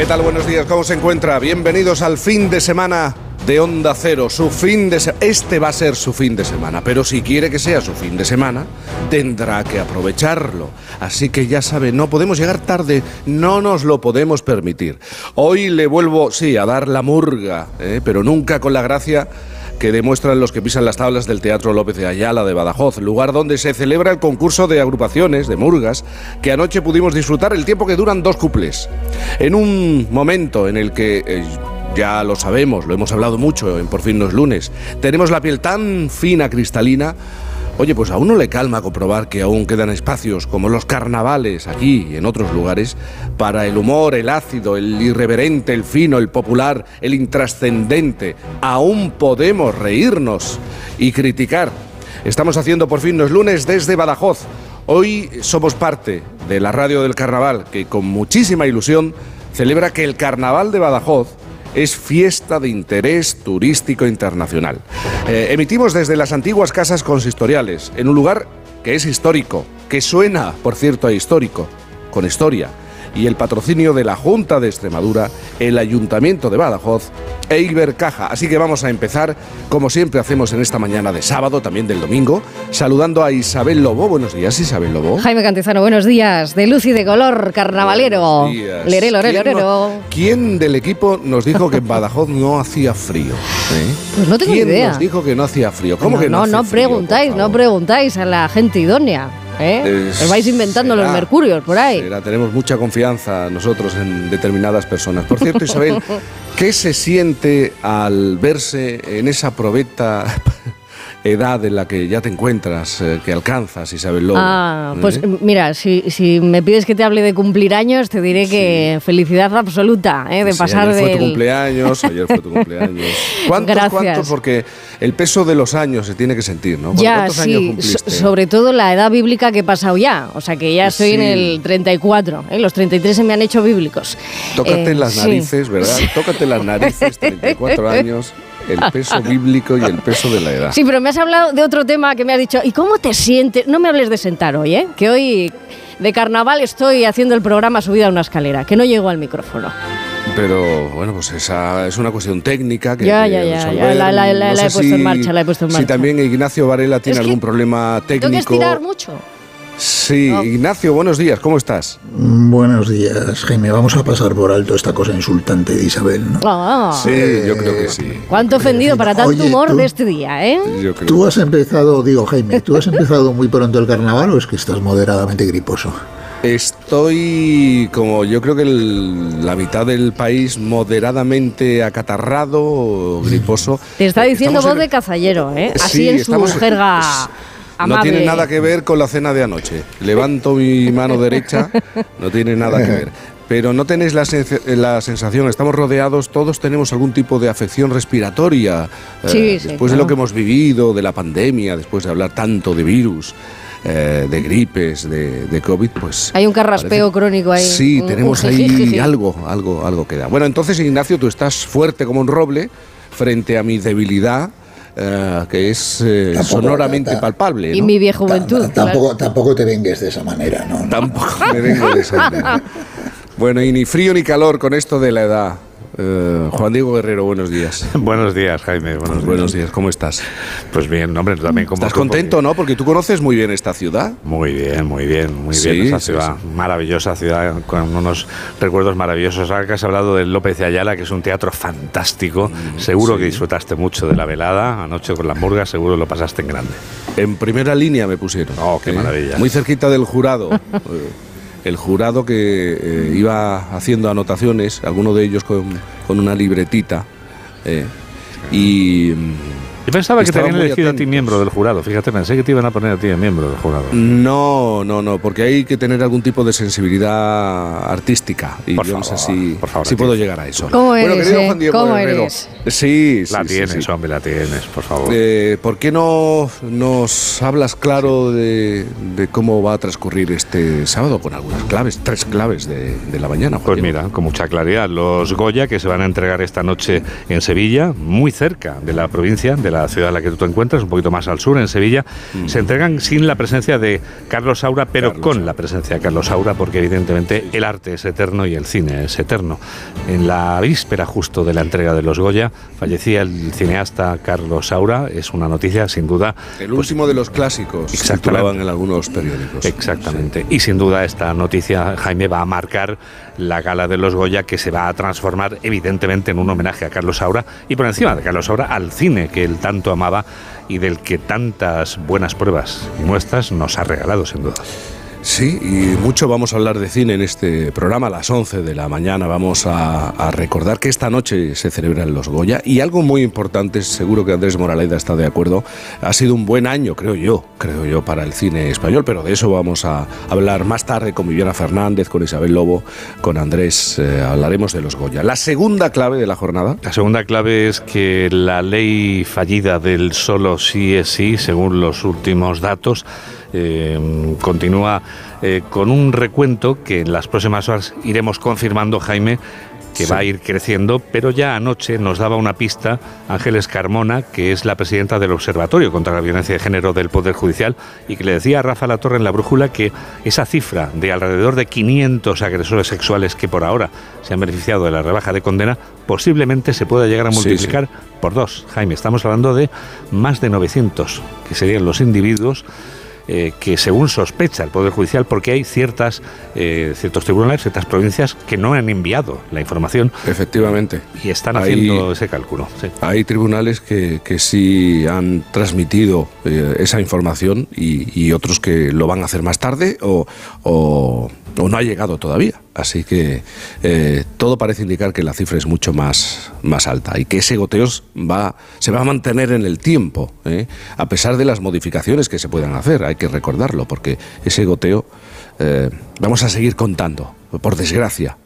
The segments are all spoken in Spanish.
¿Qué tal? Buenos días, ¿cómo se encuentra? Bienvenidos al fin de semana de Onda Cero. Su fin de Este va a ser su fin de semana, pero si quiere que sea su fin de semana, tendrá que aprovecharlo. Así que ya sabe, no podemos llegar tarde, no nos lo podemos permitir. Hoy le vuelvo, sí, a dar la murga, ¿eh? pero nunca con la gracia que demuestran los que pisan las tablas del Teatro López de Ayala de Badajoz, lugar donde se celebra el concurso de agrupaciones, de murgas, que anoche pudimos disfrutar el tiempo que duran dos cuples. En un momento en el que... Eh, ya lo sabemos, lo hemos hablado mucho en Por fin los lunes. Tenemos la piel tan fina, cristalina. Oye, pues a uno le calma comprobar que aún quedan espacios como los carnavales aquí y en otros lugares para el humor, el ácido, el irreverente, el fino, el popular, el intrascendente. Aún podemos reírnos y criticar. Estamos haciendo por fin los lunes desde Badajoz. Hoy somos parte de la radio del carnaval que con muchísima ilusión celebra que el carnaval de Badajoz es fiesta de interés turístico internacional. Eh, emitimos desde las antiguas casas consistoriales, en un lugar que es histórico, que suena, por cierto, a histórico, con historia y el patrocinio de la Junta de Extremadura, el Ayuntamiento de Badajoz e Ibercaja. Así que vamos a empezar, como siempre hacemos en esta mañana de sábado, también del domingo, saludando a Isabel Lobo. Buenos días, Isabel Lobo. Jaime Cantizano, buenos días. De luz y de color, carnavalero. Lere, ¿Quién, del equipo nos dijo que en Badajoz no hacía frío? ¿Eh? Pues no tengo ¿Quién idea. nos dijo que no hacía frío? ¿Cómo que no? No, no preguntáis, no preguntáis a la gente idónea. ¿Eh? Os vais inventando los mercurios por ahí. tenemos mucha confianza nosotros en determinadas personas. Por cierto, Isabel, ¿qué se siente al verse en esa probeta edad en la que ya te encuentras, eh, que alcanzas, Isabel Lobo. Ah, pues ¿Eh? mira, si, si, me pides que te hable de cumplir años, te diré que felicidad absoluta, ¿eh? de pasar ayer fue tu cumpleaños, ayer fue tu cumpleaños. ¿Cuántos, Gracias. Porque el peso de los años se tiene que sentir, ¿no? Ya, ¿Cuántos sí, años cumpliste? sobre todo la edad bíblica que he pasado ya, o sea que ya estoy en el 34, ¿eh? los 33 se me han hecho bíblicos. Tócate las narices, ¿verdad? Tócate las narices, 34 años el peso bíblico y el peso de la edad. Sí, pero me has hablado de otro tema que me has dicho, ¿y cómo te sientes? No me hables de sentar hoy, ¿eh? Que hoy de carnaval estoy haciendo el programa subida a una escalera, que no llego al micrófono. Pero bueno, pues esa es una cuestión técnica que. Ya, ya, ya, ya, la, la, la, la he puesto en marcha, la he puesto en marcha. Si también Ignacio Varela tiene algún problema técnico. Tengo que estirar mucho. Sí, Ignacio, buenos días, ¿cómo estás? Buenos días, Jaime. Vamos a pasar por alto esta cosa insultante de Isabel, ¿no? Ah. sí, yo creo que sí. Cuánto ofendido para tanto humor de este día, ¿eh? Tú has empezado, digo, Jaime, ¿tú has empezado muy pronto el carnaval o es que estás moderadamente griposo? Estoy como yo creo que la mitad del país moderadamente acatarrado o griposo. Te está diciendo voz de cazallero, ¿eh? Así en su jerga no tiene nada que ver con la cena de anoche. Levanto mi mano derecha, no tiene nada que ver. Pero no tenéis la, la sensación, estamos rodeados, todos tenemos algún tipo de afección respiratoria. Sí, eh, después de lo que hemos vivido, de la pandemia, después de hablar tanto de virus. Eh, de gripes, de, de, COVID, pues... Hay un carraspeo crónico ahí. Sí, tenemos ahí algo, algo, algo que da. Bueno, entonces, Ignacio, tú estás fuerte como un roble frente a mi debilidad, Uh, que es eh, tampoco, sonoramente ta, palpable. ¿no? Y mi vieja juventud. Tampoco, tampoco te vengues de esa manera, ¿no? Tampoco me vengo de esa manera. Bueno, y ni frío ni calor con esto de la edad. Uh, Juan Diego Guerrero, buenos días. buenos días, Jaime. Buenos, pues buenos días. ¿cómo estás? Pues bien, hombre, también como ¿Estás contento, porque... no? Porque tú conoces muy bien esta ciudad. Muy bien, muy bien, muy sí, bien. Esa sí, ciudad, sí. maravillosa ciudad, con unos recuerdos maravillosos. Ahora que has hablado del López de Ayala, que es un teatro fantástico, mm, seguro que disfrutaste mucho de la velada, anoche con las murgas, seguro lo pasaste en grande. En primera línea me pusieron. Oh, qué ¿eh? maravilla. Muy cerquita del jurado. el jurado que eh, iba haciendo anotaciones, algunos de ellos con, con una libretita, eh, y, Yo pensaba que te habían elegido a ti miembro del jurado. Fíjate, pensé que te iban a poner a ti miembro del jurado. No, no, no, porque hay que tener algún tipo de sensibilidad artística. Y yo no sé si, por favor, si puedo llegar a eso. ¿Cómo bueno, eres, querido Juan Diego ¿Cómo eres? Sí, sí. La tienes, hombre, la tienes, por favor. Eh, ¿Por qué no nos hablas claro de, cómo va a transcurrir este sábado con algunas claves, tres claves de, la mañana? pues mira, con mucha claridad. Los Goya que se van a entregar esta noche en Sevilla, muy cerca de la provincia, de la ciudad en la que tú te encuentras, un poquito más al sur, en Sevilla, mm. se entregan sin la presencia de Carlos Saura, pero con la presencia de Carlos Saura, porque evidentemente el arte es eterno y el cine es eterno. En la víspera justo de la entrega de los Goya, fallecía el cineasta Carlos Saura, es una noticia sin duda. El pues, último de los clásicos, titulaban en algunos periódicos. Exactamente. Y sin duda esta noticia, Jaime, va a marcar la gala de los Goya que se va a transformar evidentemente en un homenaje a Carlos Saura y por encima de Carlos Saura al cine que él tanto amaba y del que tantas buenas pruebas y muestras nos ha regalado sin duda. Sí, y mucho vamos a hablar de cine en este programa. A las 11 de la mañana vamos a, recordar que esta noche se celebran los Goya. Y algo muy importante, seguro que Andrés Moraleda está de acuerdo, ha sido un buen año, creo yo, creo yo, para el cine español. Pero de eso vamos a hablar más tarde con Viviana Fernández, con Isabel Lobo, con Andrés. Eh, hablaremos de los Goya. La segunda clave de la jornada. La segunda clave es que la ley fallida del solo sí es sí, según los últimos datos, eh, continúa eh, con un recuento que en las próximas horas iremos confirmando, Jaime, que va a ir creciendo, pero ya anoche nos daba una pista Ángeles Carmona, que es la presidenta del Observatorio contra la Violencia de Género del Poder Judicial, y que le decía a Rafa Latorre en la brújula que esa cifra de alrededor de 500 agresores sexuales que por ahora se han beneficiado de la rebaja de condena, posiblemente se pueda llegar a multiplicar por dos. Jaime, estamos hablando de más de 900, que serían los individuos eh, que según sospecha el Poder Judicial, porque hay ciertas, eh, ciertos tribunales, ciertas provincias que no han enviado la información. Efectivamente. Y están haciendo ese cálculo. Hay tribunales que, que, sí han transmitido eh, esa información y, otros que lo van a hacer más tarde o, o no ha llegado todavía. Así que eh, todo parece indicar que la cifra es mucho más, más alta y que ese goteo va, se va a mantener en el tiempo, ¿eh? a pesar de las modificaciones que se puedan hacer, hay que recordarlo, porque ese goteo eh, vamos a seguir contando por desgracia,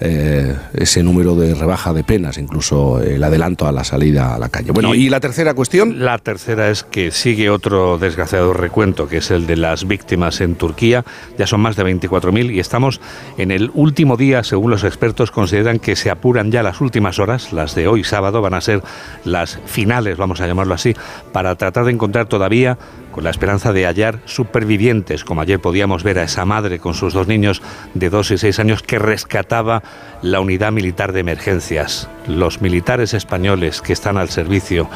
eh, ese número de rebaja de penas, incluso el adelanto a la salida a la calle. Bueno, ¿y, la tercera cuestión? La tercera es que sigue otro desgraciado recuento, que es el de las víctimas en Turquía. Ya son más de 24.000 y estamos en el último día, según los expertos, consideran que se apuran ya las últimas horas, las de hoy sábado, van a ser las finales, vamos a llamarlo así, para tratar de encontrar todavía con la esperanza de hallar supervivientes, como ayer podíamos ver a esa madre con sus dos niños de dos y seis años que rescataba la unidad militar de emergencias. Los militares españoles que están al servicio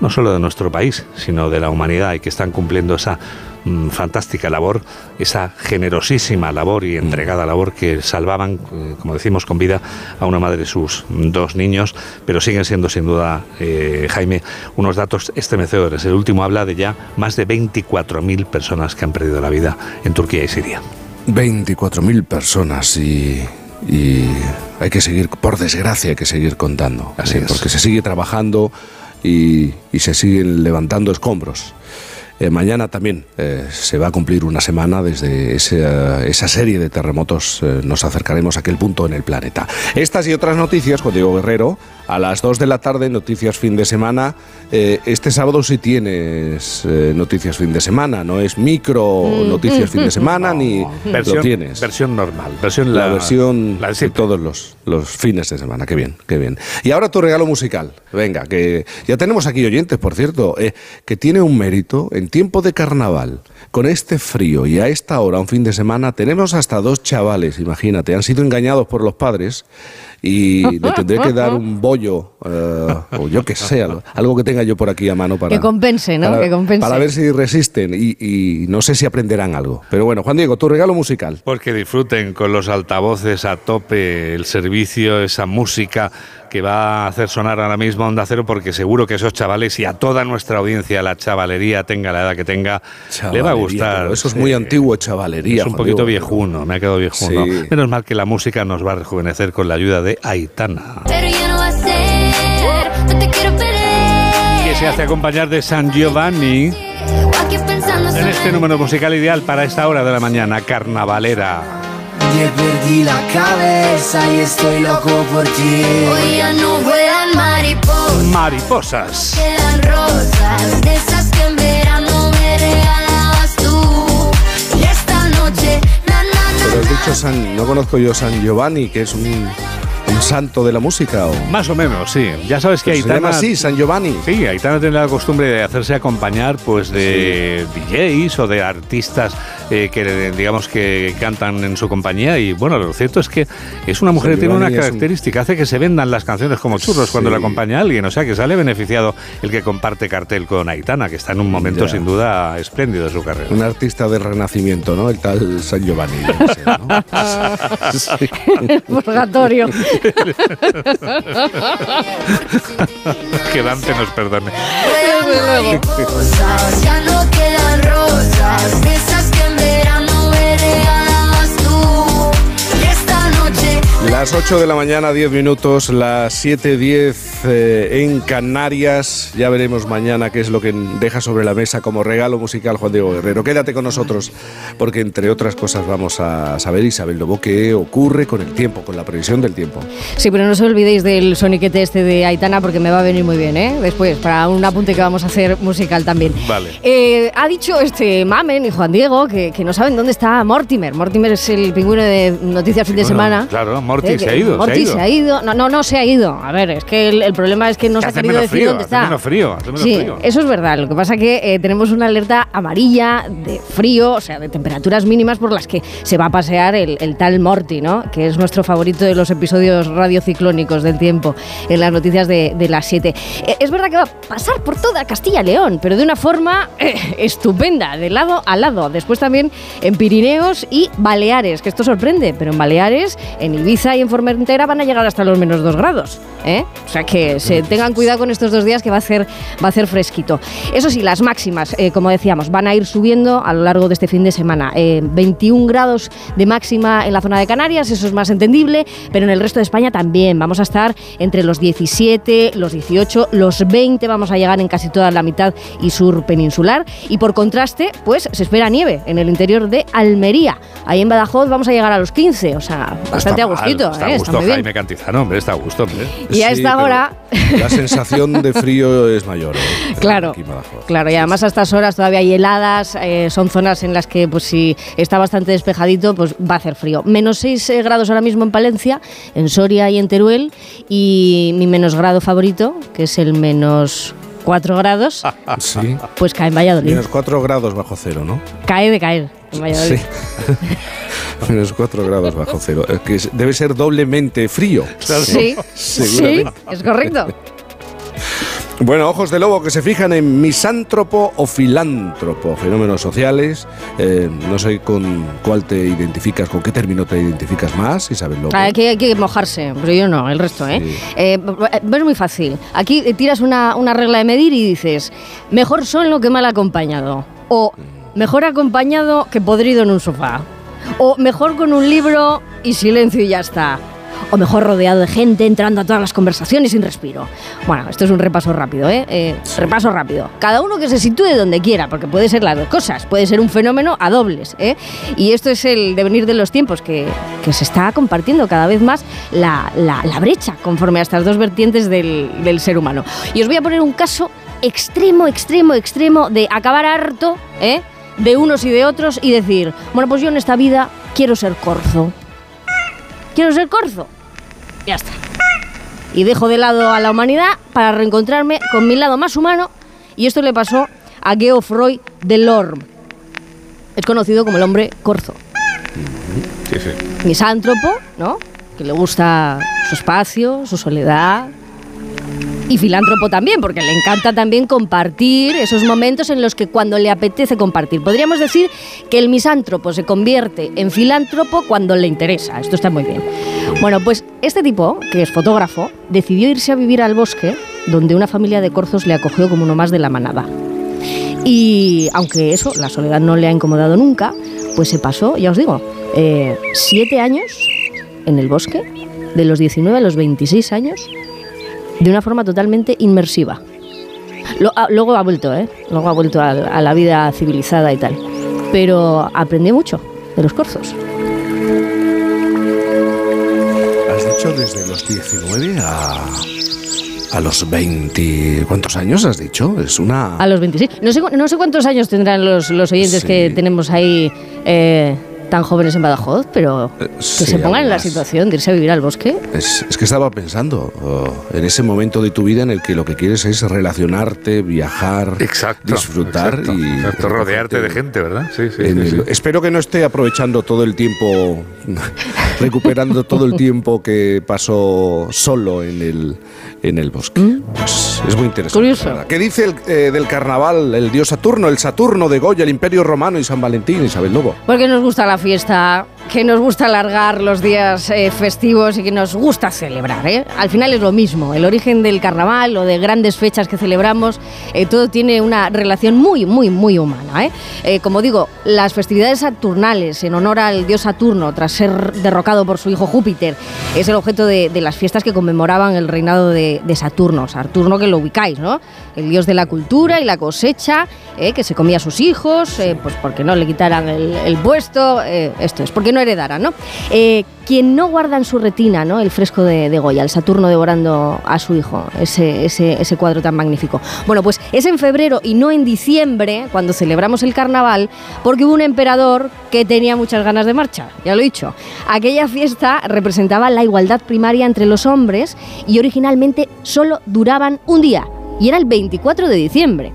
no solo de nuestro país, sino de la humanidad y que están cumpliendo esa Mm, fantástica labor, esa generosísima labor y entregada labor que salvaban, eh, como decimos, con vida a una madre de sus dos niños, pero siguen siendo sin duda, eh, Jaime, unos datos estremecedores. El último habla de ya más de 24.000 personas que han perdido la vida en Turquía y Siria. 24.000 personas y hay que seguir, por desgracia, hay que seguir contando. Así es. Porque se sigue trabajando y, y, se siguen levantando escombros. Eh, mañana también eh, se va a cumplir una semana desde esa serie de terremotos. Eh, nos acercaremos a aquel punto en el planeta. Estas y otras noticias con Diego Guerrero a las 2 de la tarde, noticias fin de semana. este sábado sí tienes noticias fin de semana, no es micro mm. noticias fin de semana ni versión, lo tienes. Versión normal, versión la, versión de, todos los, los fines de semana. Qué bien, qué bien. Y ahora tu regalo musical. Venga, que ya tenemos aquí oyentes, por cierto, que tiene un mérito en tiempo de carnaval, con este frío y a esta hora, un fin de semana, tenemos hasta dos chavales, imagínate, han sido engañados por los padres y le tendré que dar un bollo, eh, o yo que sé, algo, que tenga yo por aquí a mano para... Que compense, ¿no? Para, que compense. Para ver si resisten y, y, no sé si aprenderán algo. Pero bueno, Juan Diego, tu regalo musical. Pues que disfruten con los altavoces a tope, el servicio, esa música que va a hacer sonar ahora mismo Onda Cero porque seguro que esos chavales y a toda nuestra audiencia, la chavalería, tenga la edad que tenga, le va a gustar. Eso es muy antiguo, chavalería. Es un poquito viejuno, me ha quedado viejuno. Menos mal que la música nos va a rejuvenecer con la ayuda de Aitana. Pero ya no va a ser, no te quiero perder se hace acompañar de San Giovanni en este número musical ideal para esta hora de la mañana, carnavalera. Me perdí la cabeza y estoy loco por ti. Hoy ya no vuelan mariposas. Mariposas. Quedan rosas de esas que en verano me regalabas tú. Y esta noche, na, na, na, Pero has dicho San, no conozco yo San Giovanni, que es un, un santo de la música. ¿o? Más o menos, sí. Ya sabes que Pero se llama Aitana... así, San Giovanni. Sí, Aitana tiene la costumbre de hacerse acompañar pues de DJs o de artistas eh, que digamos que cantan en su compañía y bueno, lo cierto es que es una mujer que tiene una un- característica, hace que se vendan las canciones como churros cuando Sí. la acompaña alguien, o sea que sale beneficiado el que comparte cartel con Aitana, que está en un momento Ya. sin duda espléndido de su carrera. Un artista del Renacimiento, ¿no? El tal San Giovanni. Sí. El purgatorio. que Dante nos perdone. Vuelan mariposas, ya no quedan rosas esas Las 8 de la mañana, 10 minutos, las 7.10 eh, en Canarias. Ya veremos mañana qué es lo que deja sobre la mesa como regalo musical Juan Diego Guerrero. Quédate con nosotros porque entre otras cosas vamos a saber, Isabel Lobo, qué ocurre con el tiempo, con la previsión del tiempo. Sí, pero no os olvidéis del soniquete este de Aitana porque me va a venir muy bien, ¿eh? Después, para un apunte que vamos a hacer musical también. Vale. Eh, ha dicho este Mamen y Juan Diego que, que no saben dónde está Mortimer. Mortimer es el pingüino de Noticias Fin de Bueno, Semana. claro, Morty Eh, se ha ido, Morty se ha ido. se ha ido. No, no, no se ha ido. A ver, es que el, el problema es que no se ha querido decir frío, dónde está. menos frío, hace menos sí, frío. eso es verdad. Lo que pasa es que eh, tenemos una alerta amarilla de frío, o sea, de temperaturas mínimas por las que se va a pasear el, el tal Morty, ¿no? Que es nuestro favorito de los episodios radiociclónicos del tiempo en las noticias de, de las 7. Eh, es verdad que va a pasar por toda Castilla y León, pero de una forma eh, estupenda, de lado a lado. Después también en Pirineos y Baleares, que esto sorprende, pero en Baleares, en Ibiza y en Formentera van a llegar hasta los menos 2 grados. ¿eh? O sea que se tengan cuidado con estos dos días que va a hacer, va a hacer fresquito. Eso sí, las máximas, eh, como decíamos, van a ir subiendo a lo largo de este fin de semana. Eh, 21 grados de máxima en la zona de Canarias, eso es más entendible, pero en el resto de España también. Vamos a estar entre los 17, los 18, los 20, vamos a llegar en casi toda la mitad y sur peninsular. Y por contraste, pues se espera nieve en el interior de Almería. Ahí en Badajoz vamos a llegar a los 15, o sea, bastante a Está a ¿eh? gusto muy bien. Jaime Cantizano, hombre, está a gusto, hombre. Y a esta hora- La sensación de frío es mayor. ¿eh? Claro, Aquí en Badajoz. claro, y además a estas horas todavía hay heladas, eh, son zonas en las que pues si está bastante despejadito, pues va a hacer frío. Menos 6 eh, grados ahora mismo en Palencia, en Soria y en Teruel, y mi menos grado favorito, que es el menos 4 grados, Sí. pues cae en Valladolid. Menos 4 grados bajo cero, ¿no? Cae de caer en Valladolid. Sí. Menos 4 grados bajo cero. Es que es- debe ser doblemente frío. Sí, sí, es correcto. Bueno, ojos de lobo que se fijan en misántropo o filántropo, fenómenos sociales. Eh, no sé con cuál te identificas, con qué término te identificas más, Isabel Lobo. Hay que, hay que mojarse, pero yo no, el resto, ¿eh? Sí. Eh, es muy fácil. Aquí eh, tiras una, una regla de medir y dices, mejor solo que mal acompañado. O mejor acompañado que podrido en un sofá. O mejor con un libro y silencio y ya está. O mejor rodeado de gente entrando a todas las conversaciones sin respiro. Bueno, esto es un repaso rápido, ¿eh? Eh, Repaso rápido. Cada uno que se sitúe donde quiera, porque puede ser las dos cosas. Puede ser un fenómeno a dobles, ¿eh? Y esto es el devenir de los tiempos, que, que se está compartiendo cada vez más la, la- la brecha conforme a estas dos vertientes del, del ser humano. Y os voy a poner un caso extremo, extremo, extremo de acabar harto, ¿eh? De unos y de otros y decir, bueno, pues yo en esta vida quiero ser corzo. Quiero ser corzo. Ya está. Y dejo de lado a la humanidad para reencontrarme con mi lado más humano. Y esto le pasó a Geoffroy Delorme. Es conocido como el hombre corzo. Sí, sí. Misántropo, ¿no? Que le gusta su espacio, su soledad. Y filántropo también, porque le encanta también compartir esos momentos en los que cuando le apetece compartir. Podríamos decir que el misántropo se convierte en filántropo cuando le interesa. Esto está muy bien. Bueno, pues este tipo, que es fotógrafo, decidió irse a vivir al bosque, donde una familia de corzos le acogió como uno más de la manada. Y aunque eso, la soledad no le ha incomodado nunca, pues se pasó, ya os digo, eh, siete años en el bosque, de los 19 a los 26 años, de una forma totalmente inmersiva. Ah, luego ha vuelto, ¿eh? Luego ha vuelto a, a la vida civilizada y tal. Pero aprendí mucho de los corzos. Has dicho desde los 19 a a los 20. ¿Cuántos años has dicho? Es una. A los 26. No sé, no sé cuántos años tendrán los, los oyentes que tenemos ahí. Eh, tan jóvenes en Badajoz, pero eh, que se pongan en la situación de irse a vivir al bosque. Es, que estaba pensando oh, en ese momento de tu vida en el que lo que quieres es relacionarte, viajar, disfrutar y rodearte de gente, ¿verdad? Sí, sí, Espero que no esté aprovechando todo el tiempo, recuperando todo el tiempo que pasó solo en el, en el bosque. ¿Mm? Pues es muy interesante. Curioso. ¿Qué dice el, eh, del carnaval el dios Saturno, el Saturno de Goya, el Imperio Romano y San Valentín, Isabel Lobo? Porque nos gusta la fiesta, que nos gusta alargar los días eh, festivos y que nos gusta celebrar. ¿eh? Al final es lo mismo, el origen del carnaval o de grandes fechas que celebramos, eh, todo tiene una relación muy, muy, muy humana. como digo, las festividades saturnales en honor al dios Saturno, tras ser derrocado por su hijo Júpiter, es el objeto de, las fiestas que conmemoraban el reinado de, de, Saturno. Saturno que lo ubicáis, ¿no? El dios de la cultura y la cosecha, que se comía a sus hijos, pues porque no le quitaran el, el puesto eh, esto es, porque no heredara, ¿no? Eh, quien no guarda en su retina ¿no? el fresco de, Goya, el Saturno devorando a su hijo, ese, ese, cuadro tan magnífico. Bueno, pues es en febrero y no en diciembre cuando celebramos el carnaval, porque hubo un emperador que tenía muchas ganas de marcha, ya lo he dicho. Aquella fiesta representaba la igualdad primaria entre los hombres y originalmente solo duraban un día, y era el 24 de diciembre.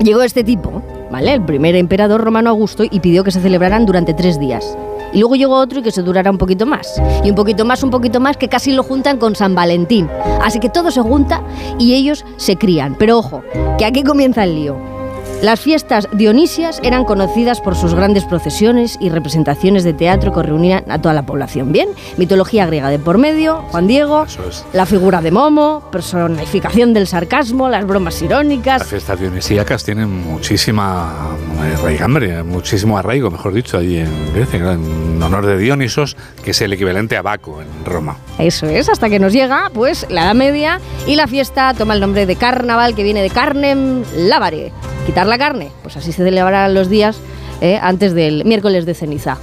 Llegó este tipo, ¿vale? El primer emperador romano Augusto y pidió que se celebraran durante tres días. Y luego llegó otro y que se durara un poquito más. Y un poquito más, un poquito más, que casi lo juntan con San Valentín. Así que todo se junta y ellos se crían. Pero ojo, que aquí comienza el lío. Las fiestas dionisias eran conocidas por sus grandes procesiones y representaciones de teatro que reunían a toda la población. Bien, mitología griega de por medio, Juan Diego, la figura de Momo, personificación del sarcasmo, las bromas irónicas. Las fiestas dionisíacas tienen muchísima raigambre, muchísimo arraigo, mejor dicho, allí en Grecia, en honor de Dionisos, que es el equivalente a Baco en Roma. Eso es, hasta que nos llega, pues, la Edad Media y la fiesta toma el nombre de carnaval, que viene de carnem lavare quitar la carne. Pues así se celebrarán los días eh, antes del miércoles de ceniza.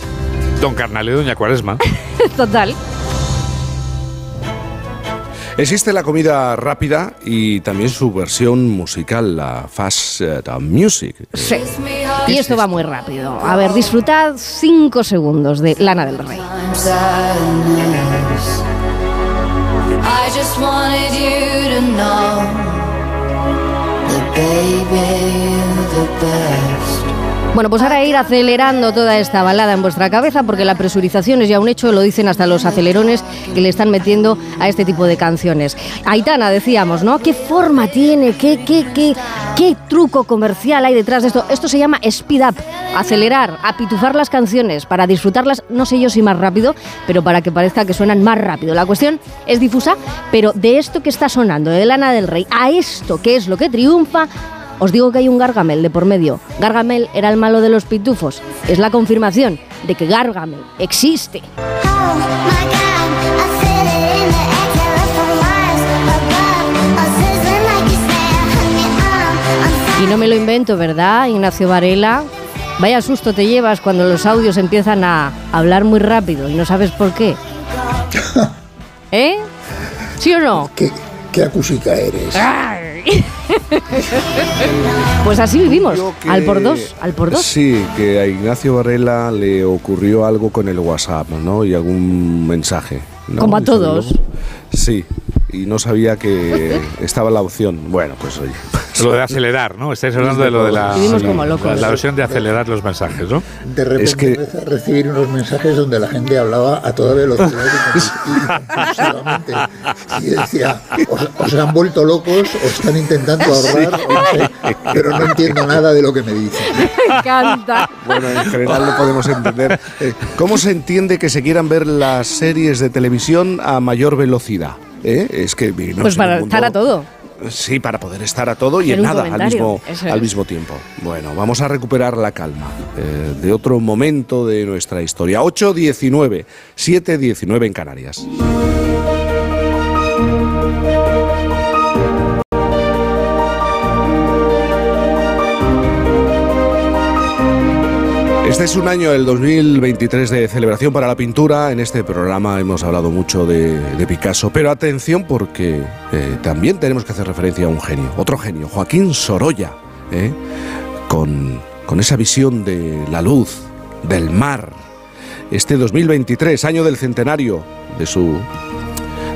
Don Carnal y Doña Cuaresma. Total. Existe la comida rápida y también su versión musical, la fast eh, music. Sí. Y esto va muy rápido. A ver, disfrutad cinco segundos de Lana del Rey. I just wanted you to know baby, you're the best. Bueno, pues ahora ir acelerando toda esta balada en vuestra cabeza porque la presurización es ya un hecho, lo dicen hasta los acelerones que le están metiendo a este tipo de canciones. Aitana, decíamos, ¿no? ¿Qué forma tiene? ¿Qué, qué, qué, qué truco comercial hay detrás de esto? Esto se llama speed up, acelerar, apitufar las canciones para disfrutarlas, no sé yo si más rápido, pero para que parezca que suenan más rápido. La cuestión es difusa, pero de esto que está sonando, de Lana del Rey, a esto que es lo que triunfa, os digo que hay un Gargamel de por medio. Gargamel era el malo de los pitufos. Es la confirmación de que Gargamel existe. Y no me lo invento, ¿verdad, Ignacio Varela? Vaya susto te llevas cuando los audios empiezan a hablar muy rápido y no sabes por qué. ¿Eh? ¿Sí o no? ¿Qué, qué acusica eres? pues así vivimos, al por dos, al por dos. Sí, que a Ignacio Varela le ocurrió algo con el WhatsApp, ¿no? Y algún mensaje. Como a todos. Sí, y no sabía que estaba la opción. Bueno, pues oye. Lo de acelerar, ¿no? Estáis hablando de lo de la, la, versión de acelerar los mensajes, ¿no? De repente es que... a recibir unos mensajes donde la gente hablaba a toda velocidad y, y decía, o, se han vuelto locos o están intentando ahorrar, pero no entiendo nada de lo que me dicen. Me encanta. Bueno, en general lo podemos entender. Eh, ¿Cómo se entiende que se quieran ver las series de televisión a mayor velocidad? ¿Eh? Es que pues para estar a todo. Sí, para poder estar a todo y en, nada al mismo, al mismo tiempo. Bueno, vamos a recuperar la calma eh, de otro momento de nuestra historia. 8.19, 7.19 en Canarias. Es un año, el 2023, de celebración para la pintura. En este programa hemos hablado mucho de, Picasso, pero atención porque eh, también tenemos que hacer referencia a un genio, otro genio, Joaquín Sorolla, ¿eh? con, con esa visión de la luz, del mar. Este 2023, año del centenario de su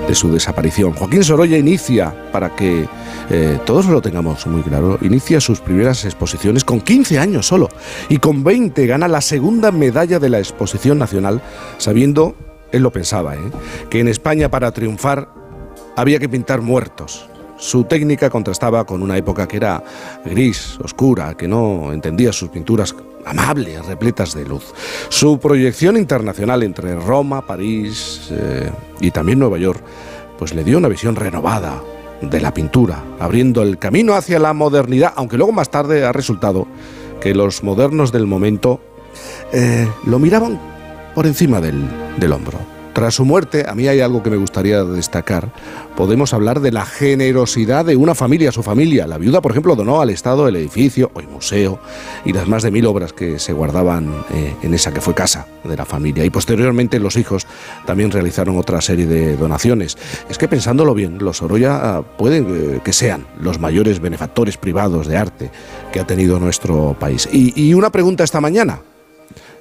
de su desaparición. Joaquín Sorolla inicia, para que eh, todos lo tengamos muy claro, inicia sus primeras exposiciones con 15 años solo y con 20 gana la segunda medalla de la Exposición Nacional, sabiendo, él lo pensaba, ¿eh? que en España para triunfar había que pintar muertos. Su técnica contrastaba con una época que era gris, oscura, que no entendía sus pinturas amables, repletas de luz. Su proyección internacional entre Roma, París eh, y también Nueva York, pues le dio una visión renovada de la pintura, abriendo el camino hacia la modernidad, aunque luego más tarde ha resultado que los modernos del momento eh, lo miraban por encima del, del hombro. Tras su muerte, a mí hay algo que me gustaría destacar. Podemos hablar de la generosidad de una familia, su familia. La viuda, por ejemplo, donó al Estado el edificio, el museo, y las más de mil obras que se guardaban eh, en esa que fue casa de la familia. Y posteriormente los hijos también realizaron otra serie de donaciones. Es que pensándolo bien, los Oroya ah, pueden eh, que sean los mayores benefactores privados de arte que ha tenido nuestro país. Y una pregunta esta mañana.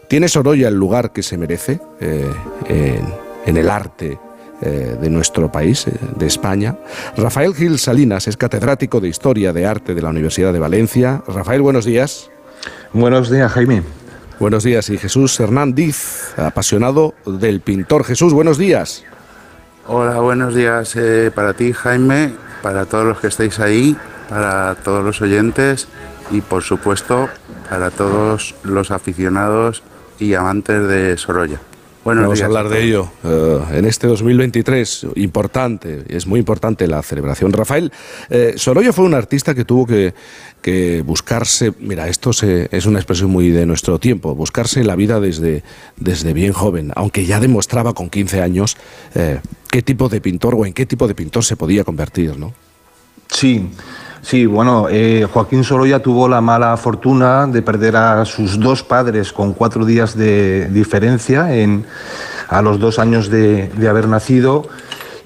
¿Tiene Sorolla el lugar que se merece eh, en, el arte eh, de nuestro país, eh, de España? Rafael Gil Salinas es catedrático de Historia de Arte de la Universidad de Valencia. Rafael, buenos días. Buenos días, Jaime. Buenos días. Y Jesús Hernández, apasionado del pintor. Jesús, buenos días. Hola, buenos días para ti, Jaime, para todos los que estáis ahí, para todos los oyentes y, por supuesto, para todos los aficionados y amantes de Sorolla. Bueno, Vamos a hablar de ello eh, en este 2023, importante, es muy importante la celebración. Rafael, eh, Sorolla fue un artista que tuvo que, buscarse, mira, esto es una expresión muy de nuestro tiempo, buscarse la vida desde, desde bien joven, aunque ya demostraba con 15 años eh, qué tipo de pintor o en qué tipo de pintor se podía convertir, ¿no? Sí. Sí, bueno, eh, Joaquín Sorolla tuvo la mala fortuna de perder a sus dos padres con cuatro días de diferencia en, a los dos años de, haber nacido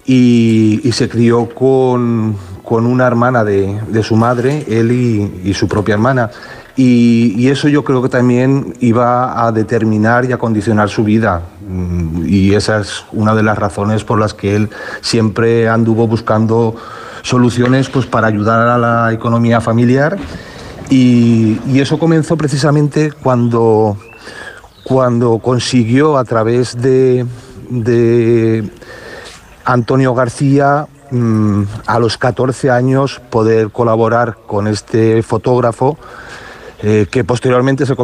y, se crió con, una hermana de, su madre, él y, su propia hermana. Y, y, eso yo creo que también iba a determinar y a condicionar su vida. Mm, y esa es una de las razones por las que él siempre anduvo buscando soluciones pues, para ayudar a la economía familiar y, eso comenzó precisamente cuando, cuando consiguió a través de, de Antonio García mm, a los 14 años poder colaborar con este fotógrafo eh, que posteriormente se,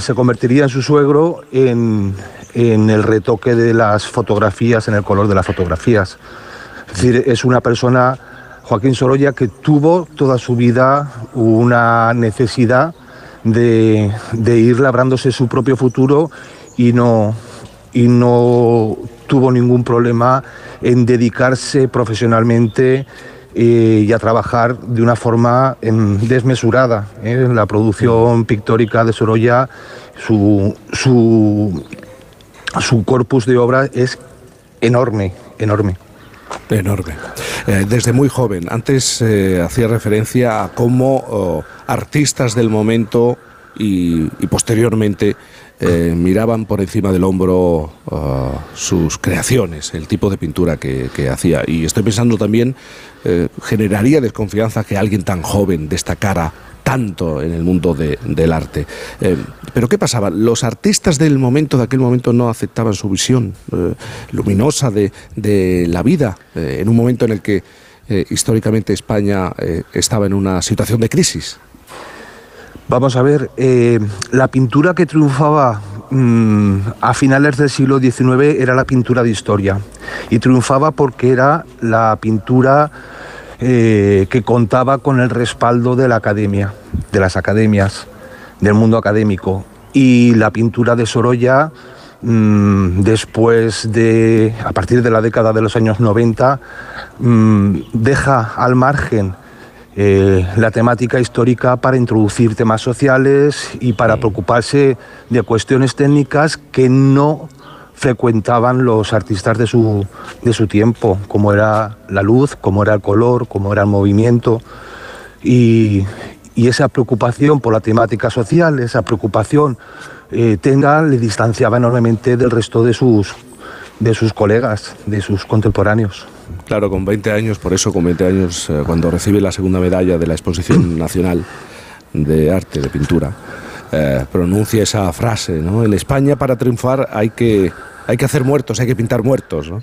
se convertiría en su suegro en, en el retoque de las fotografías, en el color de las fotografías. Es decir, es una persona Joaquín Sorolla, que tuvo toda su vida una necesidad de, ir labrándose su propio futuro y no, y no tuvo ningún problema en dedicarse profesionalmente eh, y a trabajar de una forma desmesurada. ¿eh? La producción pictórica de Sorolla, su, su, su corpus de obra es enorme, enorme. Enorme. Eh, desde muy joven. Antes eh, hacía referencia a cómo oh, artistas del momento y, posteriormente eh, miraban por encima del hombro oh, sus creaciones, el tipo de pintura que, que hacía. Y estoy pensando también, generaría desconfianza que alguien tan joven destacara tanto en el mundo del arte. Eh, pero ¿qué pasaba? Los artistas del momento, de aquel momento, no aceptaban su visión eh, luminosa de, la vida, eh, en un momento en el que históricamente España estaba en una situación de crisis. Vamos a ver, la pintura que triunfaba mm, a finales del siglo XIX era la pintura de historia y triunfaba porque era la pintura eh, que contaba con el respaldo de la academia, de las academias, del mundo académico. Y la pintura de Sorolla, mm, después de, a partir de la década de los años 90, mm, deja al margen eh, la temática histórica para introducir temas sociales y para preocuparse de cuestiones técnicas que no frecuentaban los artistas de su, de su tiempo, como era la luz, como era el color, como era el movimiento. Y, y esa preocupación por la temática social, esa preocupación eh, tenga, le distanciaba enormemente del resto de sus, de sus colegas, de sus contemporáneos. Claro, con 20 años, por eso con 20 años, eh, cuando recibe la segunda medalla de la Exposición Nacional de Arte, de Pintura, eh, pronuncia esa frase, ¿no? En España para triunfar hay que, hay que hacer muertos, hay que pintar muertos, ¿no?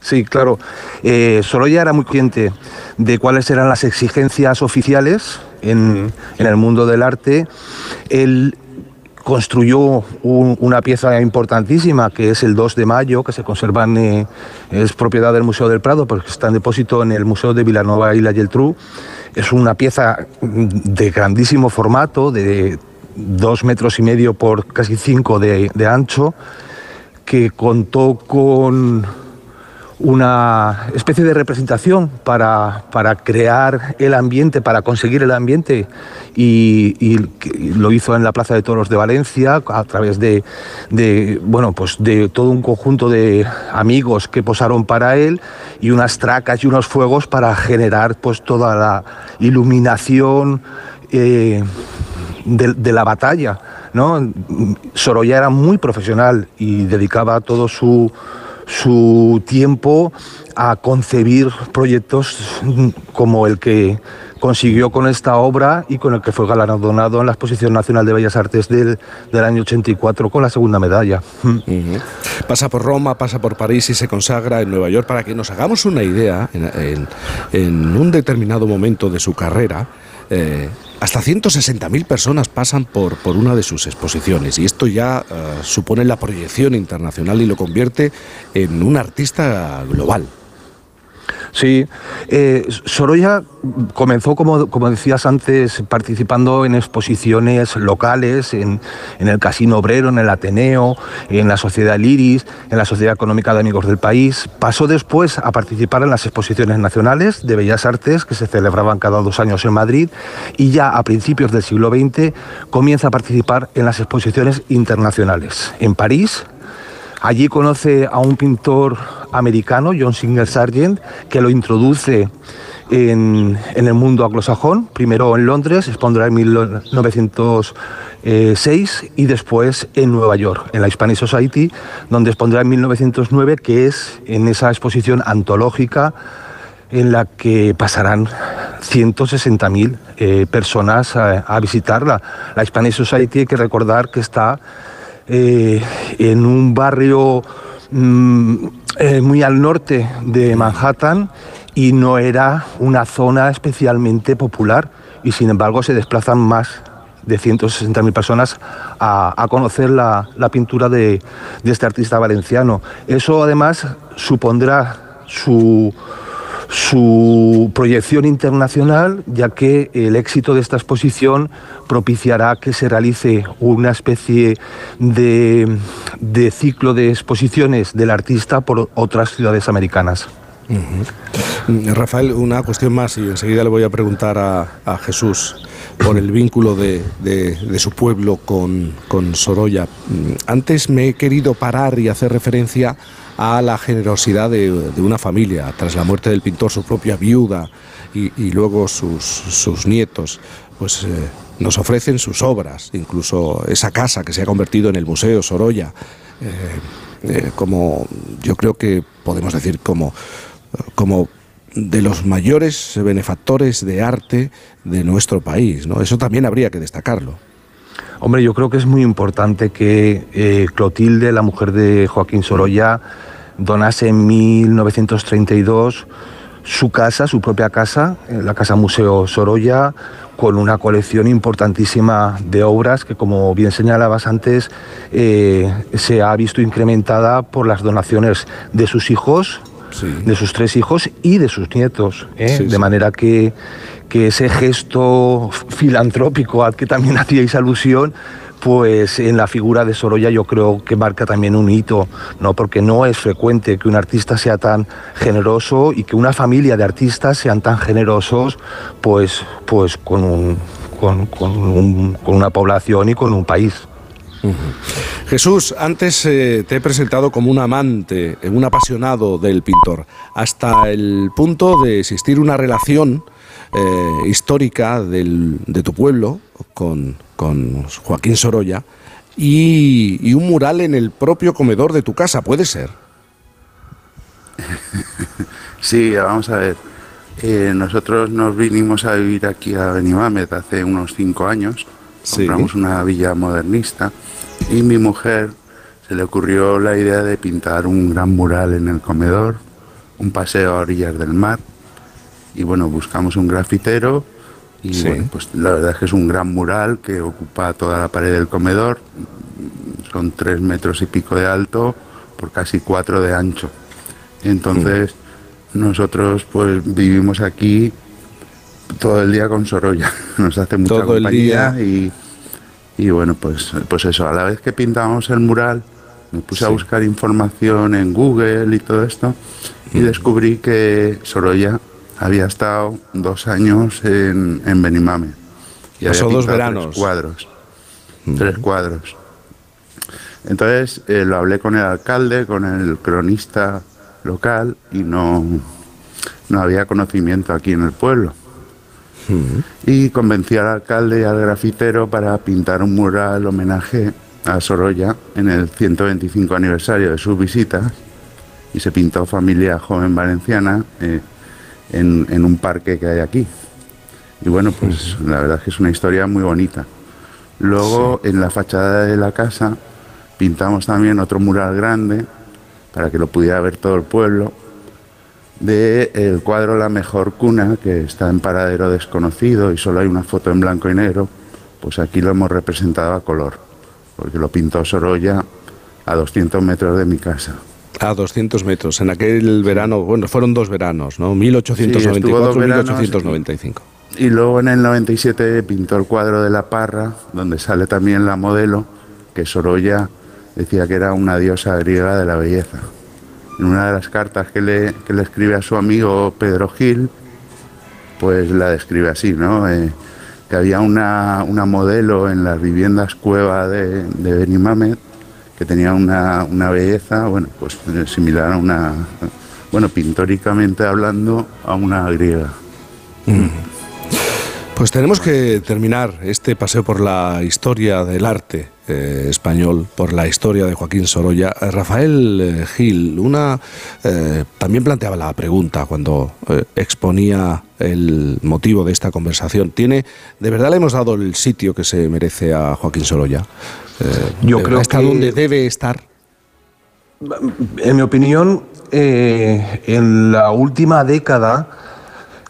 Sí, claro. Eh, Sorolla era muy consciente de cuáles eran las exigencias oficiales en, en el mundo del arte. Él construyó un- una pieza importantísima que es el 2 de mayo, que se conserva en, eh, es propiedad del Museo del Prado, porque está en depósito en el Museo de Vilanova y la Geltrú. Es una pieza de grandísimo formato, de dos metros y medio por casi cinco de, de ancho, que contó con una especie de representación para, para crear el ambiente, para conseguir el ambiente y, lo hizo en la Plaza de Toros de Valencia a través de, bueno, pues de todo un conjunto de amigos que posaron para él y unas tracas y unos fuegos para generar pues toda la iluminación eh, de la batalla. ¿No? Sorolla era muy profesional y dedicaba todo su, su tiempo a concebir proyectos como el que consiguió con esta obra y con el que fue galardonado en la Exposición Nacional de Bellas Artes del, del año 84 con la segunda medalla. Pasa por Roma, pasa por París y se consagra en Nueva York para que nos hagamos una idea en, un determinado momento de su carrera. eh, hasta 160.000 personas pasan por, por una de sus exposiciones y esto ya eh, supone la proyección internacional y lo convierte en un artista global. Sí, eh, Sorolla comenzó, como, como decías antes, participando en exposiciones locales, en, en el Casino Obrero, en el Ateneo, en la Sociedad Liris, en la Sociedad Económica de Amigos del País. Pasó después a participar en las exposiciones nacionales de Bellas Artes que se celebraban cada dos años en Madrid y ya a principios del siglo XX comienza a participar en las exposiciones internacionales en París, Allí conoce a un pintor americano, John Singer Sargent, que lo introduce en, el mundo anglosajón, primero en Londres, expondrá en 1906 y después en Nueva York, en la Hispanic Society, donde expondrá en 1909, que es en esa exposición antológica en la que pasarán 160.000 eh, personas a, a visitarla. La Hispanic Society hay que recordar que está eh, en un barrio mm, eh, muy al norte de Manhattan y no era una zona especialmente popular y sin embargo se desplazan más de 160.000 personas a, conocer la, pintura de este artista valenciano. Eso además supondrá su, su proyección internacional, ya que el éxito de esta exposición propiciará que se realice una especie de, de ciclo de exposiciones del artista por otras ciudades americanas. Mm, Rafael, una cuestión más y enseguida le voy a preguntar a, Jesús por el vínculo de, de- de su pueblo con, con Sorolla. Mm, Antes me he querido parar y hacer referencia a la generosidad de, una familia. Tras la muerte del pintor, su propia viuda y, luego sus, sus nietos, pues eh, nos ofrecen sus obras, incluso esa casa que se ha convertido en el Museo Sorolla. eh, eh, como yo creo que podemos decir como como de los mayores benefactores de arte de nuestro país. ¿no? Eso también habría que destacarlo. Hombre, yo creo que es muy importante que Clotilde, la mujer de Joaquín Sorolla, donase en 1932 su casa, su propia casa, eh, la Casa Museo Sorolla, con una colección importantísima de obras que, como bien señalabas antes, eh, se ha visto incrementada por las donaciones de sus hijos, de sus tres hijos y de sus nietos. ¿eh? Sí, de sí. manera que, que ese gesto filantrópico al que también hacíais alusión, pues en la figura de Sorolla yo creo que marca también un hito, ¿no? porque no es frecuente que un artista sea tan generoso y que una familia de artistas sean tan generosos pues, pues con, un, con, una población y con un país. Jesús, antes eh, te he presentado como un amante, un apasionado del pintor, hasta el punto de existir una relación eh, histórica del, de tu pueblo con, con Joaquín Sorolla y, y, un mural en el propio comedor de tu casa, ¿puede ser? Sí, vamos a ver. Eh, nosotros nos vinimos a vivir aquí a Benimamet hace unos cinco años. Sí. Compramos una villa modernista y mi mujer se le ocurrió la idea de pintar un gran mural en el comedor, un paseo a orillas del mar. Y bueno, buscamos un grafitero y Sí. bueno, pues la verdad es que es un gran mural que ocupa toda la pared del comedor. Son tres metros y pico de alto por casi cuatro de ancho. Entonces, nosotros pues vivimos aquí todo el día con Sorolla. Nos hace mucha Todo el compañía día. y, y bueno, pues, pues eso, a la vez que pintábamos el mural, me puse a buscar información en Google y todo esto y descubrí que Sorolla había estado dos años en, en Benimame. Y había dos veranos. Tres cuadros. Tres cuadros. Entonces eh, lo hablé con el alcalde, con el cronista local y no, no había conocimiento aquí en el pueblo. Y convencí al alcalde y al grafitero para pintar un mural homenaje a Sorolla en el 125 aniversario de sus visitas y se pintó Familia Joven Valenciana eh, en, en un parque que hay aquí. Y bueno, pues la verdad es que es una historia muy bonita. Luego en la fachada de la casa pintamos también otro mural grande para que lo pudiera ver todo el pueblo de el cuadro La mejor cuna que está en paradero desconocido y solo hay una foto en blanco y negro, pues aquí lo hemos representado a color, porque lo pintó Sorolla a 200 metros de mi casa. A 200 metros, en aquel verano, bueno, fueron dos veranos, ¿no? Sí, estuvo dos 1894 veranos 1895. Y luego en el 97 pintó el cuadro de La Parra, donde sale también la modelo, que Sorolla decía que era una diosa griega de la belleza. En una de las cartas que le, que le escribe a su amigo Pedro Gil, pues la describe así, ¿no? Eh, que había una, una modelo en las viviendas cueva de, de Benimamet que tenía una, una belleza, bueno, pues eh, similar a una, bueno, pintóricamente hablando, a una griega. Pues tenemos que terminar este paseo por la historia del arte eh, español, por la historia de Joaquín Sorolla. Eh, Rafael Gil, una también planteaba la pregunta cuando exponía el motivo de esta conversación. ¿Tiene, de verdad le hemos dado el sitio que se merece a Joaquín Sorolla? Eh, Yo ¿de creo ¿Está que- donde debe estar? En mi opinión, eh, en la última década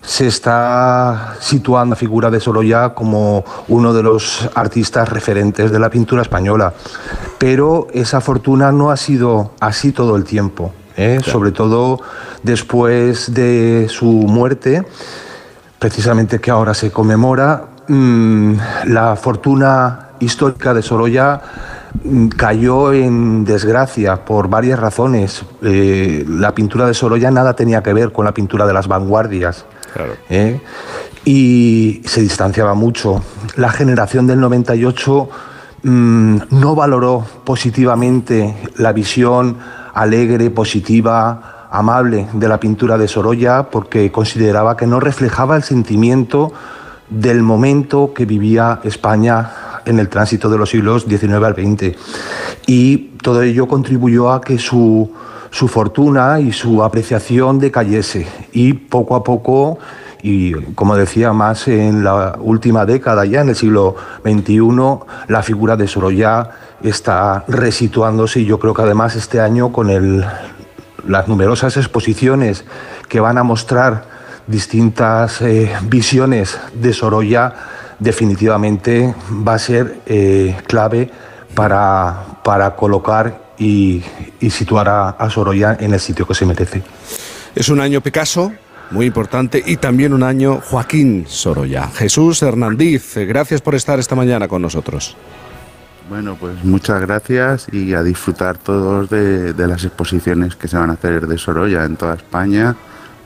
se está situando la figura de Sorolla como uno de los artistas referentes de la pintura española. Pero esa fortuna no ha sido así todo el tiempo. ¿eh? Sobre todo después de su muerte, precisamente que ahora se conmemora, mm, la fortuna histórica de Sorolla mm, cayó en desgracia por varias razones. Eh, la pintura de Sorolla nada tenía que ver con la pintura de las vanguardias. Claro. ¿eh? Y se distanciaba mucho. La generación del 98 mm, no valoró positivamente la visión alegre, positiva, amable de la pintura de Sorolla porque consideraba que no reflejaba el sentimiento del momento que vivía España en el tránsito de los siglos XIX al XX. Y todo ello contribuyó a que su, su fortuna y su apreciación decayese. Y poco a poco, y como decía más en la última década, ya en el siglo XXI, la figura de Sorolla está resituándose y yo creo que además este año con el, las numerosas exposiciones que van a mostrar distintas eh, visiones de Sorolla, definitivamente va a ser eh, clave para, para colocar y, y situar a, a Sorolla en el sitio que se merece. Es un año Picasso, muy importante, y también un año Joaquín Sorolla. Jesús Hernández, gracias por estar esta mañana con nosotros. Bueno, pues muchas gracias y a disfrutar todos de, de las exposiciones que se van a hacer de Sorolla en toda España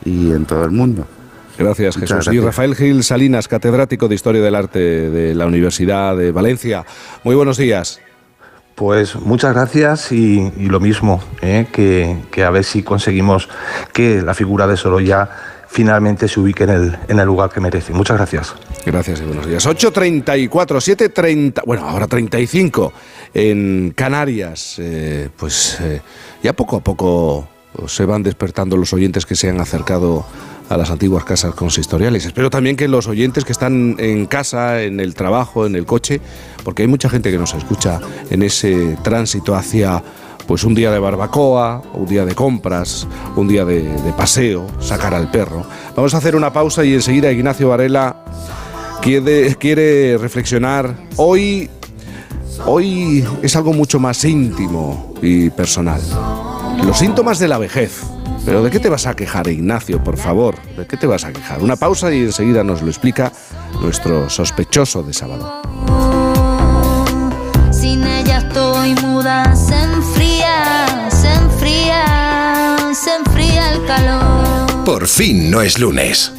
y en todo el mundo. Gracias, Jesús. Y gracias. Rafael Gil Salinas, catedrático de Historia del Arte de la Universidad de Valencia. Muy buenos días. Pues muchas gracias y, y lo mismo, ¿eh? que, que a ver si conseguimos que la figura de Sorolla finalmente se ubique en el, en el lugar que merece. Muchas gracias. Gracias y buenos días. 8.34, 7.30, bueno, ahora 35 en Canarias. Eh, pues eh, ya poco a poco se van despertando los oyentes que se han acercado a las antiguas casas consistoriales. Espero también que los oyentes que están en casa, en el trabajo, en el coche, porque hay mucha gente que nos escucha en ese tránsito hacia pues un día de barbacoa, un día de compras, un día de, paseo, sacar al perro. Vamos a hacer una pausa y enseguida Ignacio Varela quiere, quiere reflexionar. Hoy, hoy es algo mucho más íntimo y personal. Los síntomas de la vejez. Pero ¿de qué te vas a quejar, Ignacio, por favor? ¿De qué te vas a quejar? Una pausa y enseguida nos lo explica nuestro sospechoso de sábado. Sin ella estoy muda, se enfría, se enfría, se enfría el calor. Por fin no es lunes.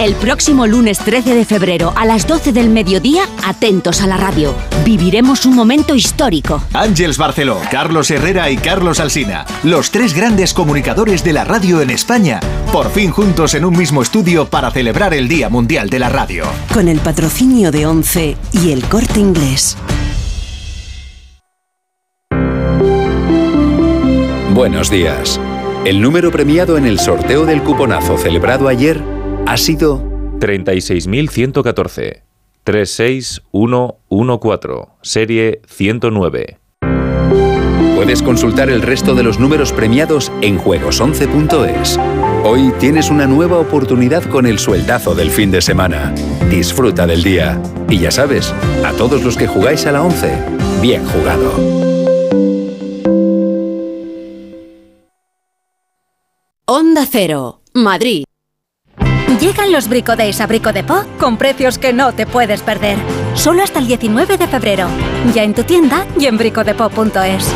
El próximo lunes 13 de febrero a las 12 del mediodía, atentos a la radio. Viviremos un momento histórico. Ángeles Barceló, Carlos Herrera y Carlos Alsina, los tres grandes comunicadores de la radio en España, por fin juntos en un mismo estudio para celebrar el Día Mundial de la Radio. Con el patrocinio de ONCE y el corte inglés. Buenos días. El número premiado en el sorteo del cuponazo celebrado ayer ha sido 36.114. 36114. Serie 109. Puedes consultar el resto de los números premiados en juegos11.es. Hoy tienes una nueva oportunidad con el sueldazo del fin de semana. Disfruta del día. Y ya sabes, a todos los que jugáis a la 11, bien jugado. Onda Cero, Madrid. Llegan los Brico Days a Brico de Po con precios que no te puedes perder. Solo hasta el 19 de febrero. Ya en tu tienda y en bricodepo.es.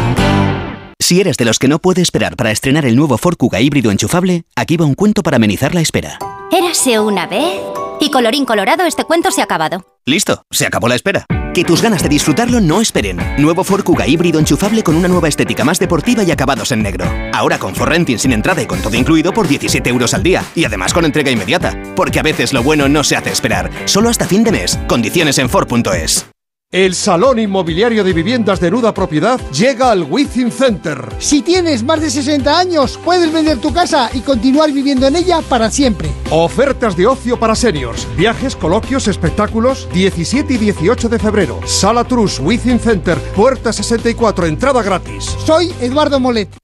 Si eres de los que no puede esperar para estrenar el nuevo Ford Kuga híbrido enchufable, aquí va un cuento para amenizar la espera. Érase una vez. Y colorín colorado, este cuento se ha acabado. Listo, se acabó la espera. Que tus ganas de disfrutarlo no esperen. Nuevo Ford Kuga híbrido enchufable con una nueva estética más deportiva y acabados en negro. Ahora con For Renting sin entrada y con todo incluido por 17 euros al día. Y además con entrega inmediata. Porque a veces lo bueno no se hace esperar. Solo hasta fin de mes. Condiciones en Ford.es. El Salón Inmobiliario de Viviendas de Nuda Propiedad llega al Within Center. Si tienes más de 60 años, puedes vender tu casa y continuar viviendo en ella para siempre. Ofertas de ocio para seniors, viajes, coloquios, espectáculos, 17 y 18 de febrero. Sala Trus, Within Center, puerta 64, entrada gratis. Soy Eduardo Molet.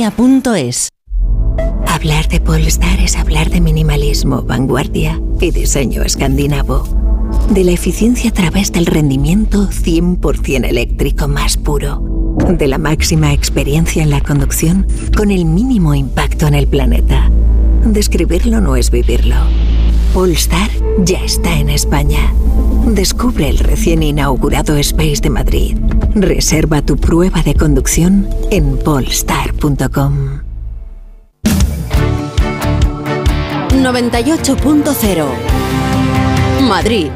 duchamanía.es. Hablar de Polestar es hablar de minimalismo, vanguardia y diseño escandinavo. De la eficiencia a través del rendimiento 100% eléctrico más puro. De la máxima experiencia en la conducción con el mínimo impacto en el planeta. Describirlo no es vivirlo. Polestar ya está en España. Descubre el recién inaugurado Space de Madrid. Reserva tu prueba de conducción en polestar.com. 98.0 Madrid.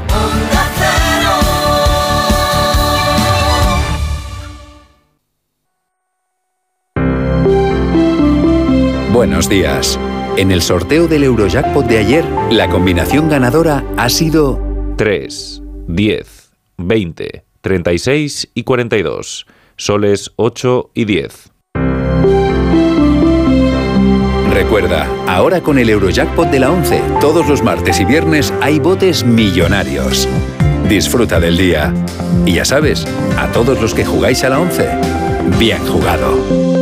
Buenos días. En el sorteo del Eurojackpot de ayer, la combinación ganadora ha sido 3, 10, 20, 36 y 42. Soles 8 y 10. Recuerda, ahora con el Eurojackpot de la 11, todos los martes y viernes hay botes millonarios. Disfruta del día. Y ya sabes, a todos los que jugáis a la 11, bien jugado.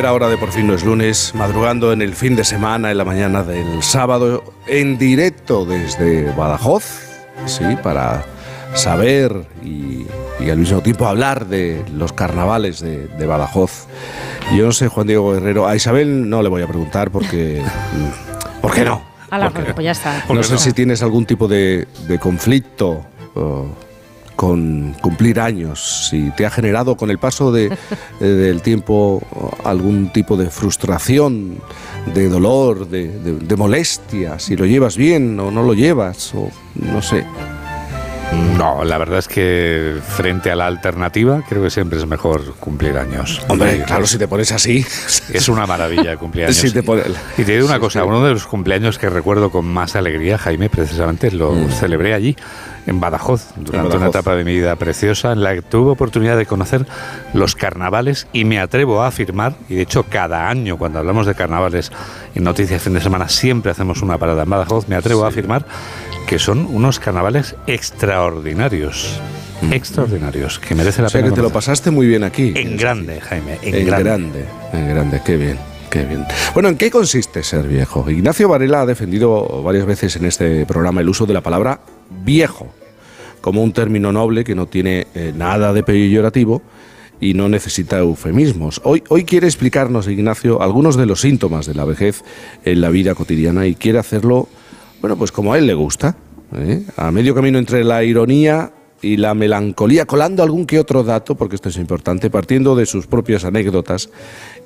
Primera hora de Por fin no es lunes, madrugando en el fin de semana, en la mañana del sábado, en directo desde Badajoz, sí, para saber y, y al mismo tiempo hablar de los carnavales de, de Badajoz. Yo no sé, Juan Diego Guerrero, a Isabel no le voy a preguntar porque... mm, ¿Por qué no? Ala, pues ya está. No sé si tienes algún tipo de, de conflicto con cumplir años, si te ha generado con el paso de, eh, del tiempo algún tipo de frustración, de dolor, de, de- de molestia, si lo llevas bien o no lo llevas, o no sé. No, la verdad es que frente a la alternativa, creo que siempre es mejor cumplir años. Hombre, claro, si te pones así. Es una maravilla cumplir años. Si te pone- Y te digo una cosa, uno de los cumpleaños que recuerdo con más alegría, Jaime, precisamente lo Mm. celebré allí, en Badajoz, durante una Badajoz. etapa de mi vida preciosa en la que tuve oportunidad de conocer los carnavales y me atrevo a afirmar, y de hecho cada año cuando hablamos de carnavales en Noticias Fin de Semana siempre hacemos una parada en Badajoz, me atrevo a afirmar que son unos carnavales extraordinarios. Extraordinarios, que merece la O sea pena. que te lo pasaste muy bien aquí. En grande, Jaime, en, En grande. grande, en grande, qué bien, qué bien. Bueno, ¿en qué consiste ser viejo? Ignacio Varela ha defendido varias veces en este programa el uso de la palabra viejo como un término noble que no tiene eh, nada de peyorativo y no necesita eufemismos. Hoy, hoy quiere explicarnos, Ignacio, algunos de los síntomas de la vejez en la vida cotidiana y quiere hacerlo, bueno, pues como a él le gusta, ¿eh? a medio camino entre la ironía y la melancolía, colando algún que otro dato, porque esto es importante, partiendo de sus propias anécdotas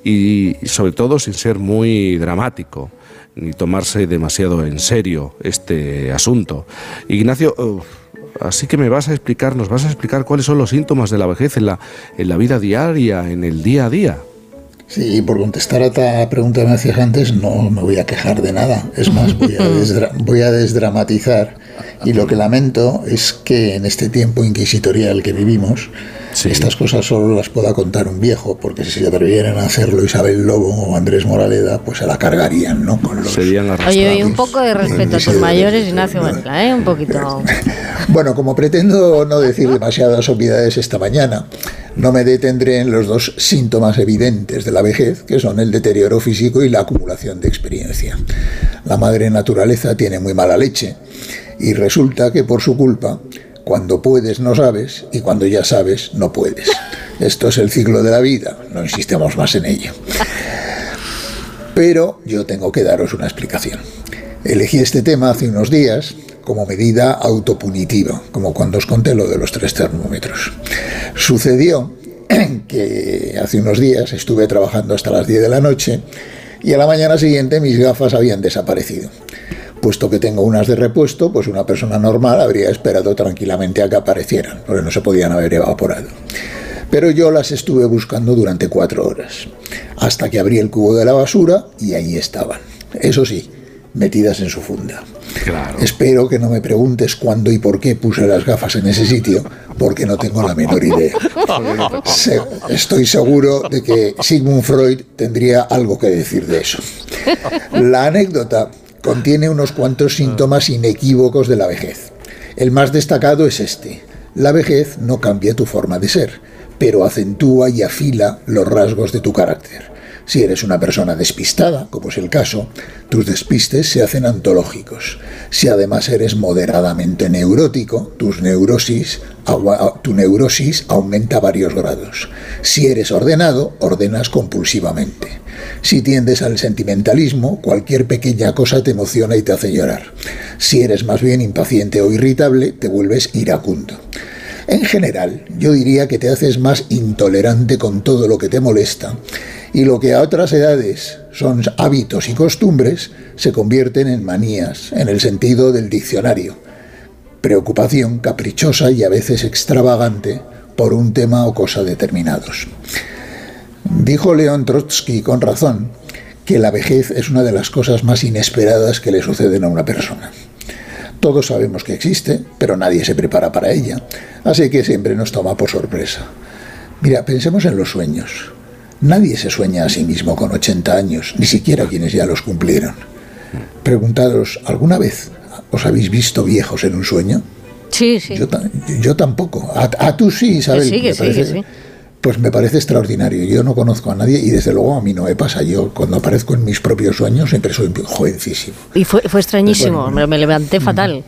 y sobre todo sin ser muy dramático ni tomarse demasiado en serio este asunto. Ignacio, uh, así que me vas a explicar, nos vas a explicar cuáles son los síntomas de la vejez en la, en la vida diaria, en el día a día. Sí, por contestar a esta pregunta que me hacías antes, no me voy a quejar de nada. Es más, voy a, desdra- voy a desdramatizar. Y lo que lamento es que en este tiempo inquisitorial que vivimos, estas cosas solo las pueda contar un viejo, porque si se atrevieran a hacerlo Isabel Lobo o Andrés Moraleda, pues se la cargarían, ¿no? Con los, Serían Oye, un poco de respeto a tus mayores, Ignacio Varela, ¿eh? Un poquito. Bueno, como pretendo no decir demasiadas obviedades esta mañana, no me detendré en los dos síntomas evidentes de la vejez, que son el deterioro físico y la acumulación de experiencia. La madre naturaleza tiene muy mala leche y resulta que por su culpa, cuando puedes no sabes y cuando ya sabes no puedes. Esto es el ciclo de la vida, no insistemos más en ello. Pero yo tengo que daros una explicación. Elegí este tema hace unos días como medida autopunitiva, como cuando os conté lo de los tres termómetros. Sucedió que hace unos días estuve trabajando hasta las 10 de la noche y a la mañana siguiente mis gafas habían desaparecido. Puesto que tengo unas de repuesto, pues una persona normal habría esperado tranquilamente a que aparecieran, porque no se podían haber evaporado. Pero yo las estuve buscando durante cuatro horas, hasta que abrí el cubo de la basura y ahí estaban. Eso sí, metidas en su funda. Espero que no me preguntes cuándo y por qué puse las gafas en ese sitio, porque no tengo la menor idea. Se- estoy seguro de que Sigmund Freud tendría algo que decir de eso. La anécdota contiene unos cuantos síntomas inequívocos de la vejez. El más destacado es este. La vejez no cambia tu forma de ser, pero acentúa y afila los rasgos de tu carácter. Si eres una persona despistada, como es el caso, tus despistes se hacen antológicos. Si además eres moderadamente neurótico, tus neurosis, agua- tu neurosis aumenta varios grados. Si eres ordenado, ordenas compulsivamente. Si tiendes al sentimentalismo, cualquier pequeña cosa te emociona y te hace llorar. Si eres más bien impaciente o irritable, te vuelves iracundo. En general, yo diría que te haces más intolerante con todo lo que te molesta y lo que a otras edades son hábitos y costumbres se convierten en manías, en el sentido del diccionario. Preocupación caprichosa y a veces extravagante por un tema o cosa determinados. Dijo León Trotsky con razón que la vejez es una de las cosas más inesperadas que le suceden a una persona. Todos sabemos que existe, pero nadie se prepara para ella, así que siempre nos toma por sorpresa. Mira, pensemos en los sueños. Nadie se sueña a sí mismo con 80 años, ni siquiera quienes ya los cumplieron. Preguntaros, ¿alguna vez os habéis visto viejos en un sueño? Sí, sí. Yo, ta- yo tampoco. A, a tú sí, Isabel. sí, que sí, que sí. Pues me parece extraordinario. Yo no conozco a nadie y desde luego a mí no me pasa. Yo cuando aparezco en mis propios sueños siempre soy jovencísimo. Y fue, fue extrañísimo, Bueno. me, me levanté fatal.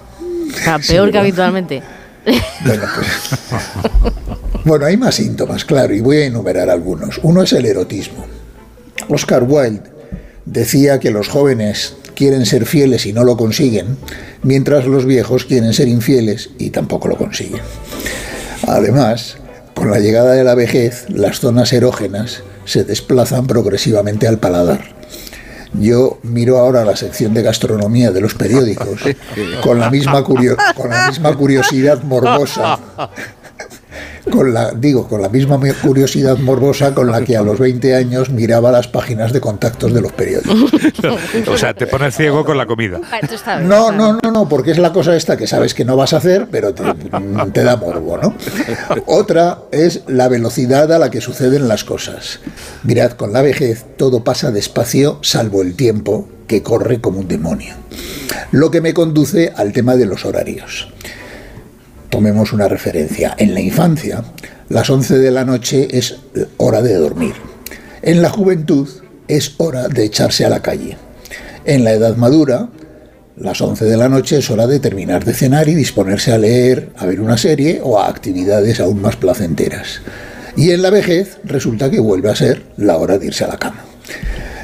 O sea, Sí, peor que habitualmente. Bueno, hay más síntomas, claro, y voy a enumerar algunos. Uno es el erotismo. Oscar Wilde decía que los jóvenes quieren ser fieles y no lo consiguen, mientras los viejos quieren ser infieles y tampoco lo consiguen. Además, con la llegada de la vejez, las zonas erógenas se desplazan progresivamente al paladar. Yo miro ahora la sección de gastronomía de los periódicos con la misma, curio- con la misma curiosidad morbosa con la digo con la misma mi- curiosidad morbosa con la que a los 20 años miraba las páginas de contactos de los periódicos. o sea, te pones ciego con la comida. No, no, no, no, porque es la cosa esta que sabes que no vas a hacer, pero te, te da morbo, ¿no? Otra es la velocidad a la que suceden las cosas. Mirad, con la vejez todo pasa despacio, salvo el tiempo, que corre como un demonio. Lo que me conduce al tema de los horarios. Tomemos una referencia. En la infancia, las 11 de la noche es hora de dormir. En la juventud es hora de echarse a la calle. En la edad madura, las 11 de la noche es hora de terminar de cenar y disponerse a leer, a ver una serie o a actividades aún más placenteras. Y en la vejez resulta que vuelve a ser la hora de irse a la cama.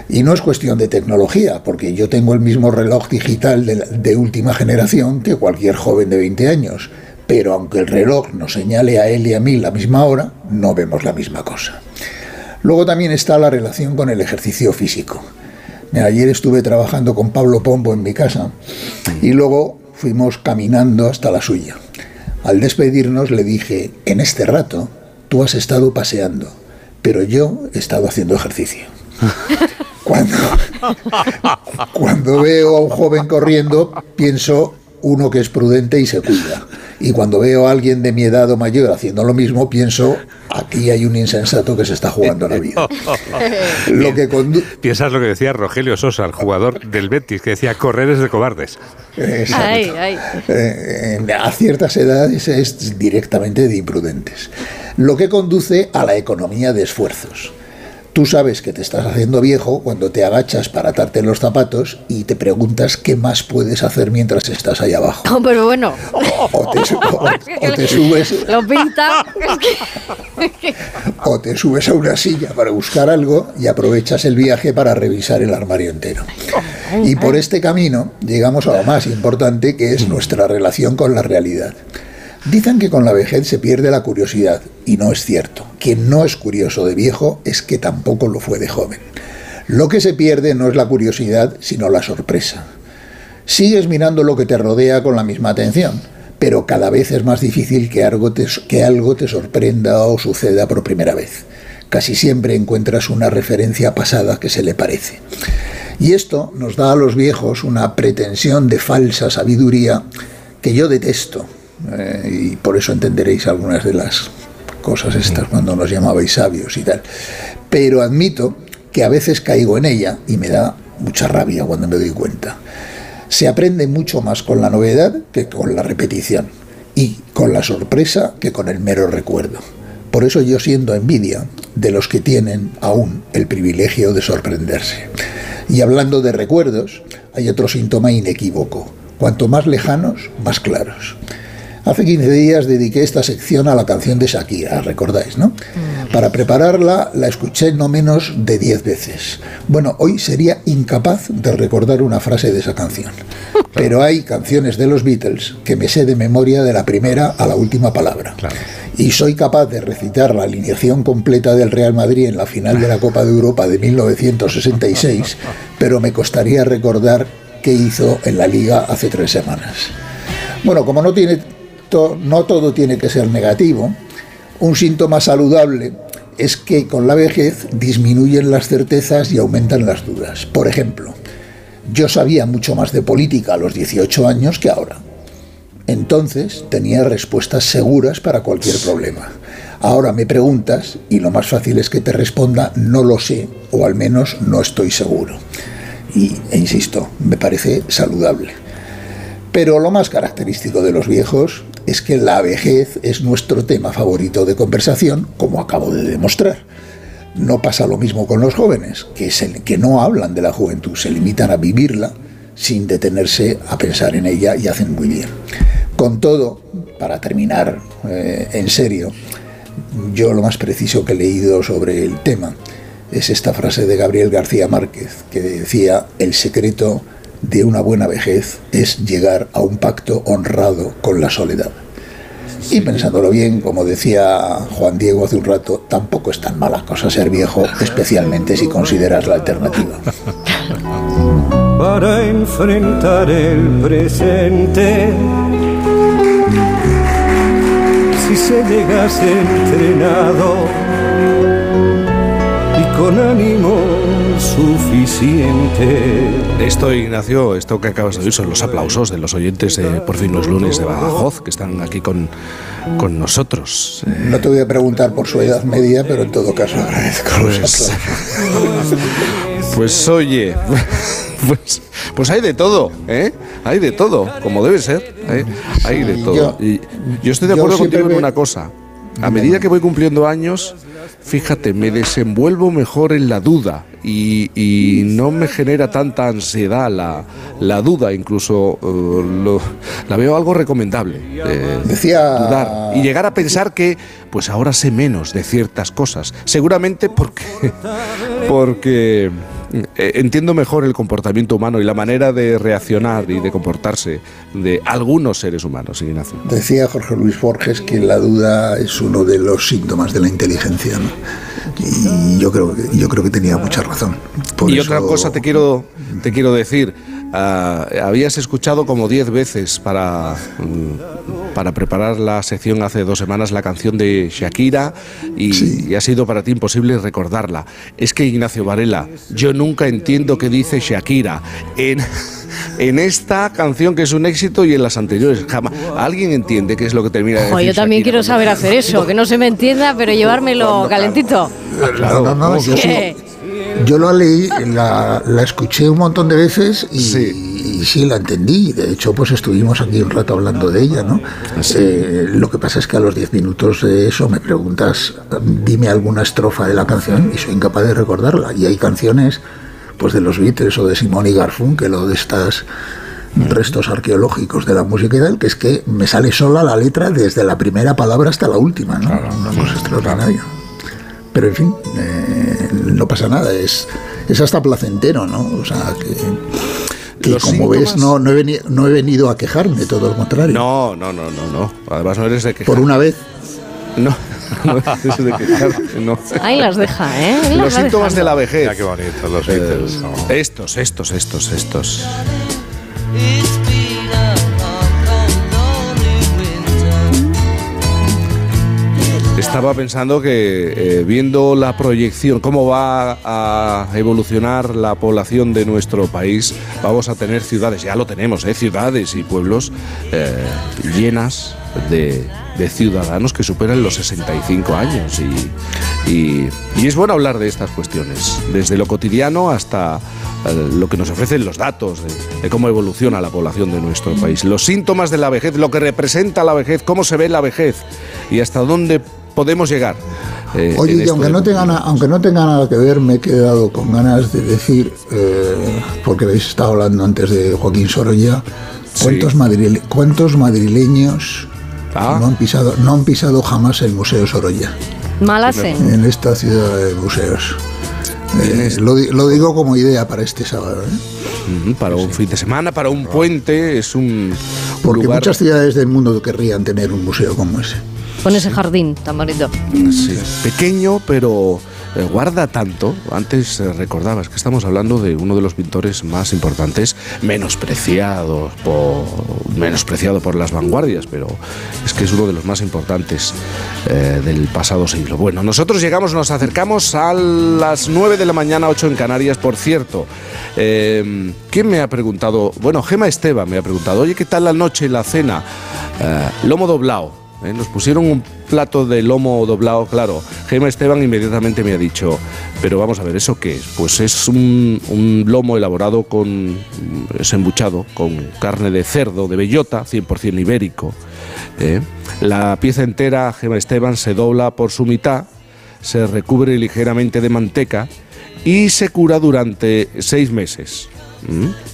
Y no es cuestión de tecnología, porque yo tengo el mismo reloj digital de, de última generación que cualquier joven de 20 años. Pero aunque el reloj nos señale a él y a mí la misma hora, no vemos la misma cosa. Luego también está la relación con el ejercicio físico. Ayer estuve trabajando con Pablo Pombo en mi casa y luego fuimos caminando hasta la suya. Al despedirnos le dije, en este rato tú has estado paseando, pero yo he estado haciendo ejercicio. Cuando, cuando veo a un joven corriendo, pienso uno que es prudente y se cuida. Y cuando veo a alguien de mi edad o mayor haciendo lo mismo, pienso, aquí hay un insensato que se está jugando la vida. Lo que condu- Piensas lo que decía Rogelio Sosa, el jugador del Betis, que decía correr es de cobardes. Exacto. Ay, ay. Eh, a ciertas edades es directamente de imprudentes. Lo que conduce a la economía de esfuerzos. Tú sabes que te estás haciendo viejo cuando te agachas para atarte los zapatos y te preguntas qué más puedes hacer mientras estás ahí abajo. No, pero bueno. O te, su- o- o te subes, Lo pinta. o te subes a una silla para buscar algo y aprovechas el viaje para revisar el armario entero. Y por este camino llegamos a lo más importante que es nuestra relación con la realidad. Dicen que con la vejez se pierde la curiosidad, y no es cierto. Quien no es curioso de viejo es que tampoco lo fue de joven. Lo que se pierde no es la curiosidad, sino la sorpresa. Sigues mirando lo que te rodea con la misma atención, pero cada vez es más difícil que algo te, que algo te sorprenda o suceda por primera vez. Casi siempre encuentras una referencia pasada que se le parece. Y esto nos da a los viejos una pretensión de falsa sabiduría que yo detesto. Eh, y por eso entenderéis algunas de las cosas estas cuando nos llamabais sabios y tal. Pero admito que a veces caigo en ella y me da mucha rabia cuando me doy cuenta. Se aprende mucho más con la novedad que con la repetición y con la sorpresa que con el mero recuerdo. Por eso yo siento envidia de los que tienen aún el privilegio de sorprenderse. Y hablando de recuerdos, hay otro síntoma inequívoco. Cuanto más lejanos, más claros. Hace 15 días dediqué esta sección a la canción de Shakira, recordáis, ¿no? Para prepararla la escuché no menos de 10 veces. Bueno, hoy sería incapaz de recordar una frase de esa canción. Pero hay canciones de los Beatles que me sé de memoria de la primera a la última palabra. Y soy capaz de recitar la alineación completa del Real Madrid en la final de la Copa de Europa de 1966, pero me costaría recordar qué hizo en la liga hace tres semanas. Bueno, como no tiene no todo tiene que ser negativo, un síntoma saludable es que con la vejez disminuyen las certezas y aumentan las dudas. Por ejemplo, yo sabía mucho más de política a los 18 años que ahora. Entonces tenía respuestas seguras para cualquier problema. Ahora me preguntas y lo más fácil es que te responda no lo sé o al menos no estoy seguro. Y, e insisto, me parece saludable. Pero lo más característico de los viejos es que la vejez es nuestro tema favorito de conversación, como acabo de demostrar. No pasa lo mismo con los jóvenes, que, no hablan de la juventud, se limitan a vivirla sin detenerse a pensar en ella y hacen muy bien. Con todo, para terminar eh, en serio, yo lo más preciso que he leído sobre el tema es esta frase de Gabriel García Márquez, que decía, el secreto de una buena vejez es llegar a un pacto honrado con la soledad. Y pensándolo bien, como decía Juan Diego hace un rato, tampoco es tan mala cosa ser viejo, especialmente si consideras la alternativa. para enfrentar el presente. Si se llegase entrenado con ánimo suficiente. Esto, Ignacio, esto que acabas de oír son los aplausos de los oyentes de Por fin los lunes de Badajoz, que están aquí con, con nosotros. Eh, No te voy a preguntar por su edad media, pero en todo caso agradezco los Pues- aplausos. Pues oye, pues, pues hay de todo, ¿eh? Hay de todo, como debe ser. ¿eh? Hay de todo. yo- y yo estoy de acuerdo contigo en una cosa. A medida que voy cumpliendo años, fíjate, me desenvuelvo mejor en la duda y, y no me genera tanta ansiedad la, la duda, incluso eh, lo- la veo algo recomendable. eh, Decía- dudar y llegar a pensar que pues ahora sé menos de ciertas cosas, seguramente porque porque entiendo mejor el comportamiento humano y la manera de reaccionar y de comportarse de algunos seres humanos, Ignacio. Decía Jorge Luis Borges que la duda es uno de los síntomas de la inteligencia. ¿no? Y yo creo que, yo creo que tenía mucha razón. Por y eso- otra cosa te quiero, te quiero decir, ah, habías escuchado como diez veces para, mm, para preparar la sección hace dos semanas la canción de Shakira y, y ha sido para ti imposible recordarla. Es que Ignacio Varela, yo nunca entiendo qué dice Shakira en, en esta canción que es un éxito y en las anteriores. Jamás. ¿Alguien entiende qué es lo que termina de Ojo, decir yo también Shakira quiero saber hacer eso, que no se me entienda, pero llevármelo calentito. No, no, no, yo, sí- ¿Qué? Yo la leí, la, la escuché un montón de veces y y sí. la entendí. De hecho, pues estuvimos aquí un rato hablando de ella, ¿no? Eh, lo que pasa es que a los 10 minutos de eso me preguntas, dime alguna estrofa de la canción y soy incapaz de recordarla. Y hay canciones, pues de los Beatles o de Simón y Garfunkel o de estas restos arqueológicos de la música y tal, que es que me sale sola la letra desde la primera palabra hasta la última, ¿no? Una cosa extraordinaria. Pero en fin, eh, no pasa nada, es, es hasta placentero, ¿no? O sea, que, como ves, no, no, he veni- no he venido a quejarme, todo lo contrario. No, no, no, no, no. Además no eres de quejar. Por una vez. No, no eres de quejarte, no. Ahí las deja, ¿eh? Ahí Los síntomas de la vejez. Mira qué bonito, los Eh. Estos, estos, estos, estos. Estaba pensando que eh, viendo la proyección, cómo va a evolucionar la población de nuestro país, vamos a tener ciudades, ya lo tenemos, ¿eh? ciudades y pueblos eh, llenas de, de ciudadanos que superan los 65 años. Y, y- es bueno hablar de estas cuestiones, desde lo cotidiano hasta eh, lo que nos ofrecen los datos de cómo evoluciona la población de nuestro país. Los síntomas de la vejez, lo que representa la vejez, cómo se ve la vejez y hasta dónde podemos llegar. eh, Oye, y aunque no, tenga, na- aunque no tenga nada que ver, me he quedado con ganas de decir, eh, porque habéis estado hablando antes de Joaquín Sorolla, ¿cuántos, madrile- cuántos madrileños Ah. no, han pisado, no han pisado jamás el Museo Sorolla? Mal hacen. En esta ciudad de museos. Eh, lo, di- lo digo como idea para este sábado. ¿eh? Para un fin de semana, para un puente, es un Porque lugar... muchas ciudades del mundo querrían tener un museo como ese. Con ese jardín tan bonito. Sí, pequeño, pero eh, guarda tanto. Antes eh, recordabas que estamos hablando de uno de los pintores más importantes, menospreciado por, menospreciado por las vanguardias, pero es que es uno de los más importantes eh, del pasado siglo. Bueno, nosotros llegamos, nos acercamos a las 9 de la mañana, 8 en Canarias, por cierto. Eh, ¿Quién me ha preguntado? Bueno, Gema Esteban me ha preguntado, oye, ¿qué tal la noche, la cena? Lomo doblado. ¿Eh? Nos pusieron un plato de lomo doblado, claro. Gema Esteban inmediatamente me ha dicho, pero vamos a ver, ¿eso qué es? Pues es un, lomo elaborado con, es embuchado, con carne de cerdo, de bellota, 100% ibérico. ¿eh? La pieza entera, Gema Esteban, se dobla por su mitad, se recubre ligeramente de manteca y se cura durante seis meses.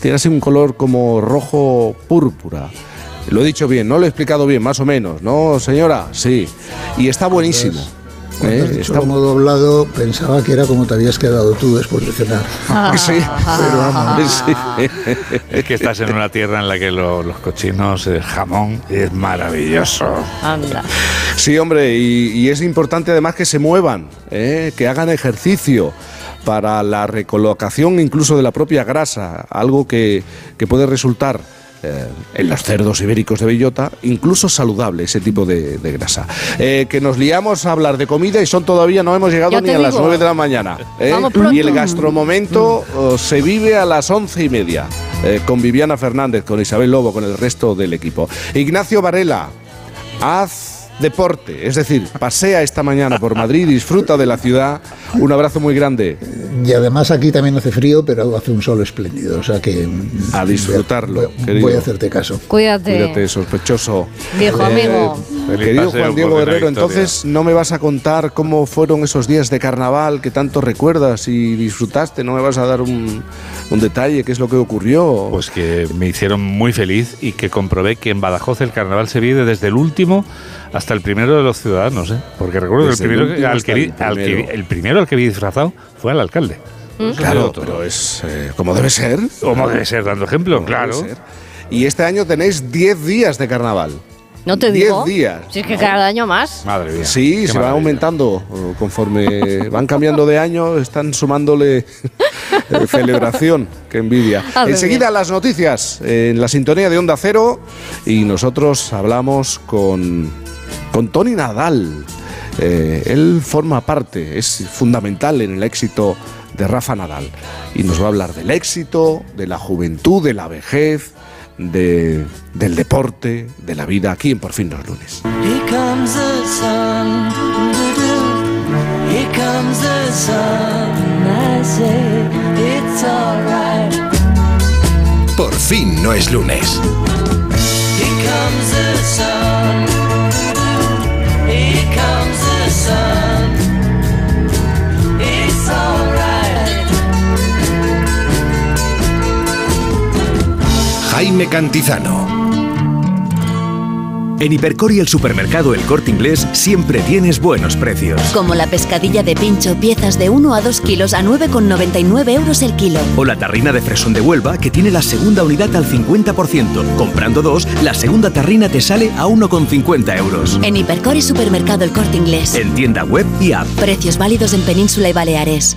Tiene así un color como rojo púrpura. Lo he dicho bien, no lo he explicado bien, más o menos, ¿no, señora? Sí. Y está buenísimo. Cuando ¿eh? has dicho Está- lomo doblado, pensaba que era como te habías quedado tú después de cenar. Sí, pero vamos. Sí. Es que estás en una tierra en la que lo- los cochinos, el jamón es maravilloso. Anda. Sí, hombre, y, y es importante además que se muevan, ¿eh? que hagan ejercicio para la recolocación incluso de la propia grasa, algo que, que puede resultar eh, en los cerdos ibéricos de bellota, incluso saludable ese tipo de, de grasa. Eh, que nos liamos a hablar de comida y son todavía no hemos llegado ni a las digo. 9 de la mañana. ¿eh? Y el gastromomento oh, se vive a las once y media con Viviana Fernández, con Isabel Lobo, con el resto del equipo. Ignacio Varela, haz deporte, es decir, pasea esta mañana por Madrid, disfruta de la ciudad. Un abrazo muy grande. Y además aquí también hace frío, pero hace un sol espléndido. O sea que. A disfrutarlo, voy, querido. voy a hacerte caso. Cuídate. Cuídate, sospechoso. Viejo amigo. Feliz Querido Juan Diego Herrero, entonces no me vas a contar cómo fueron esos días de carnaval que tanto recuerdas y disfrutaste, no me vas a dar un, un detalle, qué es lo que ocurrió. Pues que me hicieron muy feliz y que comprobé que en Badajoz el carnaval se vive desde el último hasta el primero de los ciudadanos, ¿eh? Porque recuerdo Desde que el primero, al que vi, el al que vi- primero. el primero al que vi disfrazado fue al alcalde. Claro, pero es eh, como debe ser. ¿Cómo debe ser? Dando ejemplo, Como claro. Y este año tenéis 10 días de carnaval. No te 10 digo. días. Si es que cada año más. Madre mía. Sí, Qué se va aumentando eh, conforme van cambiando de año, están sumándole eh, celebración, que envidia. Enseguida bien. las noticias en la sintonía de Onda Cero y nosotros hablamos con, con Tony Nadal. Eh, él forma parte, es fundamental en el éxito de Rafa Nadal y nos va a hablar del éxito, de la juventud, de la vejez, de- del deporte, de la vida aquí en Por fin los lunes. Por fin no es lunes. Jaime Cantizano. En Hipercor y el supermercado El Corte Inglés siempre tienes buenos precios. Como la pescadilla de pincho, piezas de 1 a 2 kilos a 9,99 euros el kilo. O la tarrina de fresón de Huelva que tiene la segunda unidad al 50%. Comprando dos, la segunda tarrina te sale a 1,50 euros. En Hipercor y supermercado El Corte Inglés. En tienda web y app. Precios válidos en Península y Baleares.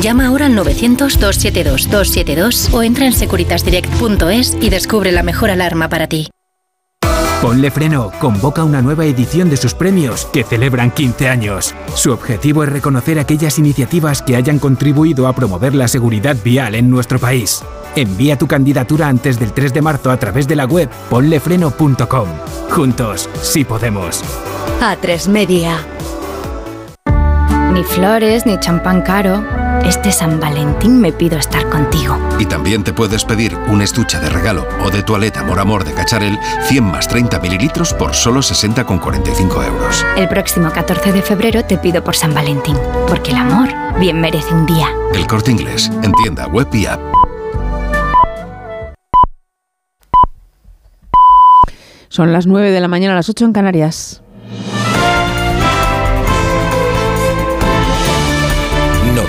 Llama ahora al 900-272-272 o entra en securitasdirect.es y descubre la mejor alarma para ti. Ponle Freno convoca una nueva edición de sus premios que celebran 15 años. Su objetivo es reconocer aquellas iniciativas que hayan contribuido a promover la seguridad vial en nuestro país. Envía tu candidatura antes del 3 de marzo a través de la web ponlefreno.com. Juntos, sí podemos. A3 Media. Ni flores, ni champán caro. Este San Valentín me pido estar contigo. Y también te puedes pedir un estuche de regalo o de toaleta Amor Amor de Cacharel 100 más 30 mililitros por solo 60,45 euros. El próximo 14 de febrero te pido por San Valentín, porque el amor bien merece un día. El corte inglés, en tienda web y app. Son las 9 de la mañana, las 8 en Canarias.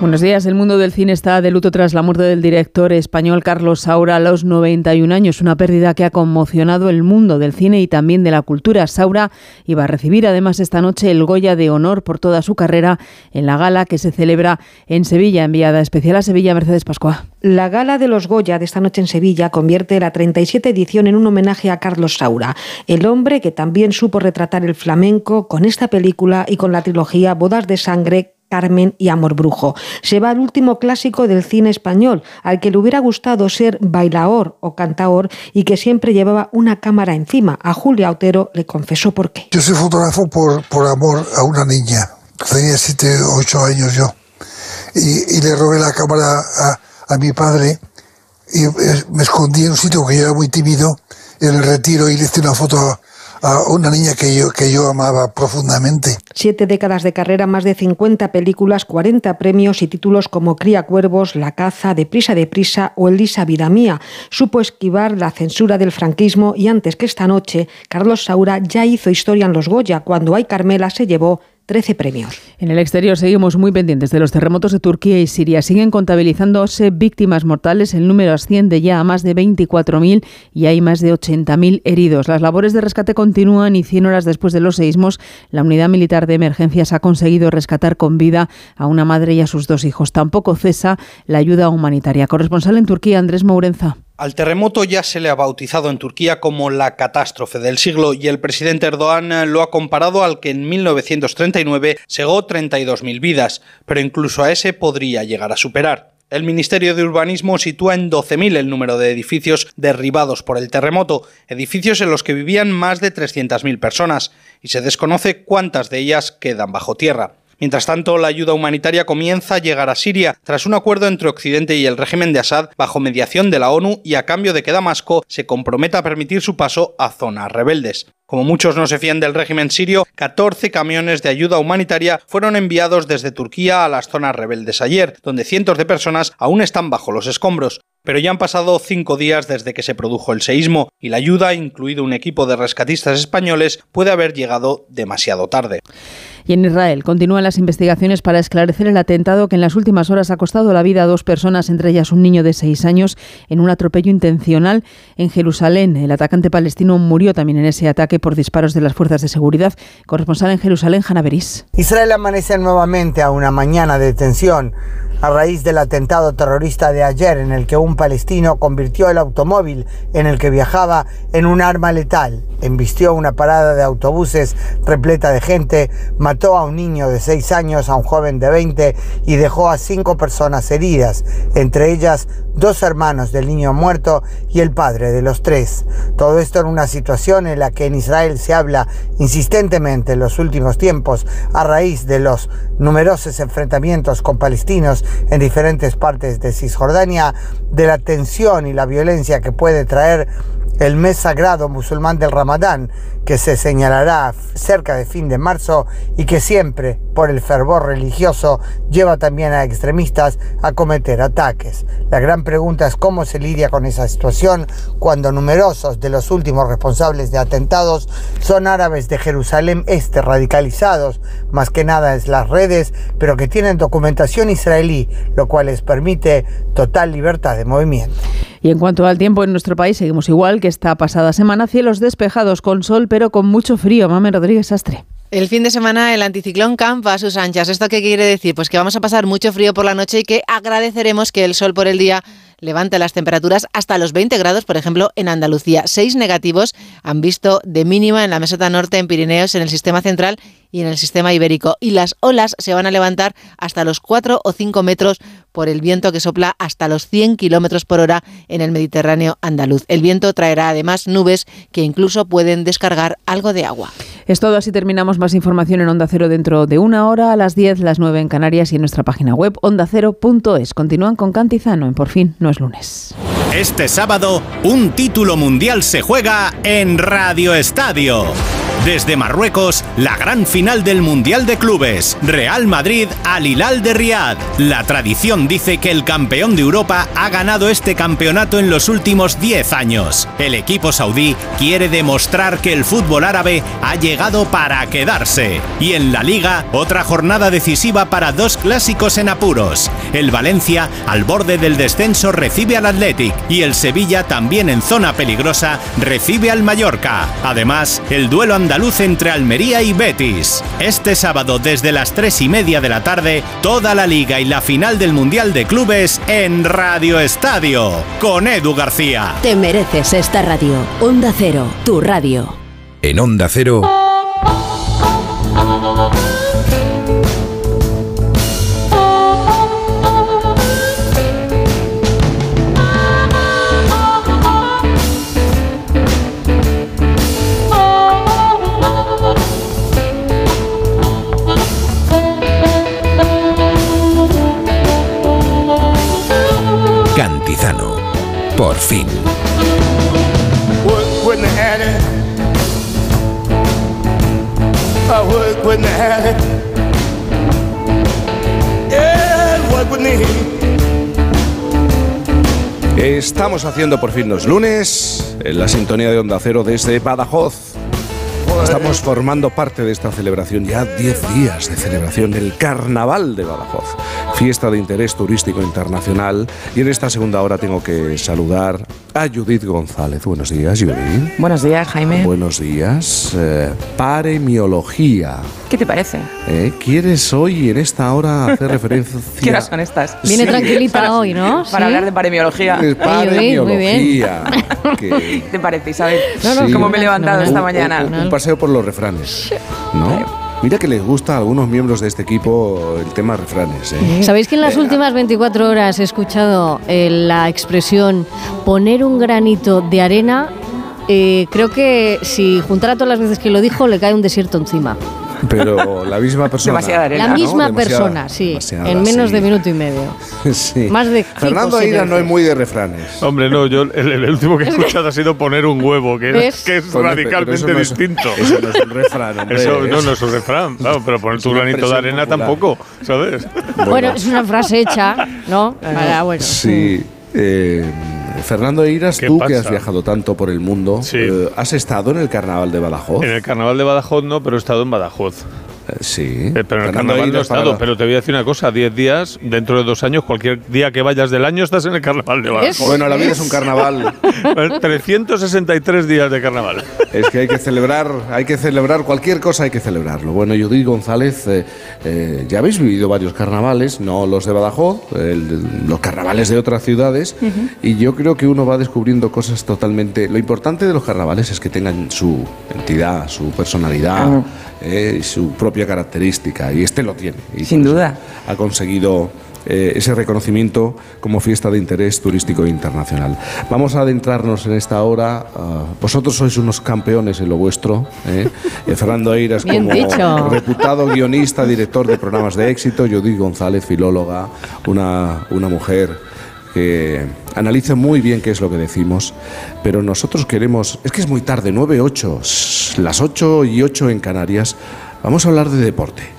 Buenos días. El mundo del cine está de luto tras la muerte del director español Carlos Saura a los 91 años, una pérdida que ha conmocionado el mundo del cine y también de la cultura. Saura iba a recibir además esta noche el Goya de honor por toda su carrera en la gala que se celebra en Sevilla, enviada especial a Sevilla Mercedes Pascua. La gala de los Goya de esta noche en Sevilla convierte la 37 edición en un homenaje a Carlos Saura, el hombre que también supo retratar el flamenco con esta película y con la trilogía Bodas de Sangre, Carmen y Amor Brujo. Se va al último clásico del cine español, al que le hubiera gustado ser bailaor o cantaor y que siempre llevaba una cámara encima. A Julia Otero le confesó por qué. Yo soy fotógrafo por, por amor a una niña. Tenía 7, 8 años yo. Y, le robé la cámara a, a mi padre y eh, me escondí en un sitio que yo era muy tímido en el retiro y le hice una foto a una niña que yo, que yo amaba profundamente. Siete décadas de carrera, más de 50 películas, 40 premios y títulos como Cría Cuervos, La Caza, Deprisa, Deprisa o Elisa Vida Mía. Supo esquivar la censura del franquismo y antes que esta noche, Carlos Saura ya hizo historia en los Goya cuando Ay Carmela se llevó 13 premios. En el exterior seguimos muy pendientes de los terremotos de Turquía y Siria. Siguen contabilizándose víctimas mortales. El número asciende ya a más de 24.000 y hay más de 80.000 heridos. Las labores de rescate continúan y 100 horas después de los seismos, la unidad militar de emergencias ha conseguido rescatar con vida a una madre y a sus dos hijos. Tampoco cesa la ayuda humanitaria. Corresponsal en Turquía, Andrés Mourenza. Al terremoto ya se le ha bautizado en Turquía como la catástrofe del siglo y el presidente Erdogan lo ha comparado al que en 1939 segó 32.000 vidas, pero incluso a ese podría llegar a superar. El Ministerio de Urbanismo sitúa en 12.000 el número de edificios derribados por el terremoto, edificios en los que vivían más de 300.000 personas, y se desconoce cuántas de ellas quedan bajo tierra. Mientras tanto, la ayuda humanitaria comienza a llegar a Siria tras un acuerdo entre Occidente y el régimen de Assad bajo mediación de la ONU y a cambio de que Damasco se comprometa a permitir su paso a zonas rebeldes. Como muchos no se fían del régimen sirio, 14 camiones de ayuda humanitaria fueron enviados desde Turquía a las zonas rebeldes ayer, donde cientos de personas aún están bajo los escombros. Pero ya han pasado cinco días desde que se produjo el seísmo y la ayuda, incluido un equipo de rescatistas españoles, puede haber llegado demasiado tarde. Y en Israel continúan las investigaciones para esclarecer el atentado que en las últimas horas ha costado la vida a dos personas, entre ellas un niño de seis años, en un atropello intencional en Jerusalén. El atacante palestino murió también en ese ataque por disparos de las fuerzas de seguridad. Corresponsal en Jerusalén, Hanna Beris. Israel amanece nuevamente a una mañana de tensión a raíz del atentado terrorista de ayer en el que un palestino convirtió el automóvil en el que viajaba en un arma letal, embistió una parada de autobuses repleta de gente, mató a un niño de 6 años, a un joven de 20 y dejó a cinco personas heridas, entre ellas dos hermanos del niño muerto y el padre de los tres. Todo esto en una situación en la que en Israel se habla insistentemente en los últimos tiempos a raíz de los numerosos enfrentamientos con palestinos en diferentes partes de Cisjordania, de la tensión y la violencia que puede traer el mes sagrado musulmán del Ramadán, que se señalará cerca de fin de marzo y que siempre, por el fervor religioso, lleva también a extremistas a cometer ataques. La gran pregunta es cómo se lidia con esa situación cuando numerosos de los últimos responsables de atentados son árabes de Jerusalén Este radicalizados, más que nada en las redes, pero que tienen documentación israelí, lo cual les permite total libertad de movimiento. Y en cuanto al tiempo en nuestro país, seguimos igual que esta pasada semana, cielos despejados con sol, pero con mucho frío. Mame Rodríguez Astre. El fin de semana el anticiclón campa a sus anchas. ¿Esto qué quiere decir? Pues que vamos a pasar mucho frío por la noche y que agradeceremos que el sol por el día levante las temperaturas hasta los 20 grados, por ejemplo, en Andalucía. Seis negativos han visto de mínima en la meseta norte, en Pirineos, en el sistema central y en el sistema ibérico. Y las olas se van a levantar hasta los 4 o 5 metros por el viento que sopla hasta los 100 kilómetros por hora en el Mediterráneo andaluz. El viento traerá además nubes que incluso pueden descargar algo de agua. Es todo, así terminamos. Más información en Onda Cero dentro de una hora, a las 10, las 9 en Canarias y en nuestra página web ondacero.es. Continúan con Cantizano en Por fin no es lunes. Este sábado, un título mundial se juega en Radio Estadio. Desde Marruecos, la gran final del Mundial de Clubes, Real Madrid al Hilal de Riad. La tradición dice que el campeón de Europa ha ganado este campeonato en los últimos 10 años. El equipo saudí quiere demostrar que el fútbol árabe ha llegado para quedarse. Y en la liga, otra jornada decisiva para dos clásicos en apuros. El Valencia, al borde del descenso, recibe al Athletic y el Sevilla, también en zona peligrosa, recibe al Mallorca. Además, el duelo andaluz entre Almería y Betis. Este sábado, desde las 3 y media de la tarde, toda la liga y la final del Mundial de Clubes en Radio Estadio, con Edu García. Te mereces esta radio. Onda Cero, tu radio. En Onda Cero, with me. Estamos haciendo por fin los lunes en la sintonía de Onda Cero desde Badajoz. Estamos formando parte de esta celebración, ya 10 días de celebración del Carnaval de Badajoz, fiesta de interés turístico internacional. Y en esta segunda hora tengo que saludar a Judith González. Buenos días, Judith. Buenos días, Jaime. Buenos días. Eh, paremiología. ¿Qué te parece? ¿Eh? ¿Quieres hoy en esta hora hacer referencia? ¿Qué horas son estas? Viene tranquilita hoy, ¿no? Para ¿Sí? hablar de paremiología. Es paremiología. ¿Qué te parece, Isabel? Sí. ¿Cómo me he levantado Un- esta un- mañana? Un, un paseo por los refranes. ¿No? Mira que les gusta a algunos miembros de este equipo el tema refranes. ¿eh? ¿Sabéis que en las últimas 24 horas he escuchado eh, la expresión poner un granito de arena? Eh, creo que si juntara todas las veces que lo dijo, le cae un desierto encima. Pero la misma persona. la ¿no? misma Demasiada- persona, sí. demasiada, en menos sí. de minuto y medio. Sí. Más de Fernando Aira no es muy de refranes. Hombre, no, yo el, el último que he escuchado ha sido poner un huevo, que, ¿Ves? que es radicalmente eso no es- distinto. eso no es un refrán, hombre. Eso no, no es un refrán, claro, pero poner tu granito de arena popular. tampoco, ¿sabes? Bueno, es una frase hecha, ¿no? Para, bueno. Sí. eh, Fernando Eiras, ¿Qué tú pasa? que has viajado tanto por el mundo, eh, ¿has estado en el carnaval de Badajoz? En el carnaval de Badajoz no, pero he estado en Badajoz. Sí. Eh, pero en el Fernando carnaval no he estado. la- Pero te voy a decir una cosa: 10 días, dentro de dos años, cualquier día que vayas del año, estás en el carnaval de Badajoz. Bueno, la vida es un carnaval. 363 días de carnaval. Es que hay que celebrar, hay que celebrar cualquier cosa, hay que celebrarlo. Bueno, Judith González, eh, eh, ya habéis vivido varios carnavales, no los de Badajoz, el- los carnavales de otras ciudades, y yo creo que uno va descubriendo cosas totalmente. Lo importante de los carnavales es que tengan su entidad, su personalidad, Ah. eh, su propia característica, y este lo tiene. Y Sin duda. Ha conseguido eh, ese reconocimiento como fiesta de interés turístico internacional. Vamos a adentrarnos en esta hora. ah, vosotros sois unos campeones en lo vuestro. ¿eh? Eh, Fernando Eiras como dicho. reputado guionista, director de programas de éxito. Judith González, filóloga, una, una mujer que analiza muy bien qué es lo que decimos, pero nosotros queremos, es que es muy tarde, 9, 8, las 8 y 8 en Canarias, vamos a hablar de deporte.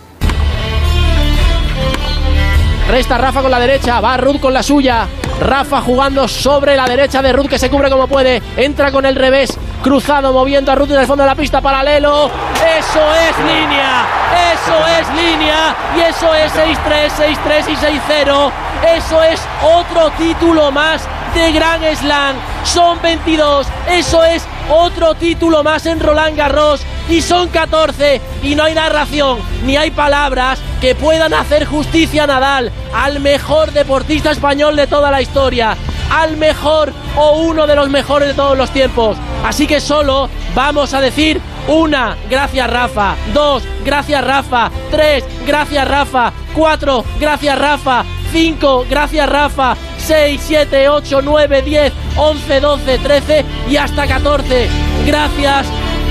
Resta Rafa con la derecha, va Ruth con la suya. Rafa jugando sobre la derecha de Ruth que se cubre como puede. Entra con el revés, cruzado, moviendo a Ruth en el fondo de la pista paralelo. Eso es línea, eso es línea. Y eso es 6-3, 6-3 y 6-0. Eso es otro título más de Gran Slam. Son 22. Eso es otro título más en Roland Garros. y son 14 y no hay narración ni hay palabras que puedan hacer justicia a Nadal, al mejor deportista español de toda la historia, al mejor o uno de los mejores de todos los tiempos. Así que solo vamos a decir una, gracias Rafa. Dos, gracias Rafa. Tres, gracias Rafa. Cuatro, gracias Rafa. Cinco, gracias Rafa. 6, 7, 8, 9, 10, 11, 12, 13 y hasta 14. Gracias,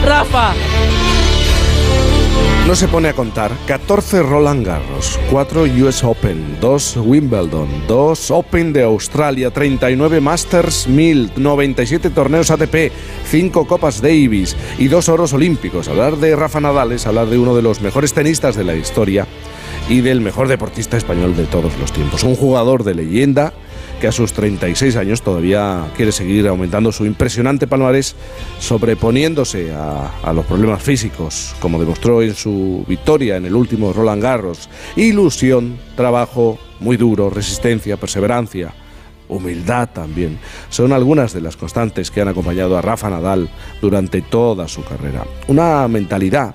Rafa. No se pone a contar. 14 Roland Garros, 4 US Open, 2 Wimbledon, 2 Open de Australia, 39 Masters 1000, 97 torneos ATP, 5 Copas Davis y 2 oros olímpicos. Hablar de Rafa Nadal es hablar de uno de los mejores tenistas de la historia y del mejor deportista español de todos los tiempos. Un jugador de leyenda que a sus 36 años todavía quiere seguir aumentando su impresionante palmarés, sobreponiéndose a, a, los problemas físicos, como demostró en su victoria en el último Roland Garros. Ilusión, trabajo muy duro, resistencia, perseverancia. Humildad también son algunas de las constantes que han acompañado a Rafa Nadal durante toda su carrera. Una mentalidad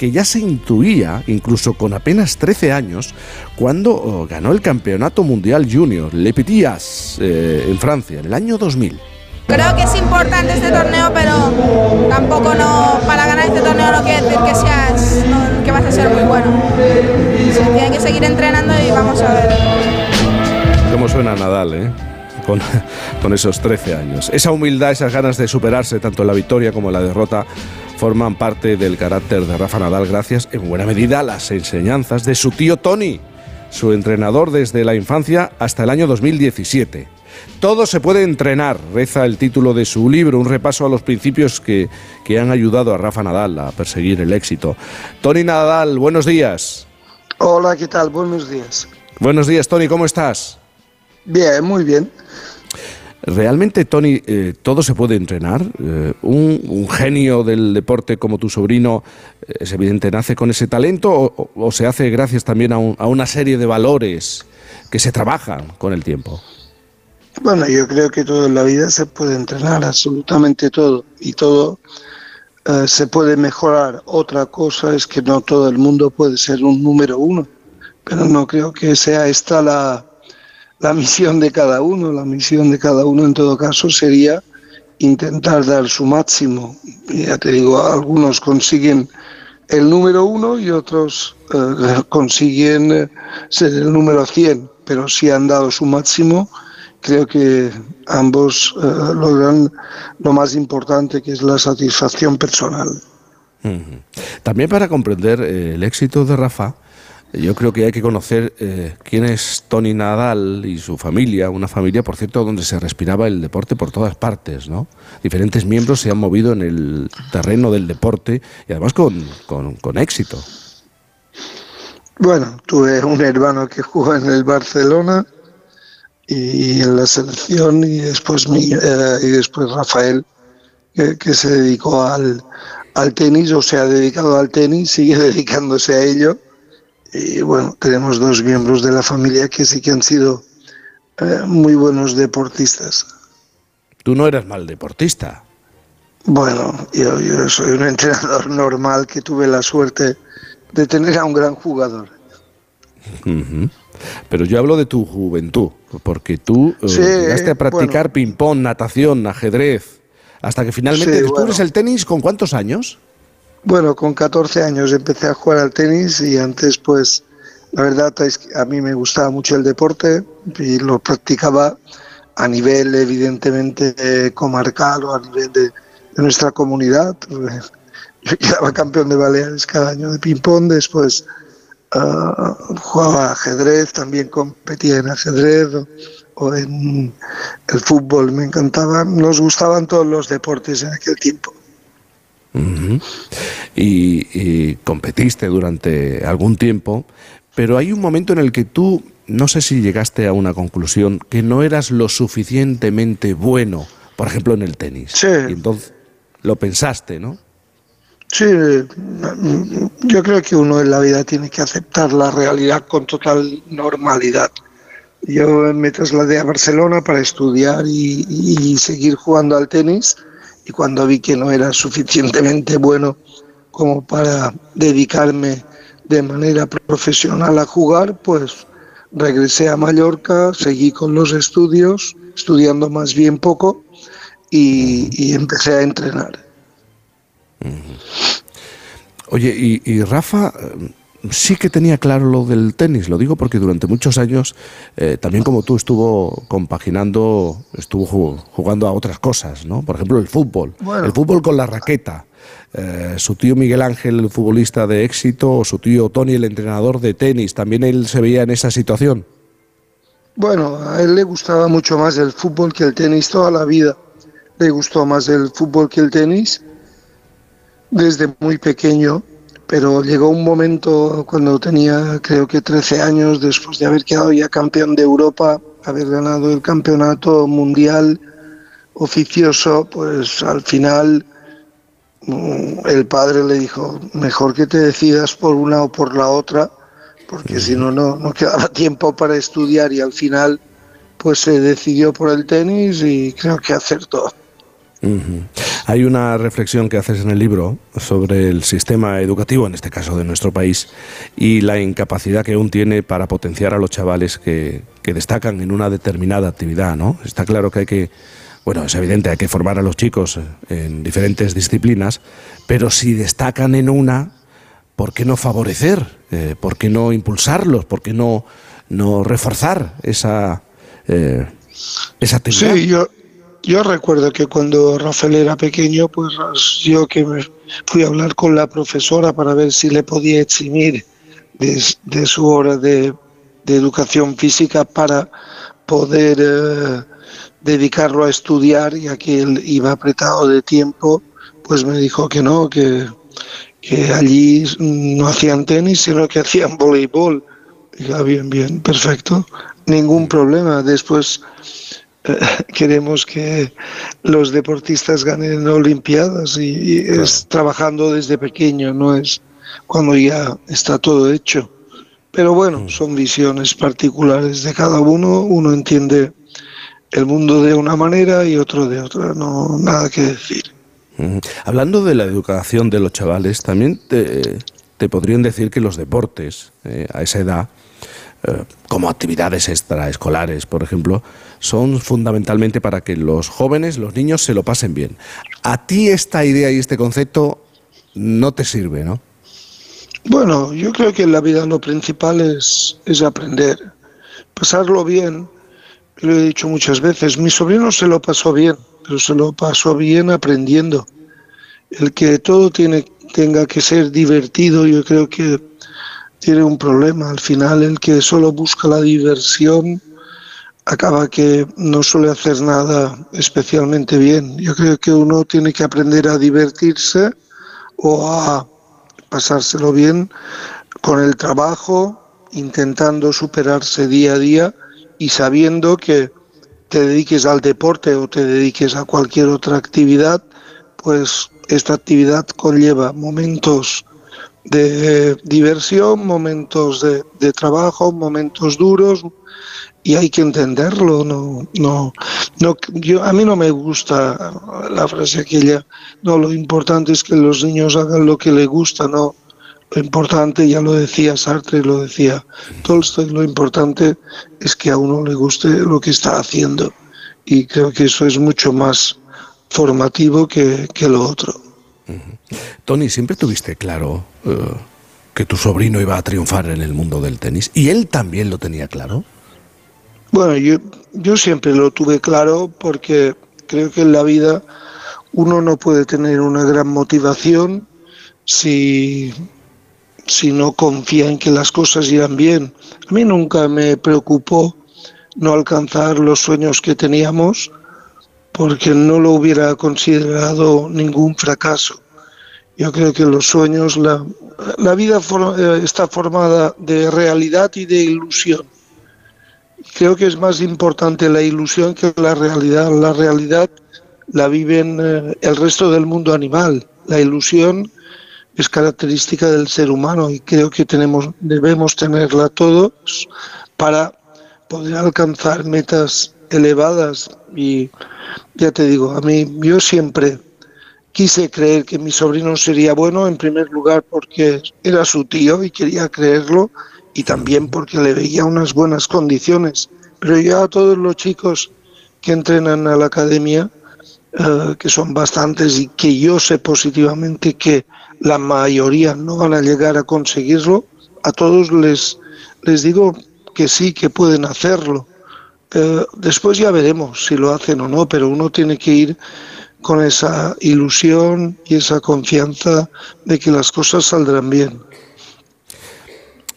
que ya se intuía, incluso con apenas 13 años, cuando oh, ganó el Campeonato Mundial Junior, Le Petitas, eh, en Francia, en el año 2000. Creo que es importante este torneo, pero tampoco no para ganar este torneo no quiere decir que seas no, que vas a ser muy bueno. Se tiene que seguir entrenando y vamos a ver. ¿Cómo suena Nadal, eh? Con, con esos 13 años. Esa humildad, esas ganas de superarse tanto en la victoria como en la derrota forman parte del carácter de Rafa Nadal gracias en buena medida a las enseñanzas de su tío Tony, su entrenador desde la infancia hasta el año 2017. Todo se puede entrenar, reza el título de su libro, un repaso a los principios que, que han ayudado a Rafa Nadal a perseguir el éxito. Tony Nadal, buenos días. Hola, ¿qué tal? Buenos días. Buenos días, Tony, ¿cómo estás? Bien, muy bien. ¿Realmente, Tony, eh, todo se puede entrenar? Eh, un, genio del deporte como tu sobrino, eh, es evidente, nace con ese talento o, o se hace gracias también a, un, a, una serie de valores que se trabajan con el tiempo? Bueno, yo creo que todo en la vida se puede entrenar, absolutamente todo, y todo se puede mejorar. Otra cosa es que no todo el mundo puede ser un número uno, pero no creo que sea esta la la misión de cada uno. La misión de cada uno en todo caso sería intentar dar su máximo. Ya te digo, algunos consiguen el número uno y otros eh, consiguen eh, ser el número 100, pero si han dado su máximo, creo que ambos eh, logran lo más importante que es la satisfacción personal. También para comprender el éxito de Rafa, yo creo que hay que conocer eh, quién es Tony Nadal y su familia, una familia, por cierto, donde se respiraba el deporte por todas partes, ¿no? Diferentes miembros se han movido en el terreno del deporte y además con, con, con éxito. Bueno, tuve un hermano que jugó en el Barcelona y en la selección y después mi, eh, y después Rafael que, que se dedicó al, al tenis o se ha dedicado al tenis, sigue dedicándose a ello y bueno, tenemos dos miembros de la familia que sí que han sido eh, muy buenos deportistas. Tú no eras mal deportista. Bueno, yo, yo, soy un entrenador normal que tuve la suerte de tener a un gran jugador. Uh -huh. Pero yo hablo de tu juventud, porque tú Sí, llegaste a practicar bueno. ping-pong, natación, ajedrez, hasta que finalmente Sí, descubres bueno. el tenis con cuántos años? Bueno, con 14 años empecé a jugar al tenis y antes pues la verdad es que a mí me gustaba mucho el deporte y lo practicaba a nivel evidentemente comarcal o a nivel de, nuestra comunidad. Yo quedaba campeón de Baleares cada año de ping-pong, después ah, jugaba ajedrez, también competía en ajedrez o en el fútbol, me encantaba, nos gustaban todos los deportes en aquel tiempo. Y, y competiste durante algún tiempo, pero hay un momento en el que tú, no sé si llegaste a una conclusión, que no eras lo suficientemente bueno, por ejemplo, en el tenis. Sí. Y entonces lo pensaste, ¿no? Sí, yo creo que uno en la vida tiene que aceptar la realidad con total normalidad. Yo me trasladé a Barcelona para estudiar y, y seguir jugando al tenis y cuando vi que no era suficientemente bueno como para dedicarme de manera profesional a jugar, pues regresé a Mallorca, seguí con los estudios, estudiando más bien poco y, y empecé a entrenar. Oye, y, y Rafa sí que tenía claro lo del tenis, lo digo porque durante muchos años, eh, también como tú, estuvo compaginando, estuvo ju- jugando a otras cosas, ¿no? Por ejemplo, el fútbol, Bueno. el fútbol con la raqueta. Eh, su tío Miguel Ángel, el futbolista de éxito, o su tío Tony, el entrenador de tenis, también él se veía en esa situación. Bueno, a él le gustaba mucho más el fútbol que el tenis toda la vida. Le gustó más el fútbol que el tenis desde muy pequeño, pero llegó un momento cuando tenía creo que 13 años, después de haber quedado ya campeón de Europa, haber ganado el campeonato mundial oficioso, pues al final mm, el padre le dijo, mejor que te decidas por una o por la otra, porque si no, no, no quedaba tiempo para estudiar y al final pues se decidió por el tenis y creo que acertó. Hay una reflexión que haces en el libro sobre el sistema educativo, en este caso de nuestro país, y la incapacidad que aún tiene para potenciar a los chavales que, destacan en una determinada actividad, ¿no? Está claro que hay que, bueno, es evidente, hay que formar a los chicos en diferentes disciplinas, pero si destacan en una, ¿por qué no favorecer? Eh, ¿Por qué no impulsarlos? ¿Por qué no, no reforzar esa, eh, esa? Sí, yo, yo recuerdo que cuando Rafael era pequeño, pues yo que me fui a hablar con la profesora para ver si le podía eximir de, de su hora de, de educación física para poder eh, dedicarlo a estudiar, ya que él iba apretado de tiempo, pues me dijo que no, que, que allí no hacían tenis, sino que hacían voleibol. Dije, "Ah, bien, bien, perfecto, ningún problema. Después queremos que los deportistas ganen olimpiadas y, y es trabajando desde pequeño, no es cuando ya está todo hecho. Pero bueno, son visiones particulares de cada uno, uno entiende el mundo de una manera y otro de otra, no nada que decir. Hablando de la educación de los chavales, también te, te podrían decir que los deportes eh, a esa edad, eh, como actividades extraescolares, por ejemplo, son fundamentalmente para que los jóvenes, los niños, se lo pasen bien. A ti esta idea y este concepto no te sirve, ¿no? Bueno, yo creo que en la vida lo principal es, es aprender, pasarlo bien. Lo he dicho muchas veces, mi sobrino se lo pasó bien, pero se lo pasó bien aprendiendo. El que todo tiene, tenga que ser divertido, yo creo que tiene un problema. Al final, el que solo busca la diversión acaba que no suele hacer nada especialmente bien. Yo creo que uno tiene que aprender a divertirse o a pasárselo bien con el trabajo, intentando superarse día a día y sabiendo que te dediques al deporte o te dediques a cualquier otra actividad, pues esta actividad conlleva momentos de diversión, momentos de, de trabajo, momentos duros y hay que entenderlo. No, no, no, yo, a mí no me gusta la frase aquella. No, lo importante es que los niños hagan lo que les gusta, no. Lo importante, ya lo decía Sartre, lo decía Tolstoy, lo importante es que a uno le guste lo que está haciendo. Y creo que eso es mucho más formativo que, que lo otro. Tony, siempre tuviste claro eh, que tu sobrino iba a triunfar en el mundo del tenis y él también lo tenía claro. Bueno, yo, yo siempre lo tuve claro porque creo que en la vida uno no puede tener una gran motivación si, si no confía en que las cosas irán bien. A mí nunca me preocupó no alcanzar los sueños que teníamos porque no lo hubiera considerado ningún fracaso. Yo creo que los sueños, la, la vida for- eh, está formada de realidad y de ilusión. Creo que es más importante la ilusión que la realidad. La realidad la viven eh, el resto del mundo animal. La ilusión es característica del ser humano y creo que tenemos, debemos tenerla todos para poder alcanzar metas elevadas. Y ya te digo, a mí yo siempre quise creer que mi sobrino sería bueno, en primer lugar porque era su tío y quería creerlo, y también porque le veía unas buenas condiciones. Pero ya a todos los chicos que entrenan a la academia, eh, que son bastantes y que yo sé positivamente que la mayoría no van a llegar a conseguirlo, a todos les, les digo que sí, que pueden hacerlo. Eh, después ya veremos si lo hacen o no, pero uno tiene que ir con esa ilusión y esa confianza de que las cosas saldrán bien.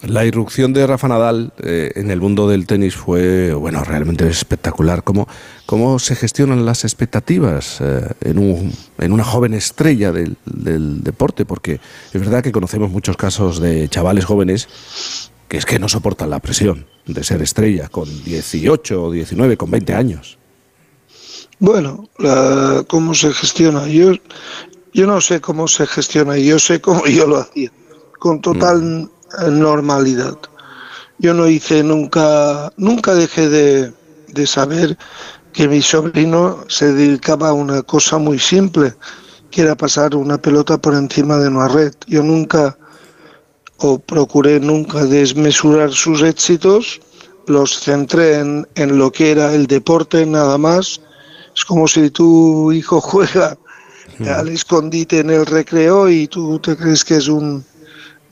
La irrupción de Rafa Nadal eh, en el mundo del tenis fue, bueno, realmente espectacular. ¿Cómo, cómo se gestionan las expectativas eh, en, un, en una joven estrella del, del deporte? Porque es verdad que conocemos muchos casos de chavales jóvenes que es que no soportan la presión de ser estrella con 18 o 19, con 20 años. Bueno, la- cómo se gestiona. Yo, yo no sé cómo se gestiona, yo sé cómo yo lo hacía, con total eh, normalidad. Yo no hice nunca, nunca dejé de, de saber que mi sobrino se dedicaba a una cosa muy simple, que era pasar una pelota por encima de una red. Yo nunca, o procuré nunca desmesurar sus éxitos, los centré en, en lo que era el deporte nada más. Es como si tu hijo juega al escondite en el recreo y tú te crees que es un,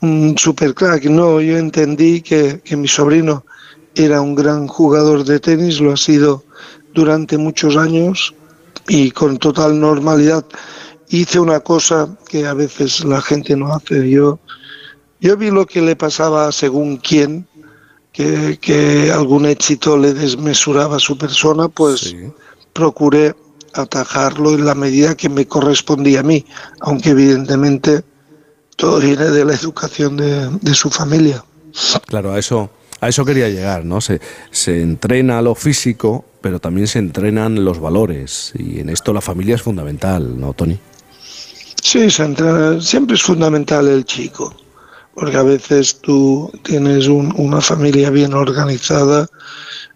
un super crack. No, yo entendí que, que mi sobrino era un gran jugador de tenis, lo ha sido durante muchos años y con total normalidad. Hice una cosa que a veces la gente no hace. Yo, yo vi lo que le pasaba según quién, que, que algún éxito le desmesuraba a su persona, pues procuré atajarlo en la medida que me correspondía a mí, aunque evidentemente todo viene de la educación de, de su familia. Claro, a eso, a eso quería llegar, ¿no? Se, se entrena lo físico, pero también se entrenan los valores. Y en esto la familia es fundamental, ¿no, Tony? Sí, se entrena- siempre es fundamental el chico, porque a veces tú tienes un- una familia bien organizada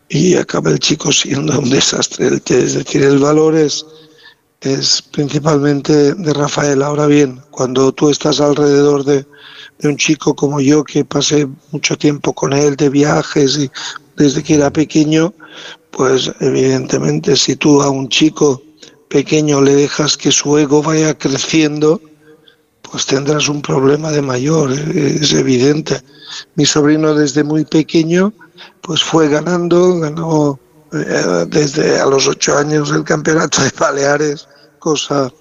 y acaba el chico siendo un desastre. Es decir, el valor es, es principalmente de Rafael. Ahora bien, cuando tú estás alrededor de, de un chico como yo, que pasé mucho tiempo con él de viajes y desde que era pequeño, pues evidentemente si tú a un chico pequeño le dejas que su ego vaya creciendo, pues tendrás un problema de mayor, eh, es evidente. Mi sobrino desde muy pequeño pues fue ganando, ganó eh, desde a los ocho años el campeonato de Baleares, cosa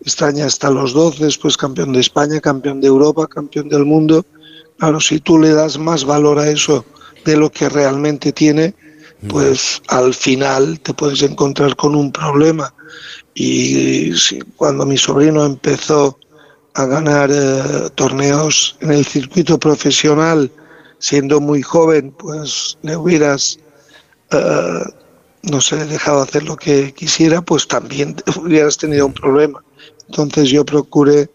extraña hasta los 12, después campeón de España, campeón de Europa, campeón del mundo. Claro, si tú le das más valor a eso de lo que realmente tiene, pues al final te puedes encontrar con un problema. Y si- cuando mi sobrino empezó a ganar eh, torneos en el circuito profesional, siendo muy joven, pues le hubieras, eh, no sé, dejado hacer lo que quisiera, pues también hubieras tenido un problema. Entonces yo procuré,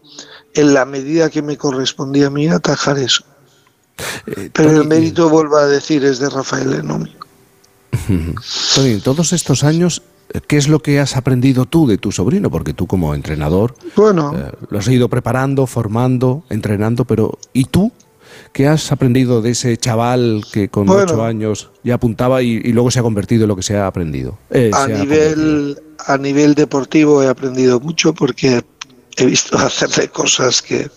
en la medida que me correspondía a mí, atajar eso. Pero el mérito, vuelvo a decir, es de Rafael Enomi. Tony, en todos estos años, ¿qué es lo que has aprendido tú de tu sobrino? Porque tú como entrenador Bueno, eh, lo has ido preparando, formando, entrenando, pero ¿y tú? ¿Qué has aprendido de ese chaval que con Bueno. ocho años ya apuntaba y, y luego se ha convertido en lo que se ha aprendido? Eh, a ha nivel, a nivel deportivo he aprendido mucho porque he visto hacerle cosas que,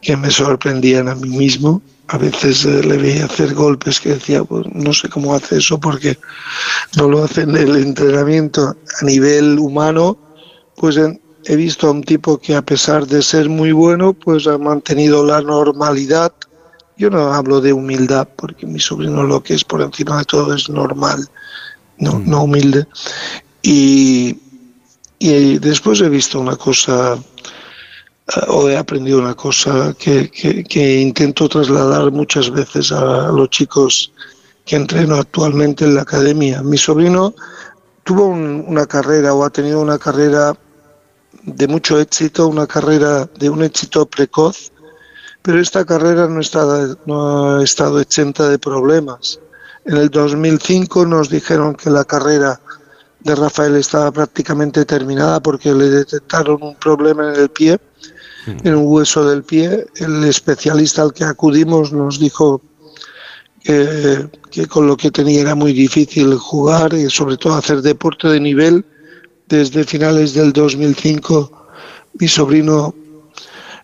que me sorprendían a mí mismo. A veces eh, le veía hacer golpes que decía, pues no sé cómo hace eso porque no lo hace en el entrenamiento. A nivel humano, pues he visto a un tipo que a pesar de ser muy bueno, pues ha mantenido la normalidad. Yo no hablo de humildad porque mi sobrino lo que es por encima de todo es normal, no, no humilde. Y, y después he visto una cosa, o he aprendido una cosa que, que- que intento trasladar muchas veces a los chicos que entreno actualmente en la academia. Mi sobrino tuvo un- una carrera o ha tenido una carrera de mucho éxito, una carrera de un éxito precoz, pero esta carrera no, está, no ha estado exenta de problemas. En el 2005 nos dijeron que la carrera de Rafael estaba prácticamente terminada porque le detectaron un problema en el pie, en un hueso del pie. El especialista al que acudimos nos dijo que, con lo que tenía era muy difícil jugar y sobre todo hacer deporte de nivel. Desde finales del 2005 mi sobrino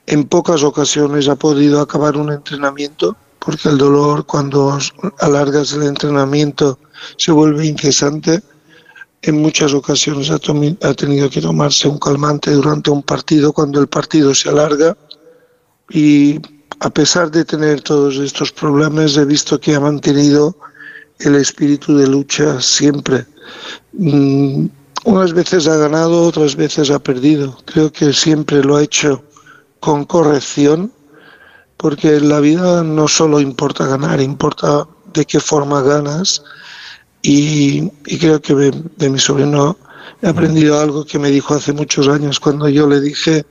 en pocas ocasiones ha podido acabar un entrenamiento porque el dolor cuando alargas el entrenamiento se vuelve incesante. En muchas ocasiones ha, ha tenido que tomarse un calmante durante un partido cuando el partido se alarga y a pesar de tener todos estos problemas he visto que ha mantenido el espíritu de lucha siempre. Mm, unas veces ha ganado, otras veces ha perdido. Creo que siempre lo ha hecho con corrección, porque en la vida no solo importa ganar, importa de qué forma ganas. Y, y creo que de, de mi sobrino he aprendido algo que me dijo hace muchos años cuando yo le dije,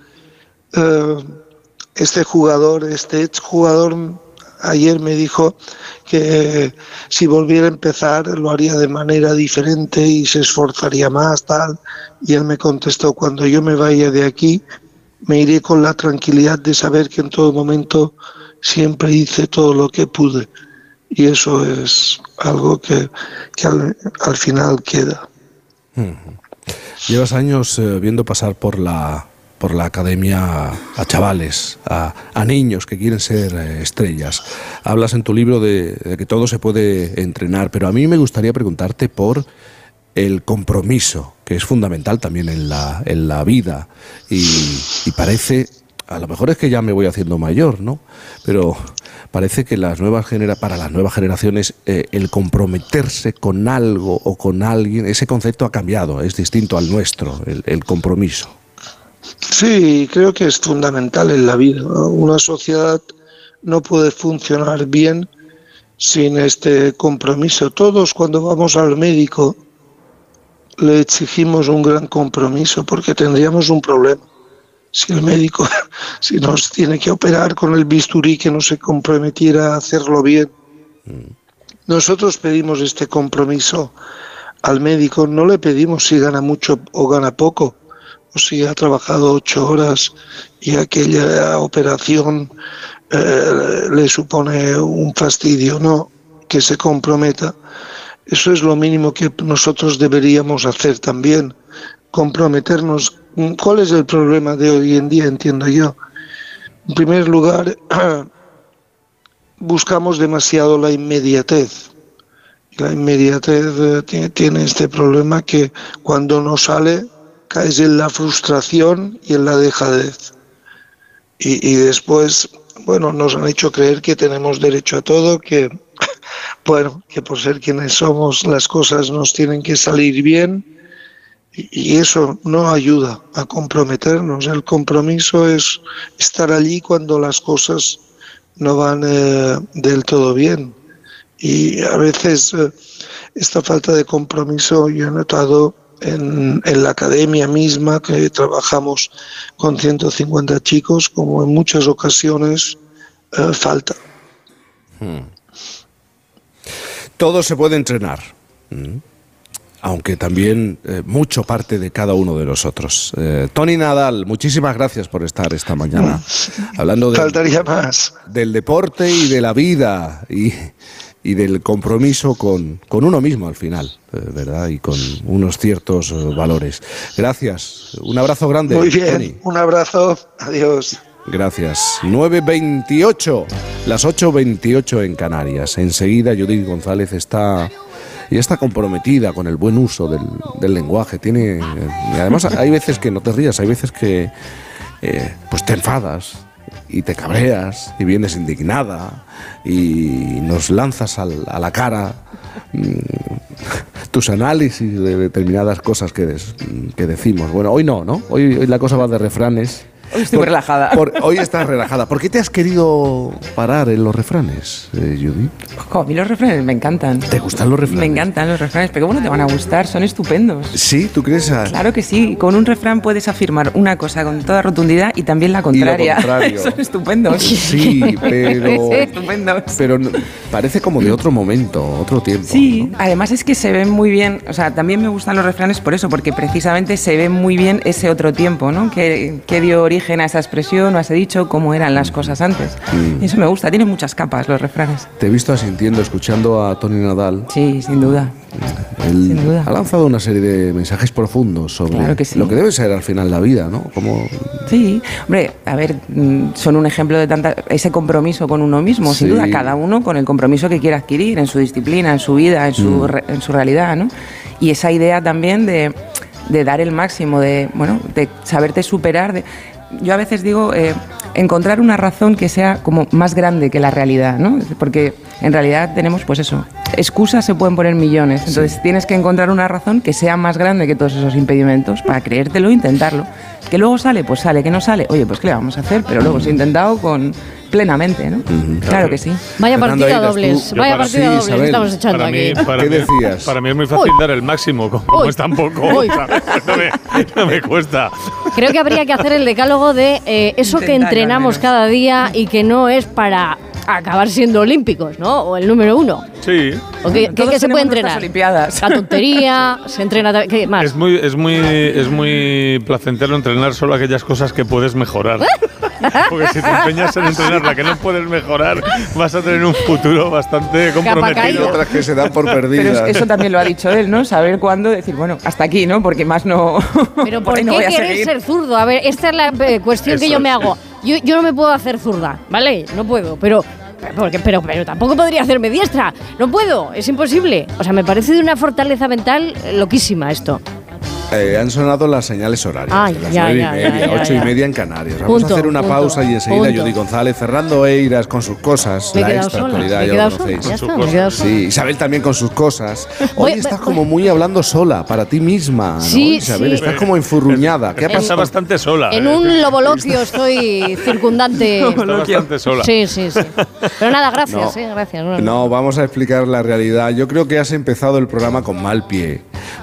eh, este jugador, este exjugador, ayer me dijo que si volviera a empezar lo haría de manera diferente y se esforzaría más, tal. Y él me contestó, cuando yo me vaya de aquí, me iré con la tranquilidad de saber que en todo momento siempre hice todo lo que pude. Y eso es algo que, que al, al final queda. Llevas años eh, viendo pasar por la, por la academia a chavales, a, niños que quieren ser eh, estrellas. Hablas en tu libro de, de que todo se puede entrenar, pero a mí me gustaría preguntarte por el compromiso, que es fundamental también en la, en la vida. Y, y parece, a lo mejor es que ya me voy haciendo mayor, ¿no? Pero parece que las nuevas genera para las nuevas generaciones eh, el comprometerse con algo o con alguien, ese concepto ha cambiado, es distinto al nuestro, el, compromiso. Sí, creo que es fundamental en la vida. Una sociedad no puede funcionar bien sin este compromiso. Todos cuando vamos al médico le exigimos un gran compromiso porque tendríamos un problema. Si el médico, si nos tiene que operar con el bisturí que no se comprometiera a hacerlo bien. Nosotros pedimos este compromiso al médico, no le pedimos si gana mucho o gana poco, o si ha trabajado ocho horas y aquella operación eh, le supone un fastidio, no, que se comprometa. Eso es lo mínimo que nosotros deberíamos hacer también, comprometernos. ¿Cuál es el problema de hoy en día, entiendo yo? En primer lugar, buscamos demasiado la inmediatez. La inmediatez eh, tiene, tiene este problema que cuando no sale caes en la frustración y en la dejadez. Y, y después, bueno, nos han hecho creer que tenemos derecho a todo, que, bueno, que por ser quienes somos las cosas nos tienen que salir bien y, eso no ayuda a comprometernos. El compromiso es estar allí cuando las cosas no van eh, del todo bien. Y a veces eh, esta falta de compromiso yo he notado en, en la academia misma, que trabajamos con 150 chicos, como en muchas ocasiones eh, falta. Hmm. Todo se puede entrenar, mm, aunque también eh, mucho parte de cada uno de nosotros. Eh, Tony Nadal, muchísimas gracias por estar esta mañana hablando del, Faltaría más. del deporte y de la vida y, y del compromiso con, con uno mismo al final, eh, ¿verdad? Y con unos ciertos eh, valores. Gracias, un abrazo grande. Muy bien, Tony. un abrazo, adiós. Gracias. 9.28, las 8.28 en Canarias. Enseguida Judith González está ya está comprometida con el buen uso del, lenguaje. Tiene, y además hay veces que no te rías, hay veces que eh, pues te enfadas y te cabreas y vienes indignada y nos lanzas al- a la cara mm, tus análisis de determinadas cosas que, des- que decimos. Bueno, hoy no, ¿no? Hoy la cosa va de refranes Hoy estoy relajada. por- hoy estás relajada. ¿Por qué te has querido parar en los refranes, eh, Judith? A mí los refranes me encantan. ¿Te gustan los refranes? Me encantan los refranes, pero ¿cómo no te van a gustar? Son estupendos. Sí, ¿tú crees? A... Claro que sí, con un refrán puedes afirmar una cosa con toda rotundidad y también la contraria. contrario. Son estupendos. Sí, pero... Estupendos. Pero parece como de otro momento, otro tiempo. Sí, además es que se ven muy bien, o sea, también me gustan los refranes por eso, porque precisamente se ve muy bien ese otro tiempo, ¿no? Que, que dio origen a esa expresión o a ese dicho, cómo eran las cosas antes. Mm. Y eso me gusta, tiene muchas capas los refranes. Te he visto asintiendo, escuchando a Tony Nadal. Sí, sin duda. Él Sin duda. ha lanzado una serie de mensajes profundos sobre Claro que sí. lo que debe ser al final la vida, ¿no? Como Sí, hombre, a ver, mm, son un ejemplo de tanta ese compromiso con uno mismo, sin duda, cada uno con el compromiso que quiera adquirir en su disciplina, en su vida, en su, Mm. re- en su realidad, ¿no? Y esa idea también de, de dar el máximo, de, bueno, de saberte superar, de, yo a veces digo, eh, encontrar una razón que sea como más grande que la realidad, ¿no? Porque en realidad tenemos, pues eso, excusas se pueden poner millones, entonces tienes que encontrar una razón que sea más grande que todos esos impedimentos para creértelo e intentarlo. Que luego sale, pues sale, que no sale, oye, pues qué le vamos a hacer, pero luego se ha intentado con plenamente, ¿no? claro. que sí. Vaya Fernando partida dobles, vaya partida sí, dobles Isabel. estamos echando Para mí, aquí. para ¿Qué mí- decías? Para mí es muy fácil Uy. dar el máximo, como Uy. es tan poco. No me, no me cuesta. Creo que habría que hacer el decálogo de eh, eso que Intentarlo, al entrenamos cada día y que no es para acabar siendo olímpicos, ¿no? O el número uno. Sí. ¿O qué, qué- Todos qué se puede entrenar? Olimpiadas. La tontería, se entrena... ¿Qué más? Es muy, es, muy, es muy placentero entrenar solo aquellas cosas que puedes mejorar. Porque si te empeñas en entrenar la que no puedes mejorar, vas a tener un futuro bastante comprometido. otras que se dan por Pero perdidas. es- eso también lo ha dicho él, ¿no? Saber cuándo decir, bueno, hasta aquí, ¿no? Porque más no. Pero ¿por no qué querer ser zurdo? A ver, esta es la eh, cuestión que Eso yo me hago. Yo, yo no me puedo hacer zurda, ¿vale? No puedo, pero... Porque, pero, pero tampoco podría hacerme diestra. No puedo, es imposible. O sea, me parece de una fortaleza mental loquísima esto. Eh, han sonado las señales horarias. Ay, de las ya, nueve y ya, media, ya, ya, ocho ya. y media en Canarias. Vamos Punto, a hacer una punto, pausa y enseguida punto. Judy González, Cerrando Eiras con sus cosas. Me la extra sola, actualidad, ya lo sola, conocéis. ya está, sola. Sí, Isabel también con sus cosas. Voy- Hoy estás voy- como muy hablando sola, para ti misma, ¿no? Sí, Isabel, sí. estás como enfurruñada. ¿Qué ha Está pasado? bastante sola. En ¿eh? un loboloquio estoy circundante. Está bastante sola. Sí, sí, sí. Pero nada, gracias, No. eh, gracias. No, no. Vamos a explicar la realidad. Yo creo que has empezado el programa con mal pie,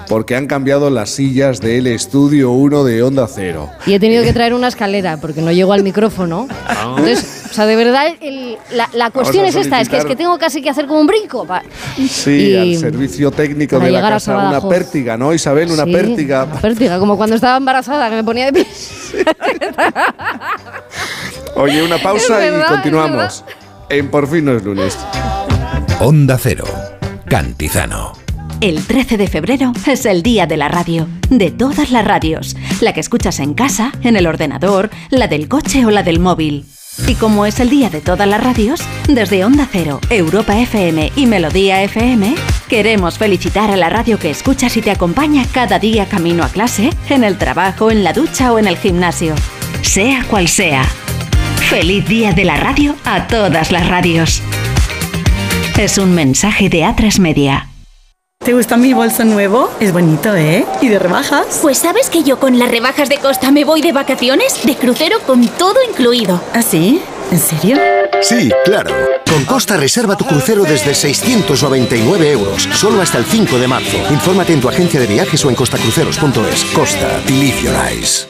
porque han cambiado las sillas del estudio 1 de Onda Cero. Y he tenido que traer una escalera porque no llego al micrófono. Entonces, o sea, de verdad, el- la, la cuestión es esta, es que, es que tengo casi que hacer como un brinco. pa- Sí, Y- al servicio técnico de la casa, una pértiga, ¿no, Isabel? Una Sí, pértiga. Una pértiga, como cuando estaba embarazada, que me ponía de pie. Oye, una pausa verdad, y continuamos. En Por fin no es lunes. Onda Cero. Cantizano. El 13 de febrero es el día de la radio, de todas las radios, la que escuchas en casa, en el ordenador, la del coche o la del móvil. Y como es el día de todas las radios, desde Onda Cero, Europa FM y Melodía FM, queremos felicitar a la radio que escuchas y te acompaña cada día camino a clase, en el trabajo, en la ducha o en el gimnasio. Sea cual sea. Feliz día de la radio a todas las radios. Es un mensaje de A3 Media. ¿Te gusta mi bolso nuevo? Es bonito, ¿eh? ¿Y de rebajas? Pues sabes que yo con las rebajas de Costa me voy de vacaciones, de crucero con todo incluido. ¿Ah, sí? ¿En serio? Sí, claro. Con Costa reserva tu crucero desde 699 euros, solo hasta el 5 de marzo. Infórmate en tu agencia de viajes o en costacruceros.es. Costa, believe your eyes.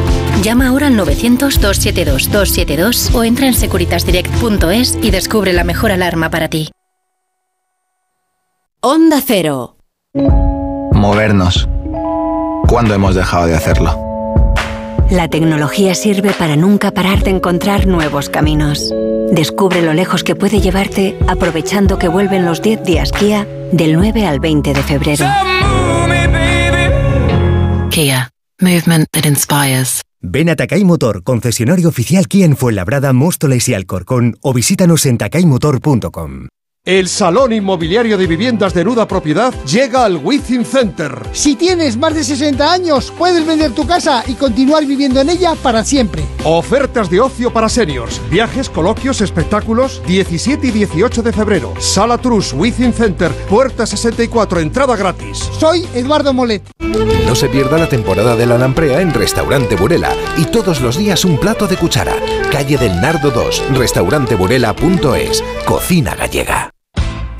Llama ahora al 900-272-272 o entra en securitasdirect.es y descubre la mejor alarma para ti. Onda Cero. Movernos. ¿Cuándo hemos dejado de hacerlo? La tecnología sirve para nunca parar de encontrar nuevos caminos. Descubre lo lejos que puede llevarte aprovechando que vuelven los 10 días Kia del 9 al 20 de febrero. Kia. Movement that inspires. Ven a Takay Motor, concesionario oficial Kia en Fuenlabrada, Móstoles y Alcorcón o visítanos en takaymotor.com. El Salón Inmobiliario de Viviendas de Nuda Propiedad llega al Within Center. Si tienes más de 60 años, puedes vender tu casa y continuar viviendo en ella para siempre. Ofertas de ocio para seniors, viajes, coloquios, espectáculos, 17 y 18 de febrero. Sala Trus Within Center, puerta 64, entrada gratis. Soy Eduardo Molet. No se pierda la temporada de la lamprea en Restaurante Burela y todos los días un plato de cuchara. Calle del Nardo 2, restauranteburela.es, cocina gallega.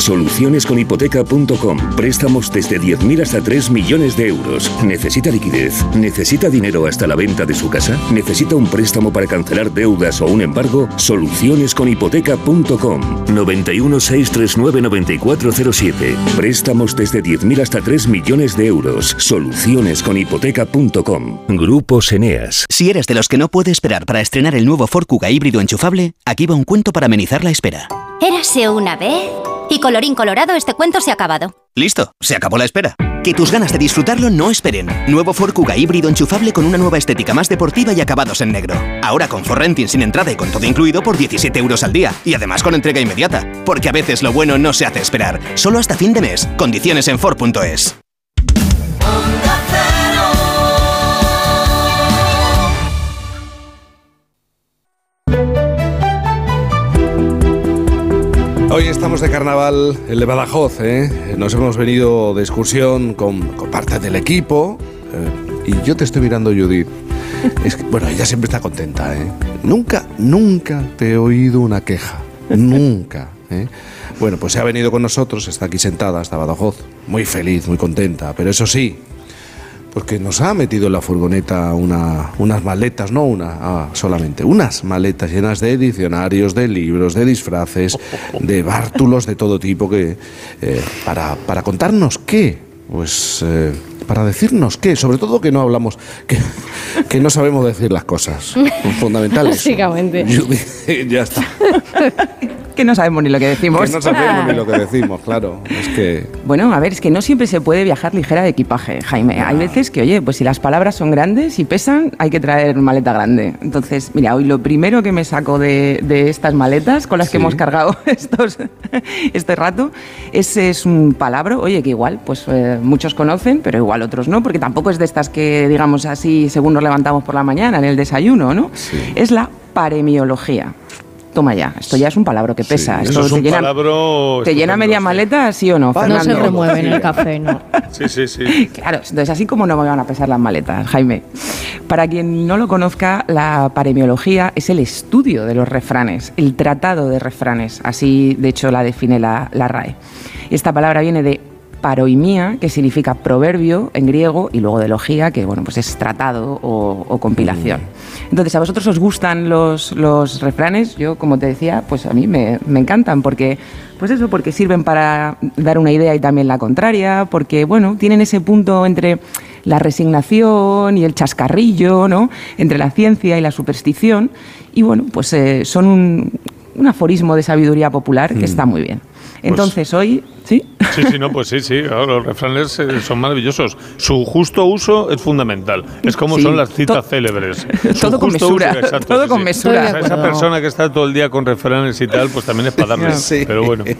Solucionesconhipoteca.com. Préstamos desde 10.000 hasta 3 millones de euros. ¿Necesita liquidez? ¿Necesita dinero hasta la venta de su casa? ¿Necesita un préstamo para cancelar deudas o un embargo? Solucionesconhipoteca.com. 91 639 9407. Préstamos desde 10.000 hasta 3 millones de euros. Solucionesconhipoteca.com. Grupos Eneas. Si eres de los que no puede esperar para estrenar el nuevo Ford Kuga híbrido enchufable, aquí va un cuento para amenizar la espera. Érase una vez. Y colorín colorado, este cuento se ha acabado. Listo, se acabó la espera. Que tus ganas de disfrutarlo no esperen. Nuevo Ford Kuga híbrido enchufable con una nueva estética más deportiva y acabados en negro. Ahora con Ford Renting sin entrada y con todo incluido por 17 euros al día. Y además con entrega inmediata. Porque a veces lo bueno no se hace esperar. Solo hasta fin de mes. Condiciones en Ford.es. Hoy estamos de carnaval en de Badajoz, ¿eh? Nos hemos venido de excursión con, con parte del equipo. eh, y yo te estoy mirando, Judith. Es que, bueno, ella siempre está contenta, ¿eh? Nunca, nunca te he oído una queja. Nunca. ¿eh? Bueno, pues se ha venido con nosotros, está aquí sentada, hasta Badajoz. Muy feliz, muy contenta. Pero eso sí, porque nos ha metido en la furgoneta una- unas maletas, no una ah, solamente, unas maletas llenas de diccionarios, de libros, de disfraces, de bártulos de todo tipo, que eh, para, para contarnos qué, pues eh, para decirnos qué, sobre todo que no hablamos, que, que no sabemos decir las cosas fundamentales. Básicamente. ya está. Que no sabemos ni lo que decimos. Que no sabemos ni lo que decimos, claro. Es que Bueno, a ver, es que no siempre se puede viajar ligera de equipaje, Jaime. Hay veces que, oye, pues si las palabras son grandes y pesan, hay que traer maleta grande. Entonces, mira, hoy lo primero que me saco de, de estas maletas con las que Sí. hemos cargado estos, este rato es, es un palabra, oye, que igual, pues eh, muchos conocen, pero igual otros no, porque tampoco es de estas que, digamos así, según nos levantamos por la mañana en el desayuno, ¿no? Es la paremiología. Toma ya, esto ya es un palabra que pesa. Esto es te un llena, palabro ¿Te llena media sí. maleta, sí o no, No se Fernando? remueve en el café, no. Sí, sí, sí. Claro, entonces así como no me van a pesar las maletas, Jaime. Para quien no lo conozca, la paremiología es el estudio de los refranes, el tratado de refranes, así de hecho la define la, la RAE. Esta palabra viene de paroimía, que significa proverbio en griego, y luego de logía, que bueno, pues es tratado o, o compilación. Entonces, ¿a vosotros os gustan los, los refranes? Yo, como te decía, pues a mí me, me encantan porque, pues eso, porque sirven para dar una idea y también la contraria, porque, bueno, tienen ese punto entre la resignación y el chascarrillo, ¿no? Entre la ciencia y la superstición. Y bueno, pues eh, son un, un aforismo de sabiduría popular que está muy bien. Entonces, hoy, ¿sí? Sí, sí, no, pues sí, sí, claro, los refranes eh, son maravillosos. Su justo uso es fundamental. Es como Sí, son las citas célebres. Su todo con mesura, exacto, todo sí, con sí. mesura. Esa- Esa persona que está todo el día con refranes y tal, pues también es para darle. Sí. Pero bueno.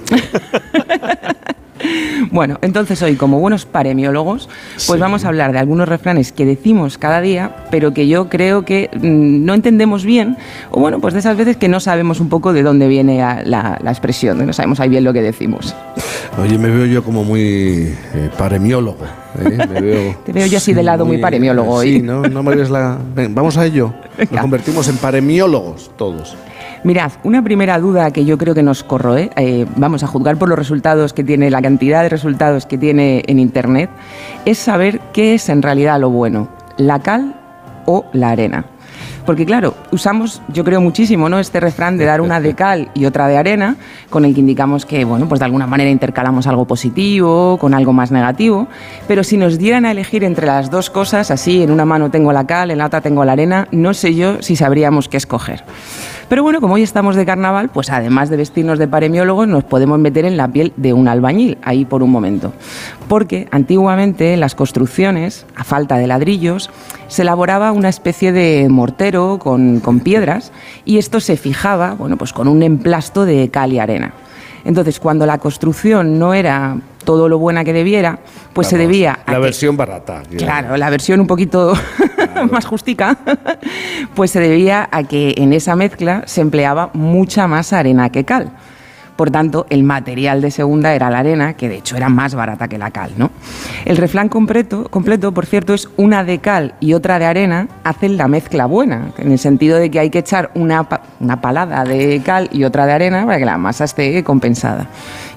Bueno, entonces hoy, como buenos paremiólogos, pues vamos a hablar de algunos refranes que decimos cada día, pero que yo creo que mm, no entendemos bien, o bueno, pues de esas veces que no sabemos un poco de dónde viene la, la expresión, no sabemos ahí bien lo que decimos. Oye, me veo yo como muy eh, paremiólogo. ¿eh? Me veo, Te veo yo así de lado muy paremiólogo Sí, hoy. ¿no? No me ves la... Ven, vamos a ello. Nos convertimos en paremiólogos todos. Mirad, una primera duda que yo creo que nos corroe, eh, vamos a juzgar por los resultados que tiene, la cantidad de resultados que tiene en Internet, es saber qué es en realidad lo bueno, la cal o la arena. Porque claro, usamos, yo creo muchísimo, ¿no? Este refrán de dar una de cal y otra de arena, con el que indicamos que, bueno, pues de alguna manera intercalamos algo positivo con algo más negativo. Pero si nos dieran a elegir entre las dos cosas, así, en una mano tengo la cal, en la otra tengo la arena, no sé yo si sabríamos qué escoger. Pero bueno, como hoy estamos de carnaval, pues además de vestirnos de paremiólogos, nos podemos meter en la piel de un albañil, ahí por un momento. Porque antiguamente en las construcciones, a falta de ladrillos, se elaboraba una especie de mortero con, con piedras y esto se fijaba, bueno, pues con un emplasto de cal y arena. Entonces, cuando la construcción no era todo lo buena que debiera, pues se debía a La que- versión barata. Claro, la versión un poquito más justica, pues se debía a que en esa mezcla se empleaba mucha más arena que cal. Por tanto, el material de segunda era la arena, que de hecho era más barata que la cal, ¿no? El refrán completo, completo, por cierto, es una de cal y otra de arena hacen la mezcla buena, en el sentido de que hay que echar una, una palada de cal y otra de arena para que la masa esté compensada.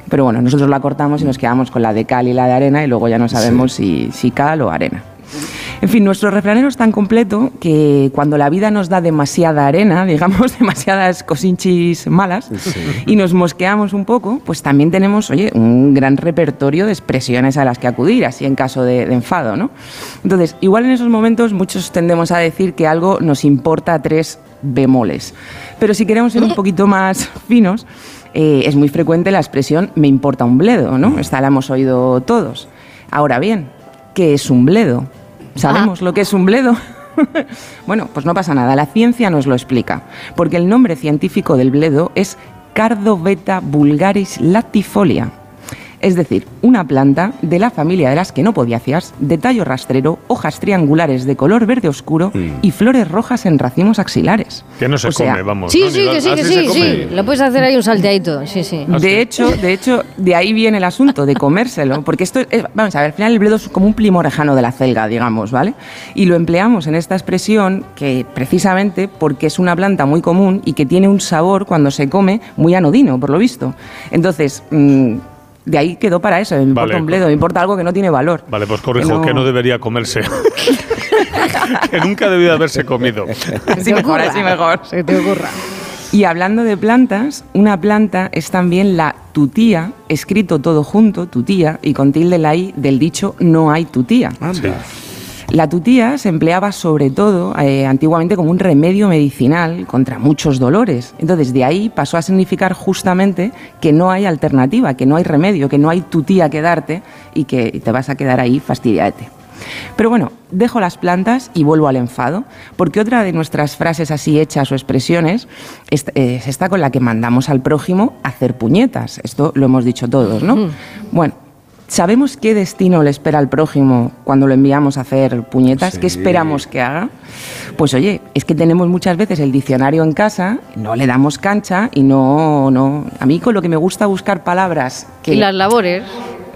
Pero bueno, nosotros la cortamos y nos quedamos con la de cal y la de arena y luego ya no sabemos si, si cal o arena. En fin, nuestro refranero es tan completo que cuando la vida nos da demasiada arena, digamos, demasiadas cosinchis malas, y nos mosqueamos un poco, pues también tenemos, oye, un gran repertorio de expresiones a las que acudir, así en caso de, de enfado, ¿no? Entonces, igual en esos momentos muchos tendemos a decir que algo nos importa tres bemoles. Pero si queremos ser un poquito más finos, eh, es muy frecuente la expresión me importa un bledo, ¿no? Esta la hemos oído todos. Ahora bien, ¿qué es un bledo? ¿Sabemos lo que es un bledo? bueno, pues no pasa nada, la ciencia nos lo explica, porque el nombre científico del bledo es Cardoveta vulgaris latifolia. Es decir, una planta de la familia de las quenopodiáceas, de tallo rastrero, hojas triangulares de color verde oscuro y flores rojas en racimos axilares. Que no se O sea, come, vamos. Sí, ¿no? sí, que sí, ah, que sí, sí. Le puedes hacer ahí un salteadito, sí, sí. De hecho, de hecho, de ahí viene el asunto de comérselo, porque esto es, vamos a ver, al final el bledo es como un primorejano de la celga, digamos, ¿vale? Y lo empleamos en esta expresión que precisamente porque es una planta muy común y que tiene un sabor cuando se come muy anodino, por lo visto. Entonces, mm, de ahí quedó para eso, me importa Vale. un bledo, me importa algo que no tiene valor. Vale, pues corrijo, que no, debería comerse. que nunca debió haberse comido. Así mejor, así mejor. Se te ocurra. Y hablando de plantas, una planta es también la tutía, escrito todo junto, tutía, y con tilde la i del dicho no hay tutía. La tutía se empleaba sobre todo eh, antiguamente como un remedio medicinal contra muchos dolores. Entonces de ahí pasó a significar justamente que no hay alternativa, que no hay remedio, que no hay tutía que darte y que te vas a quedar ahí fastidiate. Pero bueno, dejo las plantas y vuelvo al enfado, porque otra de nuestras frases así hechas o expresiones es, es esta con la que mandamos al prójimo a hacer puñetas. Esto lo hemos dicho todos, ¿no? Bueno, ¿sabemos qué destino le espera al prójimo cuando lo enviamos a hacer puñetas? ¿Qué esperamos que haga? Pues oye, es que tenemos muchas veces el diccionario en casa, no le damos cancha y no, no. A mí con lo que me gusta buscar palabras que Y las labores.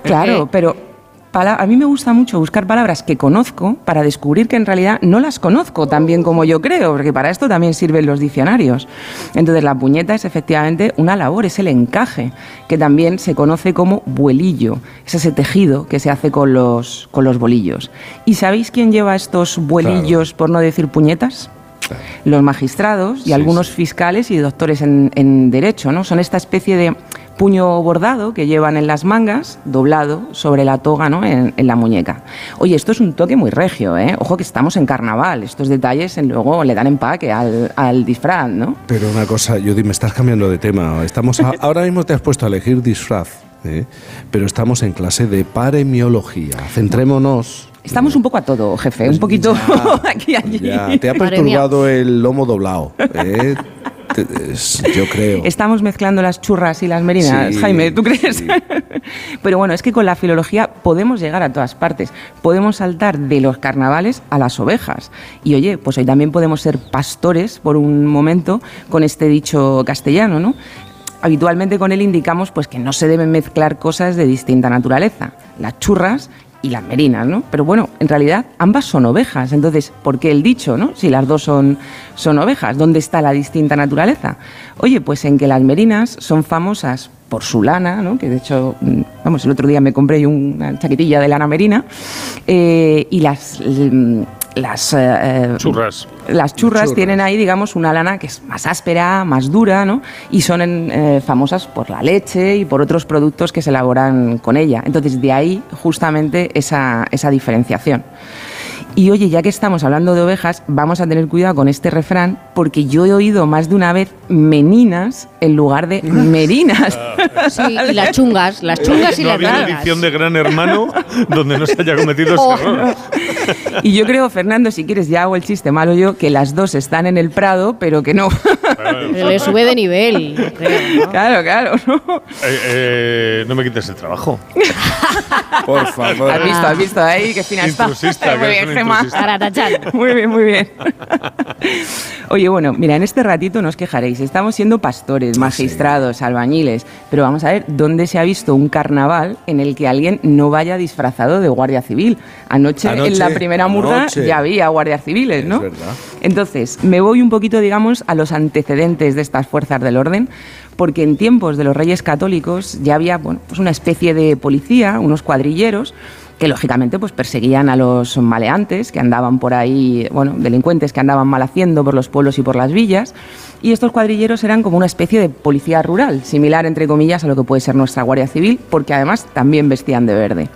Claro, pero a mí me gusta mucho buscar palabras que conozco para descubrir que en realidad no las conozco tan bien como yo creo, porque para esto también sirven los diccionarios. Entonces la puñeta es efectivamente una labor, es el encaje, que también se conoce como vuelillo, es ese tejido que se hace con los, con los bolillos. ¿Y sabéis quién lleva estos vuelillos, por no decir puñetas? Los magistrados y algunos fiscales y doctores en, en derecho, ¿no? Son esta especie de puño bordado que llevan en las mangas, doblado sobre la toga, ¿no? En, en la muñeca. Oye, esto es un toque muy regio, ¿eh? Ojo que estamos en carnaval. Estos detalles en- luego le dan empaque al, al disfraz, ¿no? Pero una cosa, Judy, me estás cambiando de tema. Estamos a- ahora mismo te has puesto a elegir disfraz, ¿eh? pero estamos en clase de paremiología. Centrémonos. Estamos un poco a todo, jefe, un poquito aquí y allí. Ya, te ha perturbado el lomo doblado. ¿eh? Yo creo. Estamos mezclando las churras y las merinas, Sí, Jaime, ¿tú crees? Pero bueno, es que con la filología podemos llegar a todas partes. Podemos saltar de los carnavales a las ovejas. Y oye, pues hoy también podemos ser pastores por un momento con este dicho castellano, ¿no? Habitualmente con él indicamos pues que no se deben mezclar cosas de distinta naturaleza, las churras y las merinas, ¿no? Pero bueno, en realidad ambas son ovejas, entonces, ¿por qué el dicho, no? Si las dos son, son ovejas, ¿dónde está la distinta naturaleza? Oye, pues en que las merinas son famosas por su lana, ¿no? que de hecho, mm, vamos, el otro día me compré una chaquetilla de lana merina, eh, y las, mm, las eh, eh, Churras. las churras, Churras. tienen ahí, digamos, una lana que es más áspera, más dura, ¿no? Y son en- eh, famosas por la leche y por otros productos que se elaboran con ella. Entonces, de ahí justamente esa, esa diferenciación. Y oye, ya que estamos hablando de ovejas, vamos a tener cuidado con este refrán, porque yo he oído más de una vez meninas en lugar de merinas. Sí, y las chungas, las chungas y no las habido largas. edición de Gran Hermano donde no se haya cometido ese Oh. error. Y yo creo, Fernando, si quieres, ya hago el chiste malo yo, que las dos están en el Prado, pero que no. Se le sube de nivel. creo, ¿no? Claro, claro. ¿no? Eh, eh, no me quites el trabajo. Por favor. Has visto, has visto ahí qué fina está. Muy bien, Gemma. Muy bien, muy bien. Oye, bueno, mira, en este ratito no os quejaréis. Estamos siendo pastores, magistrados, albañiles, pero vamos a ver dónde se ha visto un carnaval en el que alguien no vaya disfrazado de guardia civil. Anoche, Anoche, en la primera murga anoche. ya había guardias civiles, ¿no? Es verdad. Entonces, me voy un poquito, digamos, a los antecedentes de estas fuerzas del orden, porque en tiempos de los reyes católicos ya había bueno, pues una especie de policía, unos cuadrilleros, que lógicamente pues perseguían a los maleantes que andaban por ahí, bueno, delincuentes que andaban mal haciendo por los pueblos y por las villas. Y estos cuadrilleros eran como una especie de policía rural, similar entre comillas a lo que puede ser nuestra Guardia Civil, porque además también vestían de verde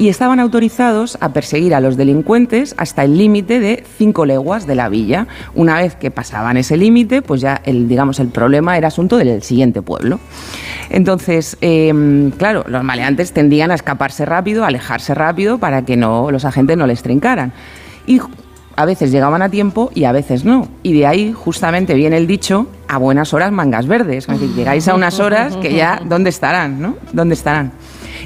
y estaban autorizados a perseguir a los delincuentes hasta el límite de cinco leguas de la villa. Una vez que pasaban ese límite, pues ya el, digamos, el problema era asunto del siguiente pueblo. Entonces, eh, claro, los maleantes tendían a escaparse rápido, a alejarse rápido para que no, los agentes no les trincaran. Y a veces llegaban a tiempo y a veces no. Y de ahí justamente viene el dicho, a buenas horas mangas verdes. Es llegáis a unas horas que ya, ¿dónde estarán? ¿no? ¿Dónde estarán?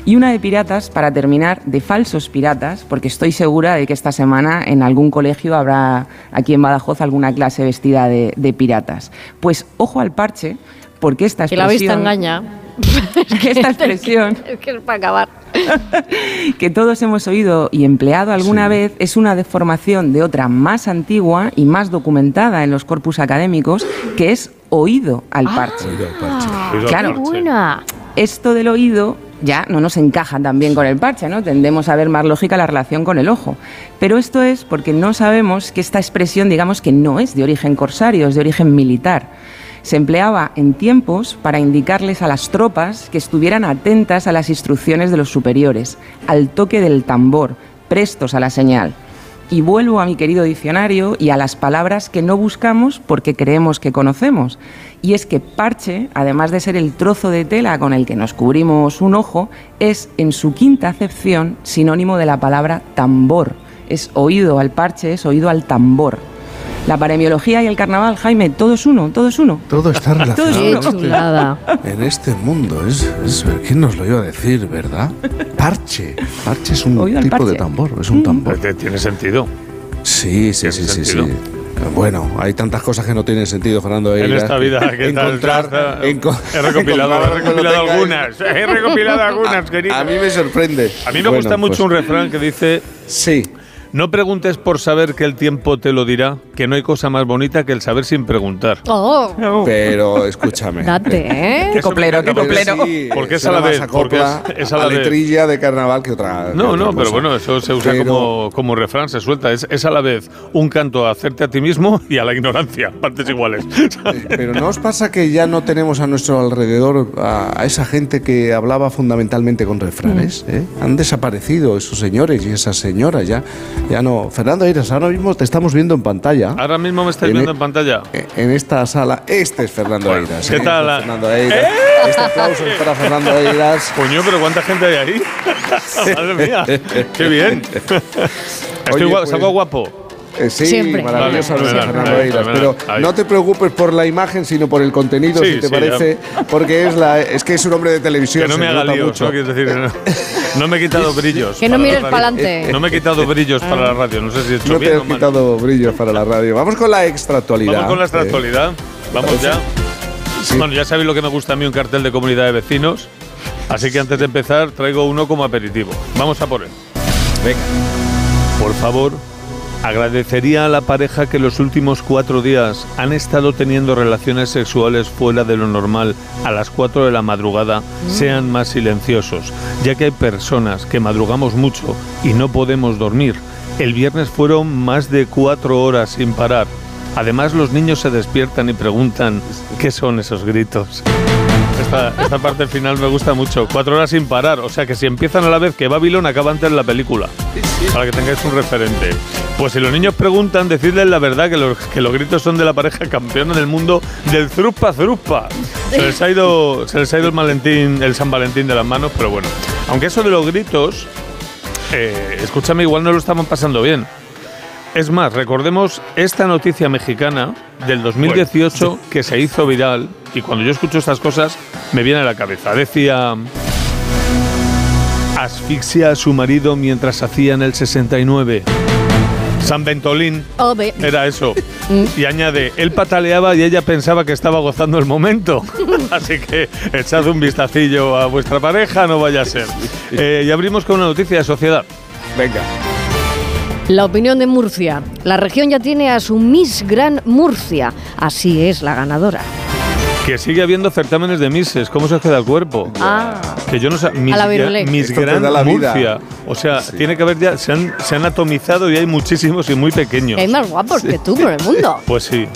Y una de piratas, para terminar, de falsos piratas, porque estoy segura de que esta semana en algún colegio habrá aquí en Badajoz alguna clase vestida de, de piratas. Pues ojo al parche, porque esta Que la vista expresión... engaña. esta expresión Es que es para acabar. que todos hemos oído y empleado alguna vez es una deformación de otra más antigua y más documentada en los corpus académicos, que es oído al parche. Oído al Claro. ¡Qué buena! Esto del oído ya no nos encaja tan bien con el parche, ¿no? Tendemos a ver más lógica la relación con el ojo. Pero esto es porque no sabemos que esta expresión, digamos que no es de origen corsario, es de origen militar. Se empleaba en tiempos para indicarles a las tropas que estuvieran atentas a las instrucciones de los superiores, al toque del tambor, prestos a la señal. Y vuelvo a mi querido diccionario y a las palabras que no buscamos porque creemos que conocemos. Y es que parche, además de ser el trozo de tela con el que nos cubrimos un ojo, es en su quinta acepción sinónimo de la palabra tambor. Es oído al parche, es oído al tambor. La paremiología y el carnaval, Jaime, todo es uno, todo es uno. Todo está relacionado Todo en es Chulada. en este mundo. Es, es- ¿Quién nos lo iba a decir, verdad? Parche. Parche es un Oído tipo de tambor. Es un tambor. Pues Tiene sentido. Sí, sí, Tiene sí, sí, sí. sentido. Bueno, hay tantas cosas que no tienen sentido, Fernando. En esta vida, ¿qué tal? encontrar, enco- he recopilado, he recopilado algunas. He recopilado algunas, querido. A mí me sorprende. A mí me Bueno, gusta mucho pues, un refrán que dice: Sí. No preguntes por saber que el tiempo te lo dirá, que no hay cosa más bonita que el saber sin preguntar. Oh, Pero escúchame. date, ¿eh? Qué coplero, qué Porque coplero. Sí, Porque es a la vez, porque es- es a la vez. letrilla de carnaval que otra. que No, otra no, pero bueno, eso se usa Pero- como, como refrán, se suelta. Es, es a la vez un canto a hacerte a ti mismo y a la ignorancia, partes iguales. Pero ¿no os pasa que ya no tenemos a nuestro alrededor a, a esa gente que hablaba fundamentalmente con refranes? ¿eh? Han desaparecido esos señores y esas señoras ya. Ya no. Fernando Eiras, ahora mismo te estamos viendo en pantalla. Ahora mismo me estáis En viendo e- en pantalla. En esta sala, este es Fernando Bueno, Eiras. ¿qué ¿eh? tal? Fernando Eiras. Este aplauso es para Fernando Eiras. Coño, pero ¿cuánta gente hay ahí? Madre mía, qué bien. Estoy Oye, pues- guapo. Eh, sí, Siempre. maravillosa Vale, Luisa Fernando Eiras. Pero Ahí. no te preocupes por la imagen, sino por el contenido, Sí, si te sí, parece, porque es la es que es un hombre de televisión. Que no me haga líos, mucho. ¿no? Quiero decir, no, no me he quitado brillos. Que no para mires radio. pa'lante. No me he quitado brillos para la radio. No sé si he hecho No te bien has o mal. quitado brillos para la radio. Vamos con la extra actualidad. Vamos con la extra actualidad. Vamos ¿parece? ya. Bueno, ya sabéis lo que me gusta a mí un cartel de comunidad de vecinos. Así que antes de empezar, traigo uno como aperitivo. Vamos a por él. Venga. Por favor, agradecería a la pareja que los últimos cuatro días han estado teniendo relaciones sexuales fuera de lo normal a las 4 de la madrugada sean más silenciosos, ya que hay personas que madrugamos mucho y no podemos dormir. El viernes fueron más de cuatro horas sin parar. Además, los niños se despiertan y preguntan qué son esos gritos. Esta, esta parte final me gusta mucho. Cuatro horas sin parar. O sea que si empiezan a la vez que Babylon acaba antes la película. Para que tengáis un referente. Pues si los niños preguntan, decidles la verdad que los, que los gritos son de la pareja campeona del mundo del Zruspa Zruspa. Se les ha ido, se les ha ido el, Valentín, el San Valentín de las manos, pero bueno. Aunque eso de los gritos, eh, escúchame, igual no lo estamos pasando bien. Es más, recordemos esta noticia mexicana del 2018 que se hizo viral y cuando yo escucho estas cosas me viene a la cabeza. Decía, asfixia a su marido mientras hacían el 69. San Ventolín Ove. era eso. Y añade, él pataleaba y ella pensaba que estaba gozando el momento. Así que echad un vistacillo a vuestra pareja, no vaya a ser. Eh, y abrimos con una noticia de sociedad. Venga. La opinión de Murcia. La región ya tiene a su Miss Gran Murcia. Así es la ganadora. Que sigue habiendo certámenes de Misses. ¿Cómo se os queda el cuerpo? Ah. Que yo no sé. A la Esto te Gran la. Murcia. O sea, tiene que haber ya. Se han, se han atomizado y hay muchísimos y muy pequeños. Hay más guapos que tú por el mundo. Pues sí,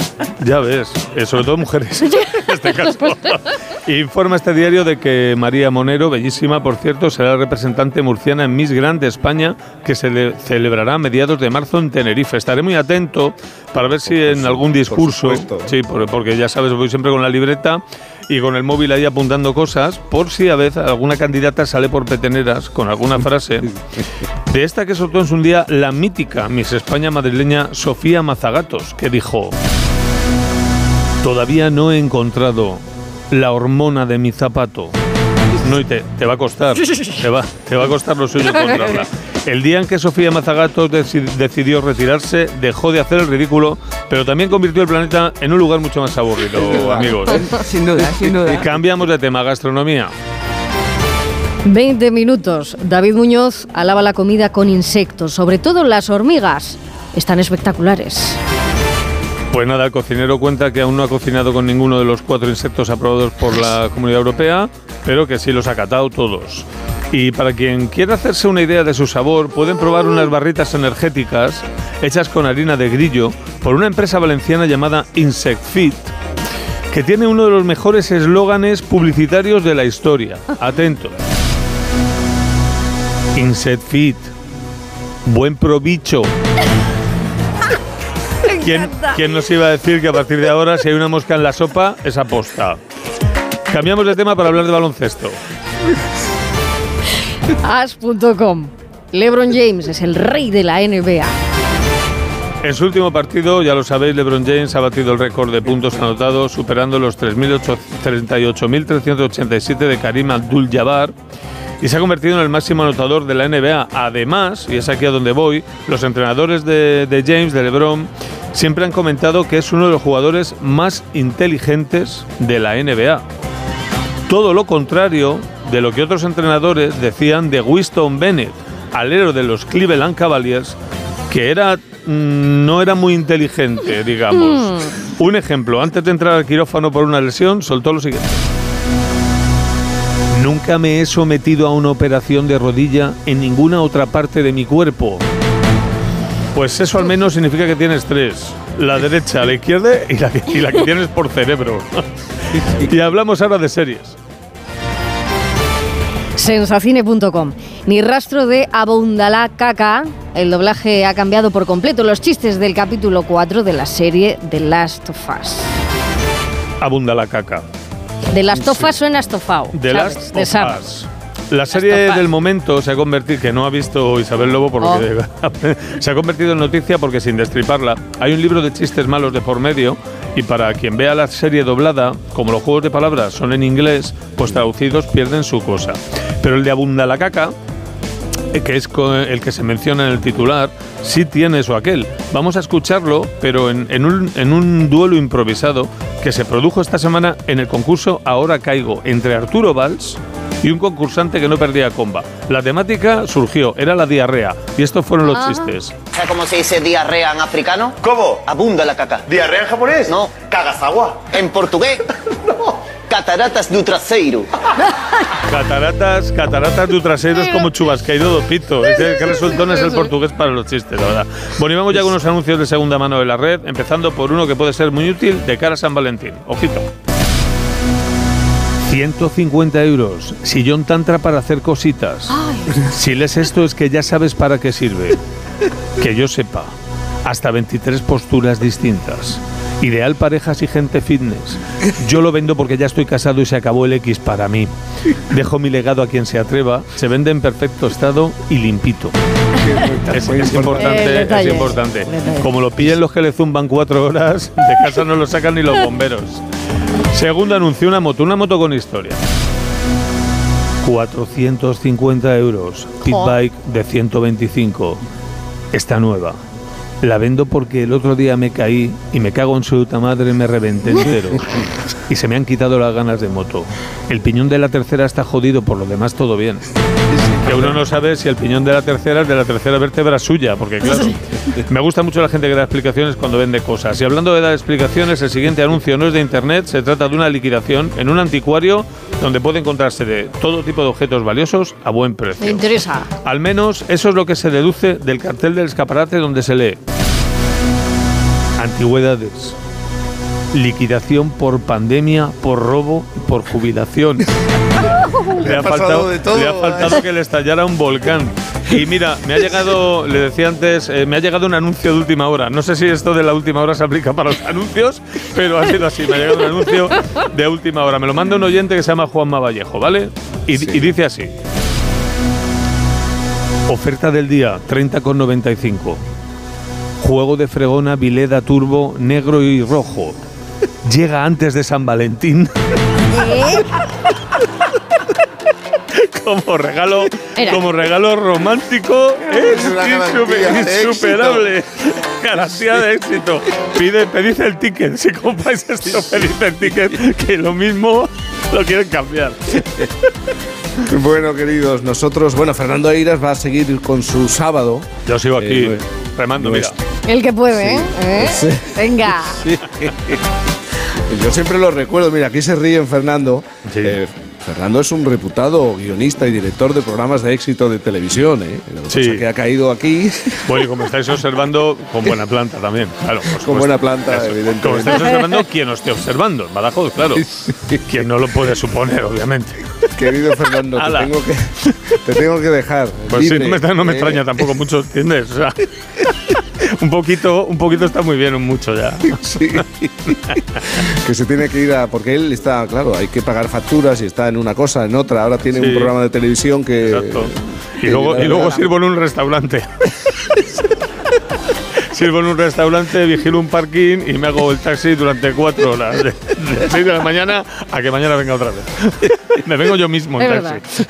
ya ves, eh, sobre todo mujeres en este caso. Informa este diario de que María Monero, bellísima por cierto, será la representante murciana en Miss Grand de España que se le celebrará a mediados de marzo en Tenerife. Estaré muy atento para ver si en algún discurso, sí, por- porque ya sabes, voy siempre con la libreta y con el móvil ahí apuntando cosas, por si a veces alguna candidata sale por peteneras con alguna frase. De esta que soltó en su día la mítica Miss España madrileña Sofía Mazagatos, que dijo: Todavía no he encontrado la hormona de mi zapato. No, y te, te va a costar. Te va, te va a costar lo suyo encontrarla. El día en que Sofía Mazagatos deci- decidió retirarse, dejó de hacer el ridículo, pero también convirtió el planeta en un lugar mucho más aburrido, amigos. Sin duda, sin Y duda. cambiamos de tema, gastronomía. 20 minutos. David Muñoz alaba la comida con insectos, sobre todo las hormigas. Están espectaculares. Pues nada, el cocinero cuenta que aún no ha cocinado con ninguno de los cuatro insectos aprobados por la Comunidad Europea, pero que sí los ha catado todos. Y para quien quiera hacerse una idea de su sabor, pueden probar unas barritas energéticas hechas con harina de grillo por una empresa valenciana llamada Insect Fit, que tiene uno de los mejores eslóganes publicitarios de la historia. Atentos. Insect Fit. Buen probicho. ¿Quién, quién nos iba a decir que a partir de ahora, si hay una mosca en la sopa, es aposta? Cambiamos de tema para hablar de baloncesto. As.com. LeBron James es el rey de la NBA. En su último partido, ya lo sabéis, LeBron James ha batido el récord de puntos anotados, superando los 3.800 38.387 de Karim Abdul-Jabbar y se ha convertido en el máximo anotador de la NBA. Además, y es aquí a donde voy, los entrenadores de, de James, de LeBron, siempre han comentado que es uno de los jugadores más inteligentes de la NBA. Todo lo contrario de lo que otros entrenadores decían de Winston Bennett, alero de los Cleveland Cavaliers, que era mm, no era muy inteligente, digamos. Un ejemplo, antes de entrar al quirófano por una lesión, soltó lo siguiente. Nunca me he sometido a una operación de rodilla en ninguna otra parte de mi cuerpo. Pues eso al menos significa que tienes tres. La derecha, la izquierda y la que, y la que tienes por cerebro. y hablamos ahora de series. Sensacine.com. Ni rastro de Abundalá Caca. El doblaje ha cambiado por completo los chistes del capítulo 4 de la serie The Last of Us. Abunda la caca. De Last of Us suena estofao. De sabes. Us. La serie del momento se ha convertido, que no ha visto Isabel Lobo, porque Oh. se ha convertido en noticia porque sin destriparla hay un libro de chistes malos de por medio y para quien vea la serie doblada, como los juegos de palabras son en inglés, pues traducidos pierden su cosa. Pero el de Abunda la caca, que es el que se menciona en el titular, sí tiene eso aquel. Vamos a escucharlo, pero en, en un, en un duelo improvisado que se produjo esta semana en el concurso Ahora Caigo entre Arturo Valls y un concursante que no perdía comba. La temática surgió, era la diarrea, y estos fueron los Ajá. chistes. ¿Sabes cómo se dice diarrea en africano? ¿Cómo? Abunda la caca. ¿Diarrea en japonés? No. ¿Cagas agua? En portugués? no. Cataratas do traseiro. Cataratas, cataratas de trasero es como chubasqueiro do pito. Es el que resultón es el portugués para los chistes, la verdad. Bueno, y vamos ya con unos anuncios de segunda mano de la red, empezando por uno que puede ser muy útil de cara a San Valentín. Ojito. 150 euros. Sillón tantra para hacer cositas. Si lees esto es que ya sabes para qué sirve. Que yo sepa. Hasta 23 posturas distintas. Ideal parejas y gente fitness. Yo lo vendo porque ya estoy casado y se acabó el X para mí. Dejo mi legado a quien se atreva. Se vende en perfecto estado y limpito. Es, importante, es importante. Detalle. Como lo pillen los que le zumban cuatro horas, de casa no lo sacan ni los bomberos. Segundo anuncio, una moto, una moto con historia. 450 euros. Pit bike de 125. Está nueva. La vendo porque el otro día me caí y me cago en su puta madre y me reventé entero. Y se me han quitado las ganas de moto. El piñón de la tercera está jodido, por lo demás todo bien. Que uno no sabe si el piñón de la tercera es de la tercera vértebra suya, porque claro, me gusta mucho la gente que da explicaciones cuando vende cosas. Y hablando de dar explicaciones, el siguiente anuncio no es de internet, se trata de una liquidación en un anticuario donde puede encontrarse de todo tipo de objetos valiosos a buen precio. Me interesa. Al menos eso es lo que se deduce del cartel del escaparate donde se lee Antigüedades. Liquidación por pandemia, por robo, y por jubilación. le, ha faltado, de todo, le ha faltado ¿eh? que le estallara un volcán. Y mira, me ha llegado, le decía antes, eh, me ha llegado un anuncio de última hora. No sé si esto de la última hora se aplica para los anuncios, pero ha sido así. Me ha llegado un anuncio de última hora. Me lo manda un oyente que se llama Juanma Vallejo, ¿vale? Y, y dice así. Oferta del día, 30,95. Juego de fregona Vileda Turbo negro y rojo. Llega antes de San Valentín como regalo, Era. como regalo romántico. Es de insuperable. Garantía de éxito. Pide, pedid el ticket. Si compráis esto, pedid el ticket. Que lo mismo lo quieren cambiar. Bueno, queridos, nosotros, bueno, Fernando Eiras va a seguir con su sábado. Yo sigo aquí Eh, remando, mira. El que puede, ¿eh? ¿Eh? Sí. Venga. Sí. Yo siempre lo recuerdo, mira, aquí se ríen Fernando. Eh, Fernando es un reputado guionista y director de programas de éxito de televisión, ¿eh? Lo que Sí. pasa es que ha caído aquí Bueno, y como estáis observando, con buena planta también. Claro, con buena planta, Eso. evidentemente. Como estáis observando, quien os esté observando. En Badajoz, claro. Quien no lo puede suponer, obviamente. Querido Fernando, te tengo, que, te tengo que dejar. Pues sí, no me, no me ¿eh? extraña tampoco mucho, ¿entiendes? O sea, un poquito, un poquito está muy bien, un mucho ya. Sí. que se tiene que ir a. Porque él está, claro, hay que pagar facturas y está en una cosa, en otra. Ahora tiene Sí. un programa de televisión que. Exacto. Y que luego, y luego sirvo en un restaurante. sirvo en un restaurante, vigilo un parking y me hago el taxi durante cuatro horas. De, de 6 de la mañana a que mañana venga otra vez. me vengo yo mismo en Es taxi.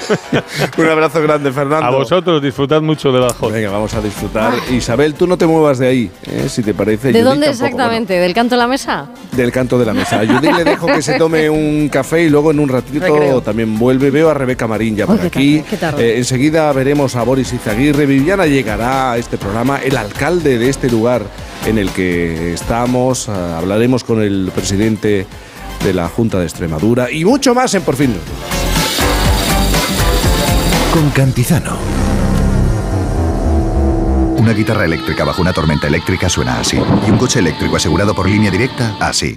Un abrazo grande, Fernando. A vosotros, disfrutad mucho de Badajoz. Venga, vamos a disfrutar. Isabel, tú no te muevas de ahí, ¿eh? si te parece. ¿De Judith dónde tampoco. exactamente? ¿Del canto a la mesa? Bueno, del canto de la mesa. A Judith le dejo que se tome un café y luego en un ratito Recreo. también vuelve. Veo a Rebeca Marín ya por qué aquí. qué tarde. Eh, enseguida veremos a Boris Izaguirre. Viviana llegará a este programa, el alcalde de este lugar en el que estamos. Ah, hablaremos con el presidente de la Junta de Extremadura y mucho más en Por fin. Con Cantizano. Una guitarra eléctrica bajo una tormenta eléctrica suena así. Y un coche eléctrico asegurado por línea directa, así.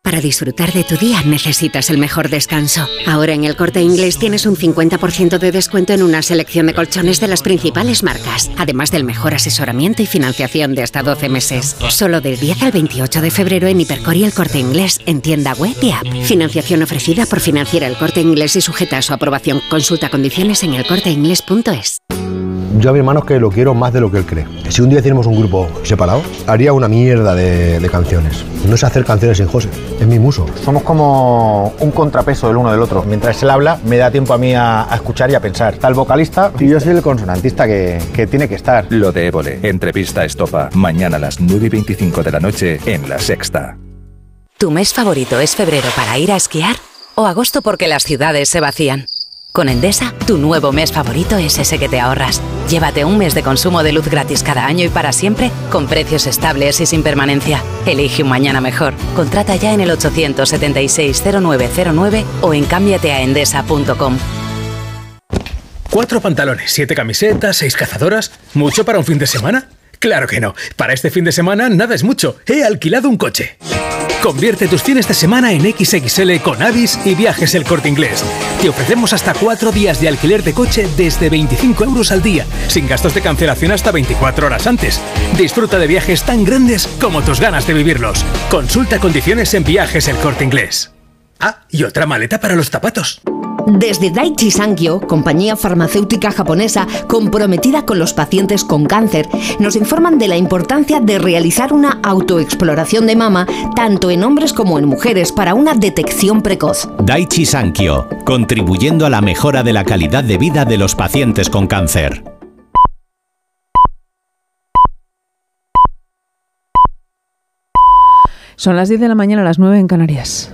Para disfrutar de tu día necesitas el mejor descanso. Ahora en el corte inglés tienes un 50% de descuento en una selección de colchones de las principales marcas, además del mejor asesoramiento y financiación de hasta 12 meses. Solo del 10 al 28 de febrero en Hipercor y el corte inglés en tienda web y app. Financiación ofrecida por Financiera el corte inglés y sujeta a su aprobación. Consulta condiciones en elcorteinglés.es. Yo a mi hermano es que lo quiero más de lo que él cree. Si un día tenemos un grupo separado, haría una mierda de, de canciones. No sé hacer canciones sin José, es mi muso. Somos como un contrapeso del uno del otro. Mientras él habla, me da tiempo a mí a, a escuchar y a pensar. Está el vocalista y yo soy el consonantista que, que tiene que estar. Lo de Évole, entrevista estopa, mañana a las 9 y 25 de la noche en La Sexta. ¿Tu mes favorito es febrero para ir a esquiar? ¿O agosto porque las ciudades se vacían? Con Endesa, tu nuevo mes favorito es ese que te ahorras. Llévate un mes de consumo de luz gratis cada año y para siempre, con precios estables y sin permanencia. Elige un mañana mejor. Contrata ya en el 876-0909 o en cámbiateaendesa.com. Cuatro pantalones, siete camisetas, seis cazadoras. ¿Mucho para un fin de semana? Claro que no. Para este fin de semana nada es mucho. He alquilado un coche. Convierte tus fines de semana en XXL con Avis y Viajes El Corte Inglés. Te ofrecemos hasta cuatro días de alquiler de coche desde 25 euros al día, sin gastos de cancelación hasta 24 horas antes. Disfruta de viajes tan grandes como tus ganas de vivirlos. Consulta condiciones en Viajes El Corte Inglés. Ah, y otra maleta para los zapatos. Desde Daiichi Sankyo, compañía farmacéutica japonesa comprometida con los pacientes con cáncer, nos informan de la importancia de realizar una autoexploración de mama tanto en hombres como en mujeres para una detección precoz. Daiichi Sankyo, contribuyendo a la mejora de la calidad de vida de los pacientes con cáncer. Son las 10 de la mañana, a las 9 en Canarias.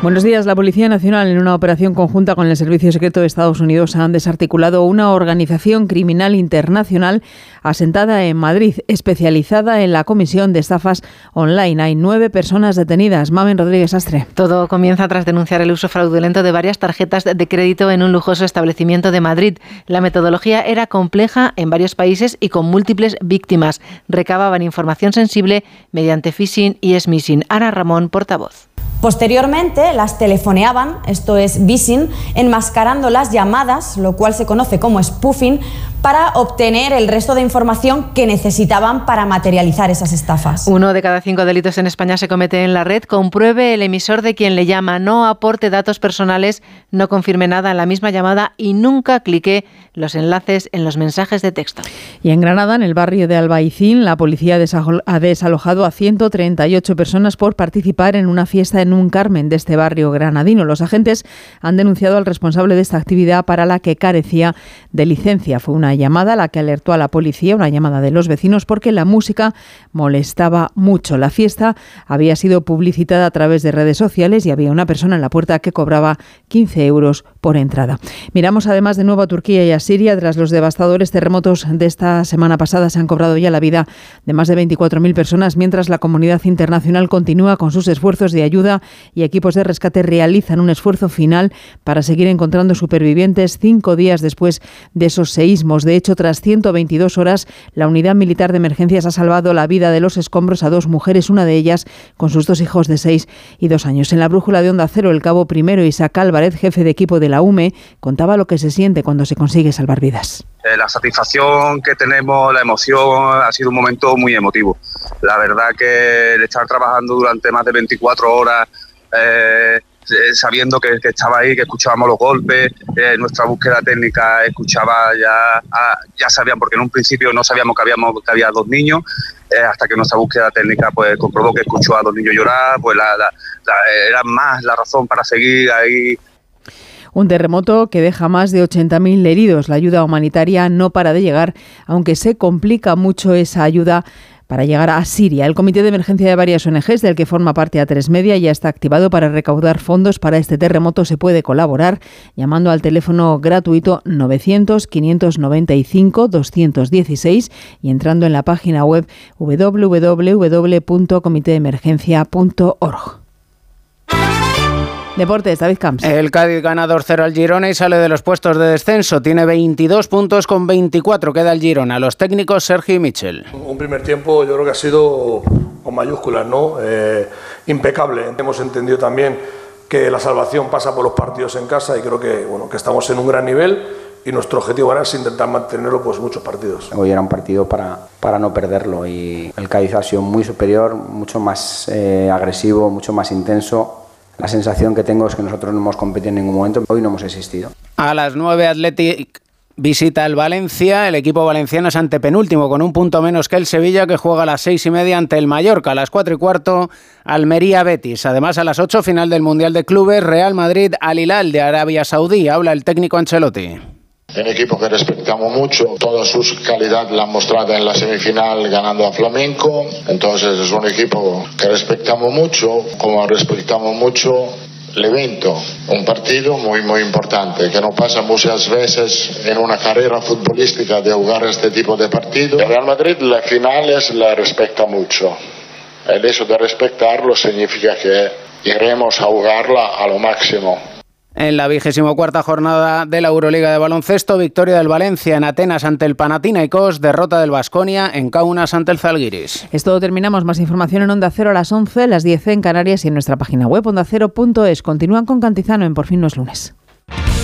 Buenos días. La Policía Nacional, en una operación conjunta con el Servicio Secreto de Estados Unidos, han desarticulado una organización criminal internacional asentada en Madrid, especializada en la comisión de estafas online. Hay nueve personas detenidas. Mamen Rodríguez Astre. Todo comienza tras denunciar el uso fraudulento de varias tarjetas de crédito en un lujoso establecimiento de Madrid. La metodología era compleja en varios países y con múltiples víctimas. Recababan información sensible mediante phishing y smishing. Ana Ramón, portavoz. Posteriormente las telefoneaban, esto es vising, enmascarando las llamadas, lo cual se conoce como spoofing, para obtener el resto de información que necesitaban para materializar esas estafas. Uno de cada cinco delitos en España se comete en la red. Compruebe el emisor de quien le llama, no aporte datos personales, no confirme nada en la misma llamada y nunca clique los enlaces en los mensajes de texto. Y en Granada, en el barrio de Albaicín, la policía ha desalojado a 138 personas por participar en una fiesta en un Carmen de este barrio granadino. Los agentes han denunciado al responsable de esta actividad para la que carecía de licencia. Fue una llamada a la que alertó a la policía, una llamada de los vecinos, porque la música molestaba mucho. La fiesta había sido publicitada a través de redes sociales y había una persona en la puerta que cobraba 15 euros por entrada. Miramos además de nuevo a Turquía y a Siria. Tras los devastadores terremotos de esta semana pasada se han cobrado ya la vida de más de 24.000 personas, mientras la comunidad internacional continúa con sus esfuerzos de ayuda y equipos de rescate realizan un esfuerzo final para seguir encontrando supervivientes cinco días después de esos seísmos. De hecho, tras 122 horas, la unidad militar de emergencias ha salvado la vida de los escombros a dos mujeres, una de ellas con sus dos hijos de seis y dos años. En la brújula de Onda Cero, el cabo primero Isaac Álvarez, jefe de equipo de la UME, contaba lo que se siente cuando se consigue salvar vidas. Eh, la satisfacción que tenemos, la emoción, ha sido un momento muy emotivo. La verdad que el estar trabajando durante más de 24 horas, eh, eh, sabiendo que, estaba ahí, que escuchábamos los golpes, eh, nuestra búsqueda técnica escuchaba ya, ah, ya sabían, porque en un principio no sabíamos que, habíamos, que había dos niños, eh, hasta que nuestra búsqueda técnica pues comprobó que escuchó a dos niños llorar, pues la, la, la, era más la razón para seguir ahí un terremoto que deja más de 80.000 heridos. La ayuda humanitaria no para de llegar, aunque se complica mucho esa ayuda para llegar a Siria. El Comité de Emergencia de varias ONGs, del que forma parte A3 Media, ya está activado para recaudar fondos para este terremoto. Se puede colaborar llamando al teléfono gratuito 900-595-216 y entrando en la página web www.comitedemergencia.org. Deportes, David Camps. El Cádiz gana 2-0 al Girona y sale de los puestos de descenso. Tiene 22 puntos con 24. Queda el Girona. Los técnicos Sergio y Michel. Un primer tiempo yo creo que ha sido con mayúsculas, ¿no? Eh, impecable. Hemos entendido también que la salvación pasa por los partidos en casa y creo que, bueno, que estamos en un gran nivel y nuestro objetivo ahora es intentar mantenerlo pues muchos partidos. Hoy era un partido para, para no perderlo y el Cádiz ha sido muy superior, mucho más eh, agresivo, mucho más intenso. La sensación que tengo es que nosotros no hemos competido en ningún momento, hoy no hemos existido. A las 9 Athletic visita el Valencia. El equipo valenciano es antepenúltimo con un punto menos que el Sevilla que juega a las seis y media ante el Mallorca. A las cuatro y cuarto Almería Betis. Además a las 8 final del Mundial de Clubes Real Madrid Al Hilal de Arabia Saudí. Habla el técnico Ancelotti. Un equipo que respetamos mucho, toda su calidad la han mostrado en la semifinal ganando a Flamenco, entonces es un equipo que respetamos mucho, como respetamos mucho el evento, un partido muy muy importante que no pasa muchas veces en una carrera futbolística de jugar este tipo de partido. El Real Madrid las finales la respeta mucho. El hecho de respetarlo significa que iremos a jugarla a lo máximo. En la vigésimo cuarta jornada de la Euroliga de baloncesto, victoria del Valencia en Atenas ante el Panathinaikos, derrota del Vasconia en Kaunas ante el Zalgiris. Es todo, terminamos. Más información en Onda Cero a las 11, las 10 en Canarias y en nuestra página web ondacero.es. Continúan con Cantizano en Por fin no es lunes.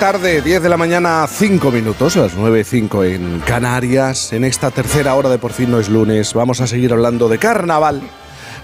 Tarde, 10 de la mañana, 5 minutos, las 9 y 5 en Canarias. En esta tercera hora de Por fin no es lunes, vamos a seguir hablando de carnaval,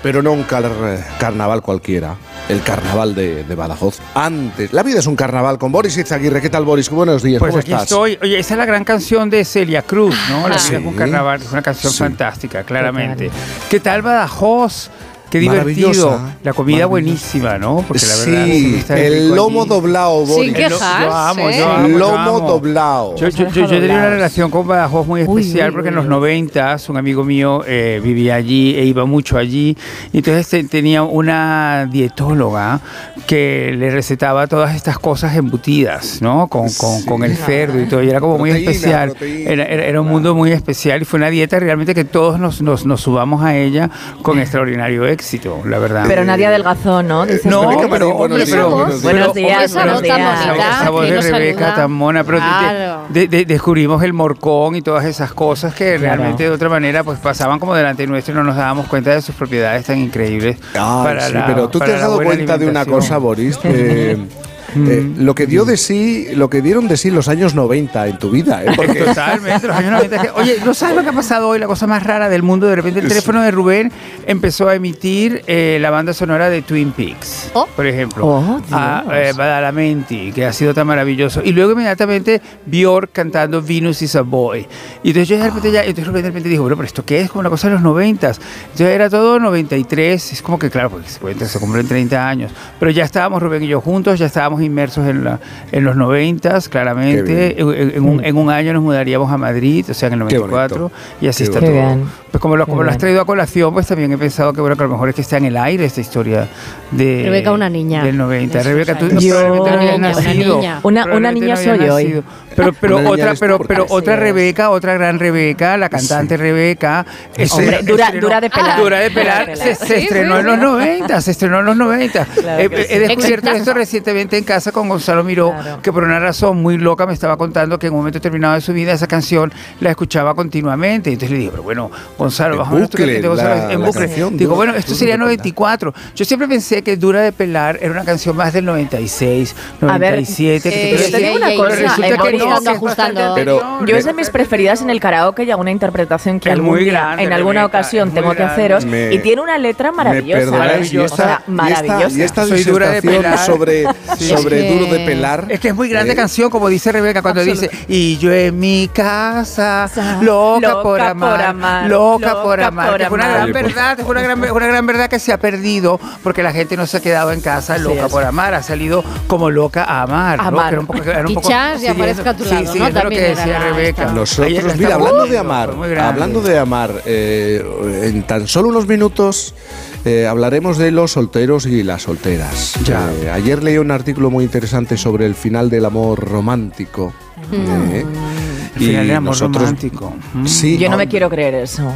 pero no un car- carnaval cualquiera, el carnaval de, de Badajoz. Antes, la vida es un carnaval con Boris Izaguirre. ¿Qué tal, Boris? Buenos días, Pues ¿cómo aquí estás? estoy. Oye, esa es la gran canción de Celia Cruz, ¿no? La Sí. vida es un carnaval, es una canción Sí. fantástica, claramente. ¿Qué tal Badajoz? Qué divertido. La comida buenísima, ¿no? Porque la verdad Sí, el lomo allí. doblado, Boris. El lo- Yo amo, yo amo, El yo lomo amo. doblado. Yo, yo- yo- yo tenía una relación con Badajoz muy Uy, especial uy, porque en uy, los 90 un amigo mío eh, vivía allí e iba mucho allí. Y entonces te- tenía una dietóloga que le recetaba todas estas cosas embutidas, ¿no? Con, con- con el cerdo y todo. Y era como muy especial. proteína, Era, era- era un mundo muy especial y fue una dieta realmente que todos nos, nos, nos subamos a ella con extraordinario éxito, la verdad. Pero nadie adelgazó, ¿no? Dices No, pero, hombre, pero, Buenos días, buenos días. Esa voz de Rebeca tan mona, pero de- Claro. de- de- descubrimos el morcón y todas esas cosas que Claro. realmente de otra manera pues pasaban como delante nuestro y no nos dábamos cuenta de sus propiedades tan increíbles. Ay, para sí, la- pero tú te has dado cuenta de una cosa, Boris, que eh, lo que dio de sí, lo que dieron de sí los años 90 en tu vida, ¿eh? Porque Totalmente, los años 90. que- Oye, ¿no sabes lo que ha pasado hoy? La cosa más rara del mundo. De repente el teléfono de Rubén empezó a emitir eh, la banda sonora de Twin Peaks, por ejemplo. Oh, a Dios. eh, Badalamenti, que ha sido tan maravilloso. Y luego inmediatamente Björk cantando Venus is a Boy. Y entonces yo de repente ya, entonces Rubén de repente dijo, bueno, pero ¿esto qué es? Como una cosa de los 90. Entonces era todo 93. Es como que, claro, porque se, cuenta, se cumplen 30 años. Pero ya estábamos Rubén y yo juntos, ya estábamos inmersos en, la, en los 90, claramente. En, en- un, en un año nos mudaríamos a Madrid, o sea, en el Qué 94. bonito. Y así Qué está bonito. todo. Bien. Pues como, lo, como lo has traído a colación, pues también he pensado que, bueno, que a lo mejor es que está en el aire esta historia de, Rebeca, una niña. del 90. Esos Rebeca, tú años. probablemente no habías Una niña, una nacido. Una- una niña no soy hoy. nacido. Pero, pero Una niña otra, pero, pero otra. Rebeca, otra gran Rebeca, la cantante Rebeca. es- Hombre, es- dura- estrenó- dura de pelar. Dura de pelar. Se, se Sí, estrenó sí, en los sí. 90, se estrenó en los 90. Claro He- sí. he descubierto esto recientemente en casa con Gonzalo Miró, que por una razón muy loca me estaba contando que en un momento determinado de su vida esa canción la escuchaba continuamente. Entonces le dije, pero bueno, Gonzalo, bajo esto que bucle, te Gonzalo, la- en bucle. Digo, Dura- bueno, esto sería de Pelar. 94. Yo siempre pensé que Dura de Pelar era una canción más del 96, A ver, 97. que eh, te- una pero cosa, resulta eh, que no, que ajustando. anterior. Yo es de mis preferidas en el karaoke y alguna interpretación que grande, en alguna ocasión tengo que grande. haceros. Me- y tiene una letra maravillosa. perdonáis, y o esta- sea, y esta- maravillosa. y esta Soy dura de pelar. sobre, Sí. sobre Es que- duro de pelar. Es que es muy grande eh, canción, como dice Rebeca cuando dice, y yo en mi casa, loca, Loca por, amar, por amar, loca, por loca amar. por es una amar. gran Oye, por- verdad, es una gran, una gran verdad que se ha perdido porque la gente no se ha quedado en casa Así loca es. por amar, ha salido como loca a amar. ¿no? Amar. Que era un poco, era un poco- Quizás y aparezca a tu lado, Sí, sí, ¿no? es lo También que decía Rebeca. Nosotros, mira, hablando de amar, hablando de amar, eh, en tan solo unos minutos eh, hablaremos de los solteros y las solteras. Ya. Eh, ayer leí un artículo muy interesante sobre el final del amor romántico. eh, El final del amor romántico. Mm. Sí, Yo no me quiero creer eso.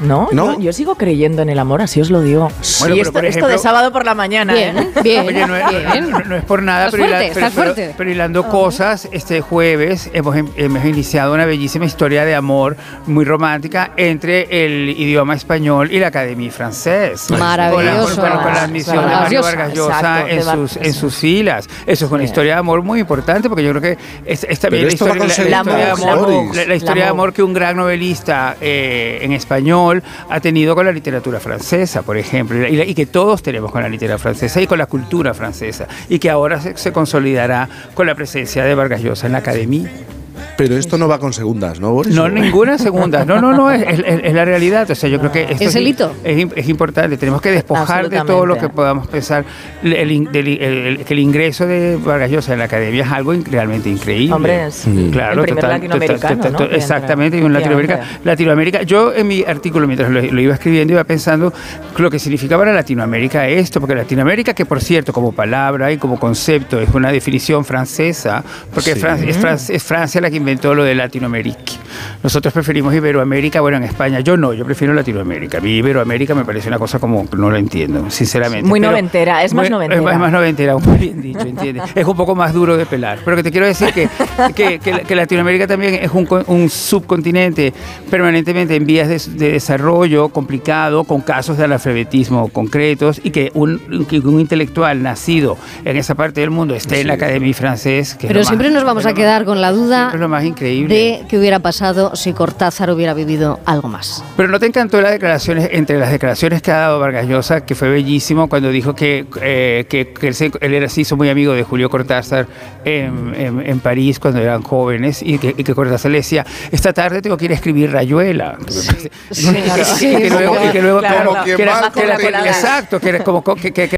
¿No? ¿No? Yo, yo sigo creyendo en el amor, así os lo digo. Bueno, y pero esto, por esto ejemplo- de sábado por la mañana, Bien, ¿eh? bien, Oye, no, es- bien. no- no es por nada, pero, hila- fuerte, pero- pero- pero hilando cosas, este jueves hemos, em- hemos iniciado una bellísima historia de amor muy romántica entre el idioma español y la Academia Francés. Maravilloso. Con la, con- con la admisión de Mario. Vargas Llosa Exacto, en sus, en sus filas. Eso es una historia de amor muy importante porque yo creo que es, es también la esto historia, la- la historia de amor, la- historia de amor que un gran novelista eh, en español ha tenido con la literatura francesa, por ejemplo, y, que todos tenemos con la literatura francesa y con la cultura francesa, y que ahora se, se consolidará con la presencia de Vargas Llosa en la academia. Pero esto no va con segundas, ¿no, Boris? No, ninguna segunda. No, no, no, es, es- es la realidad. O sea, yo creo que esto Es el hito. Es, es importante. Tenemos que despojar de todo lo que podamos pensar. El, el el- el- que el ingreso de Vargas Llosa en la academia es algo realmente increíble. Hombre, es Claro, el total, latinoamericano, total, ¿no? total, que Exactamente, en Latinoamérica. Latinoamérica. Yo en mi artículo, mientras lo, lo iba escribiendo, iba pensando lo que significa para Latinoamérica esto, porque Latinoamérica, que por cierto, como palabra y como concepto, es una definición francesa, porque Sí. Fran- es, Fran- es Francia la que inventó lo de Latinoamérica. Nosotros preferimos Iberoamérica, bueno, en España yo no, yo prefiero Latinoamérica. A mí Iberoamérica me parece una cosa como, no lo entiendo, sinceramente. Muy Pero- noventera, es más noventera. Es más, es más noventera, muy bien dicho, ¿entiendes? Es un poco más duro de pelar. Pero que te quiero decir que, que, que- que Latinoamérica también es un, co- un subcontinente permanentemente en vías de, de desarrollo complicado, con casos de analfabetismo concretos, y que un, que un intelectual nacido en esa parte del mundo esté en la Academia francés. que Pero más- siempre nos vamos a quedar con la duda más- increíble. de qué hubiera pasado si Cortázar hubiera vivido algo más. Pero ¿no te encantó las declaraciones, entre las declaraciones que ha dado Vargas Llosa, que fue bellísimo cuando dijo que, eh, que, que él, se- él era, se hizo muy amigo de Julio Cortázar en, en- en París cuando eran jóvenes y que, y que Cortázar le decía, esta tarde tengo que ir a escribir Rayuela. Sí, y que- luego-. Exacto, que era como co- que-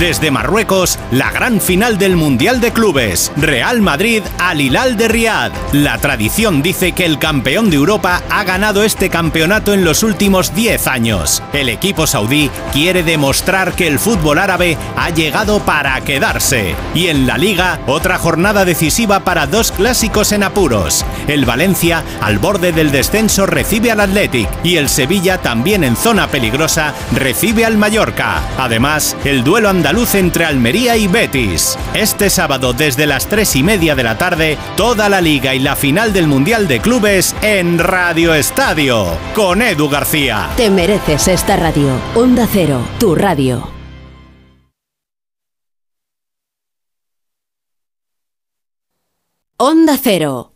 Desde Marruecos, la gran final del Mundial de Clubes. Real Madrid al Hilal de Riad. La tradición dice que el campeón de Europa ha ganado este campeonato en los últimos 10 años. El equipo saudí quiere demostrar que el fútbol árabe ha llegado para quedarse. Y en la liga, otra jornada decisiva para dos clásicos en apuros. El Valencia, al borde del descenso, recibe al Athletic y el Sevilla, también en zona peligrosa, recibe al Mallorca. Además, el duelo andaluz entre Almería y Betis. Este sábado, desde las 3 y media de la tarde, toda la liga y la final del Mundial de Clubes en Radio Estadio, con Edu García. Te mereces esta radio. Onda Cero, tu radio. Onda Cero.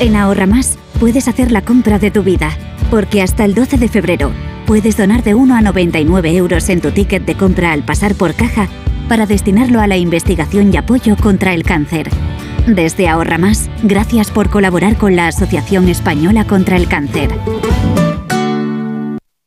En Ahorra Más puedes hacer la compra de tu vida, porque hasta el 12 de febrero puedes donar de 1 a 99 euros en tu ticket de compra al pasar por caja para destinarlo a la investigación y apoyo contra el cáncer. Desde Ahorra Más, gracias por colaborar con la Asociación Española contra el Cáncer.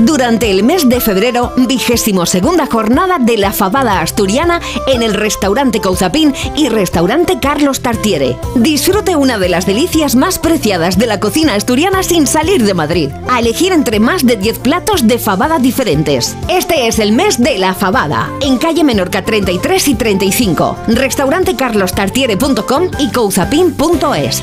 Durante el mes de febrero, vigésimo segunda jornada de la fabada asturiana en el restaurante Cauzapín y restaurante Carlos Tartiere. Disfrute una de las delicias más preciadas de la cocina asturiana sin salir de Madrid. A elegir entre más de 10 platos de fabada diferentes. Este es el mes de la fabada. En calle Menorca 33 y 35. Restaurantecarlostartiere.com y cauzapín.es.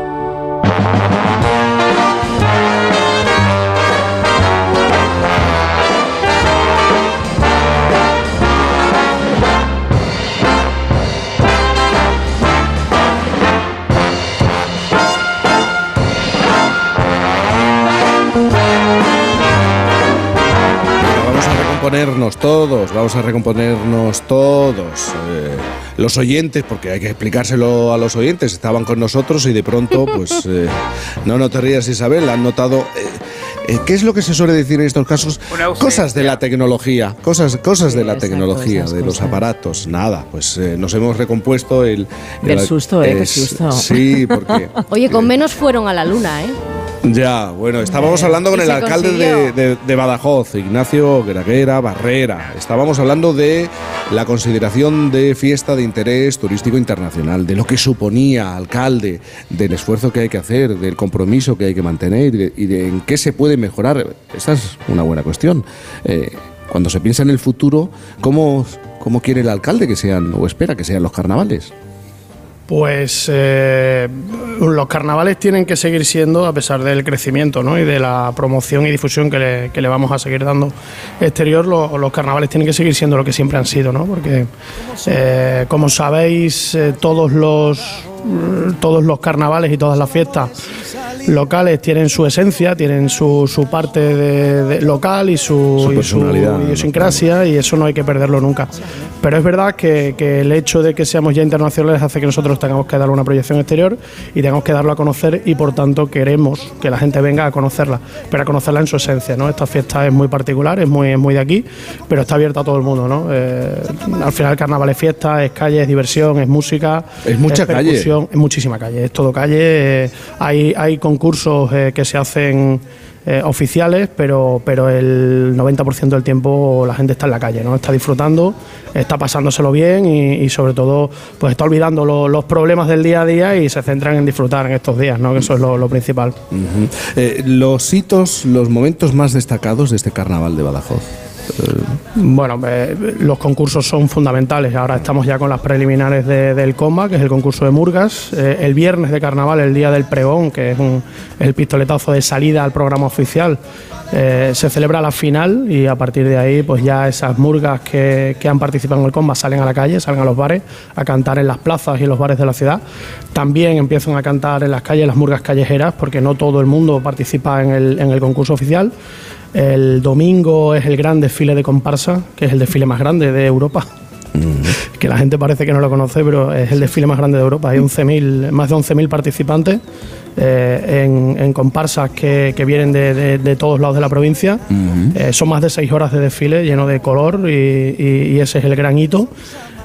Todos, vamos a recomponernos todos. Eh, los oyentes, porque hay que explicárselo a los oyentes, estaban con nosotros y de pronto, pues, eh, no, no te rías Isabel, han notado... Eh, ¿Qué es lo que se suele decir en estos casos? Cosas de la tecnología, cosas, cosas de la tecnología, de los aparatos. Nada, pues nos hemos recompuesto el... Del susto, ¿eh? Qué susto. Sí, porque... Oye, con menos fueron a la luna, ¿eh? Ya, bueno, estábamos hablando con el alcalde de, de, Badajoz, Ignacio Graguera Barrera. Estábamos hablando de la consideración de fiesta de interés turístico internacional, de lo que suponía, alcalde, del esfuerzo que hay que hacer, del compromiso que hay que mantener y de, en qué se puede mejorar. Esa es una buena cuestión. Eh, cuando se piensa en el futuro, ¿cómo, ¿cómo quiere el alcalde que sean o espera que sean los carnavales? Pues eh, los carnavales tienen que seguir siendo, a pesar del crecimiento ¿no? y de la promoción y difusión que le, que le vamos a seguir dando exterior, los carnavales tienen que seguir siendo lo que siempre han sido, ¿no? porque eh, como sabéis, eh, todos los todos los carnavales y todas las fiestas locales tienen su esencia, tienen su, su parte de, local y su, y su idiosincrasia y eso no hay que perderlo nunca. Pero es verdad que, que, el hecho de que seamos ya internacionales hace que nosotros tengamos que dar una proyección exterior y tengamos que darlo a conocer y por tanto queremos que la gente venga a conocerla, pero a conocerla en su esencia. ¿no? Esta fiesta es muy particular, es muy, es muy de aquí, pero está abierta a todo el mundo. ¿no? Eh, al final el carnaval es fiesta, es calle, es diversión, es música. Es mucha calle. Es muchísima calle, es todo calle. Eh, hay, hay concursos eh, que se hacen eh, oficiales, pero, pero el 90% del tiempo la gente está en la calle, ¿no? Está disfrutando, está pasándoselo bien y, sobre todo pues está olvidando los problemas del día a día y se centran en disfrutar en estos días, ¿no? Que eso es lo, principal. los hitos, los momentos más destacados de este carnaval de Badajoz. Bueno, eh, los concursos son fundamentales. Ahora estamos ya con las preliminares del COMA, que es el concurso de Murgas. Eh, el viernes de carnaval, el día del pregón, que es, el pistoletazo de salida al programa oficial, eh, se celebra la final y a partir de ahí, pues ya esas murgas que, han participado en el COMA salen a la calle, salen a los bares a cantar en las plazas y en los bares de la ciudad. También empiezan a cantar en las calles las murgas callejeras, porque no todo el mundo participa en el, en el concurso oficial. El domingo es el gran desfile de comparsa, que es el desfile más grande de Europa. Mm. Que la gente parece que no lo conoce, pero es el desfile más grande de Europa. Hay 11 más de 11.000 participantes eh, en, comparsas que, vienen de, todos lados de la provincia. Eh, son más de 6 horas de desfile lleno de color y, y ese es el gran hito.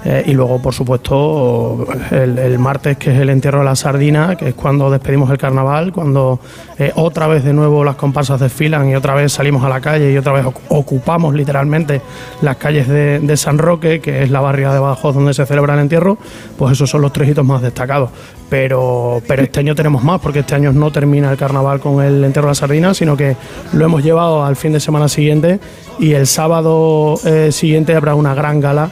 Eh, y luego, por supuesto, el, martes, que es el entierro de la sardina, que es cuando despedimos el carnaval, cuando eh, otra vez de nuevo las comparsas desfilan y otra vez salimos a la calle y otra vez ocupamos literalmente las calles de, San Roque, que es la barriada de Badajoz donde se celebra el entierro, pues esos son los tres hitos más destacados. Pero, pero este año tenemos más, porque este año no termina el carnaval con el entierro de la sardina, sino que lo hemos llevado al fin de semana siguiente y el sábado eh, siguiente habrá una gran gala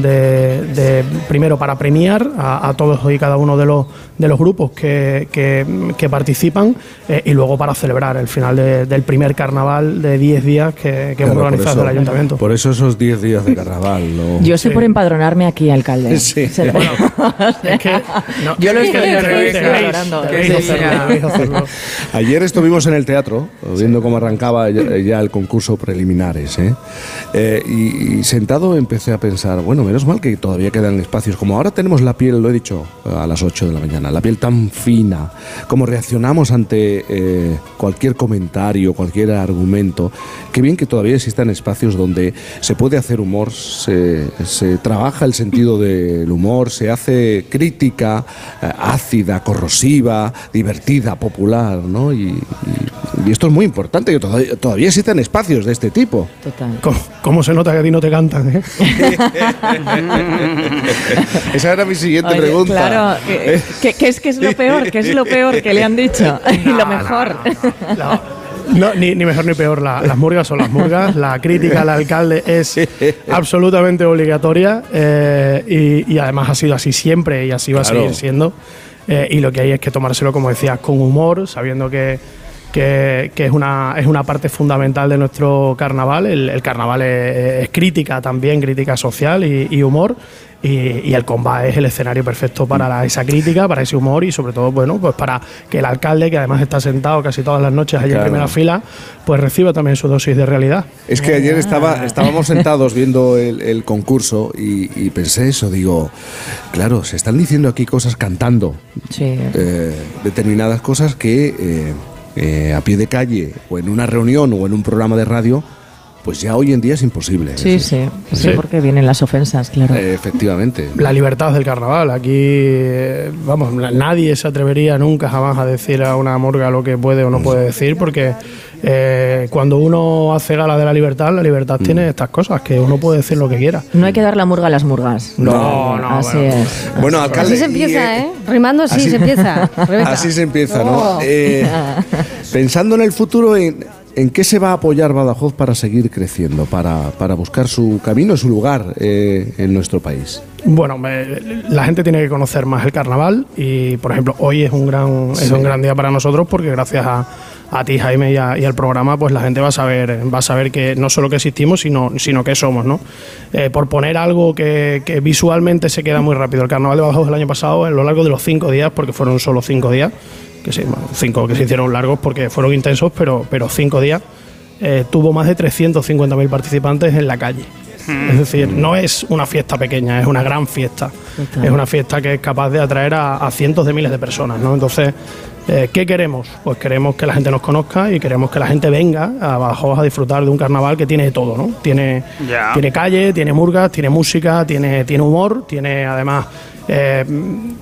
de, primero para premiar a, todos y cada uno de los, de los grupos que, que, participan eh, y luego para celebrar el final del primer carnaval de 10 días que, hemos organizado el ayuntamiento. Por eso esos 10 días de carnaval. Yo sé por empadronarme aquí, alcalde. Sí. es que, Yo lo estoy Ayer estuvimos en el teatro viendo cómo arrancaba ya, el concurso preliminares ¿eh? Eh, y, y sentado empecé a pensar, bueno, menos mal que todavía quedan espacios. Como ahora tenemos la piel, lo he dicho a las 8 de la mañana, la piel tan fina, como reaccionamos ante eh, cualquier comentario, cualquier argumento, qué bien que todavía existan espacios donde se puede hacer humor, se, trabaja el sentido del humor, se hace crítica eh, ácida, corrosiva, divertida, popular, ¿no? Y, esto es muy importante, que todavía, todavía existen espacios de este tipo. Total. ¿Cómo, se nota que a ti no te cantan? Eh? Esa era mi siguiente pregunta. Claro, ¿qué, es, que es lo peor? ¿Qué es lo peor que le han dicho? y lo mejor. No, ni, mejor ni peor, las murgas son las murgas. La crítica al alcalde es absolutamente obligatoria eh, y, además ha sido así siempre y así va a seguir siendo. Eh, y lo que hay es que tomárselo, como decías, con humor, sabiendo que, que, que es, una, es una parte fundamental de nuestro carnaval. El, el carnaval es, es crítica también, crítica social y, y humor. Y, y el combat es el escenario perfecto para la- esa crítica, para ese humor y sobre todo, bueno, pues para que el alcalde, que además está sentado casi todas las noches allí Claro. en primera fila, pues reciba también su dosis de realidad. Es que ayer estaba, estábamos sentados viendo el, el concurso y, y pensé eso, digo, claro, se están diciendo aquí cosas cantando, eh, determinadas cosas que eh, eh, a pie de calle o en una reunión o en un programa de radio, pues ya hoy en día es imposible. Sí, sí, sí, Sí. porque vienen las ofensas, claro. Eh, efectivamente. La libertad del carnaval. Aquí, eh, vamos, na- nadie se atrevería nunca jamás a decir a una murga lo que puede o no puede decir, porque eh, cuando uno hace gala de la libertad, la libertad Mm. tiene estas cosas, que uno puede decir lo que quiera. No hay que dar la murga a las murgas. No, no, Así bueno. es. Bueno, Así alcalde. se y, empieza, eh, ¿eh? Rimando así, así- se empieza. Rebeca. Así se empieza, ¿no? Oh. Eh, pensando en el futuro, en, en qué se va a apoyar Badajoz para seguir creciendo, para, para buscar su camino, su lugar eh, en nuestro país. Bueno, me- la gente tiene que conocer más el carnaval y, por ejemplo, hoy es un gran, es un gran día para nosotros porque gracias a, a ti, Jaime, y, a- y al programa, pues la gente va a saber, va a saber que no solo que existimos, sino, sino que somos, ¿no? Eh, por poner algo que, que visualmente se queda muy rápido. El carnaval de Badajoz del año pasado, a lo largo de los cinco días, porque fueron solo cinco días, que sí, bueno, cinco que se hicieron largos porque fueron intensos, pero, pero cinco días, eh, tuvo más de 350.000 participantes en la calle. Es decir, no es una fiesta pequeña, es una gran fiesta. Es una fiesta que es capaz de atraer a, a cientos de miles de personas, ¿no? Entonces, eh, ¿qué queremos? Pues queremos que la gente nos conozca y queremos que la gente venga a Badajoz a disfrutar de un carnaval que tiene de todo, ¿no? Tiene, tiene calle, tiene murgas, tiene música, tiene, tiene humor, tiene además eh,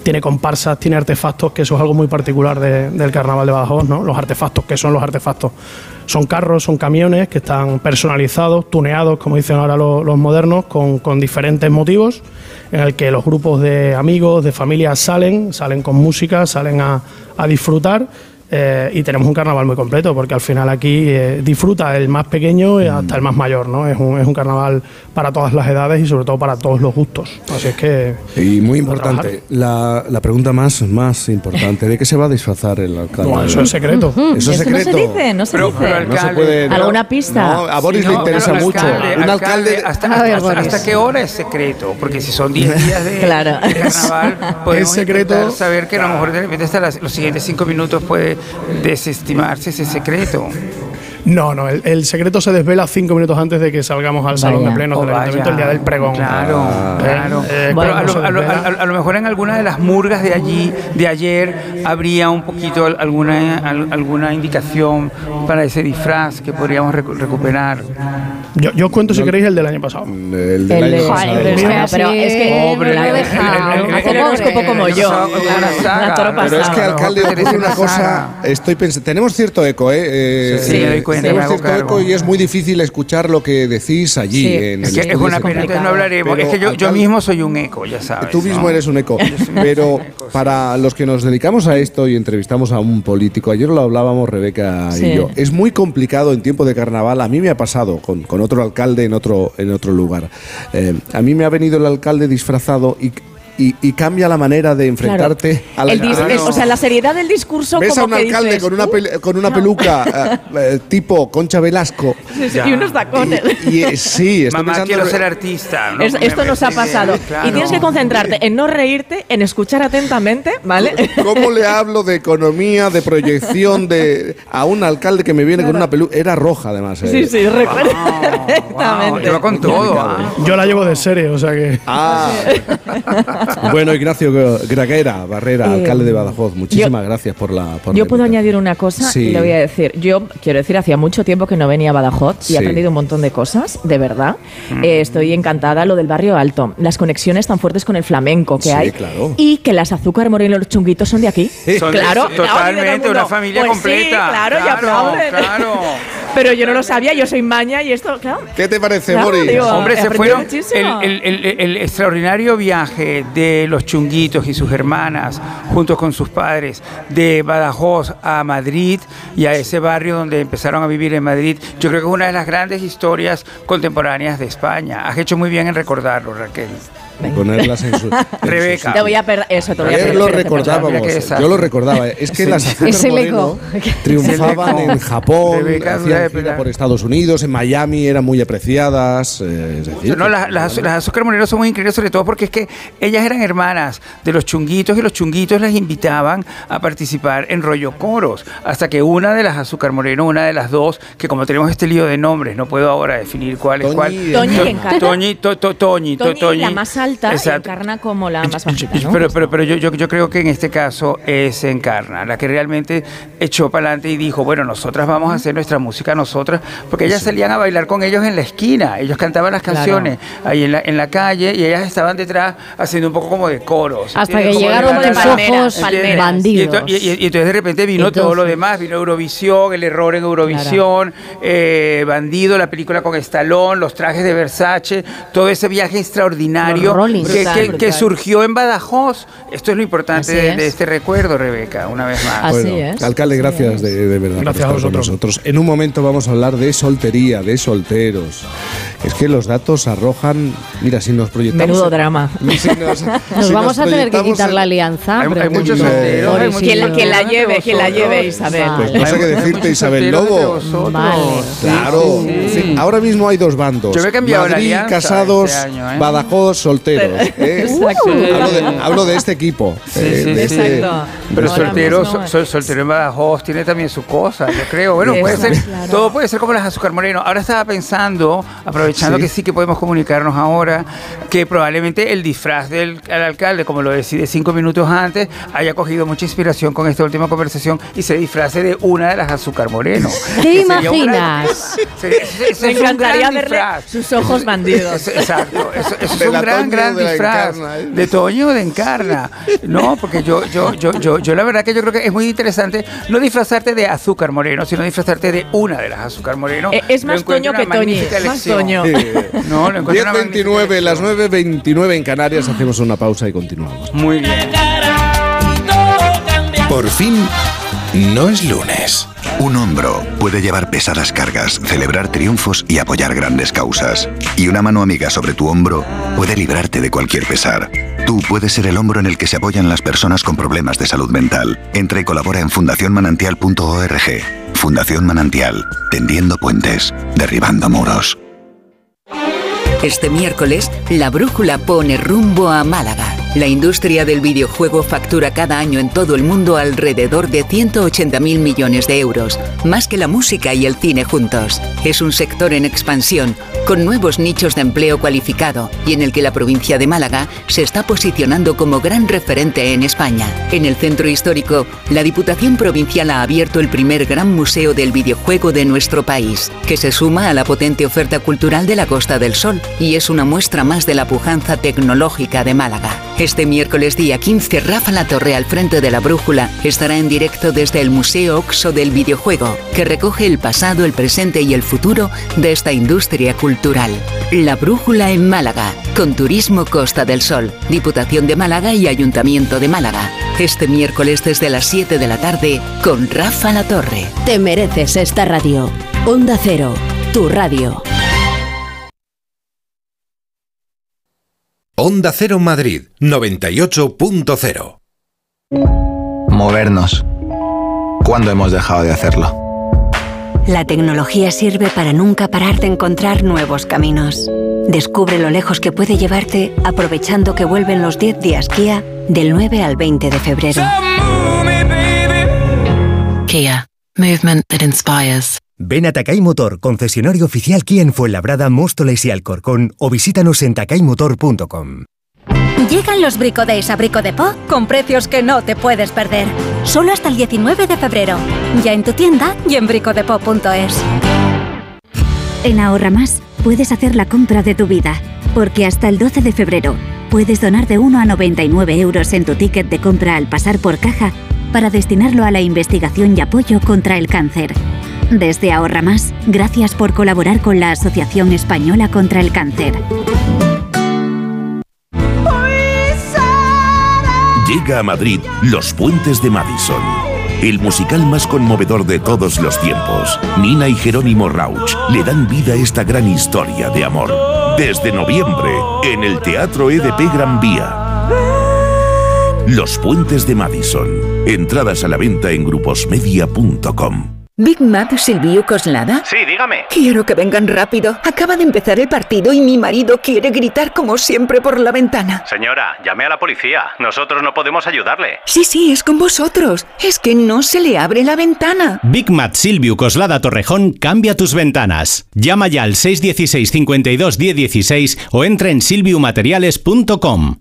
tiene comparsas, tiene artefactos, que eso es algo muy particular de- del carnaval de Badajoz, ¿no? Los artefactos, ¿qué son los artefactos? Son carros, son camiones que están personalizados, tuneados, como dicen ahora los, modernos, con, con diferentes motivos, en el que los grupos de amigos, de familias salen, salen con música, salen a, a disfrutar. Eh, y tenemos un carnaval muy completo, porque al final aquí eh, disfruta el más pequeño y hasta el más mayor, ¿no? Es un, es un carnaval para todas las edades y sobre todo para todos los gustos. Así es que... Y muy a importante, la, la pregunta más, más importante, ¿de qué se va a disfrazar el alcalde? No, eso es secreto. Eso es Eso no se secreto. dice, no se Pero- dice. pero No se alcalde, puede. ¿Alguna pista? No, a Boris Sí, le no, interesa pero mucho. alcalde, un alcalde. hasta, A ver, hasta-. ¿hasta qué hora es secreto? Porque si son 10 días de, Claro. de carnaval, podemos secreto. intentar saber que a lo mejor de repente hasta las- los siguientes 5 minutos puede desestimarse ese secreto. No, no, el, el secreto se desvela cinco minutos antes de que salgamos al salón Vaya. de plenos Oh, del ayuntamiento vaya. el día del pregón. Claro, Eh, claro. eh, Pero a lo, a lo- a- a lo mejor en alguna de las murgas de allí, de ayer, habría un poquito al- alguna, al- alguna indicación para ese disfraz que podríamos recu- recuperar. yo, yo os cuento si queréis el del año pasado. El del El año de- pasado. Bueno, pero es que Pobre, el- la- el- el- hacer horóscopo como yo. pero es que, alcalde, una cosa. Estoy pensando. Tenemos cierto eco, ¿eh? Eh, Sí, Tenemos hago cierto cargo. eco y es muy difícil escuchar lo que decís allí. Sí. en Es el que es una pena, entonces no hablaremos. Pero, es que yo, yo mismo soy un eco, ya sabes. Tú mismo ¿no? eres un eco. Pero para los que nos dedicamos a esto y entrevistamos a un político, ayer lo hablábamos Rebeca Sí. y yo, es muy complicado en tiempo de carnaval. A mí me ha pasado con, con otro alcalde en otro, en otro lugar. Eh, a mí me ha venido el alcalde disfrazado y, y- y cambia la manera de enfrentarte a la El Claro. o sea, la seriedad del discurso Ves a un que alcalde dices, con una, "Uh, pel- con una peluca eh, eh, tipo Concha Velasco. sí, sí, y unos tacones. Y, eh, sí, estoy Mamá, pensando quiero ser artista. ¿no? Es- Me- esto nos ha sí, pasado. claro. Y tienes que concentrarte en no reírte, en escuchar atentamente, ¿vale? ¿Cómo le hablo de economía, de proyección, de a un alcalde que me viene con una peluca? Era roja, además. eh. Sí, sí, recuerdo Wow, perfectamente. con todo. Yo la llevo de serie, o sea que. Ah. bueno, Ignacio Graguera, Barrera, Eh, alcalde de Badajoz, muchísimas gracias por la. Por Yo la puedo añadir una cosa Sí. y le voy a decir. Yo quiero decir, hacía mucho tiempo que no venía a Badajoz y Sí. he aprendido un montón de cosas, de verdad. Eh, estoy encantada lo del barrio alto, las conexiones tan fuertes con el flamenco que Sí, hay claro. y que las azúcar moreno y los chunguitos son de aquí. Son de- claro, sí, totalmente, una familia Pues sí, completa. claro, y Claro, aplauden. claro. Pero yo no lo sabía, yo soy maña y esto, claro. ¿Qué te parece, Claro, Boris? digo, Hombre, se fueron. El, el- el- el extraordinario viaje de los chunguitos y sus hermanas, junto con sus padres, de Badajoz a Madrid y a ese barrio donde empezaron a vivir en Madrid, yo creo que es una de las grandes historias contemporáneas de España. Has hecho muy bien en recordarlo, Raquel. Ponerlas en su. Rebeca. Te voy a perder eso, te voy a Ayer perder. lo recordábamos, yo lo recordaba. Es que Sí. las azúcar moreno triunfaban en Japón, Rebeca, hacían gira por Estados Unidos, en Miami eran muy apreciadas. eh, es decir, No, las, las, las azúcar morenos son muy increíbles, sobre todo porque es que ellas eran hermanas de los chunguitos y los chunguitos las invitaban a participar en rollo coros. Hasta que una de las azúcar moreno, una de las dos, que como tenemos este lío de nombres, no puedo ahora definir cuál es Toñi, cuál. Toñi Toñi, Toñi. la más alta, Exacto. encarna como la más bajita, ¿no? Pero, pero, pero yo, yo, yo creo que en este caso es Encarna, la que realmente echó para adelante y dijo, bueno, nosotras vamos a hacer nuestra música nosotras, porque ellas salían a bailar con ellos en la esquina, ellos cantaban las Claro. canciones ahí en la, en la calle y ellas estaban detrás haciendo un poco como de coros. Hasta ¿entiendes? que llegaron palmeras, ojos palmeras. Bandidos. y- y- y entonces de repente vino todo lo demás, vino Eurovisión, el error en Eurovisión, eh, Bandido, la película con Stallone, los trajes de Versace, todo ese viaje extraordinario Los Rollins. que, Brutal, que- brutal. que surgió en Badajoz. Esto es lo importante Así de, es. de este recuerdo, Rebeca, una vez más. Así Bueno, es. Alcalde, así gracias es. de, de verdad por Gracias a estar con vosotros. nosotros. En un momento vamos a hablar de soltería, de solteros. Es que los datos arrojan. Mira, si nos proyectamos. Menudo drama. si nos, Nos si vamos a tener que quitar en- la alianza. Hay- hay muchos solteros, hay muchos Quien la, quien la lleve, quien la lleve. Isabel. Pues no sé qué Hay- hay decirte, Isabel Lobo. Vale. Claro. Sí. Sí, Ahora mismo hay dos bandos. Yo me he cambiado la Madrid, alianza casados, este año, ¿eh? Badajoz, solteros. ¿Eh? Exacto. Hablo, de, hablo de este equipo. Sí, eh, sí, de sí. este- Exacto. Pero Ahora soltero, mismo, sol- sol- soltero en Badajoz tiene también su cosa, yo creo. Bueno, puede Eso, ser, claro. todo puede ser como las azúcar moreno. Ahora estaba pensando, aprovechando Sí. que sí que podemos comunicarnos ahora, que probablemente el disfraz del al alcalde, como lo decide cinco minutos antes, haya cogido mucha inspiración con esta última conversación y se disfrace de una de las azúcar moreno. ¿Qué Que sería un gran- imaginas? sería- Me encantaría gran verle disfraz. sus ojos bandidos. Exacto, eso, eso es un la gran, Toño disfraz Encarna, ¿eh? de Toño de Encarna. No, porque yo, yo, yo, yo, yo la verdad que yo creo que es muy interesante no disfrazarte de azúcar moreno, sino disfrazarte de una de las azúcar moreno. Eh, es más Toño que magnífica más. Toño. No, lo encuentro una magnífica 10.29, las 9.29 en Canarias, hacemos una pausa y continuamos. Muy bien. Por fin, no es lunes. Un hombro puede llevar pesadas cargas, celebrar triunfos y apoyar grandes causas. Y una mano amiga sobre tu hombro puede librarte de cualquier pesar. Tú puedes ser el hombro en el que se apoyan las personas con problemas de salud mental. Entra y colabora en fundacionmanantial.org. Fundación Manantial, tendiendo puentes, derribando muros. Este miércoles, la brújula pone rumbo a Málaga. La industria del videojuego factura cada año en todo el mundo alrededor de 180.000 millones de euros, más que la música y el cine juntos. Es un sector en expansión, con nuevos nichos de empleo cualificado y en el que la provincia de Málaga se está posicionando como gran referente en España. En el centro histórico, la Diputación Provincial ha abierto el primer gran museo del videojuego de nuestro país, que se suma a la potente oferta cultural de la Costa del Sol y es una muestra más de la pujanza tecnológica de Málaga. Este miércoles día 15, Rafa La Torre al frente de la Brújula estará en directo desde el Museo Oxo del Videojuego, que recoge el pasado, el presente y el futuro de esta industria cultural. La Brújula en Málaga, con Turismo Costa del Sol, Diputación de Málaga y Ayuntamiento de Málaga. Este miércoles desde las 7 de la tarde con Rafa La Torre. Te mereces esta radio. Onda Cero, tu radio. Onda Cero Madrid 98.0. Movernos. ¿Cuándo hemos dejado de hacerlo? La tecnología sirve para nunca parar de encontrar nuevos caminos. Descubre lo lejos que puede llevarte aprovechando que vuelven los 10 días Kia del 9 al 20 de febrero. Kia. Movement that inspires. Ven a Takay Motor, concesionario oficial Kia en Fuenlabrada, Móstoles y Alcorcón o visítanos en takaymotor.com. Llegan los Brico Days a Brico de Po con precios que no te puedes perder. Solo hasta el 19 de febrero. Ya en tu tienda y en bricodepo.es. En Ahorra Más puedes hacer la compra de tu vida, porque hasta el 12 de febrero puedes donar de 1 a 99 euros en tu ticket de compra al pasar por caja para destinarlo a la investigación y apoyo contra el cáncer. Desde Ahorra Más, gracias por colaborar con la Asociación Española contra el Cáncer. Llega a Madrid Los Puentes de Madison. El musical más conmovedor de todos los tiempos. Nina y Jerónimo Rauch le dan vida a esta gran historia de amor. Desde noviembre, en el Teatro EDP Gran Vía. Los Puentes de Madison. Entradas a la venta en gruposmedia.com. Big Mac Silvio Coslada. Sí, dígame. Quiero que vengan rápido. Acaba de empezar el partido y mi marido quiere gritar como siempre por la ventana. Señora, llame a la policía. Nosotros no podemos ayudarle. Sí, sí, es con vosotros. Es que no se le abre la ventana. Big Mat Silvio Coslada Torrejón cambia tus ventanas. Llama ya al 616 52 1016 o entra en silviumateriales.com.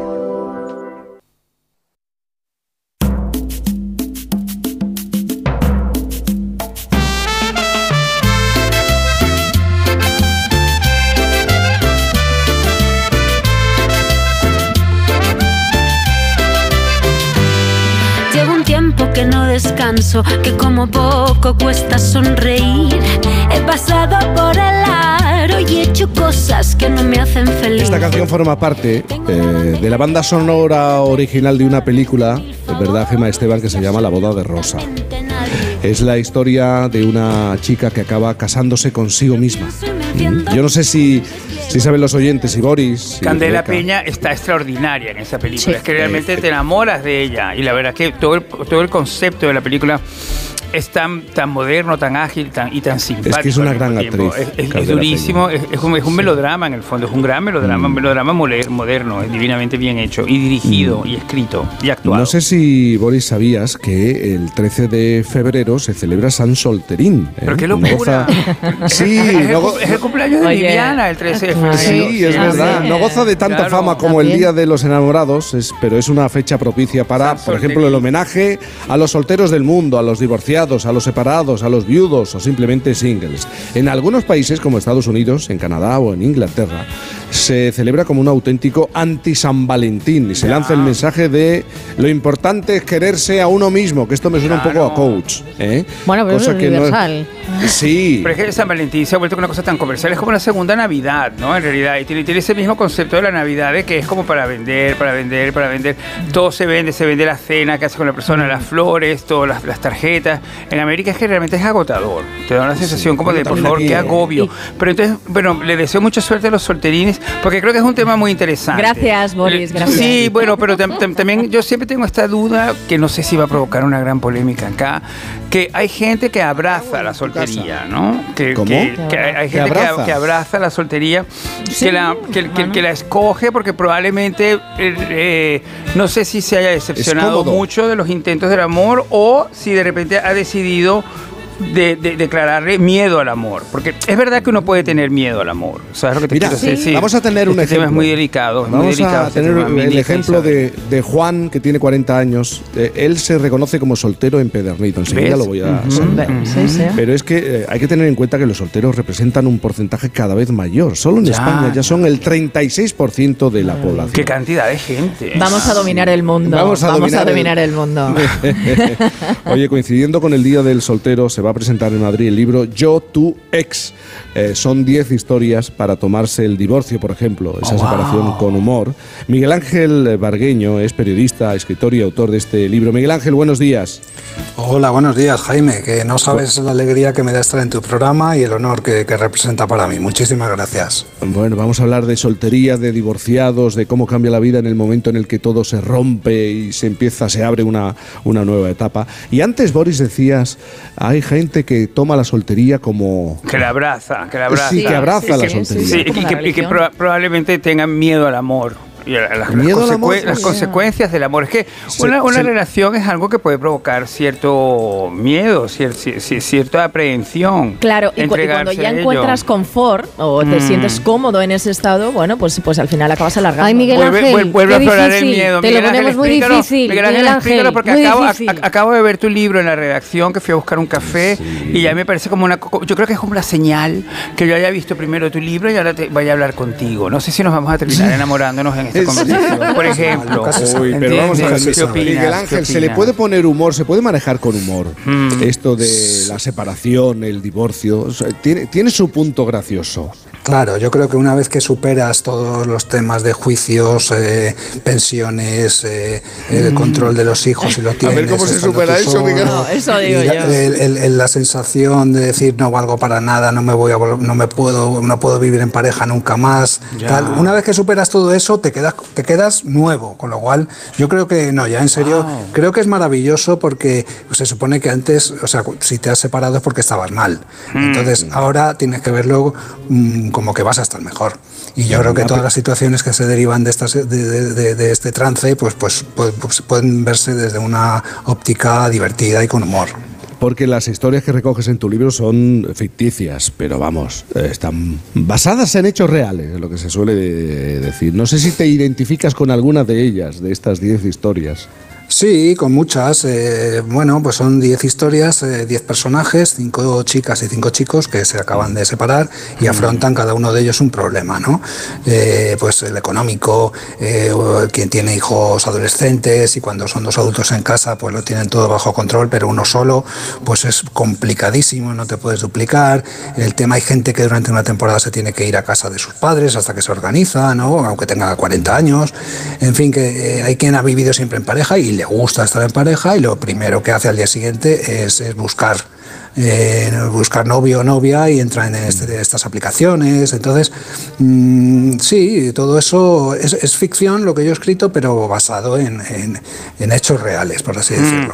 que como poco cuesta sonreír. He pasado por el aro y he hecho cosas que no me hacen feliz. Esta canción forma parte eh, de la banda sonora original de una película, es verdad, Gema Esteban, que se llama La boda de Rosa. Es la historia de una chica que acaba casándose consigo misma. Mm. Yo no sé si, si saben los oyentes, y Boris. Candela Rebeca. Peña está extraordinaria en esa película. Sí. Es que realmente te enamoras de ella. Y la verdad que todo el, todo el concepto de la película es tan, tan moderno, tan ágil tan, y tan simpático. Es que es una gran actriz, Es, es- es durísimo, es, es un, es un melodrama en el fondo, es un gran melodrama, Mm. un melodrama moler- moderno, es divinamente bien hecho y dirigido y escrito y actuado. No sé si, Boris, sabías que el 13 de febrero se celebra San Solterín. ¿eh? Pero qué No locura. goza- Sí, es, el, no go- es el cumpleaños de Oye. Viviana, el 13 de febrero. Sí, es verdad. No goza de tanta Claro. fama como el También. Día de los Enamorados, es- pero es una fecha propicia para, por ejemplo, el homenaje a los solteros del mundo, a los divorciados, a los separados, a los viudos o simplemente singles. En algunos países, como Estados Unidos, en Canadá o en Inglaterra, se celebra como un auténtico anti-San Valentín y se lanza el mensaje de lo importante es quererse a uno mismo, que esto me suena un poco a coach. ¿eh? Bueno, pero Cosa es que no es- universal. Sí. Pero es que San Valentín se ha vuelto una cosa tan comercial, es como la segunda Navidad, ¿no? En realidad, y tiene, tiene ese mismo concepto de la Navidad, de que es como para vender, para vender, para vender. Todo se vende, se vende la cena que hace con la persona, las flores, todas las, las tarjetas. En América es que realmente es agotador. Te da una sensación como de, por favor, qué eh. agobio. Pero entonces, bueno, le deseo mucha suerte a los solterines, porque creo que es un tema muy interesante. Gracias, Boris, gracias. Sí, bueno, pero tam- tam- también yo siempre tengo esta duda, que no sé si va a provocar una gran polémica acá, que hay gente que abraza la soltería, ¿no? Que, ¿Cómo? que- que hay, hay ¿Que gente que, abraza? que abraza la soltería, que, la, que, que- que la escoge porque probablemente, eh, eh, no sé si se haya decepcionado mucho de los intentos del amor o si de repente ha decidido... De, de- declararle miedo al amor, porque es verdad que uno puede tener miedo al amor, ¿sabes lo que te Mira, quiero decir? vamos a tener un Este tema ejemplo. es muy delicado, es muy Vamos delicado a este tener tema, el ejemplo de, de Juan, que tiene 40 años. Eh, él se reconoce como soltero empedernido. Enseguida ¿Ves? lo voy a Ujú. saludar. Sí, sí. Pero es que eh, hay que tener en cuenta que los solteros representan un porcentaje cada vez mayor. Solo en Ya. España ya son el 36% de la población. Qué cantidad de gente. Vamos a dominar el mundo. Vamos a dominar el- dominar el mundo. Oye, coincidiendo con el Día del Soltero, se va va a presentar en Madrid el libro Yo, tu ex. Eh, son 10 historias para tomarse el divorcio, por ejemplo, esa Oh, wow. separación con humor. Miguel Ángel Bargueño es periodista, escritor y autor de este libro. Miguel Ángel, buenos días. Hola, buenos días, Jaime. Que no sabes la alegría que me da estar en tu programa y el honor que, que representa para mí. Muchísimas gracias. Bueno, vamos a hablar de soltería, de divorciados, de cómo cambia la vida en el momento en el que todo se rompe y se empieza, se abre una, una nueva etapa. Y antes, Boris, decías, hay gente que toma la soltería como... Que la abraza, que la abraza. Sí, que abraza la soltería. Sí, y que, y que proba- probablemente tengan miedo al amor. Y a las, las Miedo al consecu- amor, las sí. consecuencias del amor. Es que Se- una, una se- relación es algo que puede provocar cierto miedo, cier- cier- cier- cierta aprehensión. Claro, y, cu- y cuando ya encuentras confort o te Mm. sientes cómodo en ese estado, bueno, pues, pues al final acabas alargando. Ay, Miguel Vuelve, Ángel, vuel- vuelve qué a el miedo. Te Miguel lo Ángel, ponemos muy difícil, Miguel Ángel, Miguel explícalo Ángel, porque muy acabo, difícil. ac- acabo de ver tu libro en la redacción, que fui a buscar un café y ya me parece como una... Yo creo que es como una señal que yo haya visto primero tu libro y ahora te vaya a hablar contigo. No sé si nos vamos a terminar enamorándonos en esta Sí. conversación. Por ejemplo. Uy, pero vamos a ver, ¿Entiendes? ¿Qué opinas? Miguel ¿Qué Ángel, se le puede poner humor, se puede manejar con humor. Mm. Esto de la separación, el divorcio, tiene, tiene su punto gracioso. Claro, yo creo que una vez que superas todos los temas de juicios, eh, pensiones, eh, el control de los hijos y lo Mm. A tienes. ver cómo se supera eso, solo, Miguel. No, eso digo la, yo. el- el- el- la sensación de decir no valgo para nada, no me voy a no me puedo, no puedo vivir en pareja nunca más. Tal. Una vez que superas todo eso, te quedas, te quedas nuevo. Con lo cual, yo creo que no, ya en serio, creo que es maravilloso porque se supone que antes, o sea, si te has separado es porque estabas mal. Entonces, ahora tienes que verlo mm, como que vas a estar mejor. Y yo creo que todas las situaciones que se derivan de, estas, de, de- de- este trance, pues, pues, pues, pues pueden verse desde una óptica divertida y con humor. Porque las historias que recoges en tu libro son ficticias, pero vamos, eh, están basadas en hechos reales, es lo que se suele de- decir. No sé si te identificas con alguna de ellas, de estas 10 historias. Sí, con muchas. eh, bueno, pues son 10 historias, 10 personajes, 5 chicas y 5 chicos que se acaban de separar y afrontan cada uno de ellos un problema, ¿no? Eh, pues el económico, eh, quien tiene hijos adolescentes y cuando son dos adultos en casa, pues lo tienen todo bajo control, pero uno solo, pues es complicadísimo, no te puedes duplicar. El tema, hay gente que durante una temporada se tiene que ir a casa de sus padres hasta que se organiza, ¿no? Aunque tenga 40 años. En fin, que eh, hay quien ha vivido siempre en pareja y le gusta estar en pareja y lo primero que hace al día siguiente es, es buscar eh, buscar novio o novia y entra en este- estas aplicaciones. Entonces, mm, sí, todo eso es, es ficción lo que yo he escrito, pero basado en, en- en hechos reales, por así decirlo.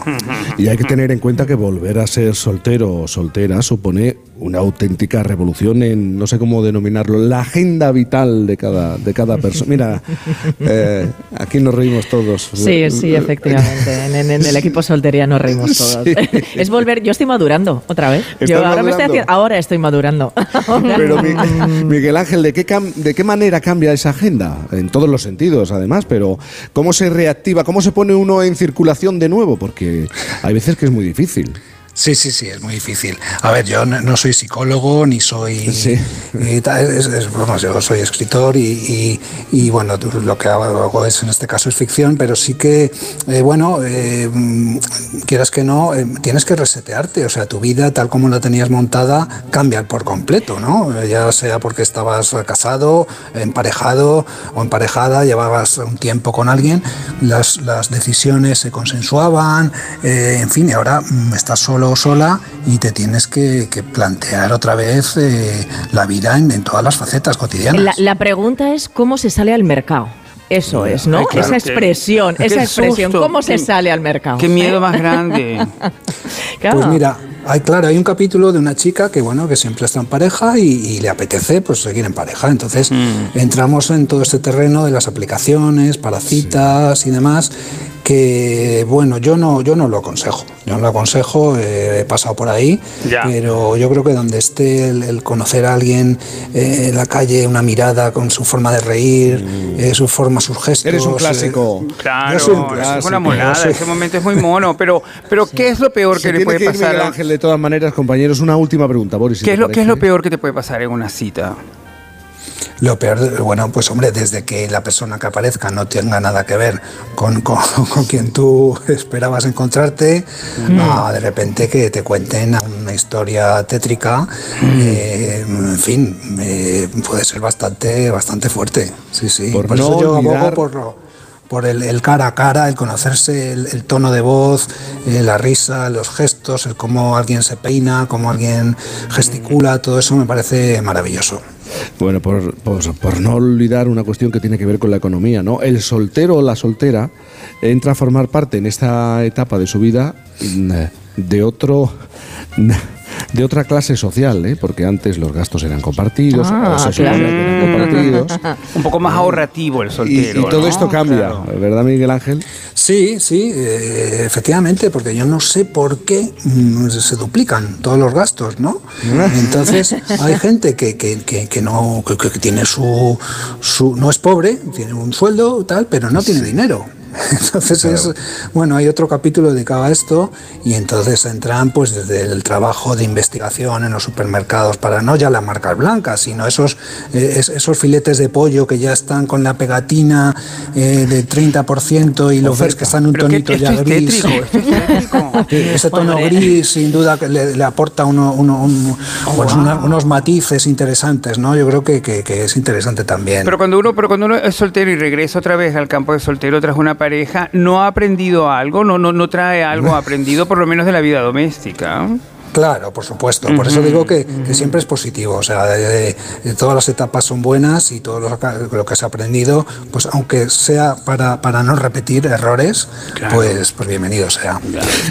Y hay que tener en cuenta que volver a ser soltero o soltera supone una auténtica revolución en, no sé cómo denominarlo, la agenda vital de cada, de cada persona. Mira, eh, aquí nos reímos todos. Sí, sí, efectivamente. En, en- en el equipo soltería nos reímos todos. Sí. Es volver, yo estoy madurando otra vez. ¿Estás Yo ahora me estoy haciendo, ahora estoy madurando. Pero Mi- Miguel Ángel, ¿de qué, cam- ¿de qué manera cambia esa agenda? En todos los sentidos, además, pero ¿cómo se reactiva? ¿Cómo se pone uno en circulación de nuevo? Porque hay veces que es muy difícil. Sí, sí, sí, es muy difícil. A ver, yo no, no soy psicólogo ni soy. tal, es- es- vamos, yo soy escritor y, y- y, bueno, lo que hago es, en este caso es ficción, pero sí que, eh, bueno, eh, quieras que no, eh, tienes que resetearte. O sea, tu vida tal como la tenías montada cambia por completo, ¿no? Ya sea porque estabas casado, emparejado o emparejada, llevabas un tiempo con alguien, las, las decisiones se consensuaban, en fin, y ahora mm, estás solo o sola y te tienes que, que plantear otra vez eh, la vida en, en todas las facetas cotidianas. La, la pregunta es cómo se sale al mercado. Eso es, ¿no? Ay, claro, esa qué- expresión, qué esa expresión, susto, ¿cómo se qué- sale al mercado? Qué miedo más grande. Claro. Pues mira, hay, claro, hay un capítulo de una chica que bueno, que siempre está en pareja y, y le apetece pues seguir en pareja. Entonces entramos en todo este terreno de las aplicaciones para citas y demás que bueno, yo no, yo no lo aconsejo. Yo no lo aconsejo, eh, he pasado por ahí, Ya. pero yo creo que donde esté el, el conocer a alguien eh, en la calle, una mirada con su forma de reír, eh, su forma, sus gestos. Eres un eh, clásico. Claro, Yo soy un eso es una monada, soy- ese momento es muy mono, pero, pero ¿qué es lo peor Se que le tiene puede que ir pasar? De todas maneras, compañeros, una última pregunta, Boris. si ¿Qué es, lo, ¿Qué es parece. lo peor que te puede pasar en una cita? Lo peor, bueno, pues hombre, desde que la persona que aparezca no tenga nada que ver con, con, con quien tú esperabas encontrarte, a de repente que te cuenten una historia tétrica, eh, en fin, eh, puede ser bastante, bastante fuerte. Sí, sí. Por Por, no eso yo abogo olvidar- por lo- por el, cara a cara, el conocerse el, tono de voz, eh, la risa, los gestos, el cómo alguien se peina, cómo alguien gesticula, todo eso me parece maravilloso. Bueno, por, por- no olvidar una cuestión que tiene que ver con la economía, ¿no? El soltero o la soltera entra a formar parte en esta etapa de su vida mm, de otro de otra clase social, ¿eh? porque antes los gastos eran compartidos, Ah, o se claro. eran compartidos. Un poco más ahorrativo el soltero. y todo ¿no? esto cambia, Claro. ¿verdad, Miguel Ángel? Sí, sí, eh, efectivamente, porque yo no sé por qué mm, se duplican todos los gastos, ¿no? Entonces hay gente que, que, que, que no que, que tiene su, su no es pobre, tiene un sueldo tal, pero no tiene dinero. Entonces es bueno, hay otro capítulo dedicado a esto y entonces entran pues desde el trabajo de investigación en los supermercados para no ya las marcas blancas, sino esos eh, es- esos filetes de pollo que ya están con la pegatina eh, de 30% y los ves que están en un Pero que tonito esto ya es gris. tétrico, esto es tétrico. Ese tono gris sin duda que le, le aporta uno- uno- un- pues una- unos matices interesantes, ¿no? Yo creo que, que- que es interesante también. Pero cuando uno, pero cuando uno es soltero y regresa otra vez al campo de soltero tras una pareja, no ha aprendido algo, no, no, no trae algo aprendido por lo menos de la vida doméstica. Claro, por supuesto. Por eso digo que, que siempre es positivo. O sea, de- de todas las etapas son buenas y todo lo, que- lo que se ha aprendido, pues aunque sea para, para no repetir errores, pues, pues bienvenido sea.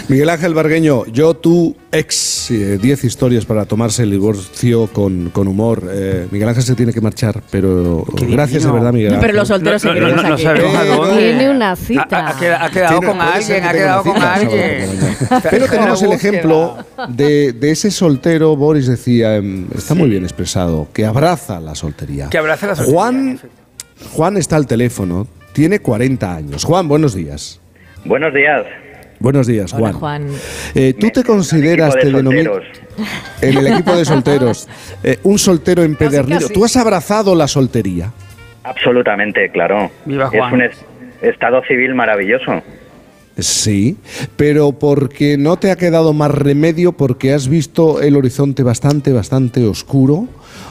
Miguel Ángel Bargueño, yo, tú, ex, eh, 10 historias para tomarse el divorcio con, con humor. Eh, Miguel Ángel se tiene que marchar, pero gracias de verdad, Miguel Ángel. Pero los solteros No, no, seguiremos no, no aquí. Tiene una cita. ha queda- ha quedado con alguien, ha quedado con alguien. Pero tenemos en el ejemplo de, de ese soltero, Boris decía, em, está muy bien expresado, que abraza la soltería. Que abraza la soltería, Juan, Juan está al teléfono, tiene 40 años. Juan, buenos días. Buenos días. Buenos días, Hola, Juan. Juan. Eh, ¿Tú te consideras, te denominas en el equipo de solteros, eh, un soltero empedernido? casi. ¿Tú has abrazado la soltería? Absolutamente, claro. Viva Es Juan. un es- estado civil maravilloso. Sí, pero porque no te ha quedado más remedio porque has visto el horizonte bastante, bastante oscuro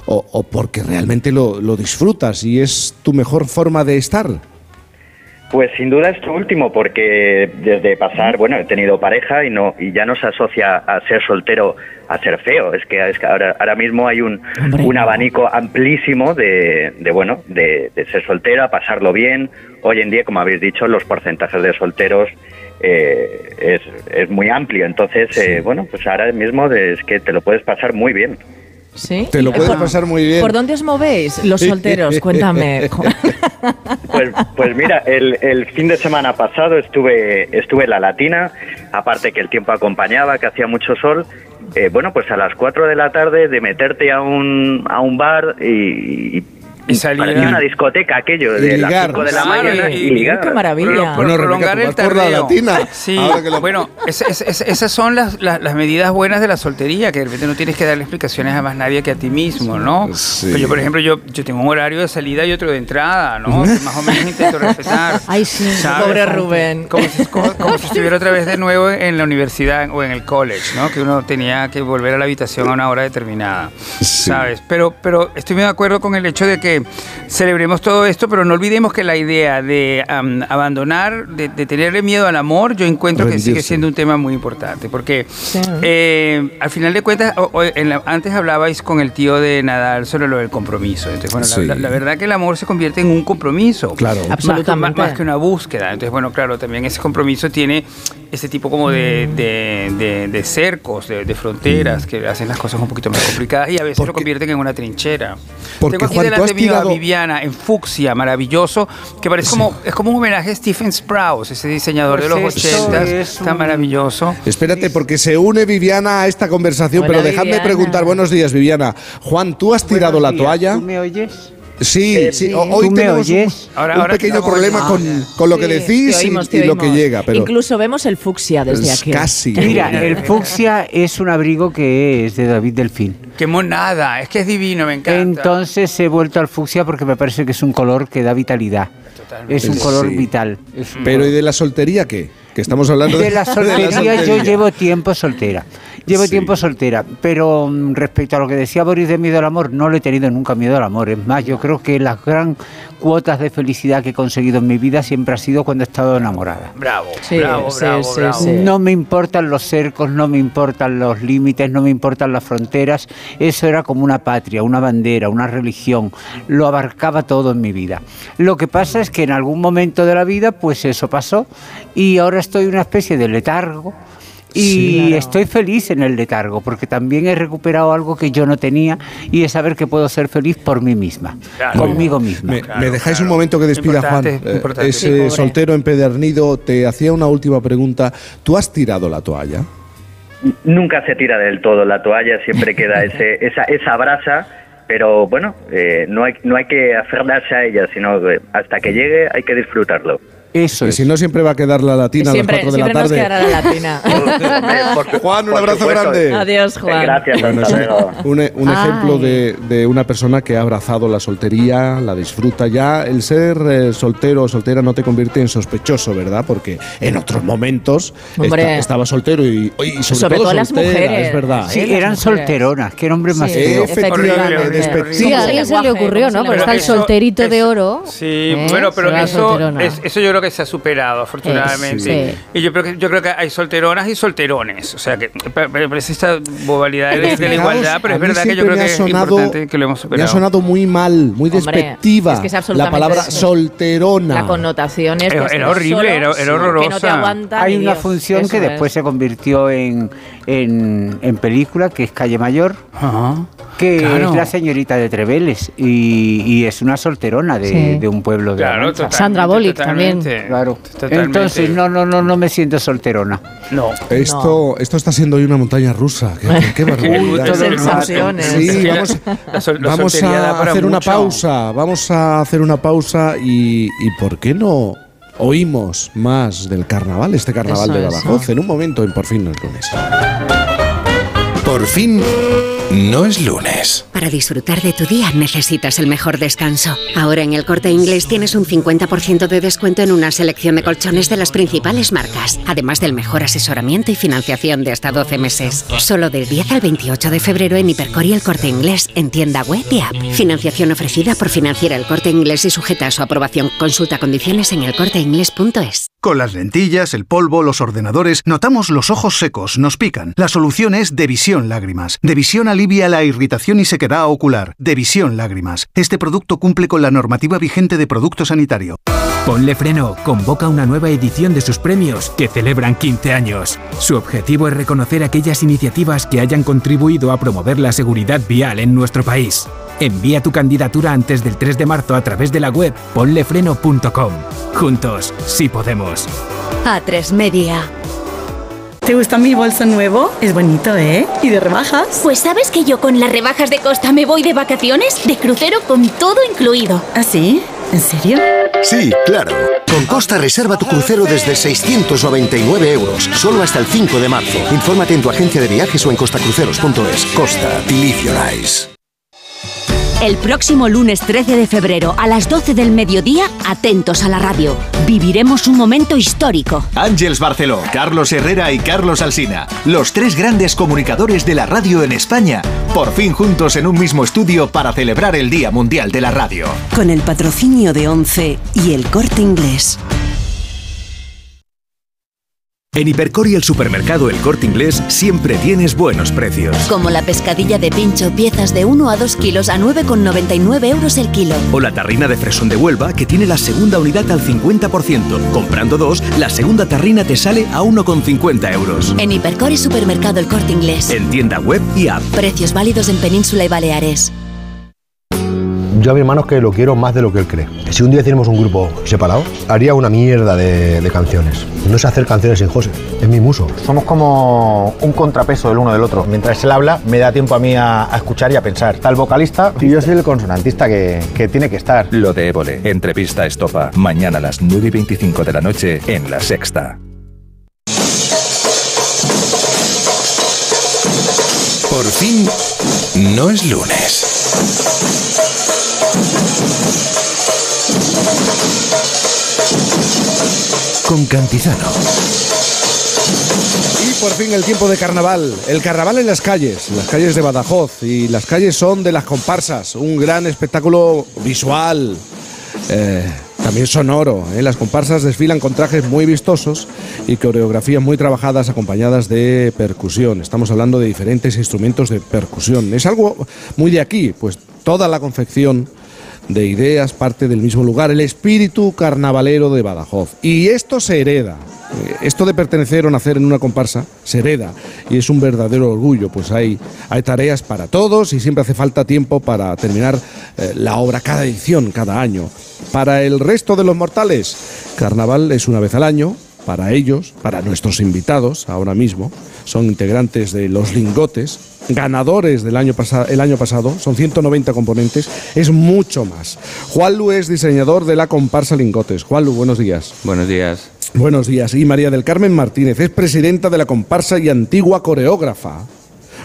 o, o porque realmente lo, lo disfrutas y es tu mejor forma de estar. Pues sin duda esto último, porque desde pasar, bueno, he tenido pareja y no y ya no se asocia a ser soltero a ser feo. Es que, es que ahora, ahora mismo hay un, un abanico amplísimo de, de bueno, de, de ser soltero, a pasarlo bien. Hoy en día, como habéis dicho, los porcentajes de solteros eh, es, es muy amplio. Entonces, eh, bueno, pues ahora mismo es que te lo puedes pasar muy bien. ¿Sí? Te lo ¿Y puedes por- pasar muy bien. ¿Por dónde os movéis, los solteros? Cuéntame. Pues, pues mira, el, el fin de semana pasado estuve, estuve en la Latina, aparte que el tiempo acompañaba, que hacía mucho sol. eh, bueno, pues a las 4 de la tarde de meterte a un, a un bar y, y Y salir parecía a- una discoteca aquello Y de las ligar. 5 de la Claro, mañana y- y, ligar. ¡Qué maravilla! Bueno, prolongar el tardeo. latina. Sí, lo- bueno, es- es- es- esas son las, las, las medidas buenas de la soltería, que de repente no tienes que darle explicaciones a más nadie que a ti mismo, ¿no? Sí. Pero yo, por ejemplo, yo, yo tengo un horario de salida y otro de entrada, ¿no? Que más o menos intento respetar. Ay, sí. ¿sabes? Pobre Rubén. Como si, como- como si estuviera otra vez de nuevo en la universidad o en el college, ¿no? Que uno tenía que volver a la habitación a una hora determinada, ¿sabes? Pero, pero estoy muy de acuerdo con el hecho de que celebremos todo esto, pero no olvidemos que la idea de abandonar, de, de tenerle miedo al amor, yo encuentro que sigue siendo un tema muy importante, porque eh, al final de cuentas, o- o en la- antes hablabais con el tío de Nadal sobre lo del compromiso. Entonces, bueno, la- Sí. la, la verdad que el amor se convierte en un compromiso. Claro. Más Absolutamente. Más, más que una búsqueda. Entonces, bueno, claro, también ese compromiso tiene ese tipo como de, de, de- de cercos, de, de fronteras, que hacen las cosas un poquito más complicadas y a veces lo convierten en una trinchera. Porque, Tengo aquí Juan, tú delante mío a Viviana en fucsia, maravilloso, que parece como, es como un homenaje a Stephen Sprouse, ese diseñador de los Pues 80 es tan maravilloso. Espérate, porque se une Viviana a esta conversación, Hola, pero dejadme Viviana. preguntar, buenos días, Viviana. Juan, ¿tú has tirado la toalla? me oyes? Sí, sí, o- hoy ¿Tú me tenemos un- oyes? un, Ahora- ahora pequeño problema con, oyendo. con lo que Sí, decís y- oímos, y, te lo que llega, pero Incluso vemos el fucsia desde Es aquí. casi. Mira, el fucsia es un abrigo que es de David Delfín. Qué monada, es que es divino, me encanta. Entonces he vuelto al fucsia porque me parece que es un color que da vitalidad. Es un color Sí. vital. un Pero color- ¿y de la soltería qué? Que estamos hablando de la soltería, yo soltería. llevo tiempo soltera. Llevo Sí. tiempo soltera, pero mm, respecto a lo que decía Boris de miedo al amor, no le he tenido nunca miedo al amor. Es más, yo creo que las gran cuotas de felicidad que he conseguido en mi vida siempre ha sido cuando he estado enamorada. Bravo, Sí, bravo, sí, bravo, sí, bravo. sí. No me importan los cercos, no me importan los límites, no me importan las fronteras. Eso era como una patria, una bandera, una religión. Lo abarcaba todo en mi vida. Lo que pasa es que en algún momento de la vida, pues eso pasó y ahora estoy en una especie de letargo. Y Sí, claro. estoy feliz en el letargo porque también he recuperado algo que yo no tenía y es saber que puedo ser feliz por mí misma, conmigo misma. Me, me dejáis un momento que despida Juan. Importante, Eh, importante. Ese soltero empedernido te hacía una última pregunta. ¿Tú has tirado la toalla? Nunca se tira del todo la toalla, siempre queda ese, esa, esa brasa, pero bueno, eh, no, hay, no hay que aferrarse a ella, sino que hasta que llegue hay que disfrutarlo. Eso Y si no, siempre va a quedar la latina Siempre, a las 4 de siempre la nos tarde. quedará la latina. Juan, un abrazo supuesto. grande. Adiós, Juan. Gracias, Bueno, es un, un ejemplo de, de una persona que ha abrazado la soltería, la disfruta ya. El ser eh, soltero o soltera no te convierte en sospechoso, ¿verdad? Porque en otros momentos esta- estaba soltero y, y sobre, Sobre todo, todo las soltera, mujeres. es verdad. Sí, ¿eh? Las eran solteronas, qué nombre más Sí, feo. Efectivamente. Sí, a alguien se le ocurrió, ¿no? Porque está el solterito de oro. Sí, ¿eh? bueno, pero es- eso yo creo que se ha superado, afortunadamente. Sí. Y yo creo que yo creo que hay solteronas y solterones. O sea, que pero- pero parece esta bobalidad de, de la igualdad, pero es verdad que yo creo que es sonado- importante que lo hemos Me ha superado. sonado muy mal, muy Hombre, despectiva es que es la palabra eso. solterona. La connotación es Era- horrible, solo, era- era sí, Que no te horrorosa. aguanta Hay una Dios. función que después es. se convirtió en, en, en película, que es Calle Mayor, que claro. es la señorita de Treveles y, y es una solterona de, Sí. de un pueblo de Claro, Sandra Bullock también. Claro. Totalmente. Entonces, no, no, no, no me siento solterona. No. Esto, esto está siendo hoy una montaña rusa. Qué, qué- barbaridad. Sí, vamos, a hacer una pausa. Vamos a hacer una pausa y, y ¿por qué no oímos más del carnaval, este carnaval Eso, de eso. Badajoz, en un momento en Por fin no es lunes? Por fin, no es lunes. Para disfrutar de tu día necesitas el mejor descanso. Ahora en el corte inglés tienes un 50% de descuento en una selección de colchones de las principales marcas, además del mejor asesoramiento y financiación de hasta 12 meses. Solo del 10 al 28 de febrero en Hipercor y el corte inglés, en tienda web y app. Financiación ofrecida por Financiera el corte inglés y sujeta a su aprobación. Consulta condiciones en elcorteinglés.es. Con las lentillas, el polvo, los ordenadores, notamos los ojos secos, nos pican. La solución es Devisión Lágrimas. Devisión alivia la irritación y sequedad ocular. Devisión Lágrimas. Este producto cumple con la normativa vigente de producto sanitario. Ponle Freno convoca una nueva edición de sus premios que celebran 15 años. Su objetivo es reconocer aquellas iniciativas que hayan contribuido a promover la seguridad vial en nuestro país. Envía tu candidatura antes del 3 de marzo a través de la web ponlefreno.com. Juntos, sí podemos. A3 Media. ¿Te gusta mi bolso nuevo? Es bonito, ¿eh? ¿Y de rebajas? Pues sabes que yo con las rebajas de Costa me voy de vacaciones, de crucero con todo incluido. ¿Ah, sí? ¿En serio? Sí, claro. Con Costa reserva tu crucero desde 699 euros, solo hasta el 5 de marzo. Infórmate en tu agencia de viajes o en costacruceros.es. Costa, believe your eyes. El próximo lunes 13 de febrero a las 12 del mediodía, atentos a la radio. Viviremos un momento histórico. Ángels Barceló, Carlos Herrera y Carlos Alsina, los tres grandes comunicadores de la radio en España, por fin juntos en un mismo estudio para celebrar el Día Mundial de la Radio. Con el patrocinio de ONCE y el corte inglés. En Hipercor y el supermercado El Corte Inglés siempre tienes buenos precios. Como la pescadilla de pincho, piezas de 1 a 2 kilos a 9,99 euros el kilo. O la tarrina de fresón de Huelva que tiene la segunda unidad al 50%. Comprando dos, la segunda tarrina te sale a 1,50 euros. En Hipercor y supermercado El Corte Inglés. En tienda web y app. Precios válidos en Península y Baleares. Yo a mi hermano es que lo quiero más de lo que él cree. Si un día hiciéramos un grupo separado, haría una mierda de, de canciones. No sé hacer canciones sin José, es mi muso. Somos como un contrapeso del uno del otro. Mientras él habla, me da tiempo a mí a, a escuchar y a pensar. Está el vocalista y yo soy el consonantista que, que tiene que estar. Lo de Évole, entrevista estopa, mañana a las 9 y 25 de la noche en La Sexta. Por fin, no es lunes. Con Cantizano. Y por fin el tiempo de carnaval. El carnaval en las calles, las calles de Badajoz. Y las calles son de las comparsas. Un gran espectáculo visual. eh, también sonoro. ¿eh? Las comparsas desfilan con trajes muy vistosos y coreografías muy trabajadas acompañadas de percusión. Estamos hablando de diferentes instrumentos de percusión. Es algo muy de aquí, pues toda la confección de ideas parte del mismo lugar, el espíritu carnavalero de Badajoz. Y esto se hereda. Eh, Esto de pertenecer o nacer en una comparsa se hereda y es un verdadero orgullo, pues hay, hay tareas para todos y siempre hace falta tiempo para terminar eh, la obra cada edición, cada año. Para el resto de los mortales, carnaval es una vez al año, para ellos, para nuestros invitados ahora mismo, son integrantes de Los Lingotes, ganadores del año pasado, el año pasado, son 190 componentes, es mucho más. Juanlu es diseñador de la comparsa Lingotes. Juanlu, buenos días. Buenos días. Buenos días. Y María del Carmen Martínez es presidenta de la comparsa y antigua coreógrafa.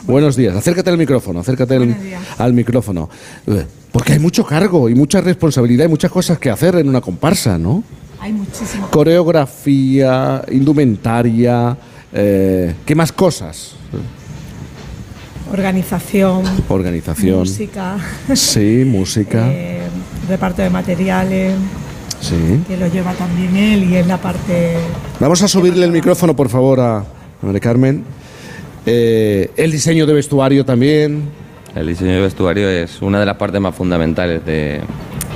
Buenos días. Acércate al micrófono, acércate al, al micrófono. Eh, Porque hay mucho cargo y mucha responsabilidad y muchas cosas que hacer en una comparsa, ¿no? Hay muchísimo. Coreografía, indumentaria, eh, ¿qué más cosas? Organización, Organización. música, Sí, música. eh, reparto de materiales, Sí. que lo lleva también él y es la parte... Vamos a subirle el micrófono, por favor, a María Carmen. Eh, el diseño de vestuario también. El diseño de vestuario es una de las partes más fundamentales de,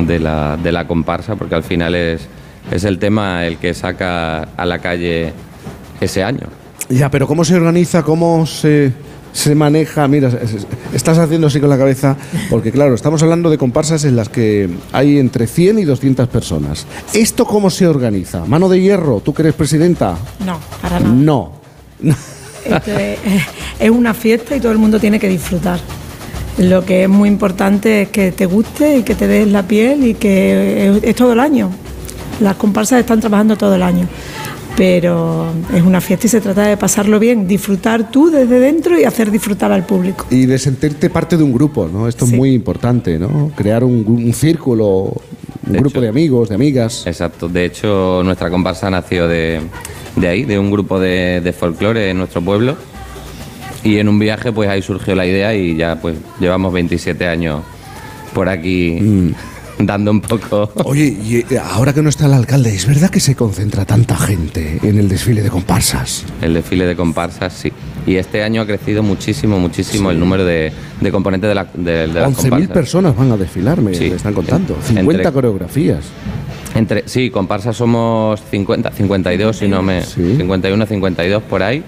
de la, de la comparsa, porque al final es, es el tema el que saca a la calle ese año. Ya, pero ¿cómo se organiza? ¿Cómo se, se maneja? Mira, es- es- estás haciendo así con la cabeza, porque claro, estamos hablando de comparsas en las que hay entre 100 y 200 personas. ¿Esto cómo se organiza? ¿Mano de hierro? ¿Tú que eres presidenta? No, para nada. No. Es, es una fiesta y todo el mundo tiene que disfrutar. Lo que es muy importante es que te guste y que te des la piel y que es, es todo el año. Las comparsas están trabajando todo el año, pero es una fiesta y se trata de pasarlo bien, disfrutar tú desde dentro y hacer disfrutar al público. Y de sentirte parte de un grupo, ¿no? Esto es muy importante, ¿no? Crear un, un círculo, un grupo de amigos, de amigas. Exacto. De hecho, nuestra comparsa nació de, de ahí, de un grupo de, de folclore en nuestro pueblo. Y en un viaje, pues ahí surgió la idea y ya pues llevamos 27 años por aquí dando un poco. Oye, y eh, ahora que no está el alcalde, ¿es verdad que se concentra tanta gente en el desfile de comparsas? El desfile de comparsas, sí. Y este año ha crecido muchísimo, muchísimo el número de, de componentes de, la, de, de las 11.000 comparsas. personas van a desfilar, me, Sí. están contando. En- 50 entre- coreografías. Entre, sí, comparsas somos 50, 52, si no me. 51, 52 por ahí.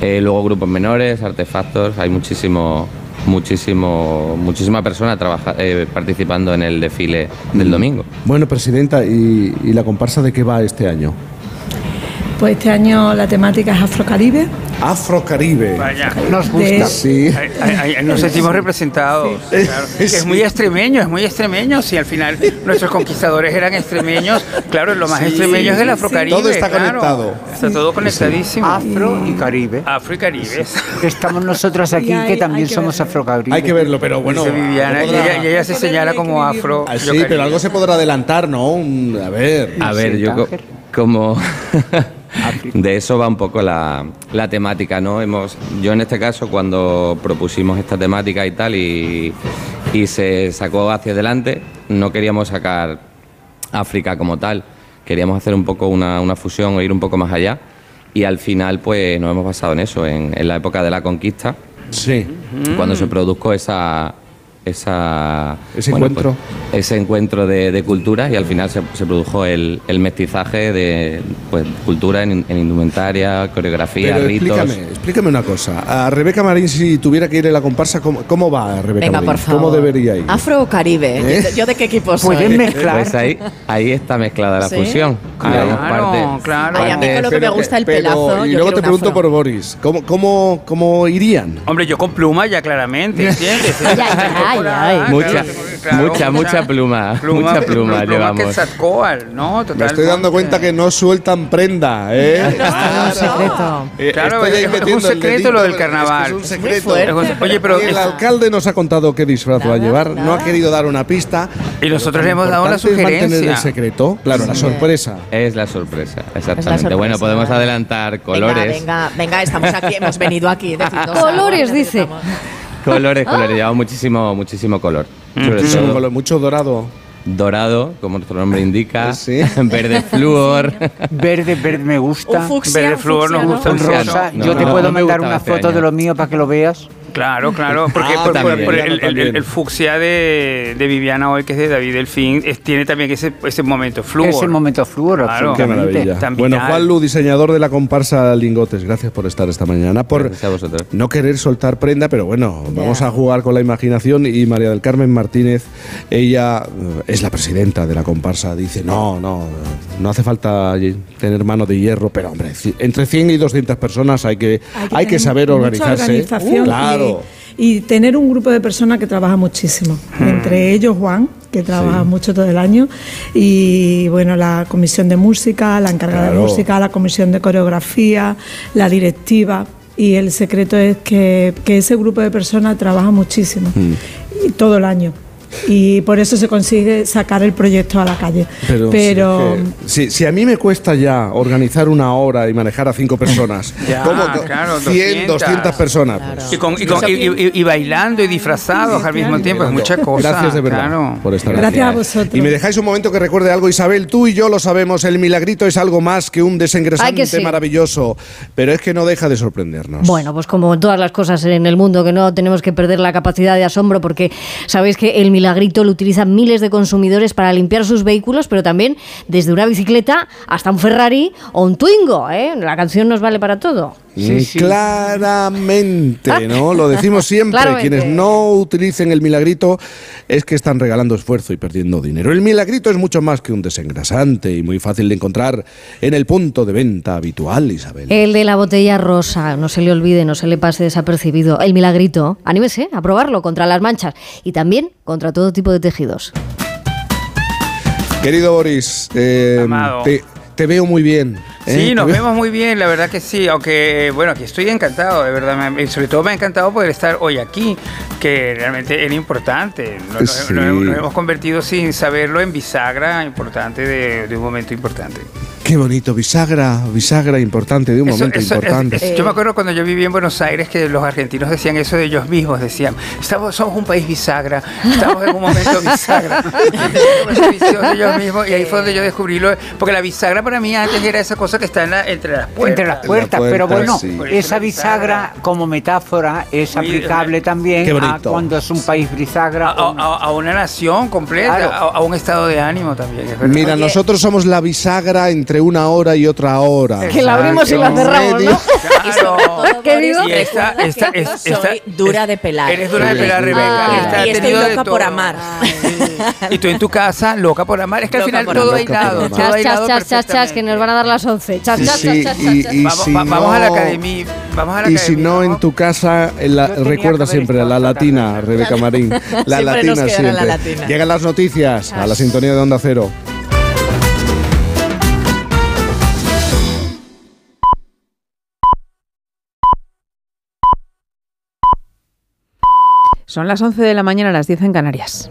Eh, luego grupos menores, artefactos, hay muchísimo, muchísimo, muchísima persona trabaja, eh, participando en el desfile del domingo. Bueno, presidenta, ¿y, y la comparsa de qué va este año? Pues este año la temática es Afrocaribe. Afrocaribe. Vaya, Nos gusta. De- Sí. Ay, ay, ay, nos sentimos representados. claro. Que Es muy extremeño, es muy extremeño. Si al final nuestros conquistadores eran extremeños, claro, lo más Sí. extremeño es el. Afrocaribe. Todo está claro. conectado. Está todo conectadísimo. Afro y Caribe. Afro y Caribe. Estamos nosotros aquí hay- que también somos afrocaribe. Hay que verlo, pero bueno. Dice Viviana, y ella, y ella se señala como afro. Ah, sí, pero algo se podrá adelantar, ¿no? Un- a ver. A ver, yo co- como de eso va un poco la, la temática, ¿no? Hemos, yo en este caso cuando propusimos esta temática y tal y, y se sacó hacia adelante, no queríamos sacar África como tal, queríamos hacer un poco una, una fusión o ir un poco más allá y al final pues nos hemos basado en eso, en, en la época de la conquista, Sí. cuando se produjo esa esa, Ese bueno, encuentro. pues, ese encuentro de, de culturas y al final se, se produjo el, el mestizaje de pues, cultura en, en indumentaria, coreografía, Pero ritos. explícame, explícame una cosa. A Rebeca Marín, si tuviera que ir en la comparsa, ¿cómo, cómo va Rebeca Venga, Marín? por favor. ¿Cómo debería ir? Afro o Caribe. ¿Eh? ¿Yo de qué equipo soy? Pues ahí, ahí está mezclada la ¿Sí? fusión. Claro, parte- claro. Ay, a mí con lo que me gusta el pero- pelazo. Y yo luego te un pregunto afro. por Boris, ¿cómo, cómo, cómo irían? Hombre, yo con pluma ya claramente, ¿entiendes? Ay, ay, ay. Mucha, Claro, mucha, mucha pluma, Pluma, mucha pluma pluma llevamos. Me estoy dando cuenta que no sueltan prenda, ¿eh? un secreto. Eh, Claro, estoy ahí es, es un secreto lo del es carnaval. es un secreto. Es un- Oye, pero el es- alcalde nos ha contado qué disfraz va a llevar, no ha querido dar una pista. Y nosotros le hemos dado una es mantener sugerencia. el secreto, claro, la sorpresa. Es la sorpresa, exactamente. sorpresa, bueno, podemos adelantar Venga, colores. venga, venga, estamos aquí, hemos venido aquí. Colores, dice. Colores, colores, llevamos muchísimo, muchísimo color. Sobre Muchísimo todo color, mucho dorado. dorado, como nuestro nombre indica, Sí. verde flúor. Verde, verde me gusta. Un fucsia, Verde un flúor nos fucsia, gusta un Rosa, rosa. No, yo te no, puedo no me mandar gustaba una este foto año. de lo mío para que lo veas. Claro, claro, porque, Ah, por- también, el, no, el- el- también. el fucsia de, de Viviana hoy, que es de David Delfín, es- tiene también ese, ese momento flúor. Es el momento flúor, Claro. Qué maravilla. Bueno. Juan Lu, diseñador de la comparsa Lingotes, gracias por estar esta mañana. Por Gracias a vosotros. no querer soltar prenda, pero bueno, vamos a jugar con la imaginación. Y María del Carmen Martínez, ella eh, es la presidenta de la comparsa, dice: No, no, no hace falta tener mano de hierro, pero hombre, entre 100 y 200 personas hay que, hay que, saber mucha organizarse. claro. Y, y tener un grupo de personas que trabaja muchísimo. Entre ellos Juan, que trabaja Sí. mucho todo el año, y bueno, la comisión de música, la encargada Claro. de música, la comisión de coreografía, la directiva. Y el secreto es que, que ese grupo de personas trabaja muchísimo y todo el año. Y por eso se consigue sacar el proyecto a la calle. Pero, Pero, si, si, a mí me cuesta ya organizar una hora y manejar a cinco personas, Ya, ¿cómo do- claro, 100, 200 personas? pues, Y, con- y con- y- y- y bailando y disfrazados al mismo tiempo, es mucha cosa. Gracias de verdad claro. por estar Gracias aquí. a vosotros. Y me dejáis un momento que recuerde algo, Isabel, tú y yo lo sabemos, el milagrito es algo más que un Ay, que sí. maravilloso, pero es que no deja de sorprendernos. Bueno, pues como todas las cosas en el mundo, que no tenemos que perder la capacidad de asombro, porque sabéis que el milagrito lo utilizan miles de consumidores para limpiar sus vehículos, pero también desde una bicicleta hasta un Ferrari o un Twingo. ¿eh? La canción nos vale para todo. Mm, Claramente, ¿no? Lo decimos siempre. Claramente. Quienes no utilicen el milagrito es que están regalando esfuerzo y perdiendo dinero. El milagrito es mucho más que un desengrasante y muy fácil de encontrar en el punto de venta habitual, Isabel. El de la botella rosa, no se le olvide, no se le pase desapercibido. El milagrito, anímese a probarlo contra las manchas y también contra todo tipo de tejidos. Querido Boris, eh, te veo muy bien. ¿Eh? Sí, nos vemos muy bien, la verdad que sí, aunque bueno, que estoy encantado, de verdad, me- sobre todo me ha encantado poder estar hoy aquí, que realmente era importante, nos, Sí. nos hemos- nos hemos convertido sin saberlo en bisagra importante de, de un momento importante. Qué bonito, bisagra, bisagra importante, de un Eso- momento eso- importante. es- yo me acuerdo cuando yo vivía en Buenos Aires que los argentinos decían eso de ellos mismos, decían, estamos, somos un país bisagra, estamos en un momento bisagra. Ellos mismos, y ahí fue donde yo descubrí lo, porque la bisagra para mí antes era esa cosa que está en la- entre las puertas. Entre las puertas, pero bueno, sí. esa bisagra como metáfora es aplicable también a cuando es un país bisagra. A, a- a una nación completa, Claro. a, a un estado de ánimo también. Mira, nosotros somos la bisagra entre una hora y otra hora. Que la abrimos y la cerramos, medio. ¿no? Claro. ¿Qué digo? Y esta, esta, Yo esta- soy dura de pelar. Eres dura de pelar, Rebeca. Ah, y estoy loca por amar. Y tú en tu casa, loca por amar. Es que al Loca final por todo aislado. Todo Chas, chas, aislado chas, chas, chas, que nos van a dar las 11. Chas, Sí, chas, sí, chas, chas, y- chas. y Vamos, si va- vamos a la no- academia. Vamos a la Y si academia, no, en tu casa, en la- recuerda siempre estado la latina, Rebeca Marín. La Siempre nos latina la siempre. latina. Llegan las noticias a la sintonía de Onda Cero. Son las 11 de la mañana, las 10 en Canarias.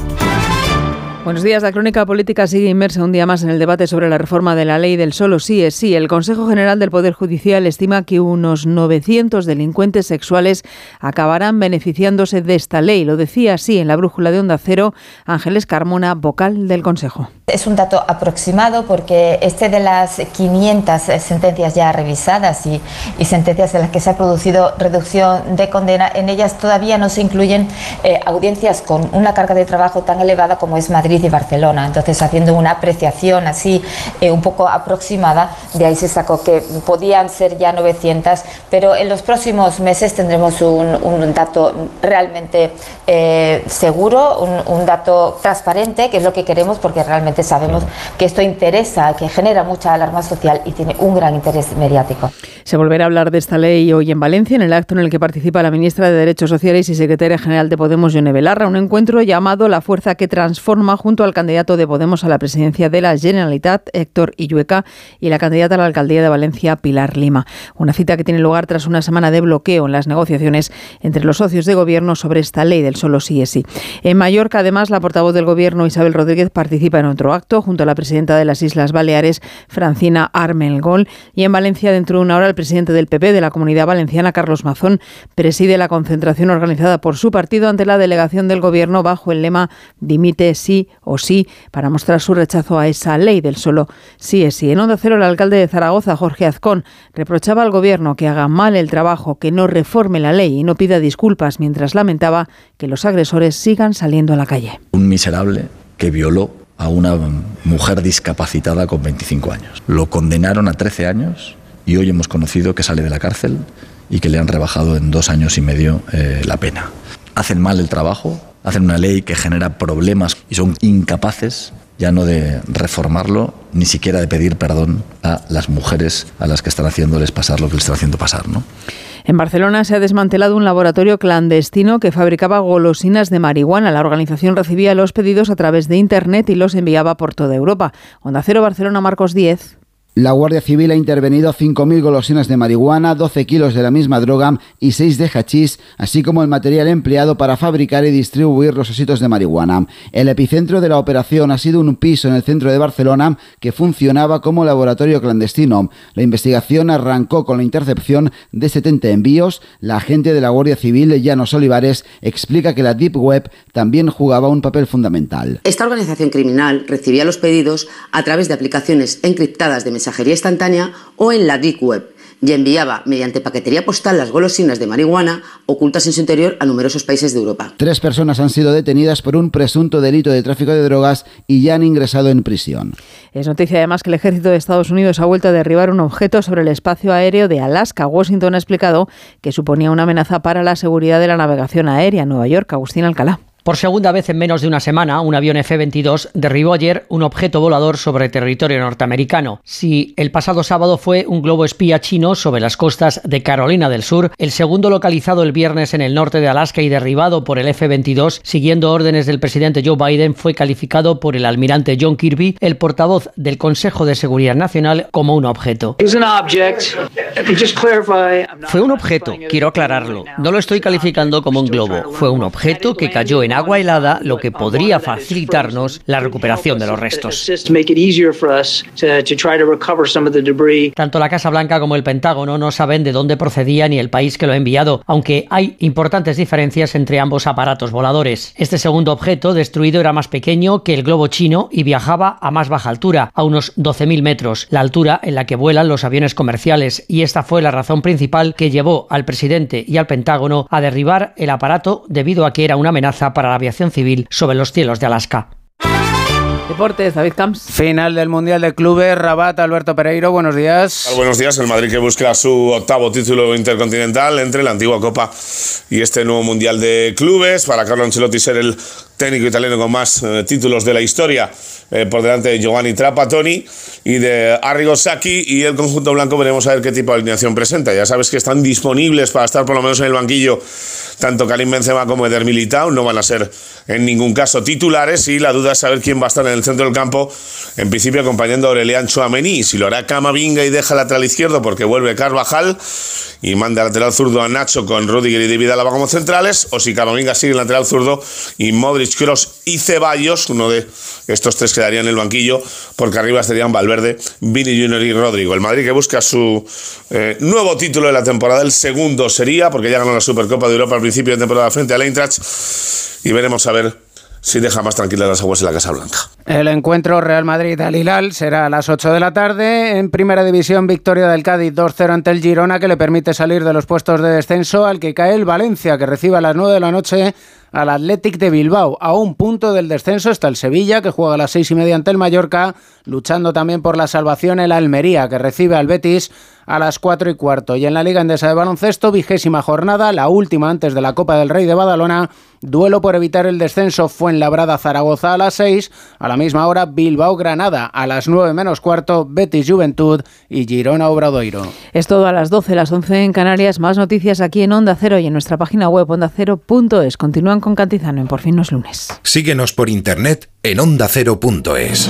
Buenos días. La crónica política sigue inmersa un día más en el debate sobre la reforma de la ley del solo sí es sí. El Consejo General del Poder Judicial estima que unos 900 delincuentes sexuales acabarán beneficiándose de esta ley. Lo decía así en la brújula de Onda Cero Ángeles Carmona, vocal del Consejo. Es un dato aproximado porque este de las 500 sentencias ya revisadas y, sentencias en las que se ha producido reducción de condena, en ellas todavía no se incluyen eh, audiencias con una carga de trabajo tan elevada como es Madrid y Barcelona. Entonces, haciendo una apreciación así eh, un poco aproximada, de ahí se sacó que podían ser ya 900, pero en los próximos meses tendremos un, un dato realmente eh, seguro, un, un dato transparente, que es lo que queremos porque realmente sabemos que esto interesa, que genera mucha alarma social y tiene un gran interés mediático. Se volverá a hablar de esta ley hoy en Valencia, en el acto en el que participa la ministra de Derechos Sociales y secretaria general de Podemos, Yone Belarra, un encuentro llamado La Fuerza que Transforma junto al candidato de Podemos a la presidencia de la Generalitat, Héctor Illueca, y la candidata a la alcaldía de Valencia, Pilar Lima. Una cita que tiene lugar tras una semana de bloqueo en las negociaciones entre los socios de gobierno sobre esta ley del solo sí es sí. En Mallorca, además, la portavoz del gobierno, Isabel Rodríguez, participa en otro acto junto a la presidenta de las Islas Baleares, Francina Armengol. Y en Valencia, dentro de una hora, el presidente del PP de la Comunidad Valenciana, Carlos Mazón, preside la concentración organizada por su partido ante la delegación del gobierno bajo el lema Dimite sí o sí para mostrar su rechazo a esa ley del solo sí es sí. En Onda Cero, el alcalde de Zaragoza, Jorge Azcón, reprochaba al gobierno que haga mal el trabajo, que no reforme la ley y no pida disculpas, mientras lamentaba que los agresores sigan saliendo a la calle. Un miserable que violó a una mujer discapacitada con 25 años. Lo condenaron a 13 años y hoy hemos conocido que sale de la cárcel y que le han rebajado en dos años y medio eh, la pena. Hacen mal el trabajo, hacen una ley que genera problemas y son incapaces ya no de reformarlo, ni siquiera de pedir perdón a las mujeres a las que están haciéndoles pasar lo que les están haciendo pasar. ¿no? En Barcelona se ha desmantelado un laboratorio clandestino que fabricaba golosinas de marihuana. La organización recibía los pedidos a través de Internet y los enviaba por toda Europa. Onda Cero Barcelona, Marcos 10. La Guardia Civil ha intervenido 5.000 golosinas de marihuana, 12 kilos de la misma droga y 6 de hachís, así como el material empleado para fabricar y distribuir los ositos de marihuana. El epicentro de la operación ha sido un piso en el centro de Barcelona que funcionaba como laboratorio clandestino. La investigación arrancó con la intercepción de 70 envíos. La agente de la Guardia Civil, Llanos Olivares, explica que la Deep Web también jugaba un papel fundamental. Esta organización criminal recibía los pedidos a través de aplicaciones encriptadas de mensajería instantánea o en la Deep Web y enviaba mediante paquetería postal las golosinas de marihuana ocultas en su interior a numerosos países de Europa. Tres personas han sido detenidas por un presunto delito de tráfico de drogas y ya han ingresado en prisión. Es noticia además que el ejército de Estados Unidos ha vuelto a derribar un objeto sobre el espacio aéreo de Alaska. Washington ha explicado que suponía una amenaza para la seguridad de la navegación aérea en Nueva York. Agustín Alcalá. Por segunda vez en menos de una semana, un avión F-22 derribó ayer un objeto volador sobre territorio norteamericano. Si el pasado sábado fue un globo espía chino sobre las costas de Carolina del Sur, el segundo localizado el viernes en el norte de Alaska y derribado por el F-22, siguiendo órdenes del presidente Joe Biden, fue calificado por el almirante John Kirby, el portavoz del Consejo de Seguridad Nacional, como un objeto. Fue un objeto, quiero aclararlo. No lo estoy calificando como un globo. Fue un objeto que cayó en agua helada, lo que podría facilitarnos la recuperación de los restos. Tanto la Casa Blanca como el Pentágono no saben de dónde procedía ni el país que lo ha enviado, aunque hay importantes diferencias entre ambos aparatos voladores. Este segundo objeto destruido era más pequeño que el globo chino y viajaba a más baja altura, a unos 12.000 metros, la altura en la que vuelan los aviones comerciales, y esta fue la razón principal que llevó al presidente y al Pentágono a derribar el aparato debido a que era una amenaza para la aviación civil sobre los cielos de Alaska. Deportes, David Camps. Final del Mundial de Clubes, Rabat, Alberto Pereiro, buenos días. Buenos días, el Madrid que busca su octavo título intercontinental entre la antigua Copa y este nuevo Mundial de Clubes. Para Carlo Ancelotti ser el técnico italiano con más eh, títulos de la historia, eh, por delante de Giovanni Trapattoni y de Arrigo Sacchi y el conjunto blanco veremos a ver qué tipo de alineación presenta. Ya sabes que están disponibles para estar por lo menos en el banquillo tanto Karim Benzema como Eder Militao, no van a ser en ningún caso titulares y la duda es saber quién va a estar en el centro del campo, en principio acompañando a Aurelian Chouameni, si lo hará Camavinga y deja lateral izquierdo porque vuelve Carvajal y manda lateral zurdo a Nacho con Rudiger y David Alaba como centrales, o si Camavinga sigue en lateral zurdo y Modric, Y Ceballos, uno de estos tres quedarían en el banquillo porque arriba estarían Valverde, Vini Junior y Rodrigo. El Madrid que busca su eh, nuevo título de la temporada, el segundo sería, porque ya ganó la Supercopa de Europa al principio de temporada frente al Eintracht y veremos a ver si deja más tranquilas las aguas en la Casa Blanca. El encuentro Real Madrid-Al Hilal será a las 8 de la tarde. En primera división, victoria del Cádiz 2-0 ante el Girona, que le permite salir de los puestos de descenso, al que cae el Valencia, que recibe a las 9 de la noche al Athletic de Bilbao. A un punto del descenso está el Sevilla, que juega a las seis y media ante el Mallorca, luchando también por la salvación el Almería, que recibe al Betis a las 4 y cuarto. Y en la Liga Endesa de Baloncesto, vigésima jornada, la última antes de la Copa del Rey de Badalona, duelo por evitar el descenso Fuenlabrada Zaragoza a las 6, a la misma hora Bilbao Granada a las 9 menos cuarto, Betis Juventud y Girona Obradoiro. Es todo a las 12, las 11 en Canarias. Más noticias aquí en Onda Cero y en nuestra página web ondacero.es. Continúan con Cantizano en Por fin no es lunes. Síguenos por internet en ondacero.es.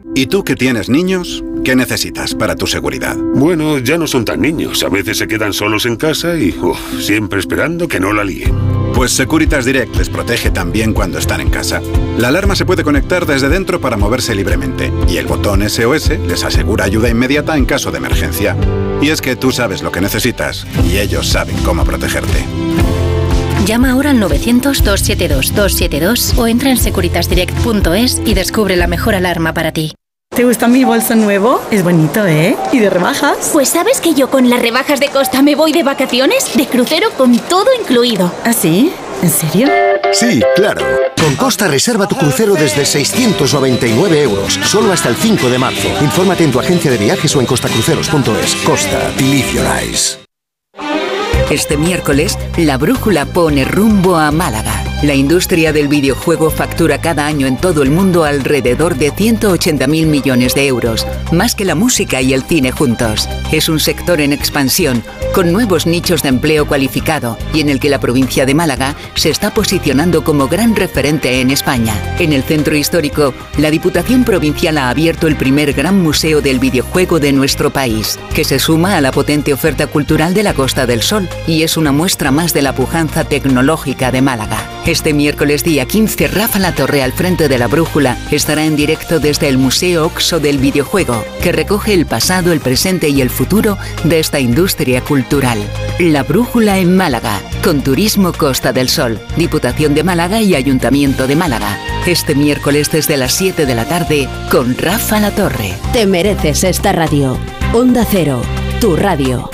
¿Y tú que tienes niños? ¿Qué necesitas para tu seguridad? Bueno, ya no son tan niños. A veces se quedan solos en casa y uf, siempre esperando que no la líen. Pues Securitas Direct les protege también cuando están en casa. La alarma se puede conectar desde dentro para moverse libremente y el botón SOS les asegura ayuda inmediata en caso de emergencia. Y es que tú sabes lo que necesitas y ellos saben cómo protegerte. Llama ahora al 900-272-272 o entra en securitasdirect.es y descubre la mejor alarma para ti. ¿Te gusta mi bolso nuevo? Es bonito, ¿eh? ¿Y de rebajas? Pues sabes que yo con las rebajas de Costa me voy de vacaciones, de crucero con todo incluido. ¿Ah, sí? ¿En serio? Sí, claro. Con Costa reserva tu crucero desde 699 euros, solo hasta el 5 de marzo. Infórmate en tu agencia de viajes o en costacruceros.es. Costa, believe your eyes. Este miércoles, la brújula pone rumbo a Málaga. La industria del videojuego factura cada año en todo el mundo alrededor de 180 mil millones de euros, más que la música y el cine juntos. Es un sector en expansión, con nuevos nichos de empleo cualificado y en el que la provincia de Málaga se está posicionando como gran referente en España. En el centro histórico, la Diputación Provincial ha abierto el primer gran museo del videojuego de nuestro país, que se suma a la potente oferta cultural de la Costa del Sol y es una muestra más de la pujanza tecnológica de Málaga. Este miércoles día 15, Rafa La Torre al frente de la Brújula estará en directo desde el Museo Oxo del Videojuego, que recoge el pasado, el presente y el futuro de esta industria cultural. La Brújula en Málaga, con Turismo Costa del Sol, Diputación de Málaga y Ayuntamiento de Málaga. Este miércoles desde las 7 de la tarde con Rafa La Torre. Te mereces esta radio. Onda Cero, tu radio.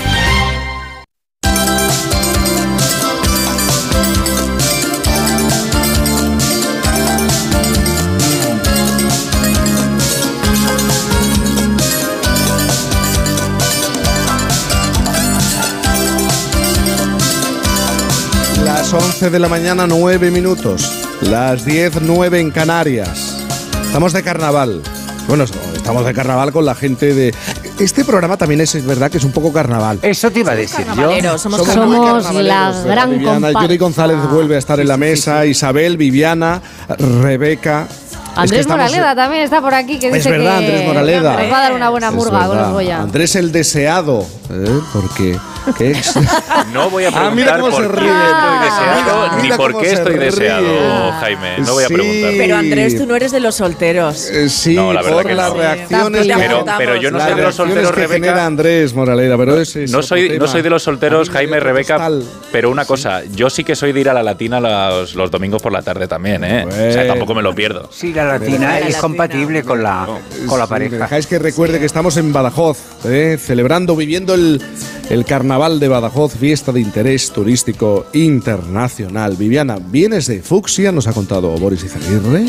Las 11 de la mañana, 9 minutos. Las 10, 9 en Canarias. Estamos de carnaval. Bueno, estamos de carnaval con la gente de... Este programa también es, es verdad que es un poco carnaval. Eso te iba a decir yo. Somos. Somos la carnavaleros, ¿verdad, gran Viviana. Yuri González vuelve a estar en la mesa, Isabel, Viviana, Rebeca. Es que Andrés estamos- Moraleda también está por aquí, que Es dice verdad, que Andrés Moraleda. nos va a dar una buena Es murga con verdad. los Goya. Andrés el deseado, ¿eh? porque. No voy a Ah, mira preguntar cómo se por qué ríe. estoy deseado Mira ni por cómo qué se estoy ríe. deseado, Jaime. No voy a Sí. preguntar. Pero Andrés, tú no eres de los solteros. Eh, sí, No, la verdad por que las no. reacciones. Pero, pero yo no soy de los solteros, que Rebeca. genera Andrés Moraleda, pero ese es No soy, no soy de los solteros, Jaime, me Rebeca, postal. pero una cosa, yo sí que soy de ir a la latina los, los domingos por la tarde también, ¿eh? O sea, tampoco me lo pierdo. Sí, la latina es compatible con la, con la Sí, ¿Me pareja. dejáis que recuerde que estamos en Badajoz, ¿eh? celebrando, viviendo el, el carnaval de Badajoz, fiesta de interés turístico internacional. Viviana, vienes de Fucsia, nos ha contado Boris Izaguirre.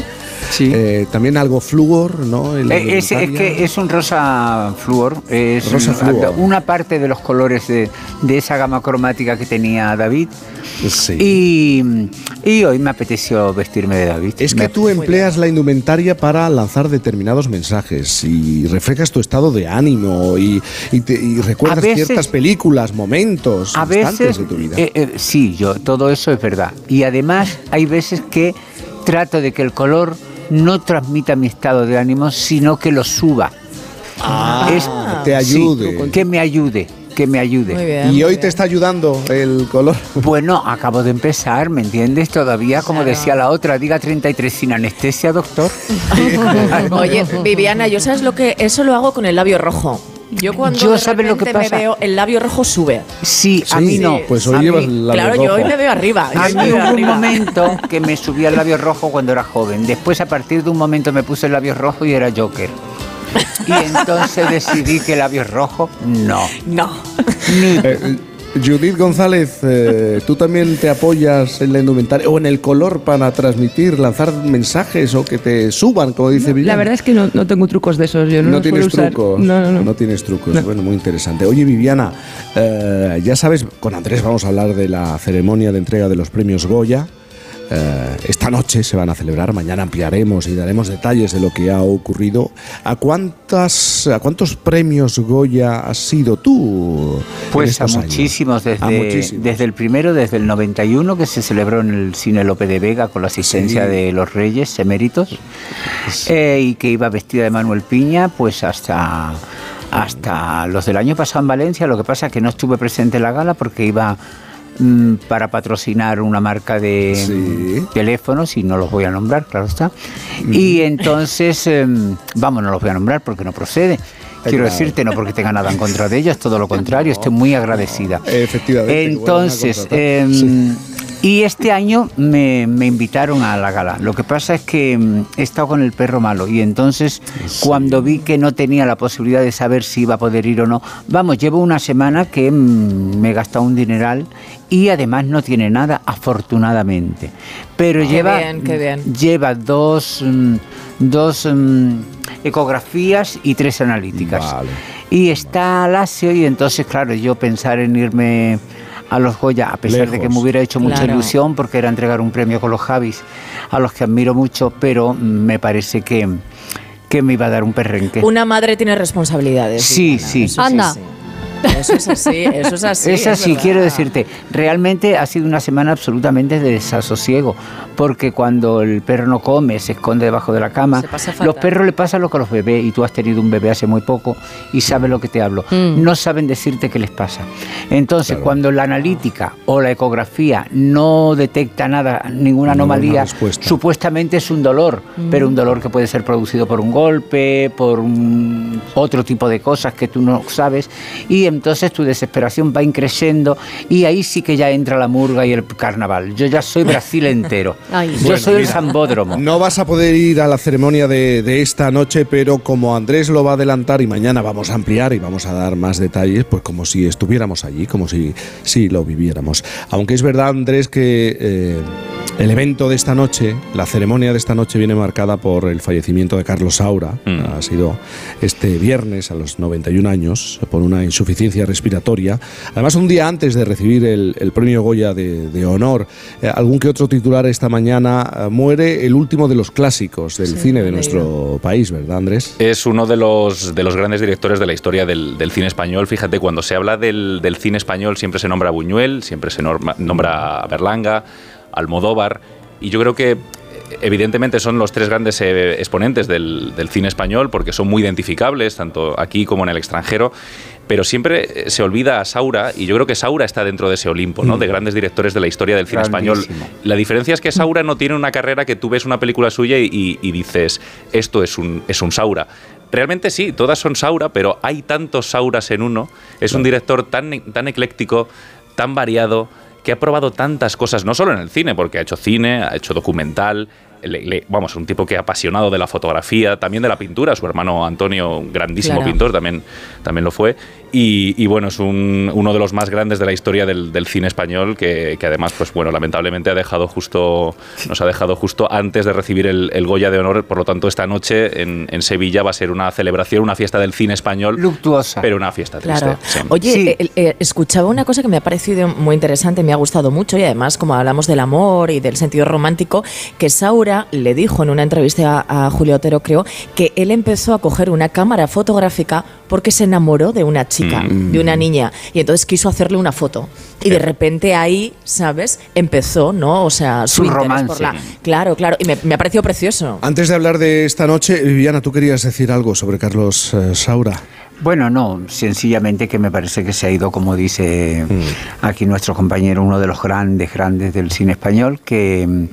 Eh, también algo flúor, ¿no? En la Eh, es, es que es un rosa flúor, es Rosa flúor. una parte de los colores de, de esa gama cromática que tenía David. Sí. Y, y hoy me apeteció vestirme de David. Es que Me- tú empleas la indumentaria para lanzar determinados mensajes y reflejas tu estado de ánimo y, y te- y recuerdas veces- ciertas películas, momentos, A veces, de tu vida. eh, eh, sí, yo, todo eso es verdad. Y además hay veces que trato de que el color no transmita mi estado de ánimo, sino que lo suba. Ah, Es- te ayude. sí, que me ayude, que me ayude. y hoy te está ayudando el color. Bueno, acabo de empezar, ¿me entiendes? Todavía, como decía la otra, diga 33 sin anestesia, doctor. Oye, Viviana, yo sabes lo que eso lo hago con el labio rojo. Yo cuando Yo, de ¿sabes lo que pasa? me veo el labio rojo sube. Sí, a Sí, mí no. pues hoy A llevas mí- el labio Claro, yo hoy me veo arriba. A mí hubo un momento que me subía el labio rojo cuando era joven. Después, a partir de un momento, me puse el labio rojo y era Joker. Y entonces decidí que el labio rojo, no. No. Eh, Judith González, eh, ¿tú también te apoyas en la indumentaria o en el color para transmitir, lanzar mensajes o que te suban, como dice Viviana? La verdad es que no, no tengo trucos de esos. Yo no, No, tienes trucos. No, no, no. tienes trucos. Bueno, muy interesante. Oye, Viviana, eh, ya sabes, con Andrés vamos a hablar de la ceremonia de entrega de los premios Goya. Eh, esta noche se van a celebrar, mañana ampliaremos y daremos detalles de lo que ha ocurrido. ¿A cuántas, a cuántos premios Goya has sido tú? Pues a muchísimos, desde, A muchísimos. desde el primero, desde el 91, que se celebró en el Cine Lope de Vega con la asistencia Sí. de los Reyes eméritos, eh, y que iba vestida de Manuel Piña, pues hasta, hasta los del año pasado en Valencia. Lo que pasa es que no estuve presente en la gala porque iba mm, para patrocinar una marca de teléfonos y no los voy a nombrar, claro está. Y entonces, em, vamos, no los voy a nombrar porque no procede. Quiero claro. decirte, no porque tenga nada en contra de ellos, todo lo contrario, estoy muy agradecida. Efectivamente. Entonces, Sí. Y este año me, me invitaron a la gala. Lo que pasa es que mm, he estado con el perro malo y entonces cuando vi que no tenía la posibilidad de saber si iba a poder ir o no, vamos, llevo una semana que mm, me he gastado un dineral y además no tiene nada, afortunadamente. Pero Qué lleva, bien, qué bien. lleva dos, mm, dos ecografías y tres analíticas. Y está lacio y entonces, claro, yo pensar en irme a los Goya, a pesar de que me hubiera hecho mucha Claro. ilusión, porque era entregar un premio con los Javis, a los que admiro mucho, pero me parece que, que me iba a dar un perrenque. Una madre tiene responsabilidades. Sí, sí. eso Anda. sí. Eso es así, eso es así. es así, quiero decirte, realmente ha sido una semana absolutamente de desasosiego, porque cuando el perro no come, se esconde debajo de la cama, Se pasa fatal. los perros le pasa lo que a los bebés, y tú has tenido un bebé hace muy poco y sabes lo que te hablo, Mm. no saben decirte qué les pasa. Entonces, cuando la analítica o la ecografía no detecta nada, ninguna anomalía, supuestamente es un dolor, Mm. pero un dolor que puede ser producido por un golpe, por un- otro tipo de cosas que tú no sabes, y entonces tu desesperación va increciendo y ahí sí que ya entra la murga y el carnaval. Yo ya soy Brasil entero. Ay. Yo Bueno, soy el Zambódromo. No vas a poder ir a la ceremonia de, de esta noche, pero como Andrés lo va a adelantar y mañana vamos a ampliar y vamos a dar más detalles, pues como si estuviéramos allí, como si, si lo viviéramos. Aunque es verdad, Andrés, que eh, el evento de esta noche, la ceremonia de esta noche viene marcada por el fallecimiento de Carlos Saura. Ha sido este viernes a los 91 años por una insuficiencia respiratoria. Además, un día antes de recibir el, el premio Goya de, de honor, eh, algún que otro titular esta mañana eh, muere el último de los clásicos del cine de nuestro país, ¿verdad, Andrés? Es uno de los, de los grandes directores de la historia del, del cine español. Fíjate, cuando se habla del, del cine español siempre se nombra a Buñuel, siempre se norma- nombra a Berlanga, Almodóvar, y yo creo que evidentemente son los tres grandes eh, exponentes del, del cine español porque son muy identificables, tanto aquí como en el extranjero, pero siempre eh, se olvida a Saura, y yo creo que Saura está dentro de ese Olimpo, ¿no? De grandes directores de la historia del cine español. La diferencia es que Saura no tiene una carrera que tú ves una película suya y, y- y dices, esto es un, es un Saura. Realmente sí, todas son Saura, pero hay tantos Sauras en uno. Es un director tan, tan ecléctico, tan variado, que ha probado tantas cosas, no solo en el cine, porque ha hecho cine, ha hecho documental, le- le- vamos, un tipo que ha apasionado de la fotografía, también de la pintura, su hermano Antonio, un grandísimo Claro. pintor, también, también lo fue. Y, y bueno, es un- uno de los más grandes de la historia del, del cine español que, que además, pues bueno, lamentablemente ha dejado justo, nos ha dejado justo antes de recibir el, el Goya de Honor. Por lo tanto, esta noche en, en Sevilla va a ser una celebración, una fiesta del cine español. Luctuosa. Pero una fiesta triste. Claro. sí. Oye, eh, eh, escuchaba una cosa que me ha parecido muy interesante, me ha gustado mucho y además como hablamos del amor y del sentido romántico, que Saura le dijo en una entrevista a, a Julio Otero, creo, que él empezó a coger una cámara fotográfica porque se enamoró de una chica, Mm. de una niña, y entonces quiso hacerle una foto. Y de repente ahí, ¿sabes? Empezó, ¿no? O sea, su, Su interés romance. por la... Claro, claro, y me, me ha parecido precioso. Antes de hablar de esta noche, Viviana, tú querías decir algo sobre Carlos eh, Saura. Bueno, no, sencillamente que me parece que se ha ido, como dice aquí nuestro compañero, uno de los grandes, grandes del cine español, que mm,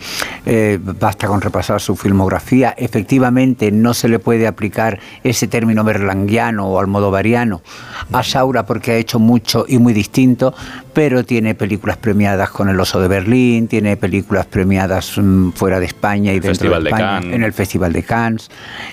eh, basta con repasar su filmografía. Efectivamente, no se le puede aplicar ese término berlanguiano o almodovariano a Saura porque ha hecho mucho y muy distinto, pero tiene películas premiadas con El Oso de Berlín, tiene películas premiadas mm, fuera de España y dentro Festival de España, en el Festival de Cannes.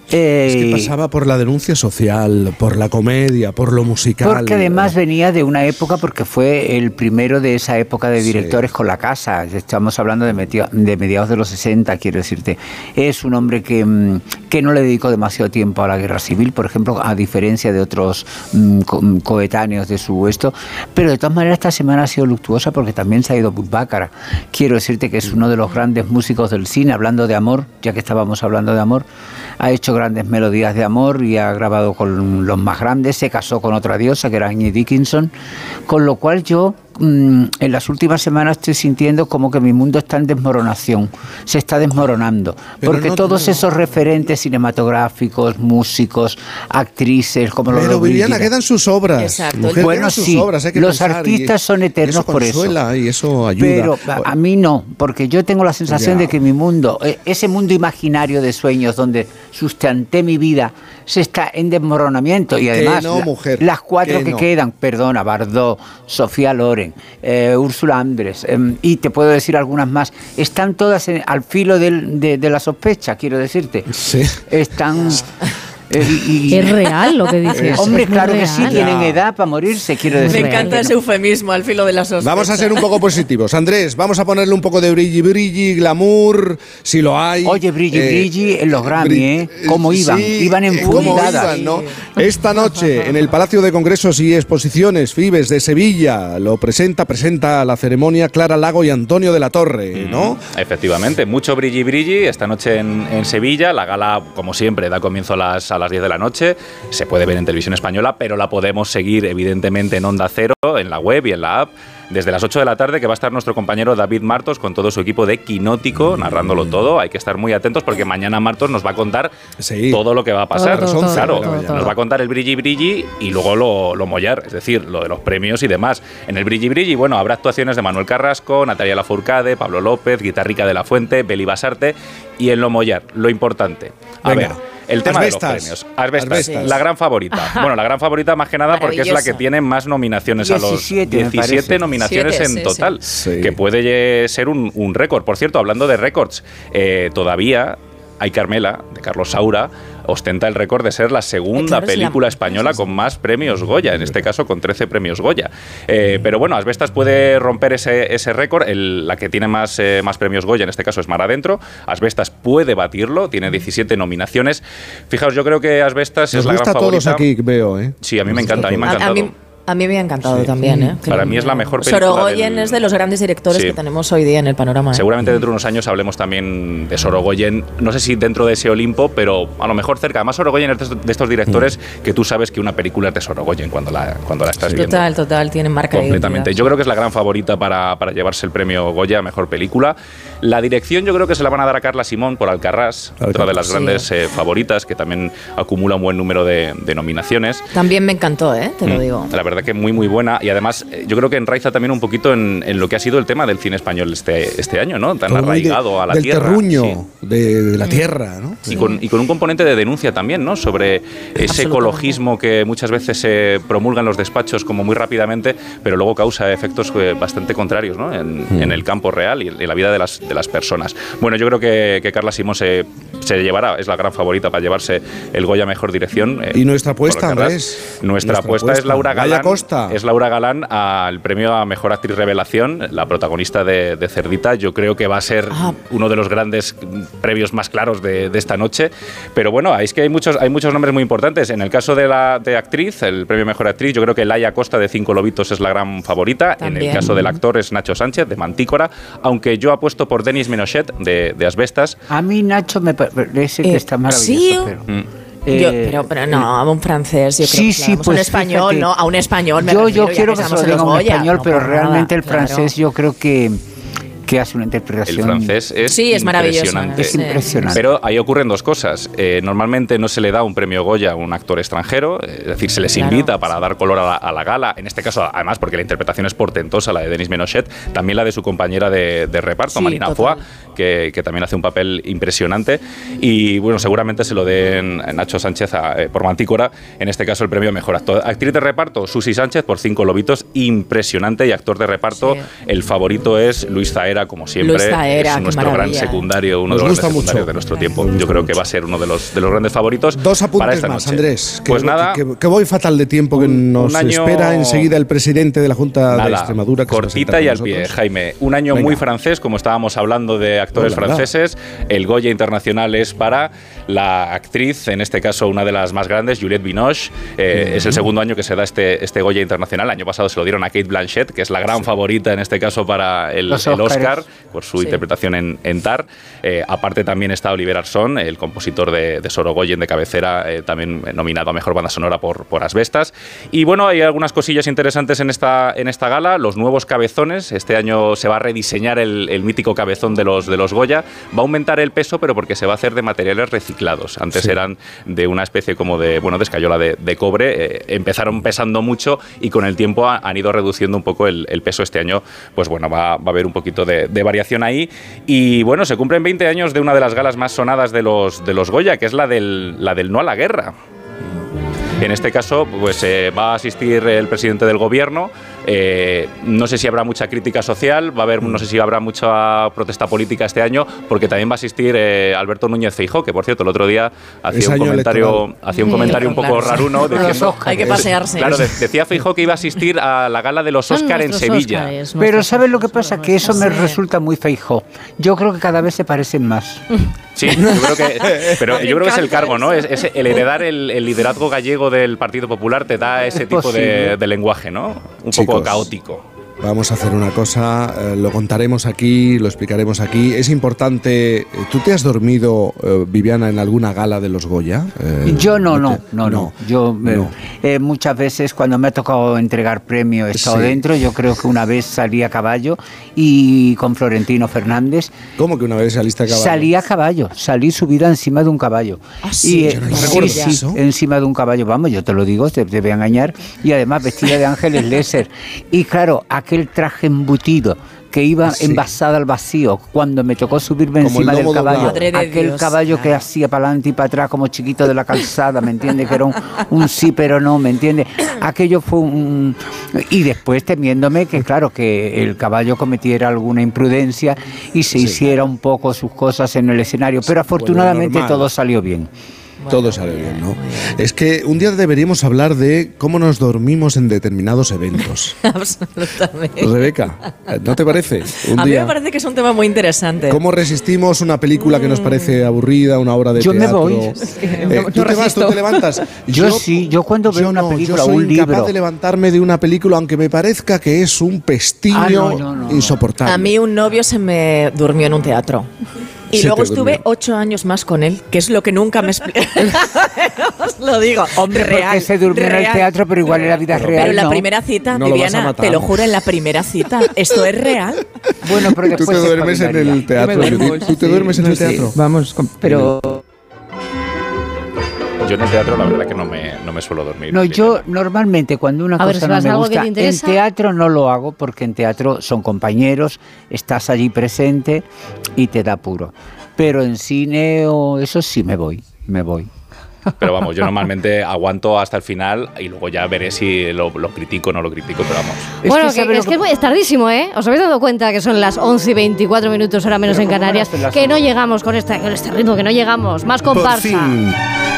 Es que Eh, pasaba por la denuncia social, por la comedia, por lo musical. Porque además venía de una época, porque fue el primero de esa época de directores con la casa. Estamos hablando de, mediados de los 60, quiero decirte. Es un hombre que, mm, que no le dedicó demasiado tiempo a la guerra civil, por ejemplo, a diferencia de otros mm, co- mm, coetáneos de su esto. Pero de todas maneras, esta semana ha sido luctuosa porque también se ha ido Butbácara. Quiero decirte que es uno de los grandes músicos del cine, hablando de amor, ya que estábamos hablando de amor. Ha hecho grandes melodías de amor y ha grabado con los más grandes. Se casó con otra diosa, que era Annie Dickinson. Con lo cual yo mm, en las últimas semanas estoy sintiendo como que mi mundo está en desmoronación, se está desmoronando, Pero porque no- todos no. esos referentes cinematográficos, músicos, actrices, como Pero los Viviana, Brígida. quedan sus obras. Exacto. Mujer, Bueno, sus sí, obras, hay que los y- artistas son y eternos eso por eso. consuela Y eso ayuda. Pero a, a mí no, porque yo tengo la sensación Ya. de que mi mundo, eh, ese mundo imaginario de sueños donde sustenté mi vida, se está en desmoronamiento. Y además, no, la- mujer, las cuatro que que, no. quedan, perdona, Bardot, Sofía Loren, eh, Úrsula Andrés, em, y te puedo decir algunas más, están todas en- al filo del- de, de la sospecha, quiero decirte. Sí. Están... eh, y- y- Es real lo que dices. Hombre, es muy claro que sí, tienen edad para morirse, quiero Me decir. encanta ese eufemismo al filo de la sospecha. Vamos a ser un poco positivos. Andrés, vamos a ponerle un poco de brilli brilli, glamour, si lo hay. Oye, brilli, Eh, brilli en los Grammy, ¿eh? Cómo iban, iban eh, cómo enfundadas. iban, ¿no? Esta noche, en el Palacio de Congresos y Exposiciones Fibes de Sevilla, lo presenta, presenta la ceremonia Clara Lago y Antonio de la Torre, ¿no? Efectivamente, mucho brilli brilli esta noche en, en Sevilla. La gala, como siempre, da comienzo a las, a las 10 de la noche. Se puede ver en televisión española, pero la podemos seguir, evidentemente, en Onda Cero, en la web y en la app. Desde las 8 de la tarde, que va a estar nuestro compañero David Martos con todo su equipo de Quinótico, narrándolo todo. Hay que estar muy atentos porque mañana Martos nos va a contar Sí. todo lo que va a pasar. Todo, todo, claro, todo. nos va a contar el brilli brilli y luego lo, lo mollar, es decir, lo de los premios y demás. En el brilli brilli, bueno, habrá actuaciones de Manuel Carrasco, Natalia Lafourcade, Pablo López, Guitarrica de la Fuente, Beli Basarte y en lo mollar, lo importante. A Venga. ver, el tema Asbestas. de los premios. Asbestas, Asbestas. la gran favorita. Bueno, la gran favorita más que nada porque es la que tiene más nominaciones a los 17, me 17 parece. nominaciones en sí, total, sí. que puede ser un, un récord. Por cierto, hablando de récords, eh, todavía hay Carmela, de Carlos Saura, ostenta el récord de ser la segunda claro, es la- película española con más premios Goya, en este caso con 13 premios Goya. Eh, pero bueno, Asbestas puede romper ese, ese récord, el- la que tiene más, eh, más premios Goya en este caso es Mar Adentro, Asbestas puede batirlo, tiene 17 nominaciones. Fijaos, yo creo que Asbestas Nos es la gusta gran a todos favorita. aquí, veo, ¿eh? Sí, a mí me encanta, a mí me ha A, a encantado. mí, a mí me ha encantado también, ¿eh? Para mí es la mejor película Sorogoyen del- es de los grandes directores Sí. que tenemos hoy día en el panorama. ¿eh? Seguramente dentro de unos años hablemos también de Sorogoyen, no sé si dentro de ese Olimpo, pero a lo mejor cerca. Además, Sorogoyen es de estos- directores Mm. que tú sabes que una película es de Sorogoyen cuando la, cuando la estás viendo. Total, total, tiene marca Completamente. identidad. Yo creo que es la gran favorita para, para llevarse el premio Goya a Mejor Película. La dirección yo creo que se la van a dar a Carla Simón por Alcarrás, otra de las Sí. grandes eh, favoritas, que también acumula un buen número de, de nominaciones. También me encantó, ¿eh? Te lo Mm, digo. La verdad que muy, muy buena. Y además, eh, yo creo que enraiza también un poquito en, en lo que ha sido el tema del cine español este, este año, ¿no? Tan Como muy de- arraigado a la del tierra. terruño, Sí. de, de la tierra, ¿no? Y con, y con un componente de denuncia también, ¿no? Sobre ese ecologismo que muchas veces se promulga en los despachos como muy rápidamente, pero luego causa efectos eh, bastante contrarios, ¿no? En, Mm. en el campo real y en la vida de las, de las personas. Bueno, yo creo que, que Carla Simón se, se llevará, es la gran favorita para llevarse el Goya Mejor Dirección. eh, ¿Y nuestra apuesta. Andrés? Nuestra, Nuestra apuesta es apuesta. Laura Galán. Costa. Es Laura Galán al premio a Mejor Actriz Revelación, la protagonista de, de Cerdita. Yo creo que va a ser Ah. uno de los grandes premios más claros de, de esta noche. Pero bueno, es que hay muchos, hay muchos nombres muy importantes. En el caso de la de actriz, el premio Mejor Actriz, yo creo que Laia Costa de Cinco Lobitos es la gran favorita. En el caso del actor es Nacho Sánchez de Mantícora, aunque yo apuesto por Denis Menochet de, de Asbestas. A mí Nacho me parece que Eh, está maravilloso. sí. pero- Mm. Yo- Eh, pero, pero no, a un francés, yo creo Sí, que sí, pues un español, fíjate, ¿no? A un español me yo, refiero, yo quiero que se lo diga un español, No, pero nada, realmente el claro. francés yo creo que, que hace una interpretación. El francés es Sí, es maravilloso, impresionante. Es impresionante. Pero ahí ocurren dos cosas. Eh, normalmente no se le da un premio Goya a un actor extranjero, eh, es decir, se les Claro. invita para dar color a la, a la gala. En este caso, además, porque la interpretación es portentosa, la de Denis Menochet, también la de su compañera de, de reparto, Sí, Marina. Foix, que, que también hace un papel impresionante. Y bueno, seguramente se lo den Nacho Sánchez a- eh, por Mantícora, en este caso el premio Mejor Actor. Actriz de reparto, Susi Sánchez por Cinco Lobitos, impresionante. Y actor de reparto, Sí. el favorito es Luis Zaera, como siempre. Es nuestro gran secundario, uno Nos de los grandes mucho. secundarios de nuestro tiempo. Yo creo que va a ser uno de los, de los grandes favoritos. Dos para apuntes esta más, noche. Andrés. Que, Pues nada, que, que voy fatal de tiempo, que nos espera enseguida el presidente de la Junta de Nada, Extremadura. que cortita y al pie. Jaime. Un año Venga. muy francés, como estábamos hablando de actores Oh, la, la. franceses. El Goya Internacional es para la actriz, en este caso una de las más grandes, Juliette Binoche. Eh, Es el segundo año que se da este, este Goya Internacional. El año pasado se lo dieron a Kate Blanchett, que es la gran favorita en este caso para el, el Óscares. Oscar por su interpretación en, en Tar. Eh, aparte también está Oliver Arson, el compositor de, de Sorogoyen de cabecera, eh, también nominado a Mejor Banda Sonora por, por Asbestas. Y bueno, hay algunas cosillas interesantes en esta, en esta gala. Los nuevos cabezones. Este año se va a rediseñar el, el mítico cabezón de los, de los Goya. Va a aumentar el peso, pero porque se va a hacer de materiales reciclados. Antes Sí. eran de una especie como de, bueno, de escayola de, de cobre. Eh, empezaron pesando mucho y con el tiempo ha- han ido reduciendo un poco el, el peso este año. Pues bueno, va, va a haber un poquito de, de variación ahí. Y bueno, se cumplen 20 años de una de las galas más sonadas de los, de los Goya, que es la del, la del no a la guerra. En este caso, pues eh, va a asistir el presidente del gobierno. Eh, no sé si habrá mucha crítica social, va a haber, no sé si habrá mucha protesta política este año, porque también va a asistir eh, Alberto Núñez Feijó, que por cierto el otro día hacía un comentario, hacía un comentario un poco Los diciendo, Hay que pasearse. Claro, de- decía Feijó que iba a asistir a la gala de los Son Oscar en Sevilla. Pero ¿sabes lo que pasa? Que eso me resulta muy feijó. Yo creo que cada vez se parecen más. Sí, yo creo que, pero yo creo que es el cargo, ¿no? Es, es el heredar el, el liderazgo gallego del Partido Popular te da ese tipo de, lenguaje, ¿no? Un poco caótico. Vamos a hacer una cosa, eh, lo contaremos aquí, lo explicaremos aquí. Es importante, eh, ¿tú te has dormido, eh, Viviana, en alguna gala de los Goya? Eh, Yo no, no, te- no, no. Yo eh, no. eh, muchas veces cuando me ha tocado entregar premio he estado Sí. dentro. Yo creo que una vez salí a caballo y con Florentino Fernández ¿Cómo que una vez saliste a caballo? salí a caballo, salí subida encima de un caballo. Ah, sí, y, yo no sí, sí, encima de un caballo, vamos, yo te lo digo, te, te voy a engañar. Y además vestida de ángeles léser. Y claro, aquel traje embutido que iba Sí. envasada al vacío cuando me tocó subirme Como encima del caballo. de aquel Dios, caballo que hacía para adelante y para atrás como chiquito de la calzada, ¿me entiendes? Que era un, un sí pero no, ¿me entiendes? Aquello fue un... Y después temiéndome que, claro, que el caballo cometiera alguna imprudencia y se hiciera un poco sus cosas en el escenario. Pero afortunadamente todo salió bien. Todo sale bien, ¿no? Es que un día deberíamos hablar de cómo nos dormimos en determinados eventos. Absolutamente. Rebeca, ¿no te parece? Un a mí me parece que es un tema muy interesante. ¿Cómo resistimos una película que nos parece aburrida, una obra de Yo me teatro? voy. Eh, No- tú no te vas, tú te levantas. Yo sí, yo cuando veo yo una no, película, yo soy un incapaz libro- de levantarme de una película aunque me parezca que es un pestillo Ah, no, no, no, no. insoportable. A mí un novio se me durmió en un teatro. Y Se luego te estuve durmió. ocho años más con él, que es lo que nunca me. Os lo digo. Hombre, real, porque se durmió en el real. teatro, pero igual era vida Pero- real. Pero en la ¿no? primera cita, No lo Viviana, matar. te lo juro, en la primera cita. ¿Esto es real? Bueno, pero Tú después te se duermes en el teatro. ¿Tú te duermes en el teatro? Vamos, pero Yo en el teatro la verdad que no me, no me suelo dormir. No, yo normalmente cuando una A ver, cosa si no me gusta, te en teatro no lo hago porque en teatro son compañeros, estás allí presente y te da puro. Pero en cine o eso sí me voy, me voy. Pero vamos, yo normalmente aguanto hasta el final y luego ya veré si lo, lo critico o no lo critico, pero vamos. Bueno, que, es que es tardísimo, ¿eh? ¿Os habéis dado cuenta que son las 11 y 24 minutos, ahora menos en Canarias? Que no llegamos con, esta, con este ritmo, que no llegamos. Más comparsa.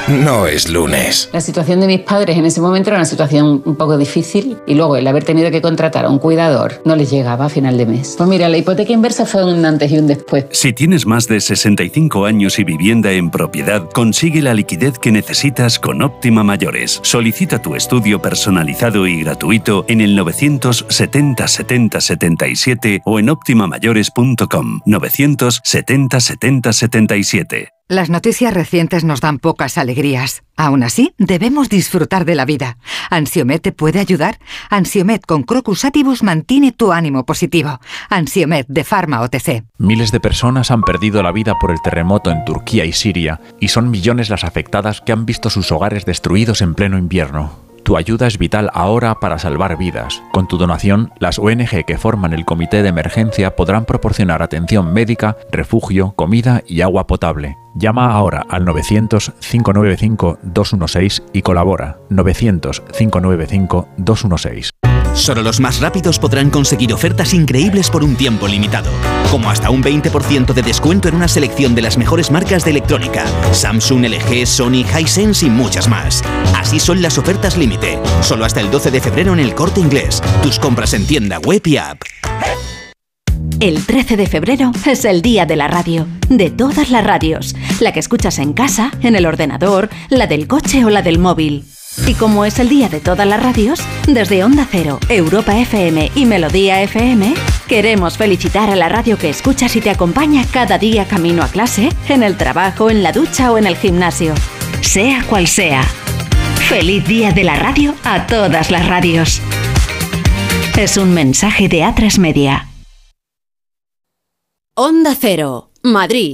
No es lunes. La situación de mis padres en ese momento era una situación un poco difícil y luego el haber tenido que contratar a un cuidador no les llegaba a final de mes. Pues mira, la hipoteca inversa fue un antes y un después. Si tienes más de 65 años y vivienda en propiedad, consigue la liquidez que necesitas con Óptima Mayores. Solicita tu estudio personalizado y gratuito en el 970 70 77 o en optimamayores.com 970 70 77. Las noticias recientes nos dan pocas alegrías. Aún así, debemos disfrutar de la vida. ¿Ansiomet te puede ayudar? Ansiomet con Crocus Atibus mantiene tu ánimo positivo. Ansiomet de Pharma OTC. Miles de personas han perdido la vida por el terremoto en Turquía y Siria, y son millones las afectadas que han visto sus hogares destruidos en pleno invierno. Tu ayuda es vital ahora para salvar vidas. Con tu donación, las ONG que forman el comité de emergencia podrán proporcionar atención médica, refugio, comida y agua potable. Llama ahora al 900-595-216 y colabora. 900-595-216. Solo los más rápidos podrán conseguir ofertas increíbles por un tiempo limitado, como hasta un 20% de descuento en una selección de las mejores marcas de electrónica, Samsung, LG, Sony, Hisense y muchas más. Así son las ofertas límite, solo hasta el 12 de febrero en el Corte Inglés. Tus compras en tienda web y app. El 13 de febrero es el día de la radio, de todas las radios, la que escuchas en casa, en el ordenador, la del coche o la del móvil. Y como es el día de todas las radios, desde Onda Cero, Europa FM y Melodía FM, queremos felicitar a la radio que escuchas y te acompaña cada día camino a clase, en el trabajo, en la ducha o en el gimnasio. Sea cual sea. Feliz día de la radio a todas las radios. Es un mensaje de A3 Media. Onda Cero, Madrid.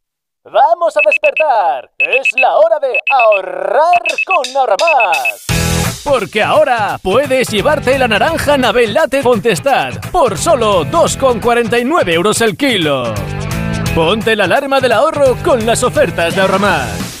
¡Vamos a despertar! Es la hora de ahorrar con Ahorramás. Porque ahora puedes llevarte la naranja Nabel Latte Contestad por solo 2,49 euros el kilo. Ponte la alarma del ahorro con las ofertas de Ahorramás.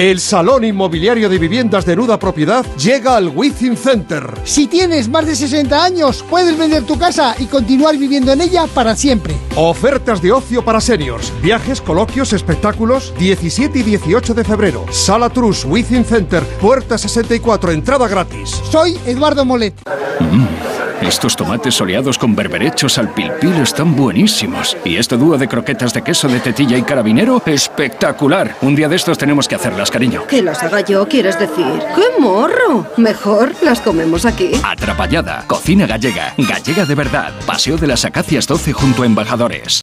El Salón Inmobiliario de Viviendas de Nuda Propiedad llega al Within Center. Si tienes más de 60 años, puedes vender tu casa y continuar viviendo en ella para siempre. Ofertas de ocio para seniors, viajes, coloquios, espectáculos, 17 y 18 de febrero. Sala Trus, Within Center, puerta 64, entrada gratis. Soy Eduardo Molet. Mm, estos tomates soleados con berberechos al pilpil están buenísimos. Y este dúo de croquetas de queso de tetilla y carabinero, espectacular. Un día de estos tenemos que hacerlas, cariño. Que las haga yo, quieres decir. ¡Qué morro! Mejor las comemos aquí. Atrapallada, cocina gallega, gallega de verdad. Paseo de las Acacias 12 junto a Embajadores.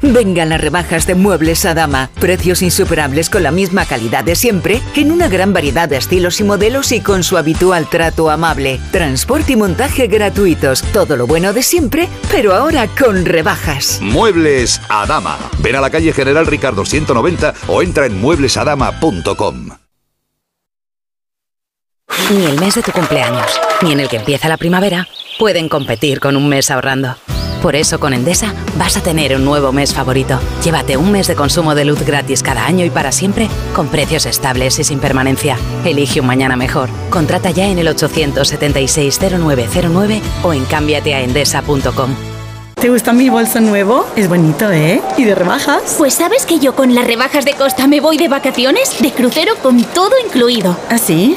Vengan las rebajas de Muebles Adama. Precios insuperables con la misma calidad de siempre, en una gran variedad de estilos y modelos y con su habitual trato amable. Transporte y montaje gratuitos. Todo lo bueno de siempre, pero ahora con rebajas. Muebles Adama. Ven a la calle General Ricardo 190 o entra en mueblesadama.com. Ni el mes de tu cumpleaños, ni en el que empieza la primavera, pueden competir con un mes ahorrando. Por eso con Endesa vas a tener un nuevo mes favorito. Llévate un mes de consumo de luz gratis cada año y para siempre, con precios estables y sin permanencia. Elige un mañana mejor. Contrata ya en el 876-0909 o en cámbiateaendesa.com. ¿Te gusta mi bolso nuevo? Es bonito, ¿eh? ¿Y de rebajas? Pues sabes que yo con las rebajas de Costa me voy de vacaciones, de crucero con todo incluido. ¿Ah, sí?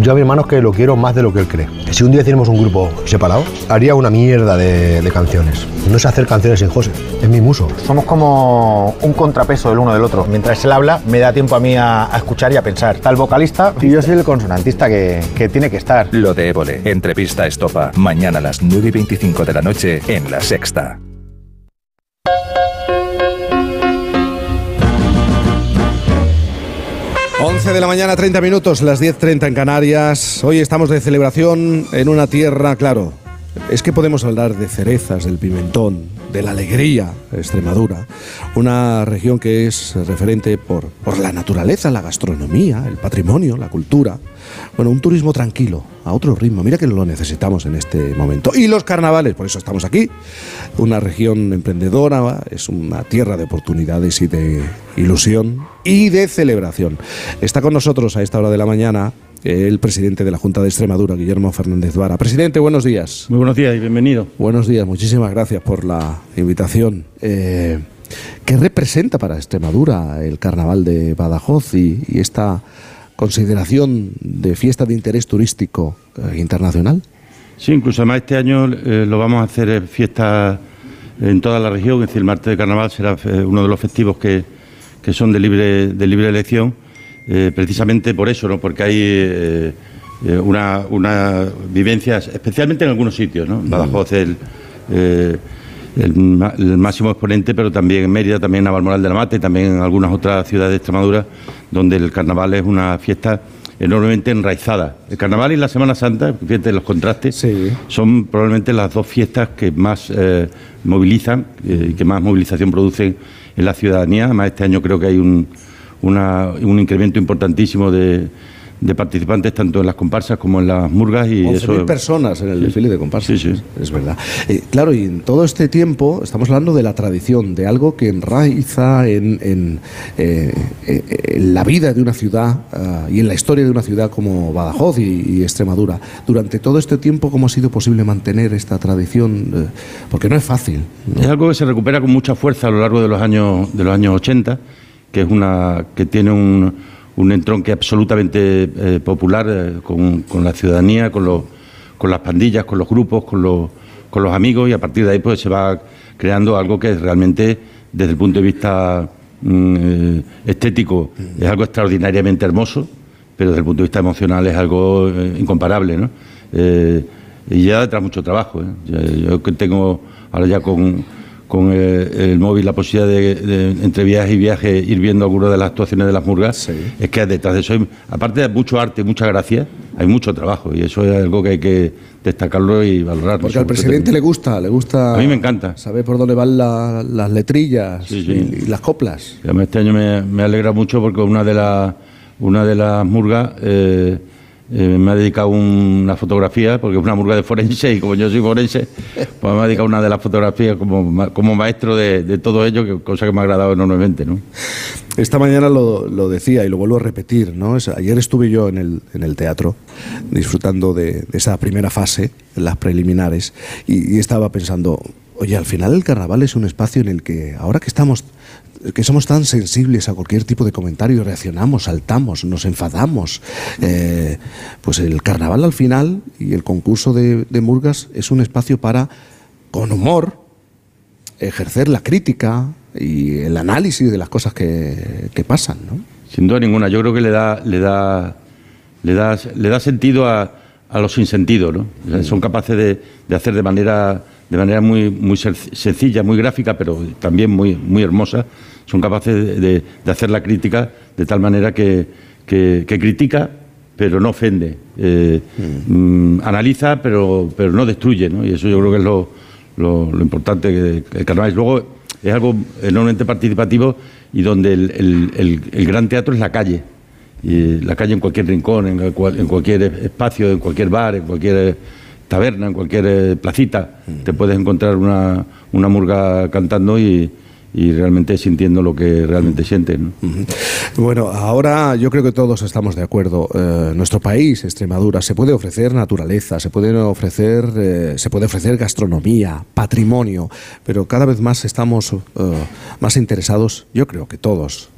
Yo a mi hermano es que lo quiero más de lo que él cree. Si un día hiciéramos un grupo separado, haría una mierda de, de canciones. No sé hacer canciones sin José, es mi muso. Somos como un contrapeso del uno del otro. Mientras él habla, me da tiempo a mí a, a escuchar y a pensar. Está el vocalista y yo soy el consonantista que, que tiene que estar. Lo de Évole, entrevista estopa, mañana a las 9 y 25 de la noche en La Sexta. 11 de la mañana, 30 minutos, las 10.30 en Canarias. Hoy estamos de celebración en una tierra, claro. Es que podemos hablar de cerezas, del pimentón, de la alegría, Extremadura. Una región que es referente por, por la naturaleza, la gastronomía, el patrimonio, la cultura. Bueno, un turismo tranquilo, a otro ritmo. Mira que lo necesitamos en este momento. Y los carnavales, por eso estamos aquí. Una región emprendedora, es una tierra de oportunidades y de ilusión y de celebración. Está con nosotros a esta hora de la mañana el presidente de la Junta de Extremadura, Guillermo Fernández Vara. Presidente, buenos días. Muy buenos días y bienvenido. Buenos días, muchísimas gracias por la invitación. Eh, ¿Qué representa para Extremadura el carnaval de Badajoz y, y esta consideración de fiesta de interés turístico eh, internacional? Sí, incluso además este año eh, lo vamos a hacer fiesta en toda la región, es decir, el martes de carnaval será uno de los festivos que, que son de libre, de libre elección, eh, precisamente por eso, ¿no? porque hay eh, eh, una, una vivencia, especialmente en algunos sitios, ¿no? Badajoz es el, eh, el, el máximo exponente, pero también en Mérida, también en Navalmoral de la Mate, también en algunas otras ciudades de Extremadura, donde el carnaval es una fiesta enormemente enraizada. El carnaval y la Semana Santa, fíjate los contrastes, son probablemente las dos fiestas que más eh, movilizan eh, y que más movilización producen en la ciudadanía. Además, este año creo que hay un, una- un incremento importantísimo de, de participantes tanto en las comparsas como en las murgas y 11.000 eso personas en el Sí. desfile de comparsas. Es verdad. Eh, claro, y en todo este tiempo estamos hablando de la tradición, de algo que enraiza en, en, eh, eh, en la vida de una ciudad ah, y en la historia de una ciudad como Badajoz y, y Extremadura. Durante todo este tiempo, ¿cómo ha sido posible mantener esta tradición? Porque no es fácil. Es algo que se recupera con mucha fuerza a lo largo de los años de los años 80, que es una que tiene un, un entronque absolutamente eh, popular eh, con, la ciudadanía, con las pandillas, con los grupos, con los los amigos y a partir de ahí pues se va creando algo que es realmente desde el punto de vista mm, eh, estético es algo extraordinariamente hermoso, pero desde el punto de vista emocional es algo incomparable, ¿no? Y ya tras mucho trabajo. Yo que tengo ahora ya con, con el, el móvil la posibilidad de, de, entre viaje y viaje ir viendo algunas de las actuaciones de las murgas, es que detrás de eso, hay- aparte de mucho arte y mucha gracia, hay mucho trabajo y eso es algo que hay que destacarlo y valorar. Porque al presidente le gusta, le gusta. A mí me encanta. Saber por dónde van la- las letrillas Sí, sí. Y, y las coplas. Y este año me, me alegra mucho porque una de las una de las murgas eh, eh, me ha dedicado un- una fotografía, porque es una murga de forense y como yo soy forense, pues me ha dedicado una de las fotografías como, como maestro de, todo ello, que, cosa que me ha agradado enormemente. ¿no? Esta mañana lo, lo decía y lo vuelvo a repetir, ¿no? Ayer estuve yo en el, en el teatro disfrutando de, esa primera fase, las preliminares, y estaba pensando, oye, al final el carnaval es un espacio en el que ahora que estamos que somos tan sensibles a cualquier tipo de comentario, reaccionamos, saltamos, nos enfadamos. eh, pues el carnaval al final y el concurso de, de Murgas es un espacio para, con humor, ejercer la crítica, y el análisis de las cosas que, que pasan, ¿no? Sin duda ninguna. Yo creo que le da, le da, le da, le da sentido a, a los sinsentidos, ¿no? Son capaces de, de hacer de manera, de manera muy, muy sen- sencilla, muy gráfica, pero también muy, muy hermosa. Son capaces de, de- de hacer la crítica de tal manera que, que- que critica, pero no ofende. Eh, mm, analiza, pero, pero no destruye, ¿no? Y eso yo creo que es lo, lo- lo importante que, el carnaval es. Luego es algo enormemente participativo y donde el, el- el- el gran teatro es la calle. Y la calle en cualquier rincón, en, cual- en cualquier espacio, en cualquier bar, en cualquier taberna, en cualquier eh, placita, te puedes encontrar una, una murga cantando y, y realmente sintiendo lo que realmente sienten. ¿no? Bueno, ahora yo creo que todos estamos de acuerdo. Eh, nuestro país, Extremadura, se puede ofrecer naturaleza, se puede ofrecer, eh, se puede ofrecer gastronomía, patrimonio, pero cada vez más estamos eh, más interesados, yo creo que todos,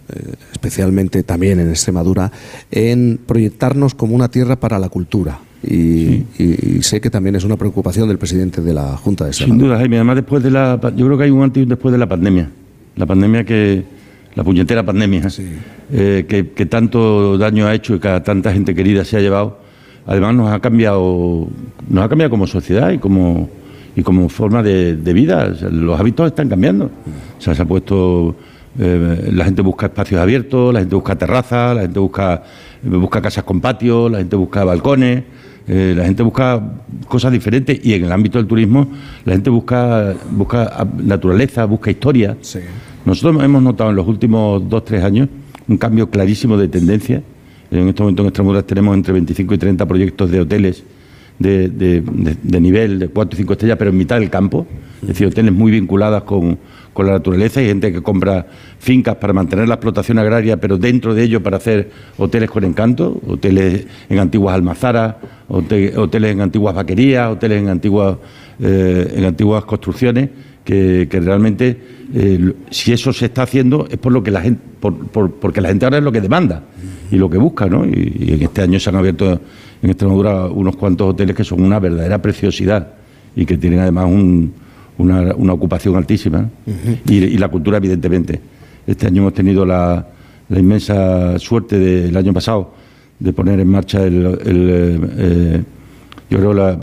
especialmente también en Extremadura, en proyectarnos como una tierra para la cultura. Y, y- y sé que también es una preocupación del presidente de la Junta de Sin Extremadura. duda, Jaime. Además, después de la, yo creo que hay un antes y un después de la pandemia. La pandemia que, la puñetera pandemia, eh, que, que tanto daño ha hecho y que a tanta gente querida se ha llevado. Además, nos ha cambiado, nos ha cambiado como sociedad y como y como forma de, de vida. O sea, los hábitos están cambiando. O sea, se ha puesto eh, la gente busca espacios abiertos, la gente busca terrazas, la gente busca busca casas con patio, la gente busca balcones. Eh, la gente busca cosas diferentes y en el ámbito del turismo la gente busca, busca naturaleza, busca historia. Nosotros hemos notado en los últimos dos, tres años un cambio clarísimo de tendencia. En este momento en Extremadura tenemos entre 25 y 30 proyectos de hoteles de, de- de- de nivel de 4 y 5 estrellas, pero en mitad del campo. Es decir, hoteles muy vinculadas con, con la naturaleza. Hay gente que compra fincas para mantener la explotación agraria, pero dentro de ello para hacer hoteles con encanto, hoteles en antiguas almazaras, hote- hoteles en antiguas vaquerías, hoteles en antiguas, eh, en antiguas construcciones, que, realmente, eh, si eso se está haciendo, es por lo que la gente, por- por- porque la gente ahora es lo que demanda y lo que busca, ¿no? Y, y en este año se han abierto en Extremadura unos cuantos hoteles que son una verdadera preciosidad y que tienen además un- una, una ocupación altísima. ¿no? y, y la cultura, evidentemente. Este año hemos tenido la, la inmensa suerte del año pasado de poner en marcha el, el, eh, eh, yo creo, la-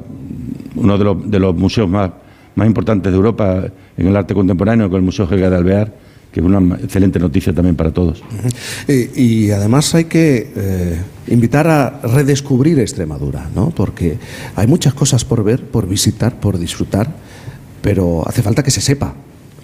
uno de los, de los museos más, más importantes de Europa en el arte contemporáneo, con el Museo Helga de Alvear, que es una excelente noticia también para todos. Eh, y además hay que eh, invitar a redescubrir Extremadura, ¿no? Porque hay muchas cosas por ver, por visitar, por disfrutar, pero hace falta que se sepa.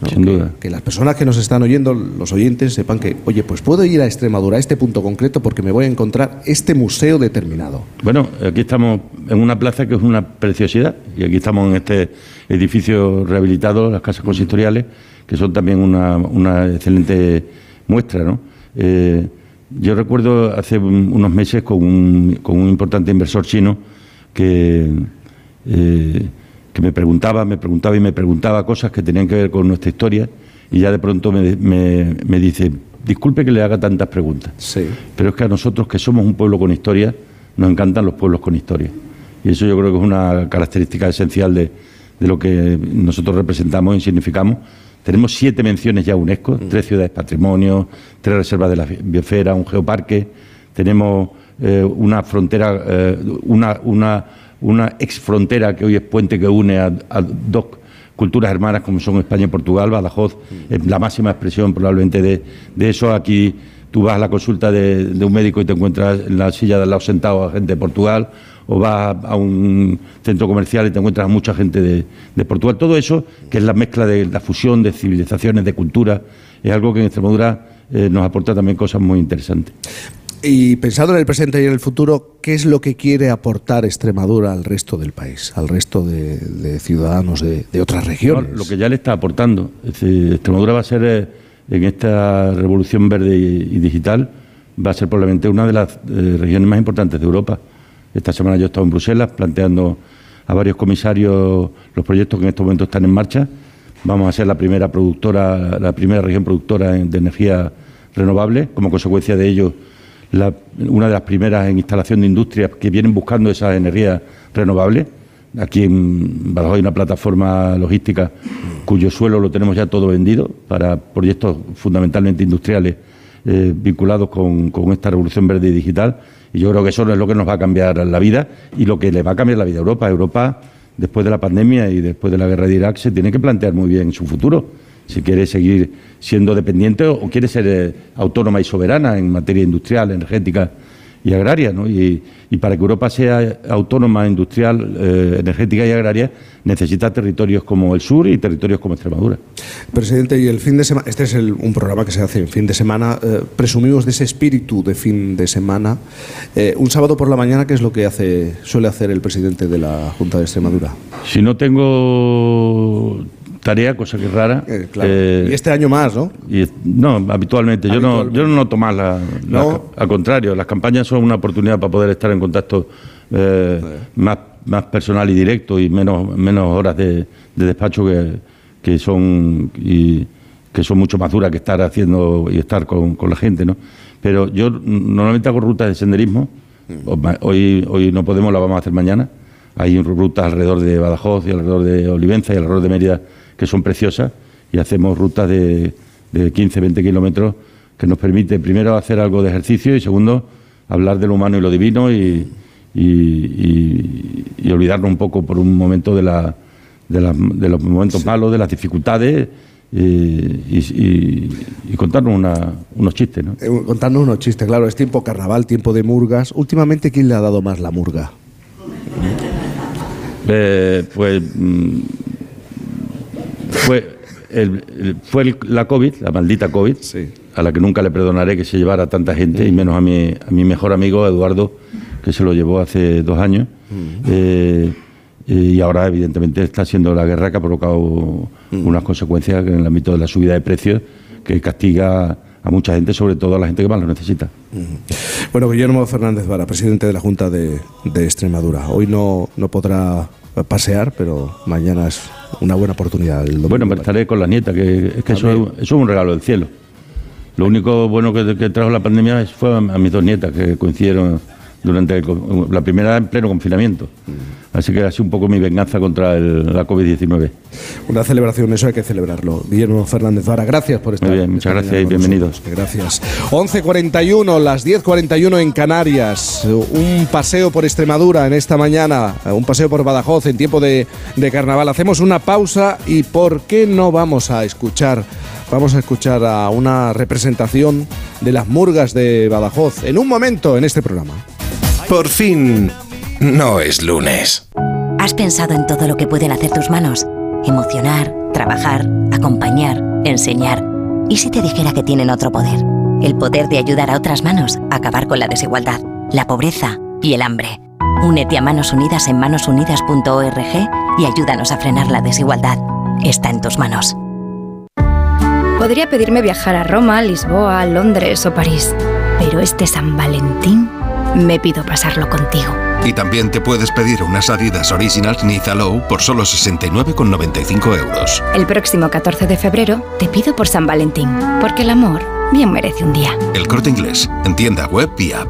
¿no? Sin que, duda. que las personas que nos están oyendo, los oyentes, sepan que, oye, pues puedo ir a Extremadura, a este punto concreto, porque me voy a encontrar este museo determinado. Bueno, aquí estamos en una plaza que es una preciosidad y aquí estamos en este edificio rehabilitado, las casas consistoriales, que son también una, una excelente muestra. ¿no? Eh, yo recuerdo hace un- unos meses con un, con un importante inversor chino que, eh, que me preguntaba, me preguntaba y me preguntaba cosas que tenían que ver con nuestra historia y ya de pronto me, me- me dice, disculpe que le haga tantas preguntas, pero es que a nosotros que somos un pueblo con historia, nos encantan los pueblos con historia. Y eso yo creo que es una característica esencial de, de lo que nosotros representamos y significamos. Tenemos siete menciones ya a UNESCO, tres ciudades patrimonio, tres reservas de la biosfera, un geoparque. Tenemos eh, una frontera, eh, una, una, una ex frontera que hoy es puente que une a, a dos culturas hermanas como son España y Portugal. Badajoz es la máxima expresión probablemente de, de eso. Aquí tú vas a la consulta de, de un médico y te encuentras en la silla de al lado sentado a gente de Portugal, o vas a un centro comercial y te encuentras a mucha gente de, de Portugal. Todo eso, que es la mezcla de la fusión de civilizaciones, de cultura, es algo que en Extremadura eh, nos aporta también cosas muy interesantes. Y pensando en el presente y en el futuro, ¿qué es lo que quiere aportar Extremadura al resto del país, al resto de, de ciudadanos de, de otras regiones? Lo que ya le está aportando. Extremadura va a ser, eh, en esta revolución verde y, digital, va a ser probablemente una de las eh, regiones más importantes de Europa. Esta semana yo he estado en Bruselas planteando a varios comisarios los proyectos que en estos momentos están en marcha. Vamos a ser la primera productora, la primera región productora de energía renovable. Como consecuencia de ello, la- una de las primeras en instalación de industrias que vienen buscando esas energías renovables. Aquí en Badajoz hay una plataforma logística cuyo suelo lo tenemos ya todo vendido para proyectos fundamentalmente industriales eh, vinculados con, con, esta revolución verde y digital. Y yo creo que eso es lo que nos va a cambiar la vida y lo que le va a cambiar la vida a Europa. Europa, después de la pandemia y después de la guerra de Irak, se tiene que plantear muy bien su futuro. Si quiere seguir siendo dependiente o quiere ser eh, autónoma y soberana en materia industrial, energética y agraria. ¿no? Y, y, para que Europa sea autónoma, industrial, eh, energética y agraria, necesita territorios como el sur y territorios como Extremadura. Presidente, y el fin de semana, este es el, un programa que se hace en fin de semana, eh, presumimos de ese espíritu de fin de semana. Eh, un sábado por la mañana, ¿qué es lo que hace, suele hacer el presidente de la Junta de Extremadura? Si no tengo tarea, cosa que es rara. Eh, claro. eh, y este año más, ¿no? Y, no, habitualmente. Yo, no, yo no noto más la, al contrario, las campañas son una oportunidad para poder estar en contacto eh, más, más personal y directo y menos, menos horas de, de despacho que, que son y que son mucho más duras que estar haciendo y estar con, con la gente, ¿no? Pero yo mm, normalmente hago rutas de senderismo. Ma- Hoy, hoy no podemos, la vamos a hacer mañana. Hay rutas alrededor de Badajoz y alrededor de Olivenza y alrededor de Mérida que son preciosas y hacemos rutas de, de 15, 20 kilómetros que nos permite primero hacer algo de ejercicio y segundo hablar de lo humano y lo divino y, y- y- y olvidarnos un poco por un momento de, la, de, la- de los momentos malos, de las dificultades eh, y, contarnos una- unos chistes. ¿no? Eh, Contando unos chistes, claro, es tiempo carnaval, tiempo de murgas. Últimamente, ¿quién le ha dado más la murga? Eh, pues mm, fue, el- el- fue el- la COVID, la maldita COVID, a la que nunca le perdonaré que se llevara a tanta gente, y menos a mi, a mi mejor amigo Eduardo, que se lo llevó hace dos años. Eh, y ahora, evidentemente, está siendo la guerra que ha provocado unas consecuencias en el ámbito de la subida de precios que castiga a mucha gente, sobre todo a la gente que más lo necesita. Bueno, Guillermo Fernández Vara, presidente de la Junta de, de Extremadura. Hoy no, no podrá pasear, pero mañana es una buena oportunidad. el. Bueno, me estaré con la nieta, que es que eso, es- eso es un regalo del cielo. Lo único bueno que, que trajo la pandemia fue a, a mis dos nietas, que coincidieron durante el la primera en pleno confinamiento. Así que ha sido un poco mi venganza contra el- la COVID-19. Una celebración, eso hay que celebrarlo. Guillermo Fernández Vara, gracias por estar Muy bien, muchas esta gracias y bienvenidos. Gracias. 11.41, las 10.41 en Canarias. Un paseo por Extremadura en esta mañana, un paseo por Badajoz en tiempo de, de carnaval. Hacemos una pausa y ¿por qué no vamos a escuchar? Vamos a escuchar a una representación de las murgas de Badajoz en un momento en este programa. Por fin, no es lunes. ¿Has pensado en todo lo que pueden hacer tus manos? Emocionar, trabajar, acompañar, enseñar. ¿Y si te dijera que tienen otro poder? El poder de ayudar a otras manos a acabar con la desigualdad, la pobreza y el hambre. Únete a Manos Unidas en manosunidas.org y ayúdanos a frenar la desigualdad. Está en tus manos. Podría pedirme viajar a Roma, Lisboa, Londres o París, pero este San Valentín me pido pasarlo contigo. Y también te puedes pedir unas Adidas Originals Niza Low por solo 69,95 euros. El próximo 14 de febrero te pido por San Valentín, porque el amor bien merece un día. El corte inglés, en tienda web y app.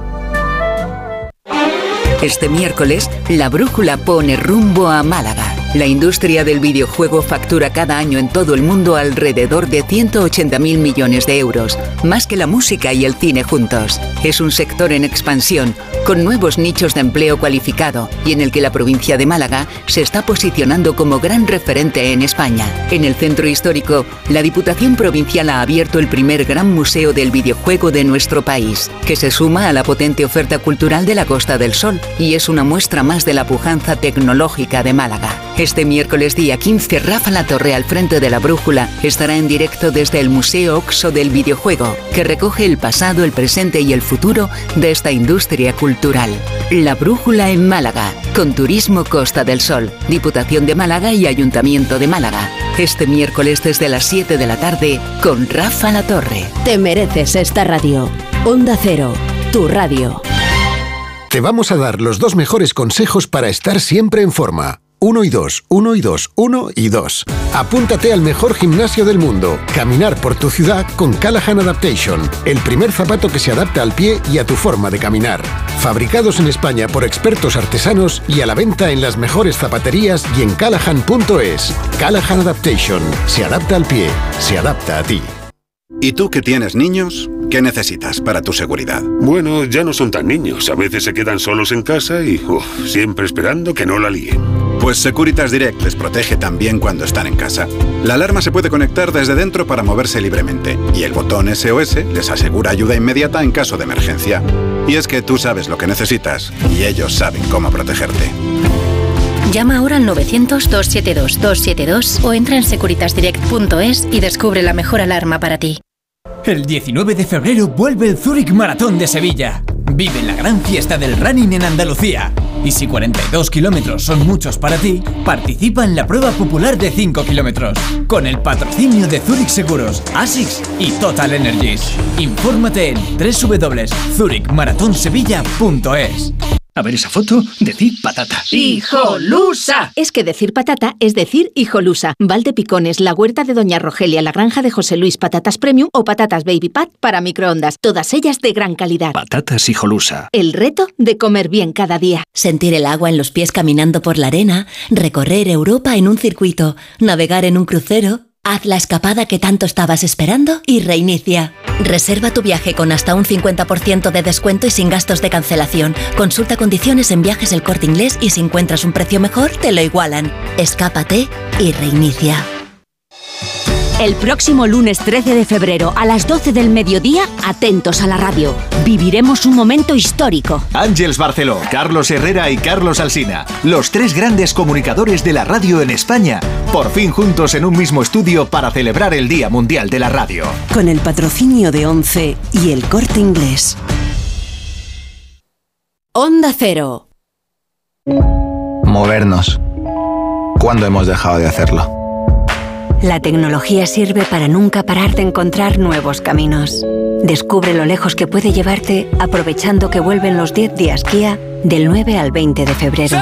Este miércoles, la brújula pone rumbo a Málaga. La industria del videojuego factura cada año en todo el mundo alrededor de 180 mil millones de euros, más que la música y el cine juntos. Es un sector en expansión, con nuevos nichos de empleo cualificado y en el que la provincia de Málaga se está posicionando como gran referente en España. En el centro histórico, la Diputación Provincial ha abierto el primer gran museo del videojuego de nuestro país, que se suma a la potente oferta cultural de la Costa del Sol y es una muestra más de la pujanza tecnológica de Málaga. Este miércoles día 15, Rafa La Torre al frente de la Brújula estará en directo desde el Museo Oxo del Videojuego, que recoge el pasado, el presente y el futuro de esta industria cultural. La Brújula en Málaga, con Turismo Costa del Sol, Diputación de Málaga y Ayuntamiento de Málaga. Este miércoles desde las 7 de la tarde con Rafa La Torre. Te mereces esta radio. Onda Cero, tu radio. Te vamos a dar los dos mejores consejos para estar siempre en forma. Uno y dos, uno y dos, uno y dos. Apúntate al mejor gimnasio del mundo. Caminar por tu ciudad con Callahan Adaptation. El primer zapato que se adapta al pie y a tu forma de caminar. fabricados en España por expertos artesanos y a la venta en las mejores zapaterías y en callahan.es. Callahan Adaptation. Se adapta al pie, se adapta a ti. ¿Y tú que tienes niños? ¿Qué necesitas para tu seguridad? Bueno, ya no son tan niños. A veces se quedan solos en casa y uf, siempre esperando que no la líen. Pues Securitas Direct les protege también cuando están en casa. La alarma se puede conectar desde dentro para moverse libremente y el botón SOS les asegura ayuda inmediata en caso de emergencia. Y es que tú sabes lo que necesitas y ellos saben cómo protegerte. Llama ahora al 900-272-272 o entra en securitasdirect.es y descubre la mejor alarma para ti. El 19 de febrero vuelve el Zurich Maratón de Sevilla. Vive la gran fiesta del running en Andalucía. Y si 42 kilómetros son muchos para ti, participa en la prueba popular de 5 kilómetros. Con el patrocinio de Zurich Seguros, ASICS y Total Energies. Infórmate en www.zurichmaratonsevilla.es. A ver esa foto, decir patata. ¡Hijolusa! Es que decir patata es decir hijolusa. Valde Picones, la huerta de Doña Rogelia, la granja de José Luis, patatas premium o patatas baby pat para microondas. Todas ellas de gran calidad. Patatas hijolusa. El reto de comer bien cada día. Sentir el agua en los pies caminando por la arena, recorrer Europa en un circuito, navegar en un crucero. Haz la escapada que tanto estabas esperando y reinicia. Reserva tu viaje con hasta un 50% de descuento y sin gastos de cancelación. Consulta condiciones en viajes el corte inglés y si encuentras un precio mejor, te lo igualan. Escápate y reinicia. El próximo lunes 13 de febrero a las 12 del mediodía, atentos a la radio. Viviremos un momento histórico. Ángels Barceló, Carlos Herrera y Carlos Alsina, los tres grandes comunicadores de la radio en España, por fin juntos en un mismo estudio para celebrar el Día Mundial de la Radio. Con el patrocinio de ONCE y el corte inglés. Onda Cero. Movernos. ¿Cuándo hemos dejado de hacerlo? La tecnología sirve para nunca parar de encontrar nuevos caminos. Descubre lo lejos que puede llevarte aprovechando que vuelven los 10 días Kia del 9 al 20 de febrero.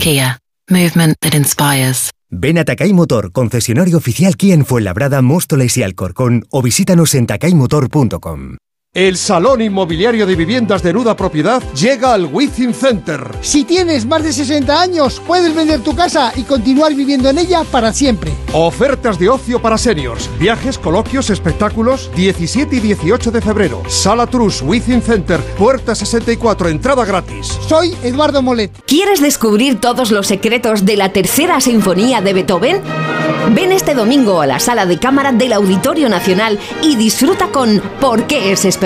Kia. Movement that inspires. Ven a Takay Motor, concesionario oficial Kia en Fuenlabrada, Móstoles y Alcorcón o visítanos en takaymotor.com. El Salón Inmobiliario de Viviendas de Nuda Propiedad llega al Within Center. Si tienes más de 60 años, puedes vender tu casa y continuar viviendo en ella para siempre. Ofertas de ocio para seniors, viajes, coloquios, espectáculos, 17 y 18 de febrero. Sala Trus, Within Center, puerta 64, entrada gratis. Soy Eduardo Molet. ¿Quieres descubrir todos los secretos de la tercera sinfonía de Beethoven? Ven este domingo a la sala de cámara del Auditorio Nacional y disfruta con ¿Por qué es especial?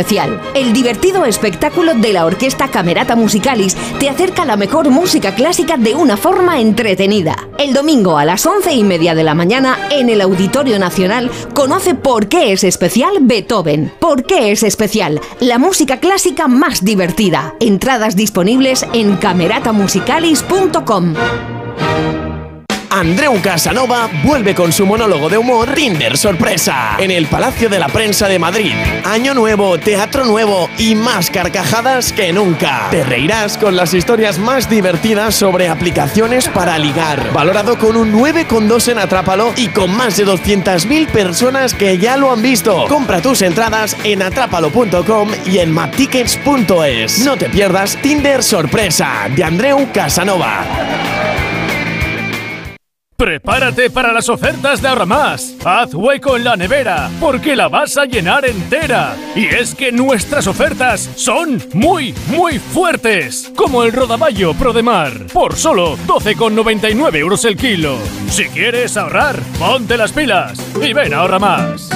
El divertido espectáculo de la Orquesta Camerata Musicalis te acerca la mejor música clásica de una forma entretenida. El domingo a las once y media de la mañana en el Auditorio Nacional conoce por qué es especial Beethoven. ¿Por qué es especial? La música clásica más divertida. Entradas disponibles en cameratamusicalis.com. Andreu Casanova vuelve con su monólogo de humor Tinder Sorpresa en el Palacio de la Prensa de Madrid. Año nuevo, teatro nuevo y más carcajadas que nunca. Te reirás con las historias más divertidas sobre aplicaciones para ligar. Valorado con un 9,2 en Atrápalo y con más de 200.000 personas que ya lo han visto. Compra tus entradas en atrápalo.com y en maptickets.es. No te pierdas Tinder Sorpresa de Andreu Casanova. Prepárate para las ofertas de Ahorra Más. Haz hueco en la nevera, porque la vas a llenar entera. Y es que nuestras ofertas son muy, muy fuertes. Como el rodaballo Pro de Mar, por solo 12,99 euros el kilo. Si quieres ahorrar, ponte las pilas y ven a Ahorra Más.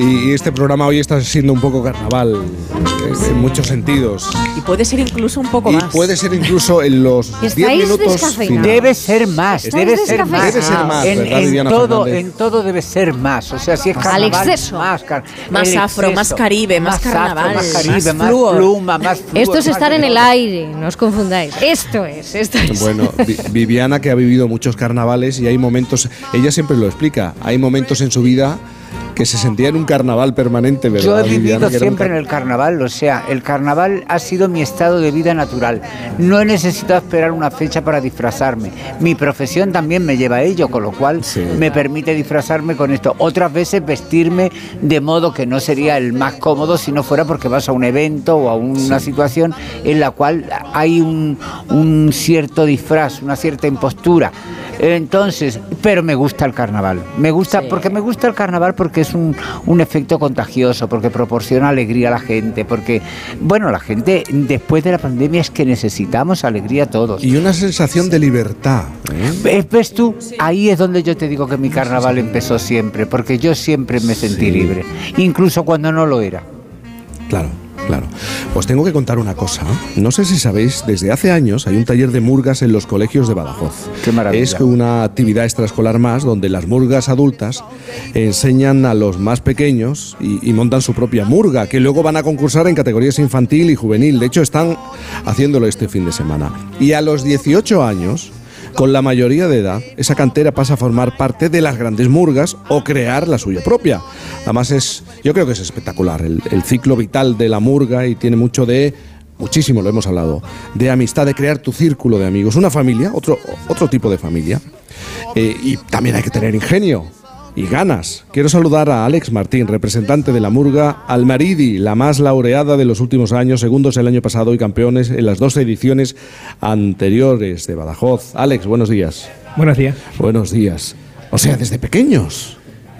y este programa hoy está siendo un poco carnaval en muchos sentidos. Y puede ser incluso un poco Y más. puede ser incluso en los 10 Estáis minutos. Debe ser más, debe ser más. Debe ser más, en, ¿verdad, en todo, Fernández? en todo debe ser más. O sea, si es Al carnaval, exceso. más, car- Más afro, más caribe, más afro, carnaval, más caribe, más más, flúor. pluma, más flúor, Esto es más estar en el aire, no os confundáis. Esto es, esto es. Bueno, Vi- Viviana que ha vivido muchos carnavales y hay momentos, ella siempre lo explica, hay momentos en su vida que se sentía en un carnaval permanente, ¿verdad? Yo he vivido siempre en el carnaval, o sea, el carnaval ha sido mi estado de vida natural. No he necesitado esperar una fecha para disfrazarme. Mi profesión también me lleva a ello, con lo cual me permite disfrazarme con esto. Otras veces vestirme de modo que no sería el más cómodo si no fuera porque vas a un evento o a una situación en la cual hay un, un cierto disfraz, una cierta impostura. Entonces, pero me gusta el carnaval. Me gusta, porque me gusta el carnaval porque es un, un efecto contagioso, porque proporciona alegría a la gente, porque, bueno, la gente después de la pandemia es que necesitamos alegría todos. Y una sensación de libertad. ¿eh? ¿Ves, ves tú? Ahí es donde yo te digo que mi carnaval empezó siempre, porque yo siempre me sentí libre, incluso cuando no lo era. Claro, claro. Os tengo que contar una cosa. No sé si sabéis, desde hace años hay un taller de murgas en los colegios de Badajoz. Qué maravilla. Es una actividad extraescolar más donde las murgas adultas enseñan a los más pequeños y, y montan su propia murga, que luego van a concursar en categorías infantil y juvenil. De hecho, están haciéndolo este fin de semana. Y a los 18 años, con la mayoría de edad, esa cantera pasa a formar parte de las grandes murgas o crear la suya propia. Además es, yo creo que es espectacular el, ciclo vital de la murga y tiene mucho de, muchísimo lo hemos hablado, de amistad, de crear tu círculo de amigos, una familia, otro, otro tipo de familia. Eh, y también hay que tener ingenio y ganas. Quiero saludar a Alex Martín, representante de la Murga Almaridi, la más laureada de los últimos años, segundos el año pasado y campeones en las dos ediciones anteriores de Badajoz. Alex, buenos días. Buenos días. Buenos días. O sea, desde pequeños.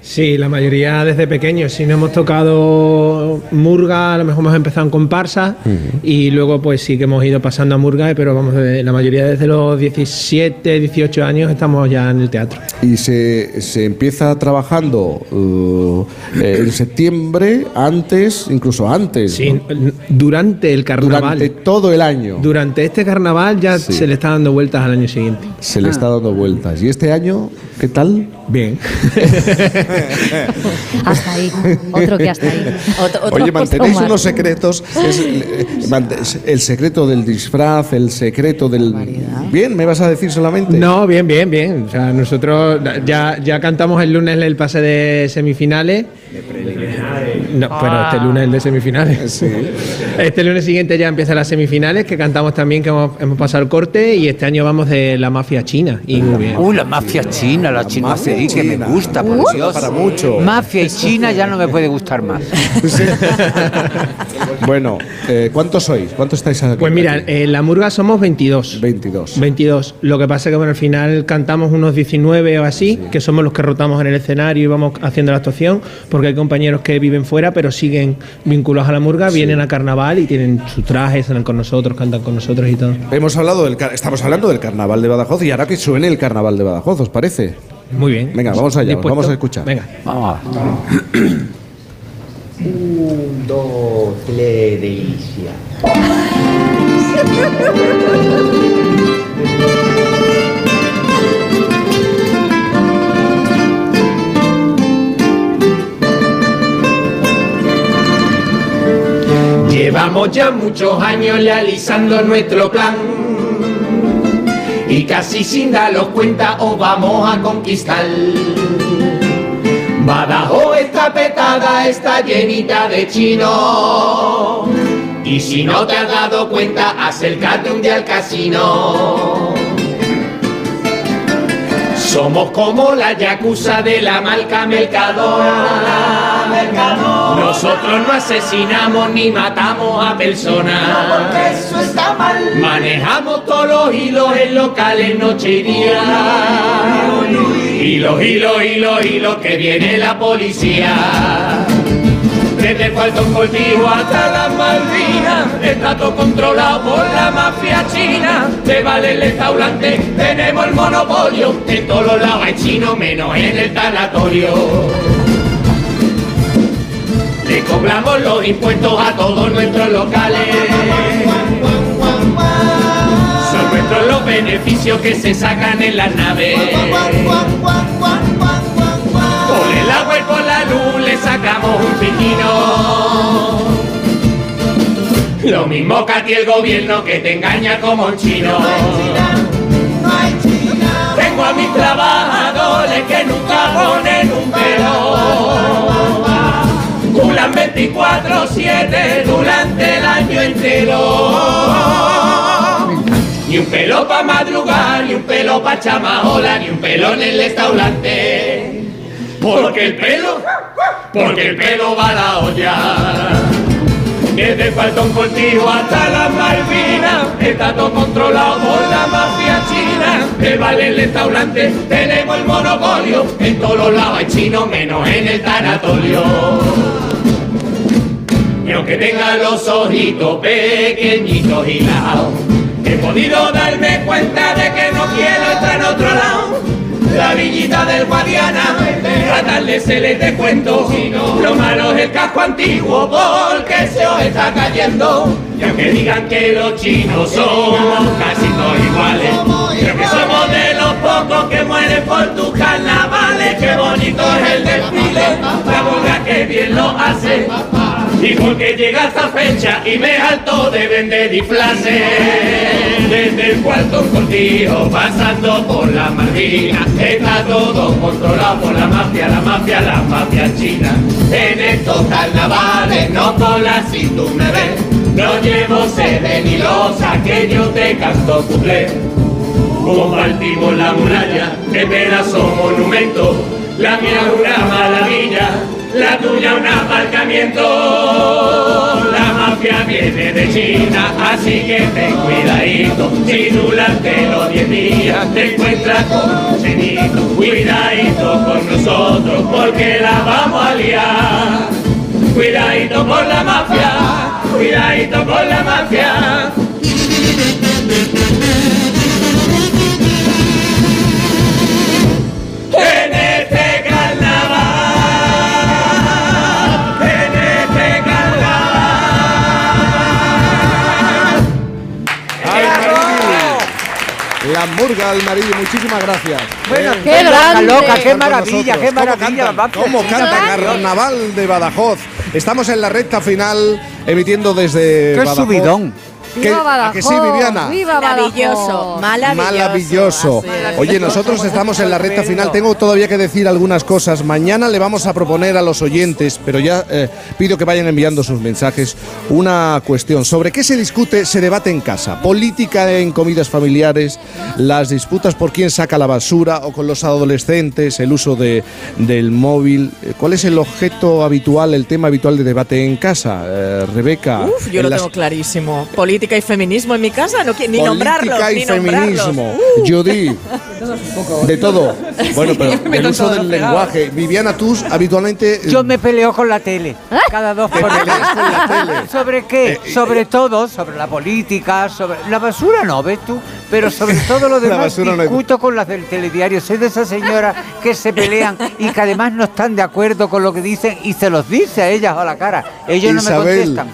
Sí, la mayoría desde pequeños. Si no hemos tocado murga, a lo mejor hemos empezado en comparsa y luego pues sí que hemos ido pasando a murga, pero vamos, de- la mayoría desde los 17, 18 años estamos ya en el teatro. Y se, se empieza trabajando uh, eh, en septiembre, antes, incluso antes. Sí, ¿no? durante el carnaval. Durante todo el año. Durante este carnaval ya Sí. se le está dando vueltas al año siguiente. Se le está dando vueltas. ¿Y este año qué tal? Bien. Hasta ahí. Otro que hasta ahí. Otro- otro Oye, mantenéis unos secretos. Es, eh, el secreto del disfraz, el secreto del. Bien, ¿me vas a decir solamente? No, bien, bien, bien. O sea, nosotros ya, ya cantamos el lunes el pase de semifinales. No, pero este lunes el de semifinales. Este lunes siguiente ya empiezan las semifinales, que cantamos también que hemos, hemos pasado el corte y este año vamos de la mafia china. Y muy bien. Uh, la mafia china, la china mafia que me gusta, por Uh. Dios. Para mucho. Mafia y China ya no me puede gustar más. Bueno, eh, ¿cuántos sois? ¿Cuántos estáis aquí? Pues mira, en la murga somos 22. 22. 22. Lo que pasa es que bueno, al final cantamos unos 19 o así, que somos los que rotamos en el escenario y vamos haciendo la actuación, porque hay compañeros que viven fuera pero siguen vinculados a la murga, vienen a carnaval y tienen su traje, salen con nosotros, cantan con nosotros y todo. Hemos hablado del, estamos hablando del carnaval de Badajoz y ahora que suene el carnaval de Badajoz, ¿os parece? Muy bien. Venga, vamos allá, ¿Dispuesto? vamos a escuchar. Venga. Un, dos, tres, delicia. Llevamos ya muchos años realizando nuestro plan y casi sin daros cuenta os vamos a conquistar. Badajoz está petada, está llenita de chinos y si no te has dado cuenta, acércate un día al casino. Somos como la yakuza de la marca Mercadona. Nosotros no asesinamos ni matamos a personas. eso está mal. Manejamos todos los hilos en locales noche y día. Hilos, hilos, hilos, hilos, que viene la policía. Desde el Falcón Cortijo hasta las Malvinas, está todo controlado por la mafia china. De vale el restaurante, tenemos el monopolio. En todos los lados hay chino, menos en el tanatorio. Le cobramos los impuestos a todos nuestros locales. Son nuestros los beneficios que se sacan en las naves. Por el agua y por la luz le sacamos un piquino. Lo mismo que a ti el gobierno que te engaña como un chino. Tengo a mis trabajadores que nunca ponen un pelo. Duran 24-7 durante el año entero. Ni un pelo pa' madrugar, ni un pelo pa' chamajola, ni un pelo en el restaurante. Porque el pelo, porque el pelo va a la olla. Desde Falcón Cortijo hasta las Malvinas, está todo controlado por la mafia china. El vale el restaurante, tenemos el monopolio. En todos los lados hay chino, menos en el tanatorio. Y aunque tenga los ojitos pequeñitos y lados, he podido darme cuenta de que no quiero estar en otro lado. La villita del Guadiana, a tarde se les de cuento. Lo malo es el casco antiguo porque se os está cayendo. Y aunque digan que los chinos somos casi todos iguales, creo que somos de los pocos que mueren por tus carnavales. Qué bonito es el desfile, la boca que bien lo hace. Y porque llega esta fecha y me alto de vender disfraces Desde el cuarto cortijo pasando por la Malvina. Está todo controlado por la mafia, la mafia, la mafia china. En estos carnavales no cola si tú me ves. No llevo sede ni losa que yo te canto cuplé. Compartimos la muralla, que pedazo monumento. La mía una maravilla la tuya un aparcamiento. La mafia viene de China, así que ten cuidadito. Si durante los 10 días te encuentras con un cenito, cuidadito con nosotros porque la vamos a liar. Cuidadito con la mafia, cuidadito con la mafia. Murga del Marillo, muchísimas gracias. Bueno, Eh, qué grande. loca, qué maravilla, qué ¿Cómo maravilla, cantan? vamos, ¿Cómo canta. Carnaval de Badajoz? Estamos en la recta final, emitiendo desde Qué Badajoz. subidón. ¿Qué- Viva ¿A que sí, Badajoz, Viviana? Viva Maravilloso, Badajoz. Maravilloso. Oye, nosotros estamos en la recta final. Tengo todavía que decir algunas cosas. Mañana le vamos a proponer a los oyentes, pero ya eh, pido que vayan enviando sus mensajes, una cuestión. ¿Sobre qué se discute, se debate en casa? Política en comidas familiares, las disputas por quién saca la basura o con los adolescentes, el uso de, del móvil. Eh, ¿Cuál es el objeto habitual, el tema habitual de debate en casa? Eh, Rebeca. Uf, yo lo las- tengo clarísimo. Política y feminismo en mi casa, no, ni nombrarlos, Política y ni feminismo. Uh. Judy, de todo. Bueno, pero me el uso del pegado. lenguaje. Viviana, tú habitualmente. Yo me peleo con la tele. Cada dos por peleas con la tele. ¿Sobre qué? Eh, sobre todo, sobre la política, sobre la basura no, ¿ves tú? Pero sobre todo lo La demás no discuto con las del telediario. Soy de esas señoras que se pelean y que además no están de acuerdo con lo que dicen y se los dice a ellas a la cara. Ellos no me Isabel, contestan.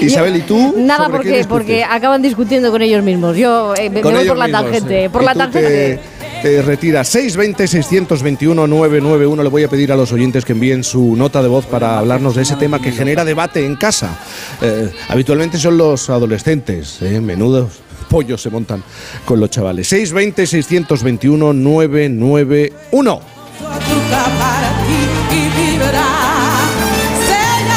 Isabel, ¿y tú? Nada, ¿Sobre qué porque, porque acaban discutiendo con ellos mismos. Yo eh, me, me voy por la mismos, tangente. eh. Por Y la tú tangente. Te, te retiras. 620-621-991. Le voy a pedir a los oyentes que envíen su nota de voz para hablarnos de ese tema que genera debate en casa. Eh, habitualmente son los adolescentes. eh, Menudos pollos se montan con los chavales. 620-621-991.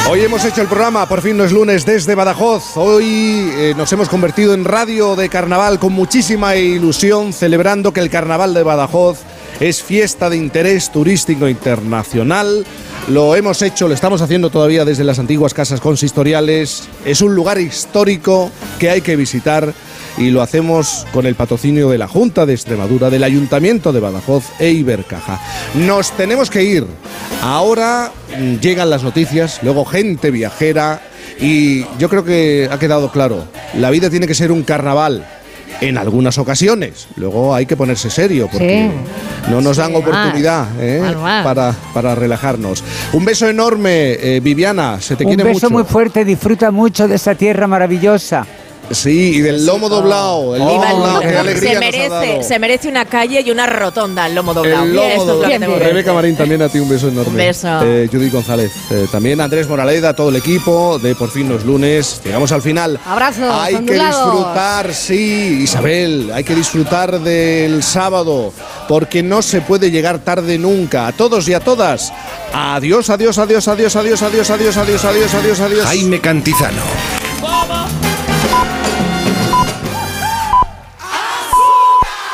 Hoy hemos hecho el programa, por fin no es lunes, desde Badajoz. Hoy eh, nos hemos convertido en radio de carnaval con muchísima ilusión, celebrando que el carnaval de Badajoz es fiesta de interés turístico internacional. Lo hemos hecho, lo estamos haciendo todavía desde las antiguas casas consistoriales. Es un lugar histórico que hay que visitar y lo hacemos con el patrocinio de la Junta de Extremadura, del Ayuntamiento de Badajoz e Ibercaja. Nos tenemos que ir. Ahora mm, llegan las noticias, luego gente viajera y yo creo que ha quedado claro, la vida tiene que ser un carnaval en algunas ocasiones. Luego hay que ponerse serio porque no nos dan oportunidad ¿eh? para, para relajarnos. Un beso enorme, eh, Viviana, se te Un quiere beso mucho. muy fuerte, disfruta mucho de esa tierra maravillosa. Sí, y del lomo doblado. El lomo Viva el doblado, lomo. qué alegría se, nos ha merece, dado. se merece una calle y una rotonda el lomo doblado. El Bien, lomo esto es lo que doblado. Rebeca. Marín, también a ti un beso enorme. Un beso. Eh, Judith González, eh, también Andrés Moraleda, todo el equipo de Por fin los lunes. Llegamos al final. Abrazos, Hay que disfrutar, sí, Isabel, hay que disfrutar del sábado, porque no se puede llegar tarde nunca. A todos y a todas. Adiós, adiós, adiós, adiós, adiós, adiós, adiós, adiós, adiós, adiós, adiós. Jaime Cantizano. Vamos.